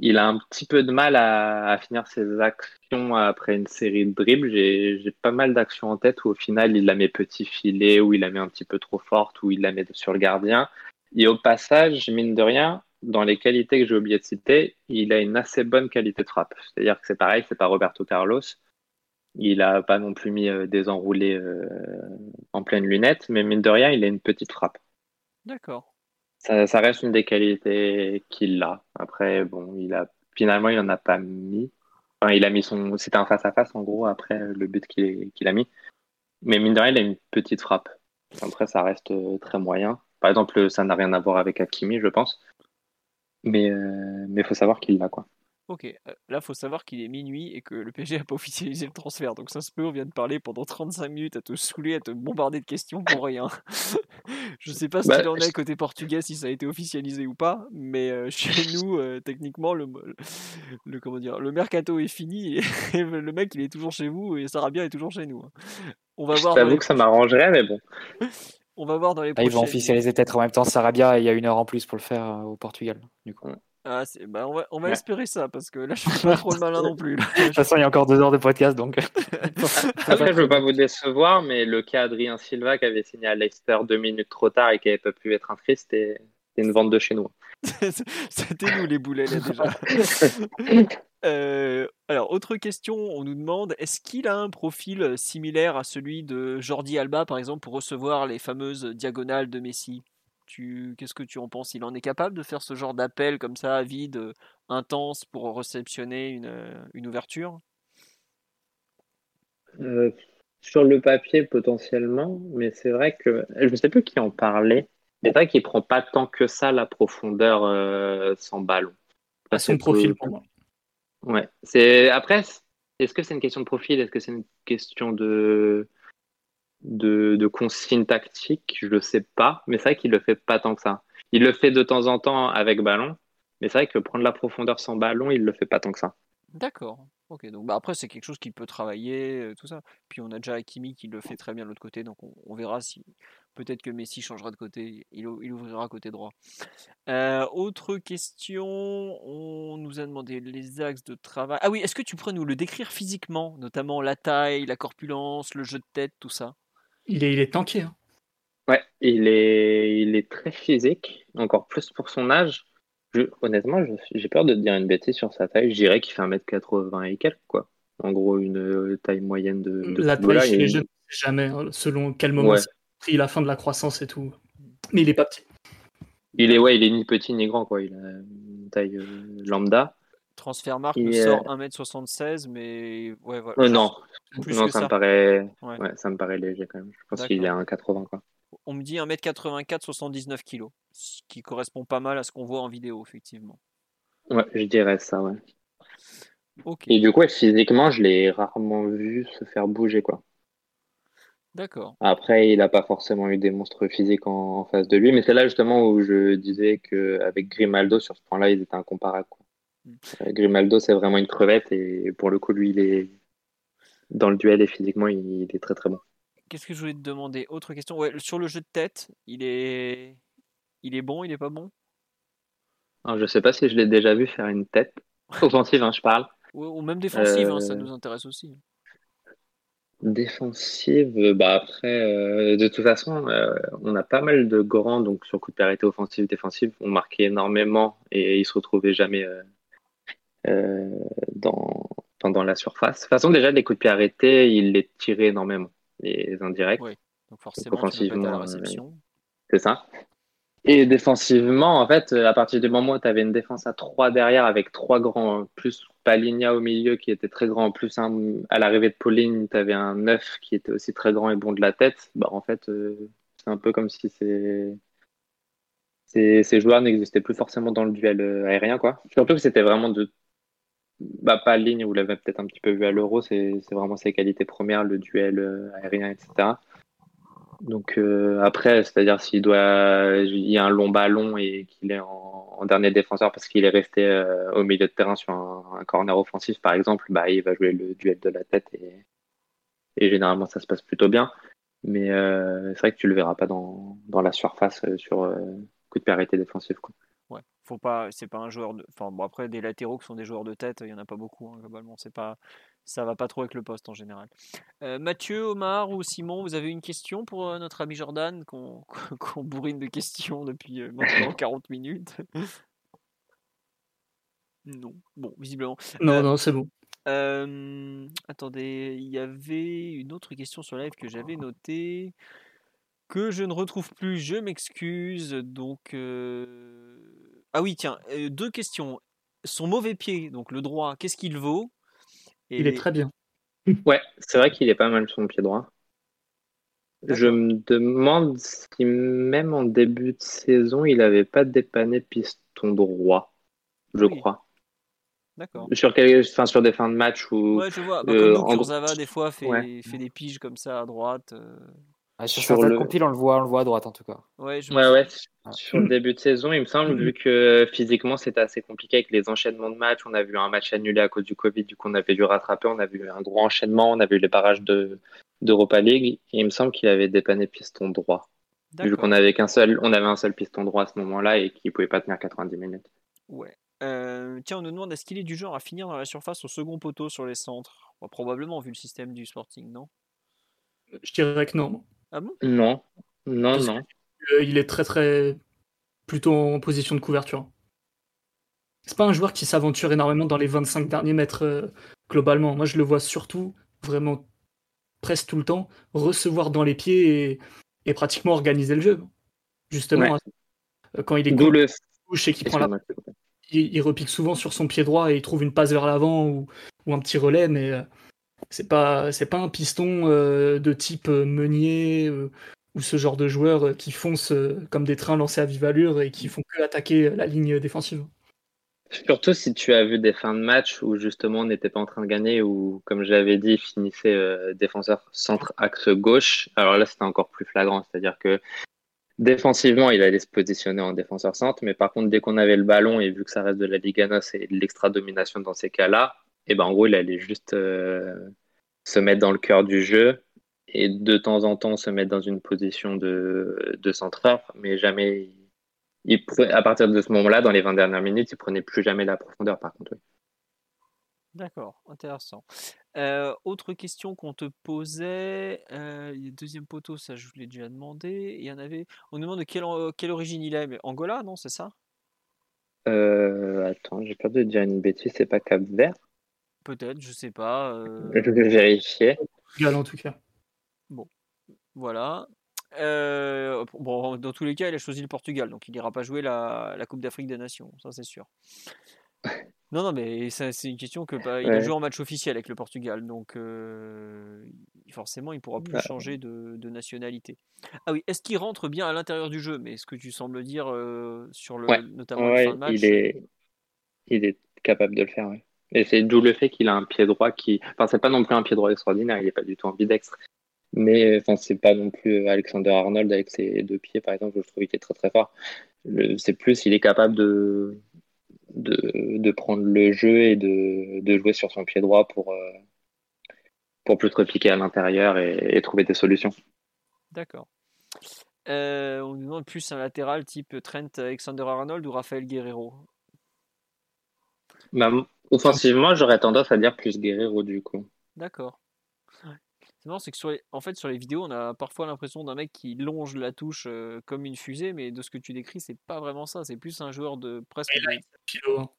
Il a un petit peu de mal à, finir ses actions après une série de dribbles. J'ai, pas mal d'actions en tête où au final il la met petit filet, où il la met un petit peu trop forte, où il la met sur le gardien. Et au passage, mine de rien, dans les qualités que j'ai oublié de citer, il a une assez bonne qualité de frappe. C'est-à-dire que c'est pareil, c'est pas Roberto Carlos. Il a pas non plus mis euh, des enroulés euh, en pleine lunette, mais mine de rien, il a une petite frappe. D'accord ça, reste une des qualités qu'il a. Après, bon, il a finalement, il en a pas mis. Enfin, il a mis son, c'était un face à face en gros après le but qu'il a mis. Mais mine de rien, il a une petite frappe. Après, ça reste euh, très moyen. Par exemple, ça n'a rien à voir avec Hakimi, je pense. Mais euh, mais faut savoir qu'il l'a quoi. Ok, là, faut savoir qu'il est minuit et que le PSG n'a pas (laughs) officialisé le transfert. Donc, ça se peut, on vient de parler pendant 35 minutes à te saouler, à te bombarder de questions pour (laughs) rien. (laughs) je sais pas ce bah, qu'il en est côté portugais, si ça a été officialisé ou pas, mais euh, chez nous, euh, techniquement, le, le, comment dire, le mercato est fini et, le mec, il est toujours chez vous et Sarabia est toujours chez nous. Hein. On va voir. J'avoue que ça m'arrangerait, mais bon. On va voir dans les ah, Ils vont officialiser peut-être en même temps Sarabia et il y a une heure en plus pour le faire au Portugal, du coup. Ah, bah on va, on va espérer ça parce que là je (laughs) suis pas trop le malin non plus. De toute façon, il y a encore deux heures de podcast donc. (laughs) Après, je veux pas vous décevoir, mais le cas Adrien Silva qui avait signé à Leicester deux minutes trop tard et qui avait pas pu être inscrit, c'était une vente de chez nous. (laughs) c'était nous les boulets là déjà. Euh, alors, autre question, on nous demande est-ce qu'il a un profil similaire à celui de Jordi Alba par exemple pour recevoir les fameuses diagonales de Messi? Qu'est-ce que tu en penses? Il en est capable de faire ce genre d'appel comme ça, vide, euh, intense, pour réceptionner une, euh, une ouverture? Euh, Sur le papier, potentiellement, mais c'est vrai que je ne sais plus qui en parlait. C'est vrai qu'il prend pas tant que ça la profondeur sans ballon. À son profil pour moi. Ouais. C'est après, est-ce que c'est une question de profil? Est-ce que c'est une question de de, de consignes tactiques, je ne sais pas, mais c'est vrai qu'il le fait pas tant que ça. Il le fait de temps en temps avec ballon, mais c'est vrai que prendre la profondeur sans ballon, il le fait pas tant que ça. D'accord. Ok, donc bah après c'est quelque chose qu'il peut travailler, euh, tout ça. Puis on a déjà Hakimi qui le fait très bien de l'autre côté, donc on, verra si peut-être que Messi changera de côté, il, il ouvrira côté droit. Euh, autre question, on nous a demandé les axes de travail. Ah oui, est-ce que tu pourrais nous le décrire physiquement, notamment la taille, la corpulence, le jeu de tête, tout ça? Il est, il est tanké. Hein. Ouais, il est, il est très physique, encore plus pour son âge. honnêtement, j'ai peur de te dire une bêtise sur sa taille. Je dirais qu'il fait 1m80 et quelques, quoi. En gros, une euh, taille moyenne de. la taille chez les jeunes, jamais, hein, selon quel moment il pris la fin de la croissance et tout. Mais il est pas petit. Il est, ouais, il est ni petit ni grand, quoi. Il a une taille euh, lambda. Transfermarkt me sort 1m76, mais ouais, voilà. Euh, non, non ça, Me paraît... Ouais. ça me paraît léger quand même. Je pense qu'il est à 1,80 quoi. On me dit 1m84, 79 kg, ce qui correspond pas mal à ce qu'on voit en vidéo, effectivement. Ouais, je dirais ça, ouais. Et du coup, physiquement, je l'ai rarement vu se faire bouger, quoi. D'accord. Après, il n'a pas forcément eu des monstres physiques en, face de lui, mais c'est là justement où je disais qu'avec Grimaldo, sur ce point-là, ils étaient incomparables. Quoi. Euh, Grimaldo, c'est vraiment une crevette et pour le coup, lui, il est dans le duel et physiquement, il est très très bon. Qu'est-ce que je voulais te demander? Autre question. Ouais, sur le jeu de tête, il est, il est bon, il est pas bon? Alors, Je sais pas si je l'ai déjà vu faire une tête (laughs) offensive, hein, je parle. Ou, même défensive, hein, ça euh, nous intéresse aussi. Défensive, bah après, euh, de toute façon, on a pas mal de grands, donc sur coup de périté offensive, défensive, on marquait énormément et ils se retrouvaient jamais euh, dans, dans la surface. De toute façon, déjà, les coups de pied arrêtés, il les tirait énormément, les indirects. Oui, donc forcément, offensivement, la réception. c'est ça. Et défensivement, en fait, à partir du moment où tu avais une défense à 3 derrière avec trois grands, plus Paligna au milieu qui était très grand, plus à l'arrivée de Pauline, tu avais un 9 qui était aussi très grand et bon de la tête, bah, en fait, euh, c'est un peu comme si c'est ces, joueurs n'existaient plus forcément dans le duel euh, aérien. Quoi. Surtout que c'était vraiment de bah, pas ligne, vous l'avez peut-être un petit peu vu à l'euro, c'est vraiment ses qualités premières, le duel euh, aérien, etc. Donc euh, après, c'est-à-dire s'il doit, il y a un long ballon et qu'il est en, dernier défenseur parce qu'il est resté euh, au milieu de terrain sur un, corner offensif, par exemple, bah il va jouer le duel de la tête et, généralement ça se passe plutôt bien. Mais c'est vrai que tu le verras pas dans, la surface sur coup de pied défensif. Faut pas, c'est pas un joueur de, enfin bon après des latéraux qui sont des joueurs de tête, il y en a pas beaucoup hein, globalement. C'est pas, ça va pas trop avec le poste en général. Euh, Mathieu, Omar ou Simon, vous avez une question pour euh, notre ami Jordan qu'on (laughs) qu bourrine de questions depuis euh, maintenant (laughs) 40 minutes? Non, bon, visiblement. Non, non, c'est bon. Attendez, il y avait une autre question sur live que j'avais notée que je ne retrouve plus. Je m'excuse. Donc. Ah oui, tiens, euh, deux questions. Son mauvais pied, donc le droit, qu'est-ce qu'il vaut? Et... Il est très bien. (laughs) (laughs) Ouais, c'est vrai qu'il est pas mal son pied droit. Je me demande si même en début de saison, il n'avait pas dépanné piston droit, je oui. crois. D'accord. Sur, quel... enfin, sur des fins de match où. Ouais, je vois. Bah, euh, comme Kurzawa, des fois, fait, ouais. fait des piges comme ça à droite. Euh... Ah, sur, le... compiles, on le voit, on le voit à droite en tout cas. Ouais, je ouais, ouais. Sur le début de saison, il me semble, vu que physiquement c'était assez compliqué avec les enchaînements de matchs. On a vu un match annulé à cause du Covid, du coup on avait dû rattraper. On a vu un gros enchaînement, on a vu les barrages de d'Europa League. Et il me semble qu'il avait dépanné piston droit. Vu qu'on avait qu'un seul, on avait un seul piston droit à ce moment-là et qu'il pouvait pas tenir 90 minutes. Ouais. Euh, tiens, on nous demande est-ce qu'il est du genre à finir dans la surface au second poteau sur les centres? Probablement, vu le système du Sporting, non? Je dirais que non. Ah bon? Non, non, Parce non. Que, il est très, très. plutôt en position de couverture. C'est pas un joueur qui s'aventure énormément dans les 25 derniers mètres euh, globalement. Moi, je le vois surtout, vraiment presque tout le temps, recevoir dans les pieds et, et pratiquement organiser le jeu. Justement, ouais. quand il est le... gauche et qu'il prend la il, il, repique souvent sur son pied droit et il trouve une passe vers l'avant ou, ou, un petit relais, mais euh, c'est pas c'est pas un piston euh, de type euh, Meunier euh, ou ce genre de joueurs qui foncent comme des trains lancés à vive allure et qui font que attaquer la ligne défensive. Surtout si tu as vu des fins de match où justement on n'était pas en train de gagner ou comme j'avais dit finissait défenseur centre axe gauche. Alors là c'était encore plus flagrant, c'est-à-dire que Défensivement, il allait se positionner en défenseur centre, mais par contre, dès qu'on avait le ballon et vu que ça reste de la Liga NOS et de l'extra domination dans ces cas-là, et ben en gros, il allait juste euh, se mettre dans le cœur du jeu et de temps en temps se mettre dans une position de, de centreur, mais jamais. Il, à partir de ce moment-là, dans les 20 dernières minutes, il prenait plus jamais la profondeur, par contre. Oui. D'accord, intéressant. Euh, autre question qu'on te posait, euh, deuxième poteau, ça je vous l'ai déjà demandé. Il y en avait. On nous demande de quelle, quelle origine il est. Mais Angola, non, c'est ça? Euh, Attends, j'ai peur de dire une bêtise, c'est pas Cap Vert? Peut-être, je sais pas. Euh... Je vais vérifier. Portugal en tout cas. Bon, voilà. Euh, bon, dans tous les cas, il a choisi le Portugal, donc il n'ira pas jouer la, la Coupe d'Afrique des Nations, ça c'est sûr. (laughs) Non, non, mais c'est une question que bah, il ouais. a joué en match officiel avec le Portugal, donc euh, forcément il pourra plus ouais. changer de, de, nationalité. Ah oui, est-ce qu'il rentre bien à l'intérieur du jeu? Mais ce que tu sembles dire euh, sur le, ouais. notamment ouais, le fin de match, il est, il est capable de le faire. Ouais. Et c'est d'où le fait qu'il a un pied droit qui, enfin c'est pas non plus un pied droit extraordinaire, il est pas du tout ambidextre. Mais enfin c'est pas non plus Alexander Arnold avec ses deux pieds par exemple, je trouve qu'il est très très fort. C'est plus il est capable de de, de, prendre le jeu et de, de, jouer sur son pied droit pour, euh, pour plus repiquer à l'intérieur et, et, trouver des solutions. D'accord. Euh, on nous demande plus un latéral type Trent Alexander-Arnold ou Raphaël Guerrero? Bah, Offensivement, j'aurais tendance à dire plus Guerrero du coup. D'accord. C'est marrant, c'est que sur les... en fait, sur les vidéos, on a parfois l'impression d'un mec qui longe la touche euh, comme une fusée, mais de ce que tu décris, c'est pas vraiment ça. C'est plus un joueur de presque.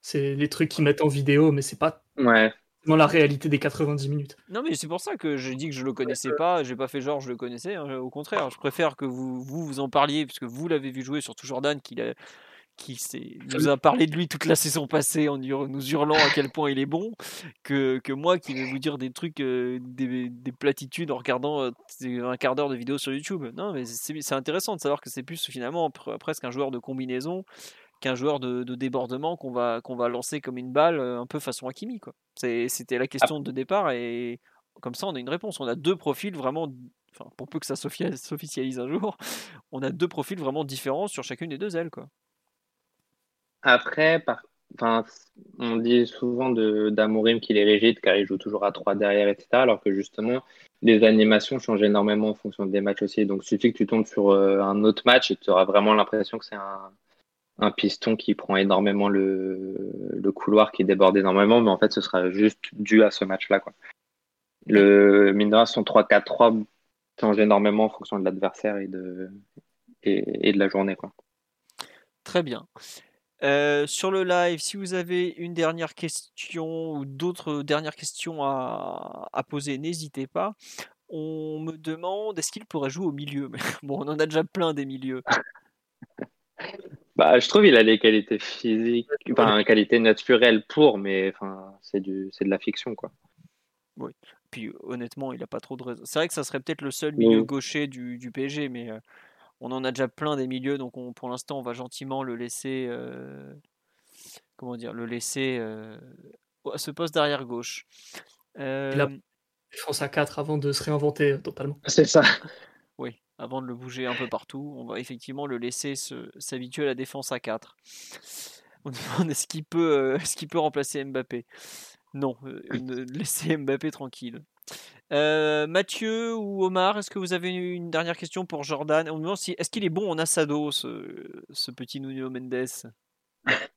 C'est les trucs qu'ils mettent en vidéo, mais c'est pas ouais. dans la réalité des 90 minutes. Non, mais c'est pour ça que j'ai dit que je le connaissais pas. J'ai pas fait genre je le connaissais. Hein. Au contraire, je préfère que vous vous, vous en parliez, puisque vous l'avez vu jouer, surtout Jordan, qu'il a qui nous a parlé de lui toute la saison passée en nous hurlant à quel point il est bon, que, que moi qui vais vous dire des trucs, euh, des, des, platitudes en regardant euh, un quart d'heure de vidéo sur YouTube. Non, mais c'est intéressant de savoir que c'est plus finalement presque un joueur de combinaison qu'un joueur de, de débordement qu'on va, qu'on va lancer comme une balle, euh, un peu façon Hakimi. C'était la question de départ et comme ça on a une réponse. On a deux profils vraiment enfin, pour peu que ça s'officialise un jour, on a deux profils vraiment différents sur chacune des deux ailes. Quoi. Après, enfin, on dit souvent d'Amorim qu'il est rigide car il joue toujours à 3 derrière, etc. Alors que justement, les animations changent énormément en fonction des matchs aussi. Donc, il suffit que tu tombes sur euh, un autre match et tu auras vraiment l'impression que c'est un, un, piston qui prend énormément le, le, couloir, qui déborde énormément, mais en fait, ce sera juste dû à ce match-là. Le mine son 3-4-3 change énormément en fonction de l'adversaire et de, et, de la journée. Très bien. Euh, sur le live, si vous avez une dernière question ou d'autres dernières questions à, à poser, n'hésitez pas. On me demande est-ce qu'il pourrait jouer au milieu? (laughs) Bon, on en a déjà plein des milieux. (laughs) bah, je trouve qu'il a les qualités physiques, enfin, qualités naturelles pour, mais enfin, c'est de la fiction, quoi. Oui. Puis honnêtement, il n'a pas trop de raison. C'est vrai que ça serait peut-être le seul milieu gaucher du, du PSG, mais euh, on en a déjà plein des milieux, donc on, pour l'instant, on va gentiment le laisser, euh, comment dire, le laisser euh, à ce poste d'arrière gauche. Euh, la défense à 4 avant de se réinventer totalement. C'est ça. (laughs) Oui, avant de le bouger un peu partout, on va effectivement le laisser s'habituer à la défense à 4. On (laughs) demande est-ce qu'il peut, est peut remplacer Mbappé? Non, laisser Mbappé tranquille. Euh, Mathieu ou Omar, est-ce que vous avez une dernière question pour Jordan? On me demande si est-ce qu'il est bon en assado, ce, petit Nuno Mendes? (laughs)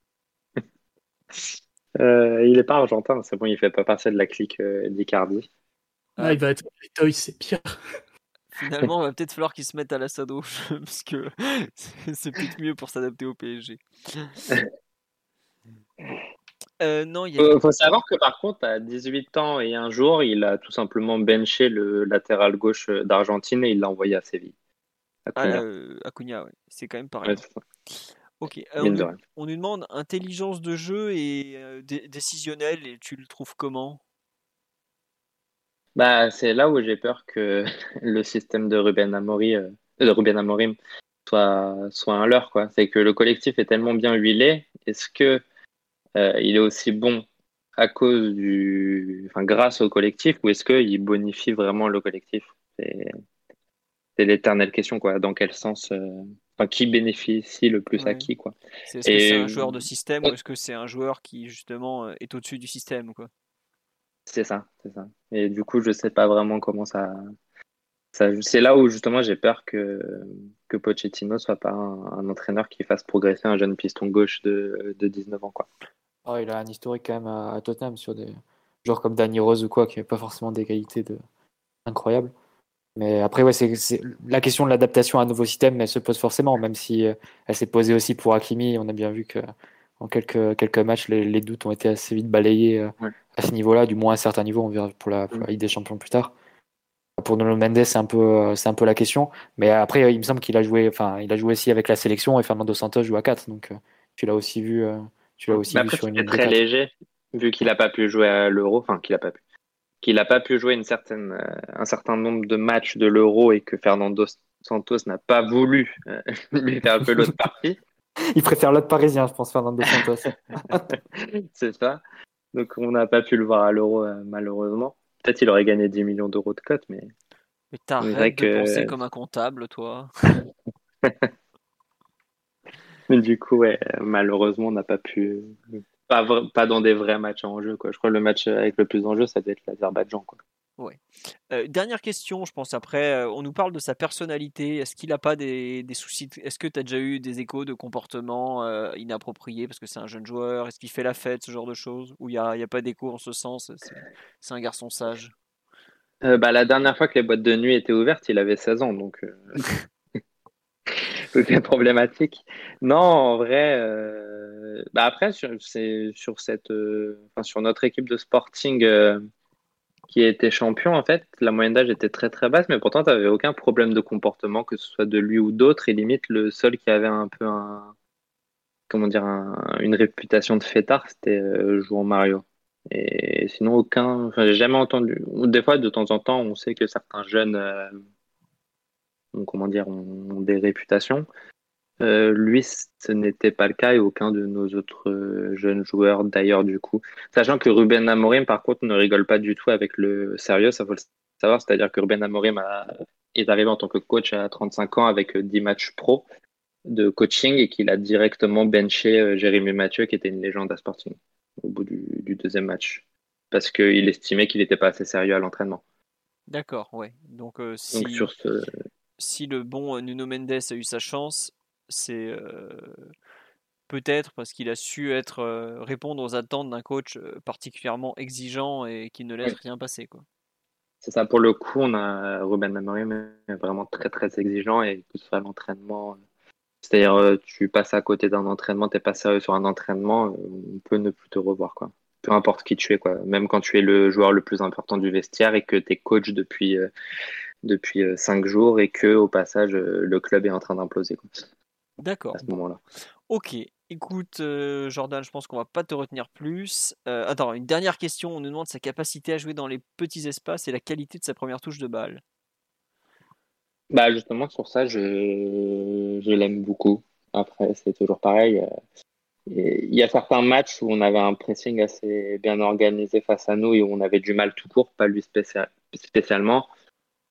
Euh, Il est pas argentin, c'est bon, il fait pas partie de la clique euh, d'Icardi. Ah, il va être toy, c'est pire. (laughs) Finalement, il va peut-être falloir qu'il se mette à l'assado, (laughs) parce que c'est peut-être mieux pour s'adapter au PSG. Euh, non, il faut savoir que par contre, à 18 ans et un jour, il a tout simplement benché le latéral gauche d'Argentine et il l'a envoyé à Séville. Acuna, ah, ouais. c'est quand même pareil. ok, on, nous, on, nous demande intelligence de jeu et euh, décisionnel, et tu le trouves comment? Bah, C'est là où j'ai peur que (laughs) le système de Ruben, Amori, euh, de Ruben Amorim soit, soit un leurre. C'est que le collectif est tellement bien huilé. Est-ce que euh, il est aussi bon à cause du, enfin, grâce au collectif ou est-ce qu'il bonifie vraiment le collectif? C'est l'éternelle question, quoi. Dans quel sens euh, Enfin, qui bénéficie le plus à qui quoi? Est-ce que c'est un joueur de système ou est-ce que c'est un joueur qui justement est au-dessus du système quoi? C'est ça, c'est ça. Et du coup, je sais pas vraiment comment ça. ça c'est là où justement j'ai peur que que Pochettino soit pas un, entraîneur qui fasse progresser un jeune piston gauche de, de 19 ans quoi. Oh, il a un historique quand même à, Tottenham sur des joueurs comme Danny Rose ou quoi, qui n'avaient pas forcément des qualités de... incroyables. Mais après, ouais, c'est la question de l'adaptation à un nouveau système, elle se pose forcément, même si euh, elle s'est posée aussi pour Hakimi. On a bien vu que en quelques, quelques matchs, les, doutes ont été assez vite balayés euh, à ce niveau-là, du moins à un certain niveau. On verra pour la, pour Ligue des Champions plus tard. Pour Nuno Mendes, c'est un peu, euh, c'est un peu la question. Mais après, il me semble qu'il a joué, enfin, il a joué aussi avec la sélection et Fernando Santos joue à 4. Donc, tu l'as aussi vu tu l'as aussi vu sur une très léger, vu qu'il n'a pas pu jouer à l'Euro, enfin qu'il n'a pas pu, qu'il n'a pas pu jouer une certaine, euh, un certain nombre de matchs de l'Euro et que Fernando Santos n'a pas voulu euh, (laughs) lui faire un peu l'autre partie. Il préfère l'autre parisien, je pense, Fernando Santos. (laughs) C'est ça. Donc on n'a pas pu le voir à l'Euro euh, malheureusement. Peut-être il aurait gagné 10 millions d'euros de cote, mais. Mais t'arrêtes de que... penser comme un comptable, toi. (laughs) Du coup, ouais, malheureusement, on n'a pas pu. Pas, pas dans des vrais matchs en jeu. Quoi. Je crois que le match avec le plus d'enjeux, ça doit être l'Azerbaïdjan. Ouais. Euh, dernière question, je pense après. Euh, on nous parle de sa personnalité. Est-ce qu'il n'a pas des, des soucis Est-ce que tu as déjà eu des échos de comportement euh, inapproprié parce que c'est un jeune joueur? Est-ce qu'il fait la fête, ce genre de choses? Ou il n'y a, a, pas d'écho en ce sens C'est un garçon sage? Bah, La dernière fois que les boîtes de nuit étaient ouvertes, il avait 16 ans. Donc. (laughs) c'est (laughs) problématique. Non, en vrai, euh, bah après, sur, sur cette, euh, sur notre équipe de Sporting euh, qui était champion, en fait, la moyenne d'âge était très très basse, mais pourtant, tu n'avais aucun problème de comportement, que ce soit de lui ou d'autres, et limite, le seul qui avait un peu un, comment dire, une réputation de fêtard, c'était Jouan Mario. Et sinon, aucun, enfin, j'ai jamais entendu, des fois, de temps en temps, on sait que certains jeunes comment dire, ont, des réputations. Euh, lui, ce n'était pas le cas et aucun de nos autres euh, jeunes joueurs d'ailleurs du coup. Sachant que Ruben Amorim par contre ne rigole pas du tout avec le sérieux, ça faut le savoir, c'est-à-dire que Ruben Amorim a est arrivé en tant que coach à 35 ans avec 10 matchs pro de coaching et qu'il a directement benché Jérémy Mathieu, qui était une légende à Sporting, au bout du, deuxième match, parce qu'il estimait qu'il n'était pas assez sérieux à l'entraînement. D'accord, ouais. Donc, si, sur ce... si le bon Nuno Mendes a eu sa chance, c'est peut-être parce qu'il a su être répondre aux attentes d'un coach particulièrement exigeant et qui ne laisse rien passer quoi. C'est ça pour le coup, on a Ruben Amorim vraiment très très exigeant et que ce soit l'entraînement c'est-à-dire tu passes à côté d'un entraînement, t'es pas sérieux sur un entraînement, on peut ne plus te revoir quoi. Peu importe qui tu es quoi, même quand tu es le joueur le plus important du vestiaire et que tu es coach depuis depuis cinq jours et que au passage le club est en train d'imploser. D'accord. À ce moment-là. Ok, écoute euh, Jordan, je pense qu'on va pas te retenir plus. Euh, attends, une dernière question, on nous demande sa capacité à jouer dans les petits espaces et la qualité de sa première touche de balle. Bah justement sur ça, je, je l'aime beaucoup. Après, c'est toujours pareil. Euh, il y a certains matchs où on avait un pressing assez bien organisé face à nous et où on avait du mal tout court, pas lui spécialement.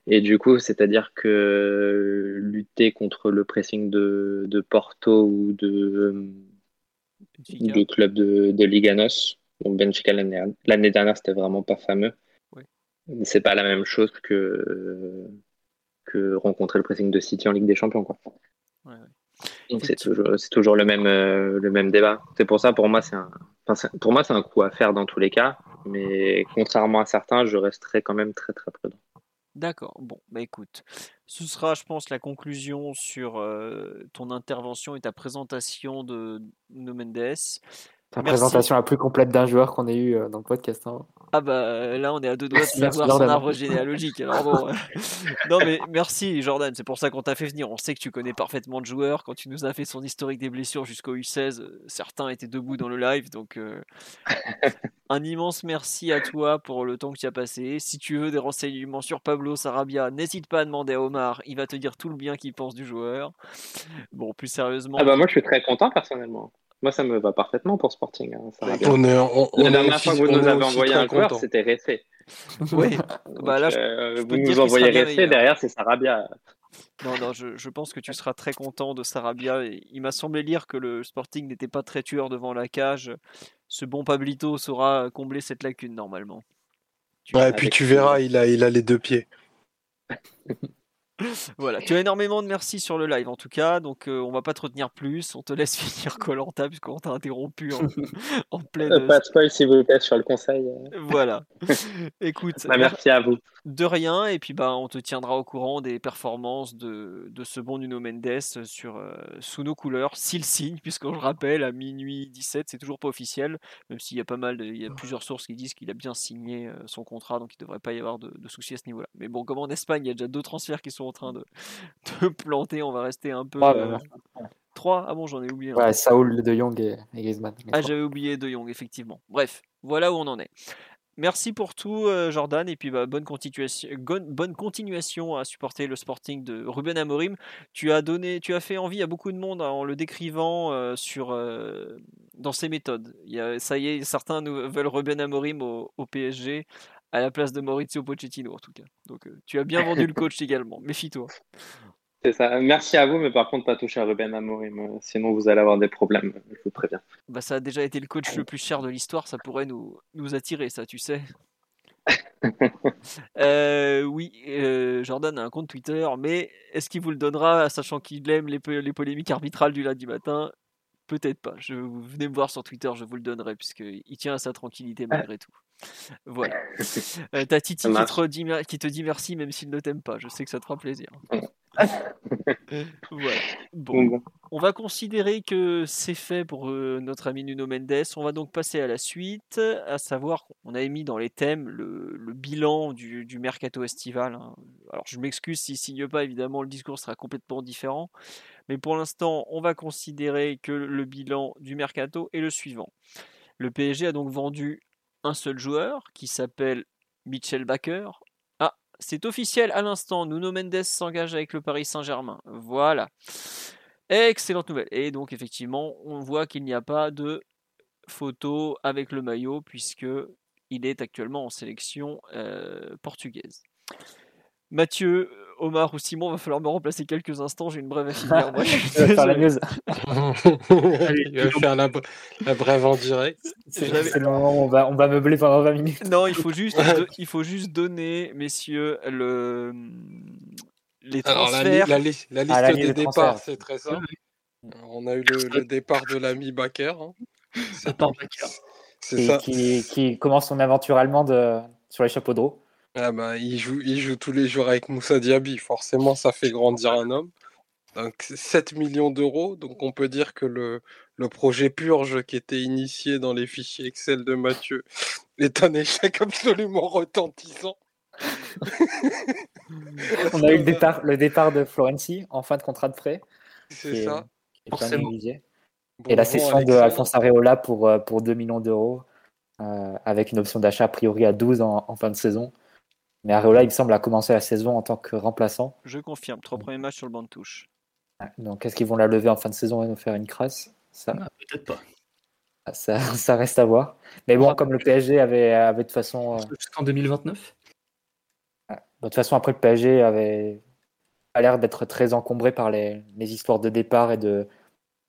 Et du coup, c'est-à-dire que lutter contre le pressing de, de Porto ou de, de club de, de Liganos, donc Benfica l'année dernière, c'était vraiment pas fameux. Oui. C'est pas la même chose que, que rencontrer le pressing de City en Ligue des Champions. Quoi. Donc c'est toujours, c'est toujours le même, euh, le même débat. C'est pour ça, pour moi, c'est un, pour moi, c'est un coup à faire dans tous les cas. Mais contrairement à certains, je resterai quand même très très prudent. D'accord. Bon, bah écoute, ce sera, je pense, la conclusion sur ton intervention et ta présentation de No Mendes. Ta présentation la plus complète d'un joueur qu'on ait eu dans le podcast. Hein. Ah bah là on est à deux doigts de (laughs) savoir son arbre généalogique. Alors bon, (laughs) non mais merci Jordan, c'est pour ça qu'on t'a fait venir. On sait que tu connais parfaitement le joueur. Quand tu nous as fait son historique des blessures jusqu'au U16, certains étaient debout dans le live. Donc euh, un immense merci à toi pour le temps que tu as passé. Si tu veux des renseignements sur Pablo Sarabia, n'hésite pas à demander à Omar. Il va te dire tout le bien qu'il pense du joueur. Bon, plus sérieusement. Ah bah moi je suis très content personnellement. Moi, ça me va parfaitement pour Sporting. Hein, la dernière fois que vous nous avez envoyé un joueur, c'était Ressé. (laughs) Oui, bah là, euh, vous nous envoyez Ressé, derrière, c'est Sarabia. Non, non, je, je, pense que tu seras très content de Sarabia. Il m'a semblé lire que le Sporting n'était pas très tueur devant la cage. Ce bon Pablito saura combler cette lacune normalement. ouais, et puis tu verras, il a, il a les deux pieds. (laughs) voilà, tu as énormément de merci sur le live en tout cas, donc euh, on va pas te retenir plus, on te laisse (laughs) finir Colanta puisqu'on t'a interrompu en, (laughs) en pleine. Euh, pas de spoil s'il vous plaît sur le conseil. Voilà. (laughs) Écoute. Bah, merci à vous. De rien, et puis bah on te tiendra au courant des performances de, de ce bon Nuno Mendes sur, euh, sous nos couleurs, s'il signe, puisqu'on le rappelle, à minuit 17, c'est toujours pas officiel, même s'il y a pas mal, il y a plusieurs sources qui disent qu'il a bien signé son contrat, donc il devrait pas y avoir de, de soucis à ce niveau-là. Mais bon, comme en Espagne, il y a déjà deux transferts qui sont en train de, (laughs) de planter. On va rester un peu. 3 euh, Ah bon, j'en ai oublié. Ouais, Saoul, De Jong et, Griezmann. Ah, j'avais oublié De Jong, effectivement. Bref, voilà où on en est. Merci pour tout, euh, Jordan, et puis bah, bonne, continuation, bonne continuation à supporter le Sporting de Ruben Amorim. Tu as donné, tu as fait envie à beaucoup de monde en le décrivant euh, sur, dans ses méthodes. Il y a, ça y est, certains nous veulent Ruben Amorim au, au PSG à la place de Maurizio Pochettino en tout cas. Donc euh, tu as bien vendu le coach (laughs) également, méfie-toi. C'est ça. Merci à vous, mais par contre pas toucher à Ruben Amorim, euh, sinon vous allez avoir des problèmes, je vous préviens. Bah ça a déjà été le coach le plus cher de l'histoire, ça pourrait nous, nous attirer ça, tu sais. (laughs) Euh, oui, Jordan a un compte Twitter, mais est-ce qu'il vous le donnera, sachant qu'il aime les, les, polémiques arbitrales du lundi matin? Peut-être pas. Je, vous venez me voir sur Twitter, je vous le donnerai, puisqu'il tient à sa tranquillité malgré tout. Voilà. (laughs) Euh, T'as Titi qui te, qui te, dit merci même s'il ne t'aime pas. Je sais que ça te fera plaisir. (laughs) voilà. Bon. On va considérer que c'est fait pour euh, notre ami Nuno Mendes. On va donc passer à la suite, à savoir qu'on a émis dans les thèmes le, bilan du, mercato estival. Hein. Alors je m'excuse s'il signe pas, évidemment le discours sera complètement différent. Mais pour l'instant, on va considérer que le bilan du mercato est le suivant. Le PSG a donc vendu un seul joueur qui s'appelle Mitchell Baker. Ah, c'est officiel à l'instant. Nuno Mendes s'engage avec le Paris Saint-Germain. Voilà. Excellente nouvelle. Et donc effectivement, on voit qu'il n'y a pas de photo avec le maillot puisque il est actuellement en sélection euh, portugaise. Mathieu, Omar ou Simon, va falloir me remplacer quelques instants. J'ai une brève à (laughs) finir. Moi, je vas faire la news. (laughs) Il va faire la, la brève en direct. C'est le moment où on va, on va meubler pendant 20 minutes. Non, il faut juste, (laughs) do- il faut juste donner, messieurs, le, les Alors, la, transferts. la, li- la liste Ah, la liste des des départs, c'est très simple. On a eu le, le départ de l'ami Baker. hein. C'est ça. qui, qui commence son aventure allemande euh, sur les chapeaux de roue. Ah bah, il, joue, il joue tous les jours avec Moussa Diaby. Forcément, ça fait grandir un homme. Donc, 7 millions d'euros. Donc, on peut dire que le, le projet Purge qui était initié dans les fichiers Excel de Mathieu (laughs) est un échec absolument retentissant. (laughs) On a eu le départ, le départ de Florenzi en fin de contrat de prêt. C'est ça. est Forcément. Bon Et la cession de. Alphonse Areola pour, euh, pour 2 millions d'euros, euh, avec une option d'achat a priori à 12 en, en fin de saison. Mais Areola, il me semble, a commencé la saison en tant que remplaçant. Je confirme, trois premiers matchs sur le banc de touche. Donc, est-ce qu'ils vont la lever en fin de saison et nous faire une crasse? Ça, Ah, Peut-être pas. ça, (laughs) ça reste à voir. Mais bon, comme le PSG avait, avait de toute façon. euh, Jusqu'en 2029. De toute façon, après, le PSG avait a l'air d'être très encombré par les, les histoires de départ et de,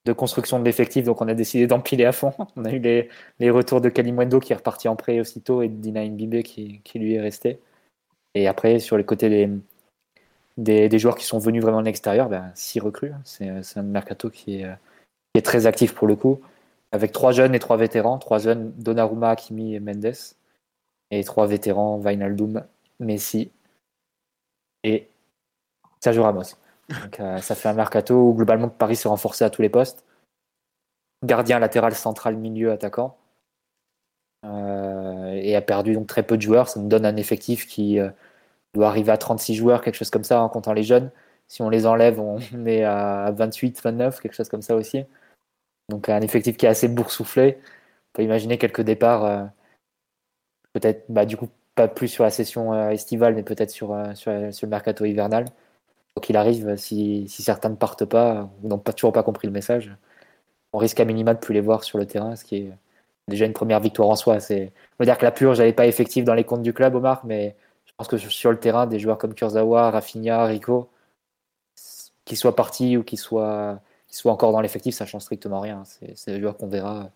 de construction de l'effectif, donc on a décidé d'empiler à fond. (laughs) On a eu les, les retours de Kalimwendo qui est reparti en prêt aussitôt et de Dina Mbibé qui, qui lui est resté. Et après, sur les côtés des, des, joueurs qui sont venus vraiment de l'extérieur, ben, six recrues. C'est c'est un mercato qui est, euh, qui est très actif pour le coup, avec trois jeunes et trois vétérans. Trois jeunes, Donnarumma, Hakimi et Mendes. Et trois vétérans, Wijnaldum, Messi et Sergio Ramos. Donc, euh, ça fait un mercato où globalement Paris s'est renforcé à tous les postes. Gardien latéral central milieu attaquant. Euh, et a perdu donc très peu de joueurs. Ça nous donne un effectif qui euh, doit arriver à 36 joueurs, quelque chose comme ça, en comptant les jeunes. Si on les enlève, on (laughs) est à 28, 29, quelque chose comme ça aussi. Donc un effectif qui est assez boursouflé. On peut imaginer quelques départs, euh, peut-être bah, du coup pas plus sur la session euh, estivale, mais peut-être sur, euh, sur, sur le mercato hivernal. Quoi qu'il arrive, si, si certains ne partent pas ou n'ont pas, toujours pas compris le message, on risque à minima de plus les voir sur le terrain, ce qui est déjà une première victoire en soi. C'est, on va dire que la purge n'allait pas effective dans les comptes du club, Omar, mais pense que sur- le terrain, des joueurs comme Kurzawa, Rafinha, Rico, qu'ils soient partis ou qu'ils soient, soient encore dans l'effectif, ça change strictement rien. C'est, des joueurs qu'on verra.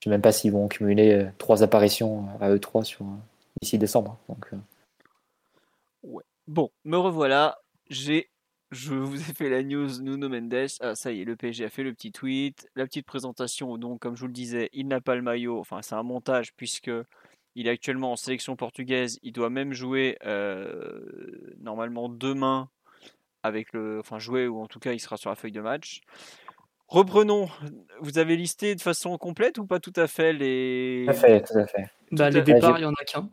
Je sais même pas s'ils vont cumuler euh, trois apparitions à eux trois sur, d'ici décembre. Donc, euh, Bon, me revoilà. J'ai, je vous ai fait la news Nuno Mendes. Ah, ça y est, le PSG a fait le petit tweet, la petite présentation. Donc, comme je vous le disais, il n'a pas le maillot. Enfin, c'est un montage puisque il est actuellement en sélection portugaise. Il doit même jouer euh, normalement demain avec le, enfin jouer ou en tout cas il sera sur la feuille de match. Reprenons. Vous avez listé de façon complète ou pas tout à fait les. tout à fait, tout à fait. Bah, à les départs, il y en a qu'un.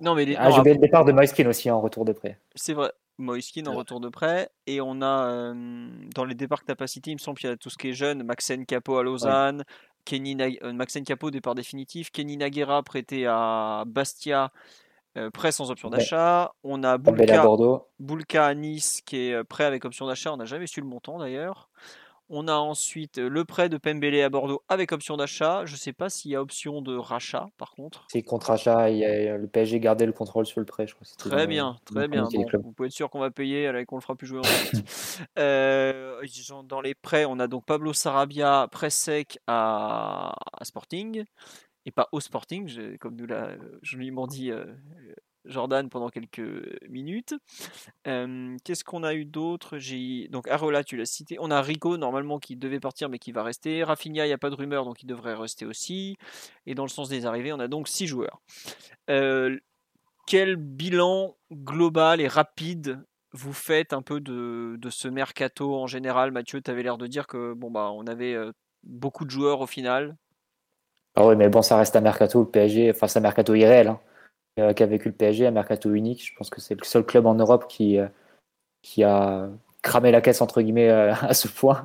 Non mais les- Ah, j'ai le départ de Moiskin aussi en retour de prêt. C'est vrai. Moiskin en retour de prêt. Et on a, euh, dans les départs que tu pas cités, il me semble qu'il y a tout ce qui est jeune. Maxen Capo à Lausanne. Kenny euh, Maxen Capo, départ définitif. Kenny Naguera prêté à Bastia, euh, prêt sans option d'achat. On a Boulka, Bordeaux. Boulka à Nice qui est euh, prêt avec option d'achat. On n'a jamais su le montant d'ailleurs. On a ensuite euh, le prêt de Pembele à Bordeaux avec option d'achat. Je ne sais pas s'il y a option de rachat par contre. C'est contre achat, il y a le PSG gardait le contrôle sur le prêt, je crois. Très bien, très bien. Bon, vous pouvez être sûr qu'on va payer et qu'on le fera plus jouer ensuite. (laughs) Euh, dans les prêts, on a donc Pablo Sarabia, prêt sec à, à Sporting, et pas au Sporting, comme nous l'a joliment dit euh, Jordan pendant quelques minutes. Qu'est-ce qu'on a eu d'autre? Donc Arola, tu l'as cité. On a Rico, normalement, qui devait partir mais qui va rester. Rafinha, il n'y a pas de rumeur, donc il devrait rester aussi. Et dans le sens des arrivées, on a donc six joueurs. Quel bilan global et rapide vous faites un peu de, ce mercato en général? Mathieu, tu avais l'air de dire que bon bah on avait beaucoup de joueurs au final. Ah oui, mais bon, ça reste un mercato, PSG, enfin, c'est un mercato irréel hein, qu'a vécu le PSG, un mercato unique. Je pense que c'est le seul club en Europe qui, euh, qui a cramé la caisse, entre guillemets, euh, (laughs) à ce point,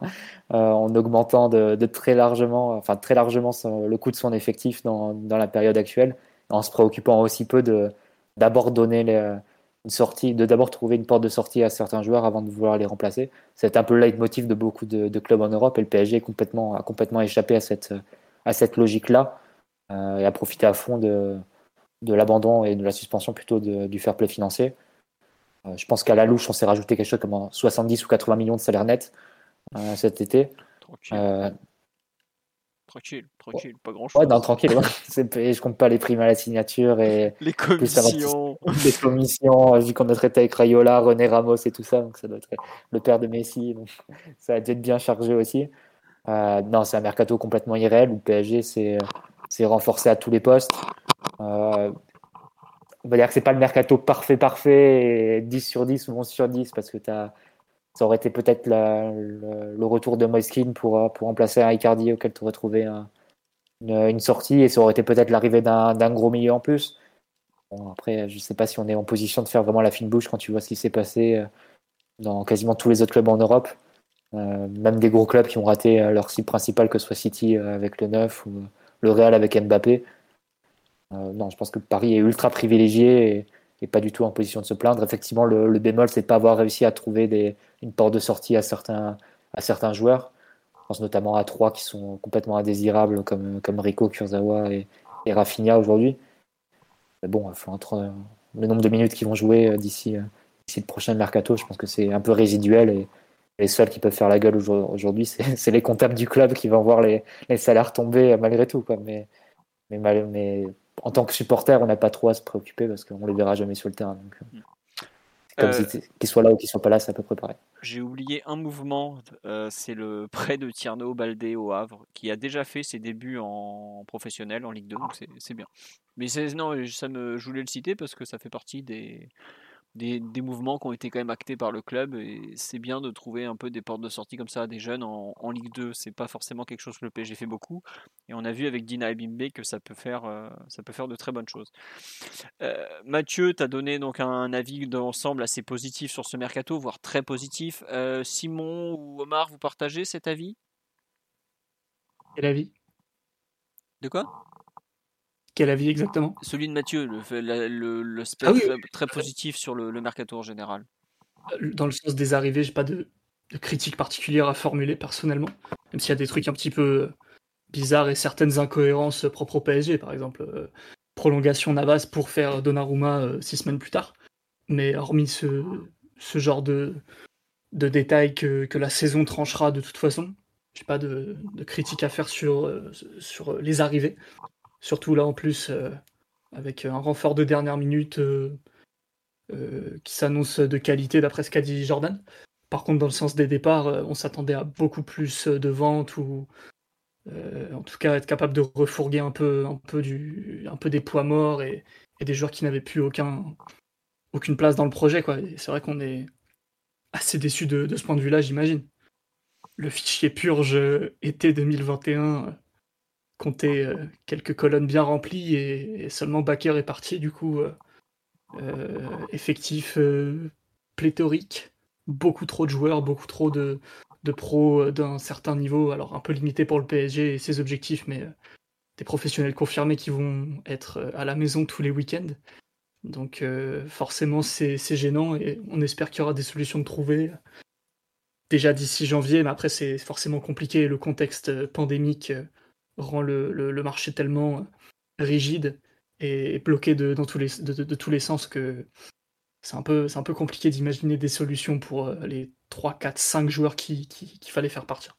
euh, en augmentant de, très largement, enfin, très largement le coût de son effectif dans, dans la période actuelle, en se préoccupant aussi peu de d'abord donner une sortie, de d'abord trouver une porte de sortie à certains joueurs avant de vouloir les remplacer. C'est un peu le leitmotiv de beaucoup de, clubs en Europe et le PSG a complètement échappé à cette, à cette logique-là euh, et a profité à fond de, de l'abandon et de la suspension plutôt de- du fair play financier. je pense qu'à la louche, on s'est rajouté quelque chose comme 70 ou 80 millions de salaire net cet été. Tranquille. Tranquille, tranquille, pas grand chose. Ouais, non, tranquille. Ouais. (laughs) je compte pas les primes à la signature et (laughs) les commissions. (laughs) les commissions, vu qu'on a traité avec Rayola, René Ramos et tout ça, donc ça doit être le père de Messi, donc ça a dû être bien chargé aussi. Euh, non, c'est un mercato complètement irréel où PSG s'est renforcé à tous les postes. Euh, on va dire que c'est pas le mercato parfait, parfait, et 10 sur 10 ou 11 sur 10 parce que ça aurait été peut-être le, retour de Moiskin pour, pour remplacer un Icardi auquel tu aurais trouvé une, sortie et ça aurait été peut-être l'arrivée d'un gros milieu en plus. après, je sais pas si on est en position de faire vraiment la fine bouche quand tu vois ce qui s'est passé euh, dans quasiment tous les autres clubs en Europe. Euh, même des gros clubs qui ont raté euh, leur cible principale, que ce soit City avec le 9 ou le Real avec Mbappé. Non, je pense que Paris est ultra privilégié et, pas du tout en position de se plaindre. Effectivement, le, bémol, c'est de pas avoir réussi à trouver une porte de sortie à certains, à certains joueurs. Je pense notamment à trois qui sont complètement indésirables, comme, comme Rico, Kurzawa et, et Rafinha aujourd'hui. Mais bon, entre le nombre de minutes qu'ils vont jouer euh, d'ici le prochain mercato, je pense que c'est un peu résiduel et les seuls qui peuvent faire la gueule aujourd'hui, (laughs) c'est les comptables du club qui vont voir les, salaires tomber malgré tout. Mais en tant que supporter, on n'a pas trop à se préoccuper parce qu'on ne les verra jamais sur le terrain. Donc, euh, comme euh, qu'ils soient là ou qu'ils soient pas là, c'est à peu près pareil. J'ai oublié un mouvement, euh, c'est le (laughs) prêt de Tierno Baldé au Havre, qui a déjà fait ses débuts en professionnel, en Ligue 2, donc c'est bien. Mais non, ça me, je voulais le citer parce que ça fait partie des, des, mouvements qui ont été quand même actés par le club et c'est bien de trouver un peu des portes de sortie comme ça à des jeunes en, Ligue 2. C'est pas forcément quelque chose que le PSG fait beaucoup et on a vu avec Dina Ebimbe que ça peut faire, euh, ça peut faire de très bonnes choses. Euh, Mathieu, tu as donné donc un avis d'ensemble assez positif sur ce mercato, voire très positif. Euh, Simon ou Omar, vous partagez cet avis? Quel avis? De quoi? Quel avis exactement Celui de Mathieu, le, le, ah très, positif sur le, mercato en général. Euh, dans le sens des arrivées, j'ai pas de, critique particulière à formuler personnellement, même s'il y a des trucs un petit peu bizarres et certaines incohérences propres au PSG, par exemple euh, prolongation Navas pour faire Donnarumma euh, six semaines plus tard. Mais hormis ce, ce genre de, de détails que, que, la saison tranchera de toute façon, j'ai pas de, de critique à faire sur, sur les arrivées. Surtout là en plus, euh, avec un renfort de dernière minute euh, euh, qui s'annonce de qualité d'après ce qu'a dit Jordan. Par contre, dans le sens des départs, on s'attendait à beaucoup plus de ventes ou en tout cas être capable de refourguer un peu, des poids morts et, des joueurs qui n'avaient plus aucun, aucune place dans le projet. C'est vrai qu'on est assez déçu de, de, ce point de vue-là, j'imagine. Le fichier purge été 2021 compter euh, quelques colonnes bien remplies et, seulement Baker est parti. Du coup, euh, euh, effectif pléthorique, beaucoup trop de joueurs, beaucoup trop de, de pros d'un certain niveau, alors un peu limité pour le PSG et ses objectifs, mais des professionnels confirmés qui vont être à la maison tous les week-ends. Donc forcément c'est gênant et on espère qu'il y aura des solutions de trouver déjà d'ici janvier, mais après c'est forcément compliqué, le contexte pandémique rend le, marché tellement rigide et bloqué de, dans tous les, de, tous les sens que c'est un, peu, un peu compliqué d'imaginer des solutions pour euh, les 3, 4, 5 joueurs qu'il qui, fallait faire partir.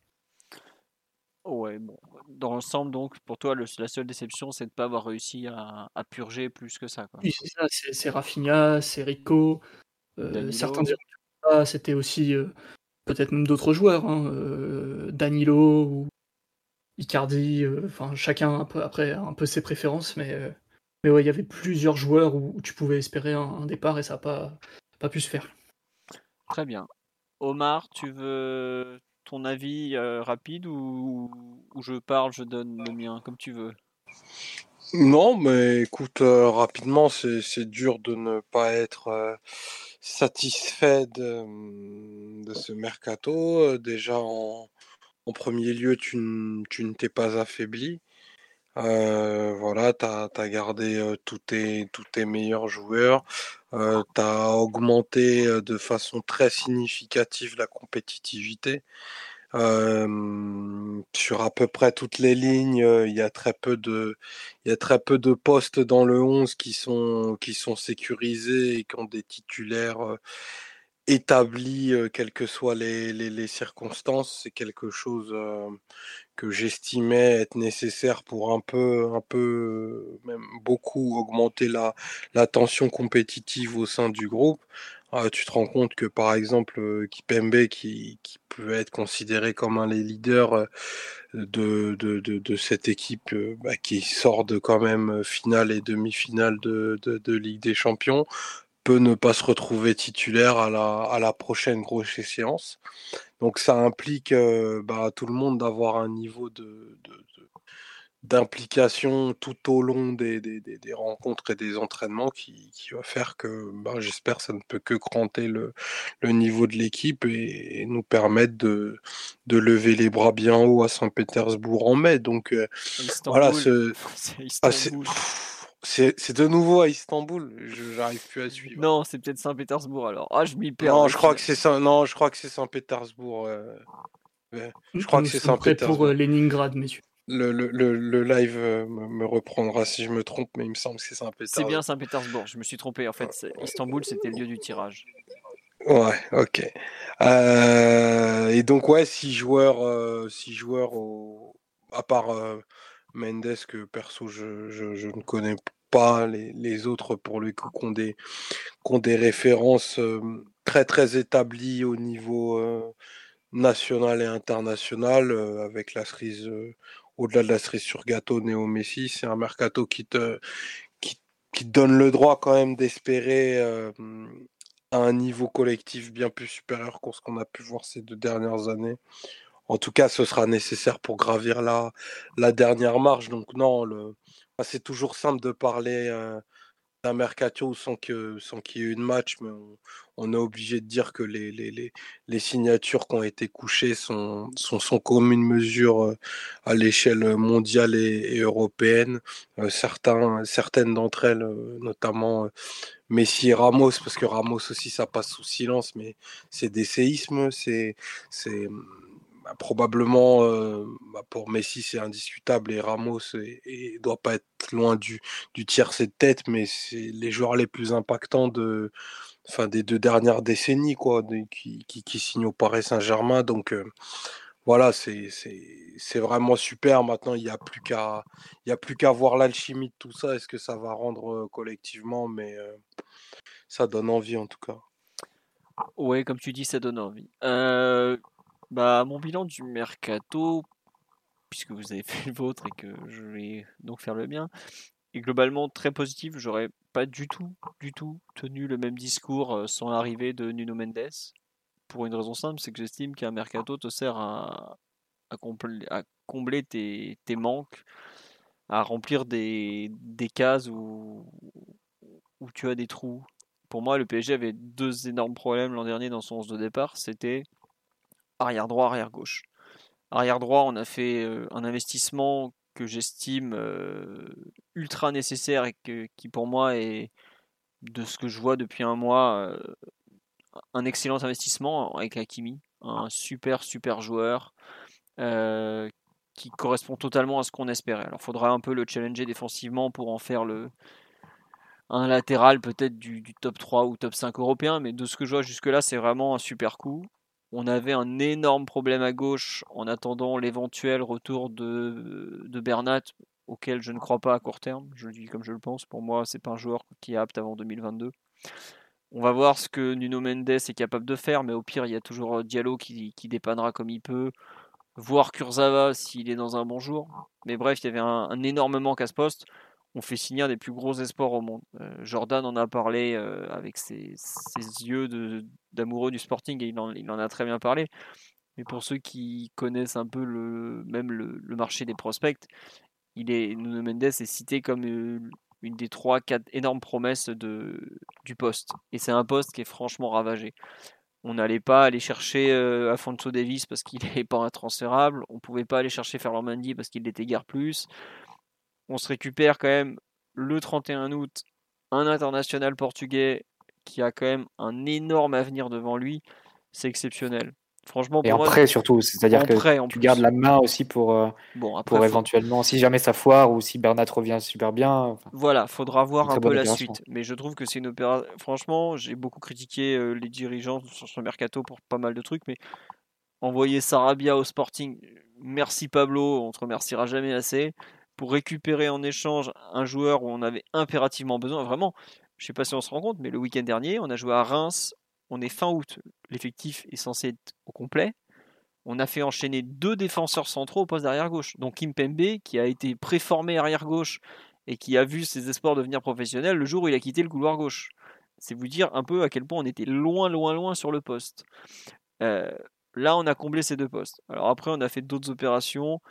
Ouais, bon. Dans l'ensemble, donc, pour toi, le, la seule déception, c'est de ne pas avoir réussi à, purger plus que ça. Oui, c'est ça. C'est Rafinha, c'est Rico. Euh, certains diront c'était aussi euh, peut-être même d'autres joueurs. Hein, Danilo ou Icardi, euh, enfin chacun un peu, après un peu ses préférences, mais, euh, mais ouais, il y avait plusieurs joueurs où, tu pouvais espérer un, départ et ça n'a pas, pas pu se faire. Très bien. Omar, tu veux ton avis euh, rapide ou, je parle, je donne le mien, comme tu veux? Non, mais écoute, rapidement, c'est dur de ne pas être satisfait de, de, ce mercato. déjà en, en premier lieu, tu, ne t'es pas affaibli. Euh, voilà, tu as, gardé tous, tes, tous tes meilleurs joueurs. Euh, tu as augmenté de façon très significative la compétitivité. sur à peu près toutes les lignes, il y a très peu de, y a très peu de postes dans le 11 qui sont, qui sont sécurisés et qui ont des titulaires établis, quelles que soient les, circonstances. C'est quelque chose que j'estimais être nécessaire pour un peu, un peu, même beaucoup augmenter la, tension compétitive au sein du groupe. Ah, tu te rends compte que par exemple Kipembe qui, qui peut être considéré comme un des leaders de, cette équipe bah, qui sort de quand même finale et demi-finale de, de, Ligue des Champions peut ne pas se retrouver titulaire à la, à la prochaine grosse échéance. Donc ça implique bah, tout le monde d'avoir un niveau de, d'implication tout au long des, des, des, rencontres et des entraînements qui, qui va faire que bah, j'espère ça ne peut que cranter le, le niveau de l'équipe et, nous permettre de, de lever les bras bien haut à Saint-Pétersbourg en mai. Donc voilà, ce, (laughs) c'est de nouveau à Istanbul. J'arrive plus à suivre. Non, c'est peut-être Saint-Pétersbourg alors. Ah, je m'y perds. Non, je crois que c'est ça. Non, je crois que c'est Saint-Pétersbourg. Je crois que c'est Saint-Pétersbourg. pour euh, Leningrad, messieurs. Le, le, le, live euh, me, reprendra si je me trompe, mais il me semble que c'est Saint-Pétersbourg. C'est bien Saint-Pétersbourg. Je me suis trompé. En fait, Istanbul, c'était le lieu du tirage. Ouais, ok. Euh, et donc ouais, six joueurs, six joueurs au... à part Mendes que perso je, je, ne connais pas les, les, autres pour coup qui ont des, qui des références très très établies au niveau national et international avec la cerise au-delà de la cerise sur gâteau Néo Messi c'est un mercato qui te qui, qui donne le droit quand même d'espérer à un niveau collectif bien plus supérieur qu'ce qu'on a pu voir ces deux dernières années en tout cas, ce sera nécessaire pour gravir la, dernière marche. Donc non, c'est toujours simple de parler euh, d'un mercato sans qu'il y ait eu de match, mais on, est obligé de dire que les, signatures qui ont été couchées sont, comme une mesure euh, à l'échelle mondiale et, européenne. Euh, certaines d'entre elles, notamment Messi et Ramos, parce que Ramos aussi ça passe sous silence, mais c'est des séismes, c'est bah, probablement euh, bah, pour Messi c'est indiscutable et Ramos et, doit pas être loin du, du tiers de tête mais c'est les joueurs les plus impactants de enfin des deux dernières décennies quoi qui, qui, signent au Paris Saint-Germain. Donc euh, voilà c'est vraiment super maintenant il n'y a plus qu'à qu'à voir l'alchimie de tout ça est-ce que ça va rendre euh, collectivement mais ça donne envie en tout cas. Ouais, comme tu dis, ça donne envie. Bah, mon bilan du mercato, puisque vous avez (laughs) fait le vôtre et que je vais donc faire le mien, est globalement très positif. J'aurais pas du tout, du tout tenu le même discours euh, sans l'arrivée de Nuno Mendes. Pour une raison simple, c'est que j'estime qu'un mercato te sert à, combler tes, tes, manques, à remplir des, des cases où, où tu as des trous. Pour moi, le PSG avait deux énormes problèmes l'an dernier dans son 11 de départ. C'était arrière droit, arrière gauche. Arrière droit, on a fait euh, un investissement que j'estime euh, ultra nécessaire et qui pour moi est, de ce que je vois depuis un mois, euh, un excellent investissement avec Hakimi, un super super joueur qui correspond totalement à ce qu'on espérait. Alors, il faudra un peu le challenger défensivement pour en faire le un latéral peut-être du, du, top 3 ou top 5 européen, mais de ce que je vois jusque-là, c'est vraiment un super coup. On avait un énorme problème à gauche en attendant l'éventuel retour de, Bernat, auquel je ne crois pas à court terme. Je le dis comme je le pense. Pour moi, c'est pas un joueur qui est apte avant 2022. On va voir ce que Nuno Mendes est capable de faire, mais au pire, il y a toujours Diallo qui, qui dépannera comme il peut. Voir Kurzawa s'il est dans un bon jour. Mais bref, il y avait un, un énorme manque à ce poste on fait signer des plus gros espoirs au monde. Euh, Jordan en a parlé euh, avec ses, yeux d'amoureux du Sporting et il en, a très bien parlé. Mais pour ceux qui connaissent un peu le, même le, marché des prospects, il est, Nuno Mendes est cité comme euh, une des trois, quatre énormes promesses de, du poste. Et c'est un poste qui est franchement ravagé. On n'allait pas aller chercher Afonso Davis parce qu'il (laughs) n'est pas intransférable. On ne pouvait pas aller chercher Ferland Mendy parce qu'il l'était guère plus on se récupère quand même le 31 août un international portugais qui a quand même un énorme avenir devant lui. C'est exceptionnel. Franchement, Et en prêt surtout, c'est-à-dire que prêt, tu plus. gardes la main aussi pour, euh, Bon, après, pour éventuellement, si jamais ça foire ou si Bernat revient super bien. enfin, Voilà, faudra voir un peu la suite. Mais je trouve que c'est une opération. Franchement, j'ai beaucoup critiqué euh, les dirigeants sur ce mercato pour pas mal de trucs, mais envoyer Sarabia au Sporting, merci Pablo, on te remerciera jamais assez. Pour récupérer en échange un joueur où on avait impérativement besoin, vraiment, je sais pas si on se rend compte, mais le week-end dernier, on a joué à Reims, on est fin août, l'effectif est censé être au complet. On a fait enchaîner deux défenseurs centraux au poste d'arrière gauche. Donc Kim Pembe, qui a été préformé arrière gauche et qui a vu ses espoirs devenir professionnel le jour où il a quitté le couloir gauche. C'est vous dire un peu à quel point on était loin, loin, loin sur le poste. Euh, là, on a comblé ces deux postes. Alors après, on a fait d'autres opérations.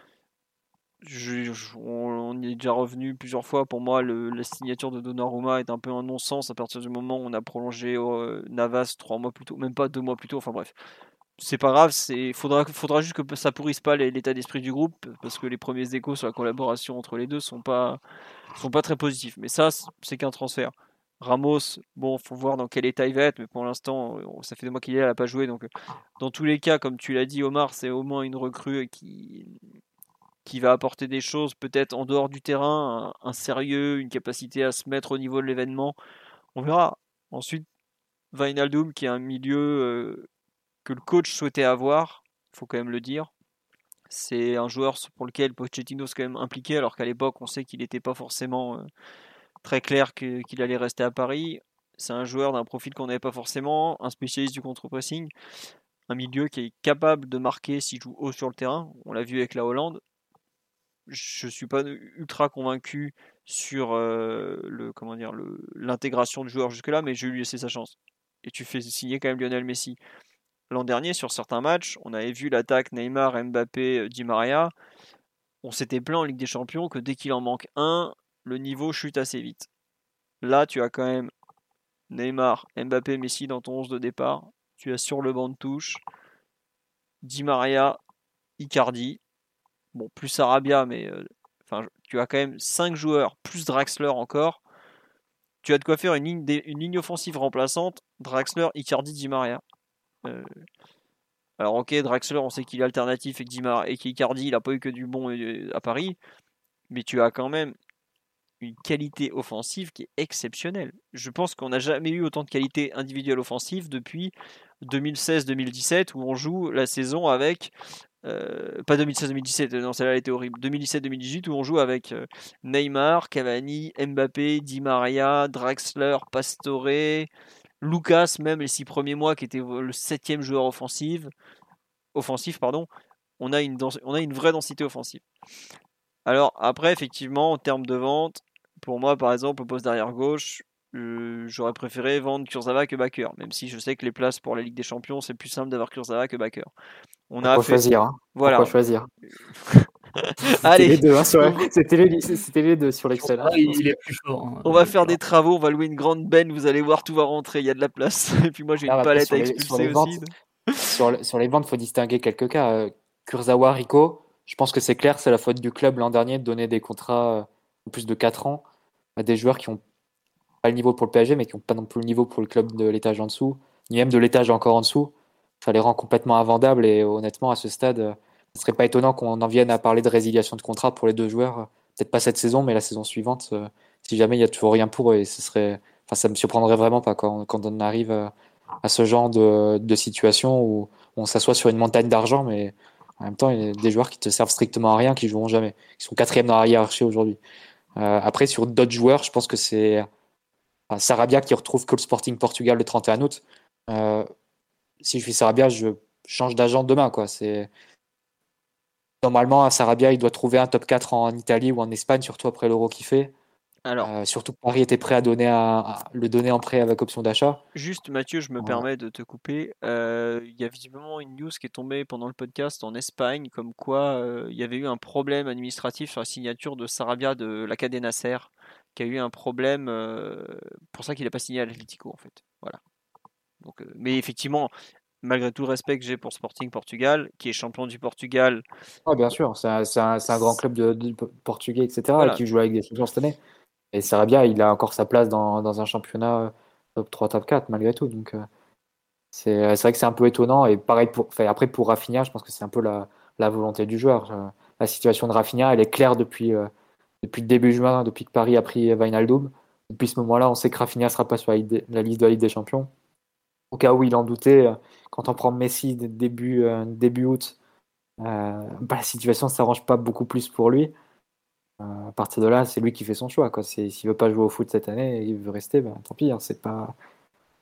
On, y est déjà revenu plusieurs fois. Pour moi, la signature de Donnarumma est un peu un non-sens à partir du moment où on a prolongé euh, Navas trois mois plus tôt, même pas deux mois plus tôt. Enfin bref, c'est pas grave. C'est faudra faudra juste que ça pourrisse pas l'état d'esprit du groupe parce que les premiers échos sur la collaboration entre les deux sont pas sont pas très positifs. Mais ça, c'est qu'un transfert. Ramos, bon, faut voir dans quel état il va être, mais pour l'instant, ça fait deux mois qu'il est là, il n'a pas joué. Donc, dans tous les cas, comme tu l'as dit, Omar, c'est au moins une recrue qui, qui va apporter des choses, peut-être en dehors du terrain, un, sérieux, une capacité à se mettre au niveau de l'événement. On verra. Ensuite, Wijnaldum, qui est un milieu euh, que le coach souhaitait avoir, il faut quand même le dire. C'est un joueur pour lequel Pochettino s'est quand même impliqué, alors qu'à l'époque, on sait qu'il n'était pas forcément euh, très clair qu'il allait rester à Paris. C'est un joueur d'un profil qu'on n'avait pas forcément, un spécialiste du contre-pressing, un milieu qui est capable de marquer s'il joue haut sur le terrain. On l'a vu avec la Hollande. Je suis pas ultra convaincu sur l'intégration du joueur jusque-là, mais je vais lui laisser sa chance. Et tu fais signer quand même Lionel Messi. L'an dernier, sur certains matchs, on avait vu l'attaque Neymar, Mbappé, Di Maria. On s'était plaint en Ligue des Champions que dès qu'il en manque un, le niveau chute assez vite. Là, tu as quand même Neymar, Mbappé, Messi dans ton 11 de départ. Tu as sur le banc de touche Di Maria, Icardi. Bon, plus Sarabia, mais euh, tu as quand même 5 joueurs, plus Draxler encore. Tu as de quoi faire une ligne, offensive remplaçante Draxler, Icardi, Di Maria. Euh, alors, ok, Draxler, on sait qu'il est alternatif et qu'Icardi, il n'a pas eu que du bon euh, à Paris. Mais tu as quand même une qualité offensive qui est exceptionnelle. Je pense qu'on n'a jamais eu autant de qualité individuelle offensive depuis 2016-2017 où on joue la saison avec euh, pas 2016-2017, non celle-là elle était horrible. 2017-2018 où on joue avec euh, Neymar, Cavani, Mbappé, Di Maria, Draxler, Pastore, Lucas même les six premiers mois qui était le septième joueur offensif, pardon. On a une vraie densité offensive. Alors après effectivement en termes de vente, pour moi par exemple au poste d'arrière gauche, euh, j'aurais préféré vendre Kurzawa que Bakker, même si je sais que les places pour la Ligue des Champions c'est plus simple d'avoir Kurzawa que Bakker. On a Pourquoi fait choisir hein voilà. Pourquoi choisir (laughs) C'était Allez, les deux, hein, sur- c'était les, deux sur l'Excel. hein, Ah, je pense. il est plus fort. hein. on va faire des travaux, on va louer une grande benne, vous allez voir tout va rentrer, il y a de la place. (laughs) Et puis moi j'ai Ah, une après, palette sur à les- sur expulser les aussi. ventes, sur, le- sur les ventes, il faut distinguer quelques cas. Euh, Kurzawa, Rico, je pense que c'est clair, c'est la faute du club l'an dernier de donner des contrats euh, en plus de 4 ans à des joueurs qui n'ont pas le niveau pour le PSG, mais qui n'ont pas non plus le niveau pour le club de l'étage en dessous, ni même de l'étage encore en dessous. Ça les rend complètement invendables et honnêtement, à ce stade, euh, ce serait pas étonnant qu'on en vienne à parler de résiliation de contrat pour les deux joueurs. Peut-être pas cette saison, mais la saison suivante, euh, si jamais il y a toujours rien pour eux, et ce serait, enfin, ça me surprendrait vraiment pas quand, on arrive à, ce genre de, situation où on s'assoit sur une montagne d'argent, mais en même temps, il y a des joueurs qui te servent strictement à rien, qui joueront jamais, qui sont quatrième dans la hiérarchie aujourd'hui. Euh, après, sur d'autres joueurs, je pense que c'est Sarabia qui retrouve que le Sporting Portugal le 31 août. Euh, si je suis Sarabia, je change d'agent demain, quoi. C'est normalement à Sarabia, il doit trouver un top 4 en Italie ou en Espagne, surtout après l'Euro qu'il fait. Alors, Euh, surtout que Paris était prêt à donner à le donner en prêt avec option d'achat. juste Mathieu, je me Ouais. permets de te couper. Euh, Il y a visiblement une news qui est tombée pendant le podcast en Espagne, comme quoi euh, il y avait eu un problème administratif sur la signature de Sarabia de la Cadena Nasser, qui a eu un problème, pour ça qu'il n'a pas signé à l'Atlético en fait. Voilà. Donc, euh, mais effectivement, malgré tout le respect que j'ai pour Sporting Portugal, qui est champion du Portugal, Ah, bien sûr, c'est un, un- grand club de, de portugais, etc., Voilà. qui joue avec des champions cette année. Et Sarabia, il a encore sa place dans, dans un championnat top 3, top 4, malgré tout. Donc, euh, C'est vrai que c'est un peu étonnant. Et pareil, pour, après pour Rafinha, je pense que c'est un peu la, la, volonté du joueur. La situation de Rafinha, elle est claire depuis, depuis le début juin, depuis que Paris a pris Wijnaldum. Depuis ce moment-là, on sait que Rafinha ne sera pas sur la, liste de la Ligue des Champions. Au cas où il en doutait, quand on prend Messi début, début août, bah, la situation ne s'arrange pas beaucoup plus pour lui. Euh, à partir de là, c'est lui qui fait son choix. S'il veut pas jouer au foot cette année, il veut rester, ben, tant pis. Hein, pas...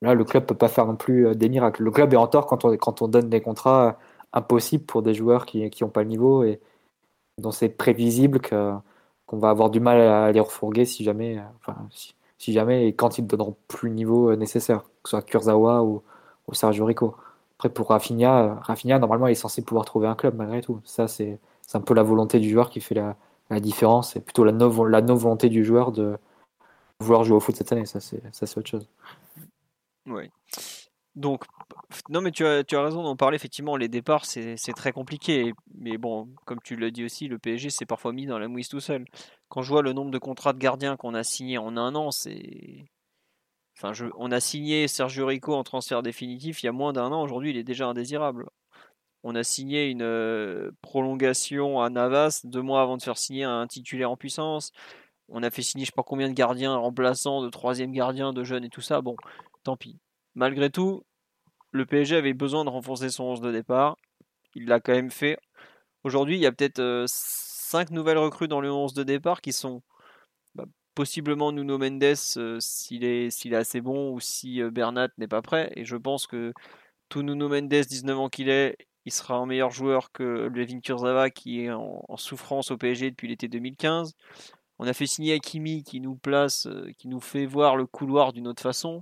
Là, le club peut pas faire non plus euh, des miracles. Le club est en tort quand on, donne des contrats euh, impossibles pour des joueurs qui n'ont pas le niveau et dont c'est prévisible qu'on va avoir du mal à les refourguer si jamais, jamais et quand ils ne donneront plus le niveau nécessaire, que ce soit Kurzawa ou, Sergio Rico. Après, pour Rafinha, Rafinha, normalement, il est censé pouvoir trouver un club malgré tout. Ça, c'est, un peu la volonté du joueur qui fait la, la différence, c'est plutôt la non-volonté du joueur de vouloir jouer au foot cette année. Ça, c'est autre chose. Oui. Donc, non, mais tu as, tu as raison d'en parler. Effectivement, les départs, c'est très compliqué. Mais bon, comme tu l'as dit aussi, le PSG s'est parfois mis dans la mouise tout seul. Quand je vois le nombre de contrats de gardiens qu'on a signés en un an, c'est. Enfin, je, on a signé Sergio Rico en transfert définitif il y a moins d'un an. Aujourd'hui, il est déjà indésirable. On a signé une euh, prolongation à Navas deux mois avant de faire signer un titulaire en puissance. On a fait signer je sais pas combien de gardiens remplaçants, de troisième gardien, de jeunes et tout ça. Bon, tant pis. Malgré tout, le PSG avait besoin de renforcer son 11 de départ. Il l'a quand même fait. Aujourd'hui, il y a peut-être euh, cinq nouvelles recrues dans le 11 de départ qui sont bah, possiblement Nuno Mendes euh, s'il est, est, assez bon ou si Bernat n'est pas prêt. Et je pense que tout Nuno Mendes, 19 ans qu'il est, il sera un meilleur joueur que Levin Kurzava qui est en, souffrance au PSG depuis l'été 2015. On a fait signer Akimi qui nous place, euh, qui nous fait voir le couloir d'une autre façon.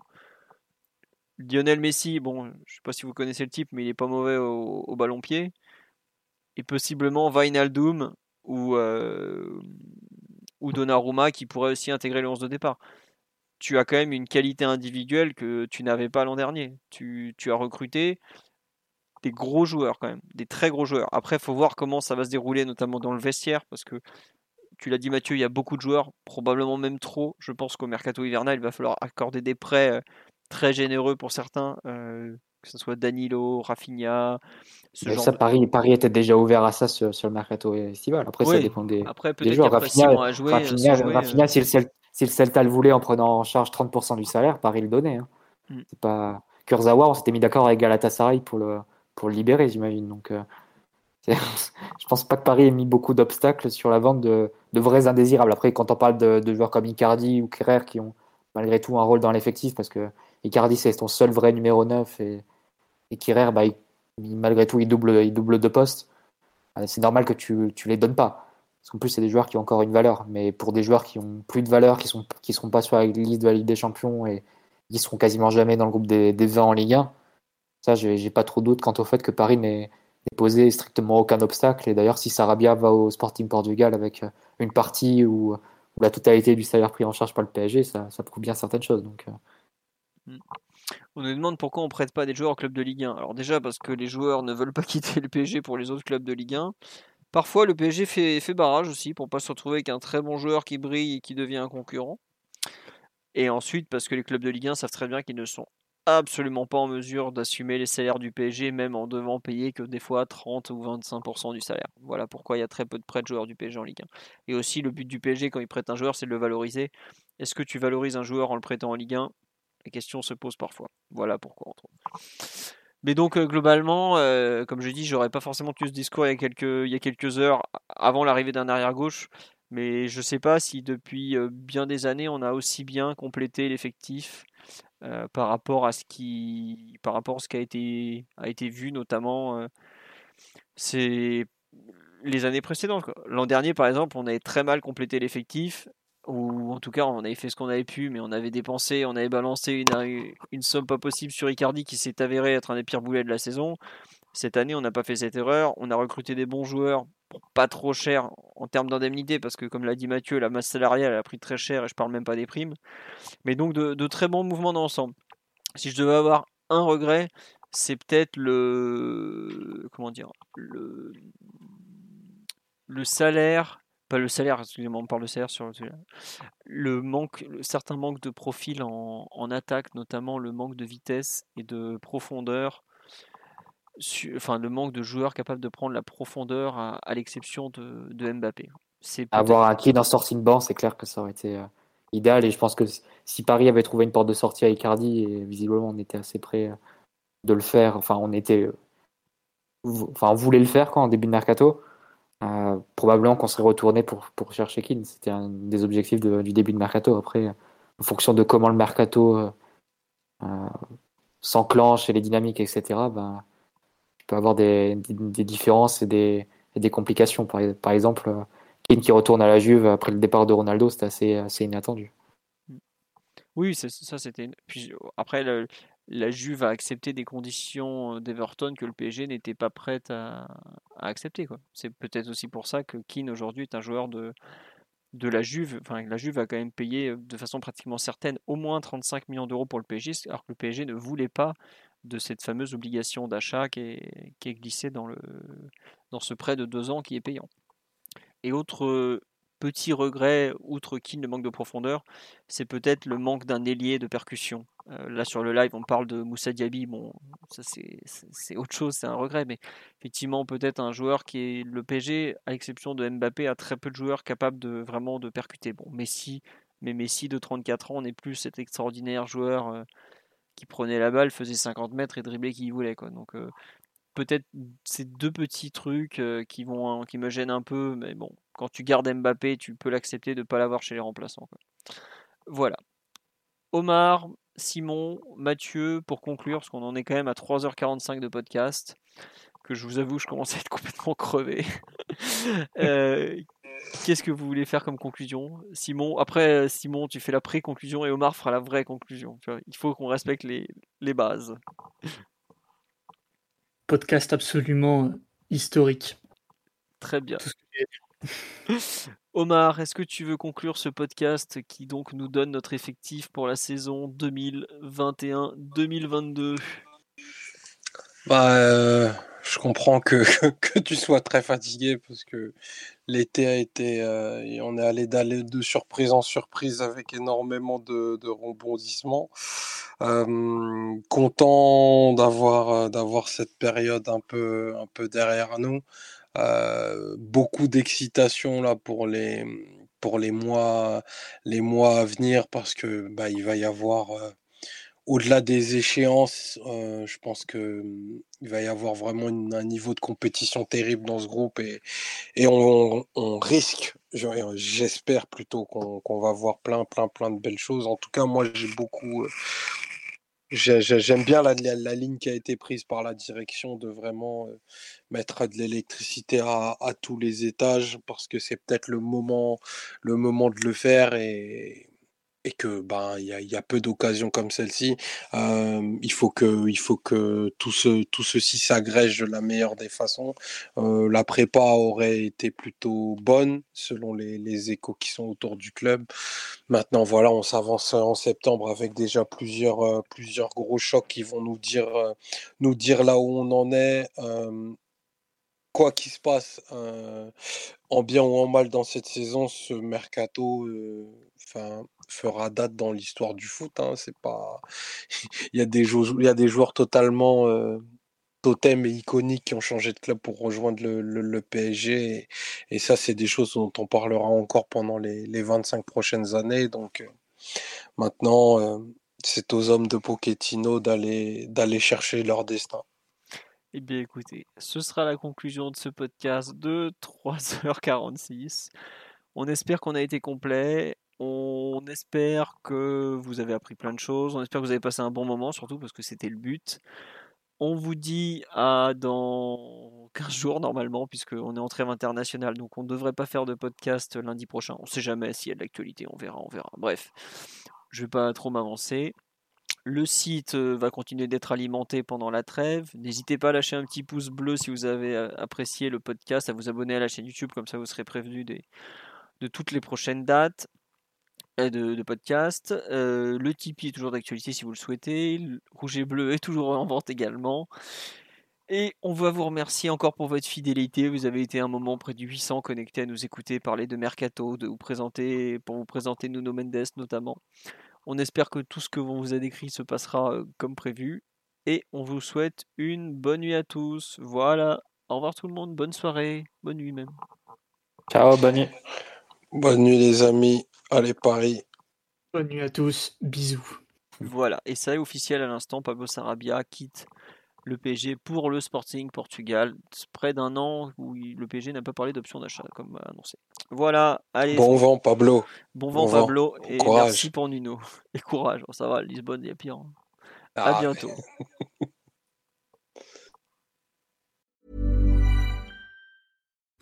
Lionel Messi, bon, je sais pas si vous connaissez le type, mais il est pas mauvais au, ballon pied. Et possiblement Wijnaldum ou, euh, ou Donnarumma qui pourrait aussi intégrer le 11 de départ. Tu as quand même une qualité individuelle que tu n'avais pas l'an dernier. Tu, as recruté, des gros joueurs quand même, des très gros joueurs. Après, il faut voir comment ça va se dérouler, notamment dans le vestiaire, parce que tu l'as dit Mathieu, il y a beaucoup de joueurs, probablement même trop. Je pense qu'au mercato hivernal, il va falloir accorder des prêts euh, très généreux pour certains, euh, que ce soit Danilo, Rafinha. Ce genre ça, Paris, Paris était déjà ouvert à ça sur, le mercato estival. Après, ça dépend des, Après, des joueurs. Rafinha, jouer, Rafinha, si, le Celta, le voulait en prenant en charge 30% du salaire, Paris le donnait. Hein. Mm. C'est pas Kurzawa, on s'était mis d'accord avec Galatasaray pour le pour le libérer, j'imagine. Donc, euh, (laughs) je pense pas que Paris ait mis beaucoup d'obstacles sur la vente de, vrais indésirables. Après, quand on parle de, joueurs comme Icardi ou Kerrer qui ont malgré tout un rôle dans l'effectif, parce que Icardi c'est son seul vrai numéro 9 et, et Kerrer, bah, malgré tout, il double, il double de poste. Euh, c'est normal que tu, ne les donnes pas. Parce qu'en plus, c'est des joueurs qui ont encore une valeur. Mais pour des joueurs qui ont plus de valeur, qui sont, qui seront pas sur la liste de la Ligue des Champions et qui seront quasiment jamais dans le groupe des, des 20 en Ligue 1, ça, j'ai pas trop doute quant au fait que Paris n'ait posé strictement aucun obstacle. Et d'ailleurs, si Sarabia va au Sporting Portugal avec euh, une partie ou, la totalité du salaire pris en charge par le PSG, ça, prouve bien certaines choses. Donc, euh. mm. On nous demande pourquoi on prête pas des joueurs au club de Ligue 1. Alors déjà parce que les joueurs ne veulent pas (laughs) quitter le PSG pour les autres clubs de Ligue 1. Parfois le PSG fait, barrage aussi pour pas se retrouver avec un très bon joueur qui brille et qui devient un concurrent. Et ensuite parce que les clubs de Ligue 1 savent très bien qu'ils ne sont absolument pas en mesure d'assumer les salaires du PSG, même en devant payer que des fois 30 ou 25% du salaire. Voilà pourquoi il y a très peu de prêts de joueurs du PSG en Ligue 1. Et aussi, le but du PSG quand il prête un joueur, c'est de le valoriser. Est-ce que tu valorises un joueur en le prêtant en Ligue 1 La question se pose parfois. Voilà pourquoi, entre Mais donc, euh, globalement, euh, comme je dis, j'aurais pas forcément eu ce discours il y a quelques, il quelques heures avant l'arrivée d'un arrière-gauche. Mais je sais pas si depuis euh, bien des années, on a aussi bien complété l'effectif par rapport à ce qui, par rapport à ce qui a été, a été vu notamment c'est les années précédentes. L'an dernier, par exemple, on avait très mal complété l'effectif, ou en tout cas, on avait fait ce qu'on avait pu, mais on avait dépensé, on avait balancé une, somme pas possible sur Icardi qui s'est avéré être un des pires boulets de la saison. Cette année, on n'a pas fait cette erreur. On a recruté des bons joueurs pas trop cher en termes d'indemnité, parce que comme l'a dit Mathieu, la masse salariale a pris très cher et je parle même pas des primes. Mais donc de, très bons mouvements d'ensemble. Si je devais avoir un regret, c'est peut-être le comment dire le, le salaire pas le salaire, excusez-moi, on parle de salaire sur le, manque, le certain manque de profil en, en, attaque, notamment le manque de vitesse et de profondeur, enfin le manque de joueurs capables de prendre la profondeur à, à l'exception de, de, Mbappé. Avoir un kid en sortie de banc, c'est clair que ça aurait été euh, idéal et je pense que si Paris avait trouvé une porte de sortie à Icardi et visiblement on était assez près euh, de le faire, enfin on était, enfin on voulait le faire quoi en début de mercato. Euh, probablement qu'on serait retourné pour, pour chercher Keane. C'était un des objectifs du début de mercato. Après, en fonction de comment le mercato euh, euh, s'enclenche et les dynamiques, etc., ben, tu peux avoir des, des, différences et des, des complications. Par, exemple, Keane qui retourne à la Juve après le départ de Ronaldo, c'était assez, assez inattendu. Oui, ça c'était. Puis après, le, la Juve a accepté des conditions d'Everton que le PSG n'était pas prêt à, accepter. C'est peut-être aussi pour ça que Keane aujourd'hui est un joueur de, la Juve. Enfin, la Juve a quand même payé de façon pratiquement certaine au moins 35 millions d'euros pour le PSG, alors que le PSG ne voulait pas de cette fameuse obligation d'achat qui est, glissée dans, dans ce prêt de deux ans qui est payant. Et autre petit regret, outre Keane, le manque de profondeur, c'est peut-être le manque d'un ailier de percussion. Euh, là sur le live, on parle de Moussa Diaby. Bon, ça c'est autre chose, c'est un regret, mais effectivement peut-être un joueur qui est le PSG, à l'exception de Mbappé, a très peu de joueurs capables de vraiment de percuter. Bon, Messi, mais Messi de 34 ans n'est plus cet extraordinaire joueur euh, qui prenait la balle, faisait 50 mètres et driblait qui voulait quoi. Donc euh, peut-être ces deux petits trucs qui vont qui me gênent un peu, mais bon, quand tu gardes Mbappé, tu peux l'accepter de ne pas l'avoir chez les remplaçants. Voilà. Omar, Simon, Mathieu, pour conclure, parce qu'on en est quand même à 3h45 de podcast, que je vous avoue, je commence à être (laughs) complètement crevé. (laughs) Euh, qu'est-ce que vous voulez faire comme conclusion? Simon, après, Simon, tu fais la pré-conclusion et Omar fera la vraie conclusion. il faut qu'on respecte les, les bases. Podcast absolument historique. Très bien. (laughs) Omar, est-ce que tu veux conclure ce podcast qui donc nous donne notre effectif pour la saison 2021-2022 bah, euh, Je comprends (laughs) que, que, tu sois très fatigué parce que l'été a été. Euh, on est allé d'aller de surprise en surprise avec énormément de, de rebondissements. Euh, content d'avoir d'avoir cette période un peu, un peu derrière nous. Euh, beaucoup d'excitation là pour les pour les mois les mois à venir parce que bah, il va y avoir euh, au-delà des échéances, euh, je pense que mmh, va y avoir vraiment un niveau de compétition terrible dans ce groupe et, on, risque, j'espère plutôt qu'on va voir plein, plein, plein de belles choses. En tout cas, moi, j'ai beaucoup, J'aime bien la, ligne qui a été prise par la direction de vraiment mettre de l'électricité à, tous les étages parce que c'est peut-être le moment, le moment de le faire et, et que ben il y a, peu d'occasions comme celle-ci. il faut que il faut que tout ce tout ceci s'agrège de la meilleure des façons. la prépa aurait été plutôt bonne selon les, les, échos qui sont autour du club. Maintenant voilà, on s'avance en septembre avec déjà plusieurs plusieurs gros chocs qui vont nous dire nous dire là où on en est. quoi qu'il se passe, en bien ou en mal dans cette saison, ce mercato, enfin fera date dans l'histoire du foot. Hein, c'est pas, (laughs) il y a des joueurs, il y a des joueurs totalement euh, totems et iconiques qui ont changé de club pour rejoindre le, PSG. Et, ça, c'est des choses dont on parlera encore pendant les, les 25 prochaines années. Donc euh, maintenant, euh, c'est aux hommes de Pochettino d'aller chercher leur destin. Eh bien écoutez, ce sera la conclusion de ce podcast de (laughs) 3h46. On espère qu'on a été complet. On espère que vous avez appris plein de choses. On espère que vous avez passé un bon moment, surtout parce que c'était le but. On vous dit à dans 15 jours normalement, puisqu'on est en trêve internationale, donc on ne devrait pas faire de podcast lundi prochain. On ne sait jamais s'il y a de l'actualité, on verra, on verra. Bref, je ne vais pas trop m'avancer. Le site euh, va continuer d'être alimenté pendant la trêve. N'hésitez pas à lâcher un petit pouce bleu si vous avez euh, apprécié le podcast, à vous abonner à la chaîne YouTube, comme ça vous serez prévenu de toutes les prochaines dates. Euh, de, podcast. Le Tipeee est toujours d'actualité si vous le souhaitez. Rouge et bleu est toujours en vente également. Et on va vous remercier encore pour votre fidélité. Vous avez été un moment près du 800 connectés à nous écouter parler de Mercato, de vous présenter, pour vous présenter Nuno Mendes notamment. On espère que tout ce que l'on vous a décrit se passera comme prévu. Et on vous souhaite une bonne nuit à tous. Voilà. Au revoir tout le monde. Bonne soirée. Bonne nuit même. Ciao, bonne nuit. Bonne nuit les amis. Allez Paris. Bonne nuit à tous. Bisous. Voilà. Et ça est officiel à l'instant. Pablo Sarabia quitte le PSG pour le Sporting Portugal. Près d'un an où il- le PSG n'a pas parlé d'option d'achat, comme annoncé. Voilà, allez. Bon vent Pablo. Bon vent, bon vent. Pablo. Et Courage. merci pour Nuno. (laughs) Et courage. Ça va, Lisbonne, il y a pire. hein. À Ah, bientôt.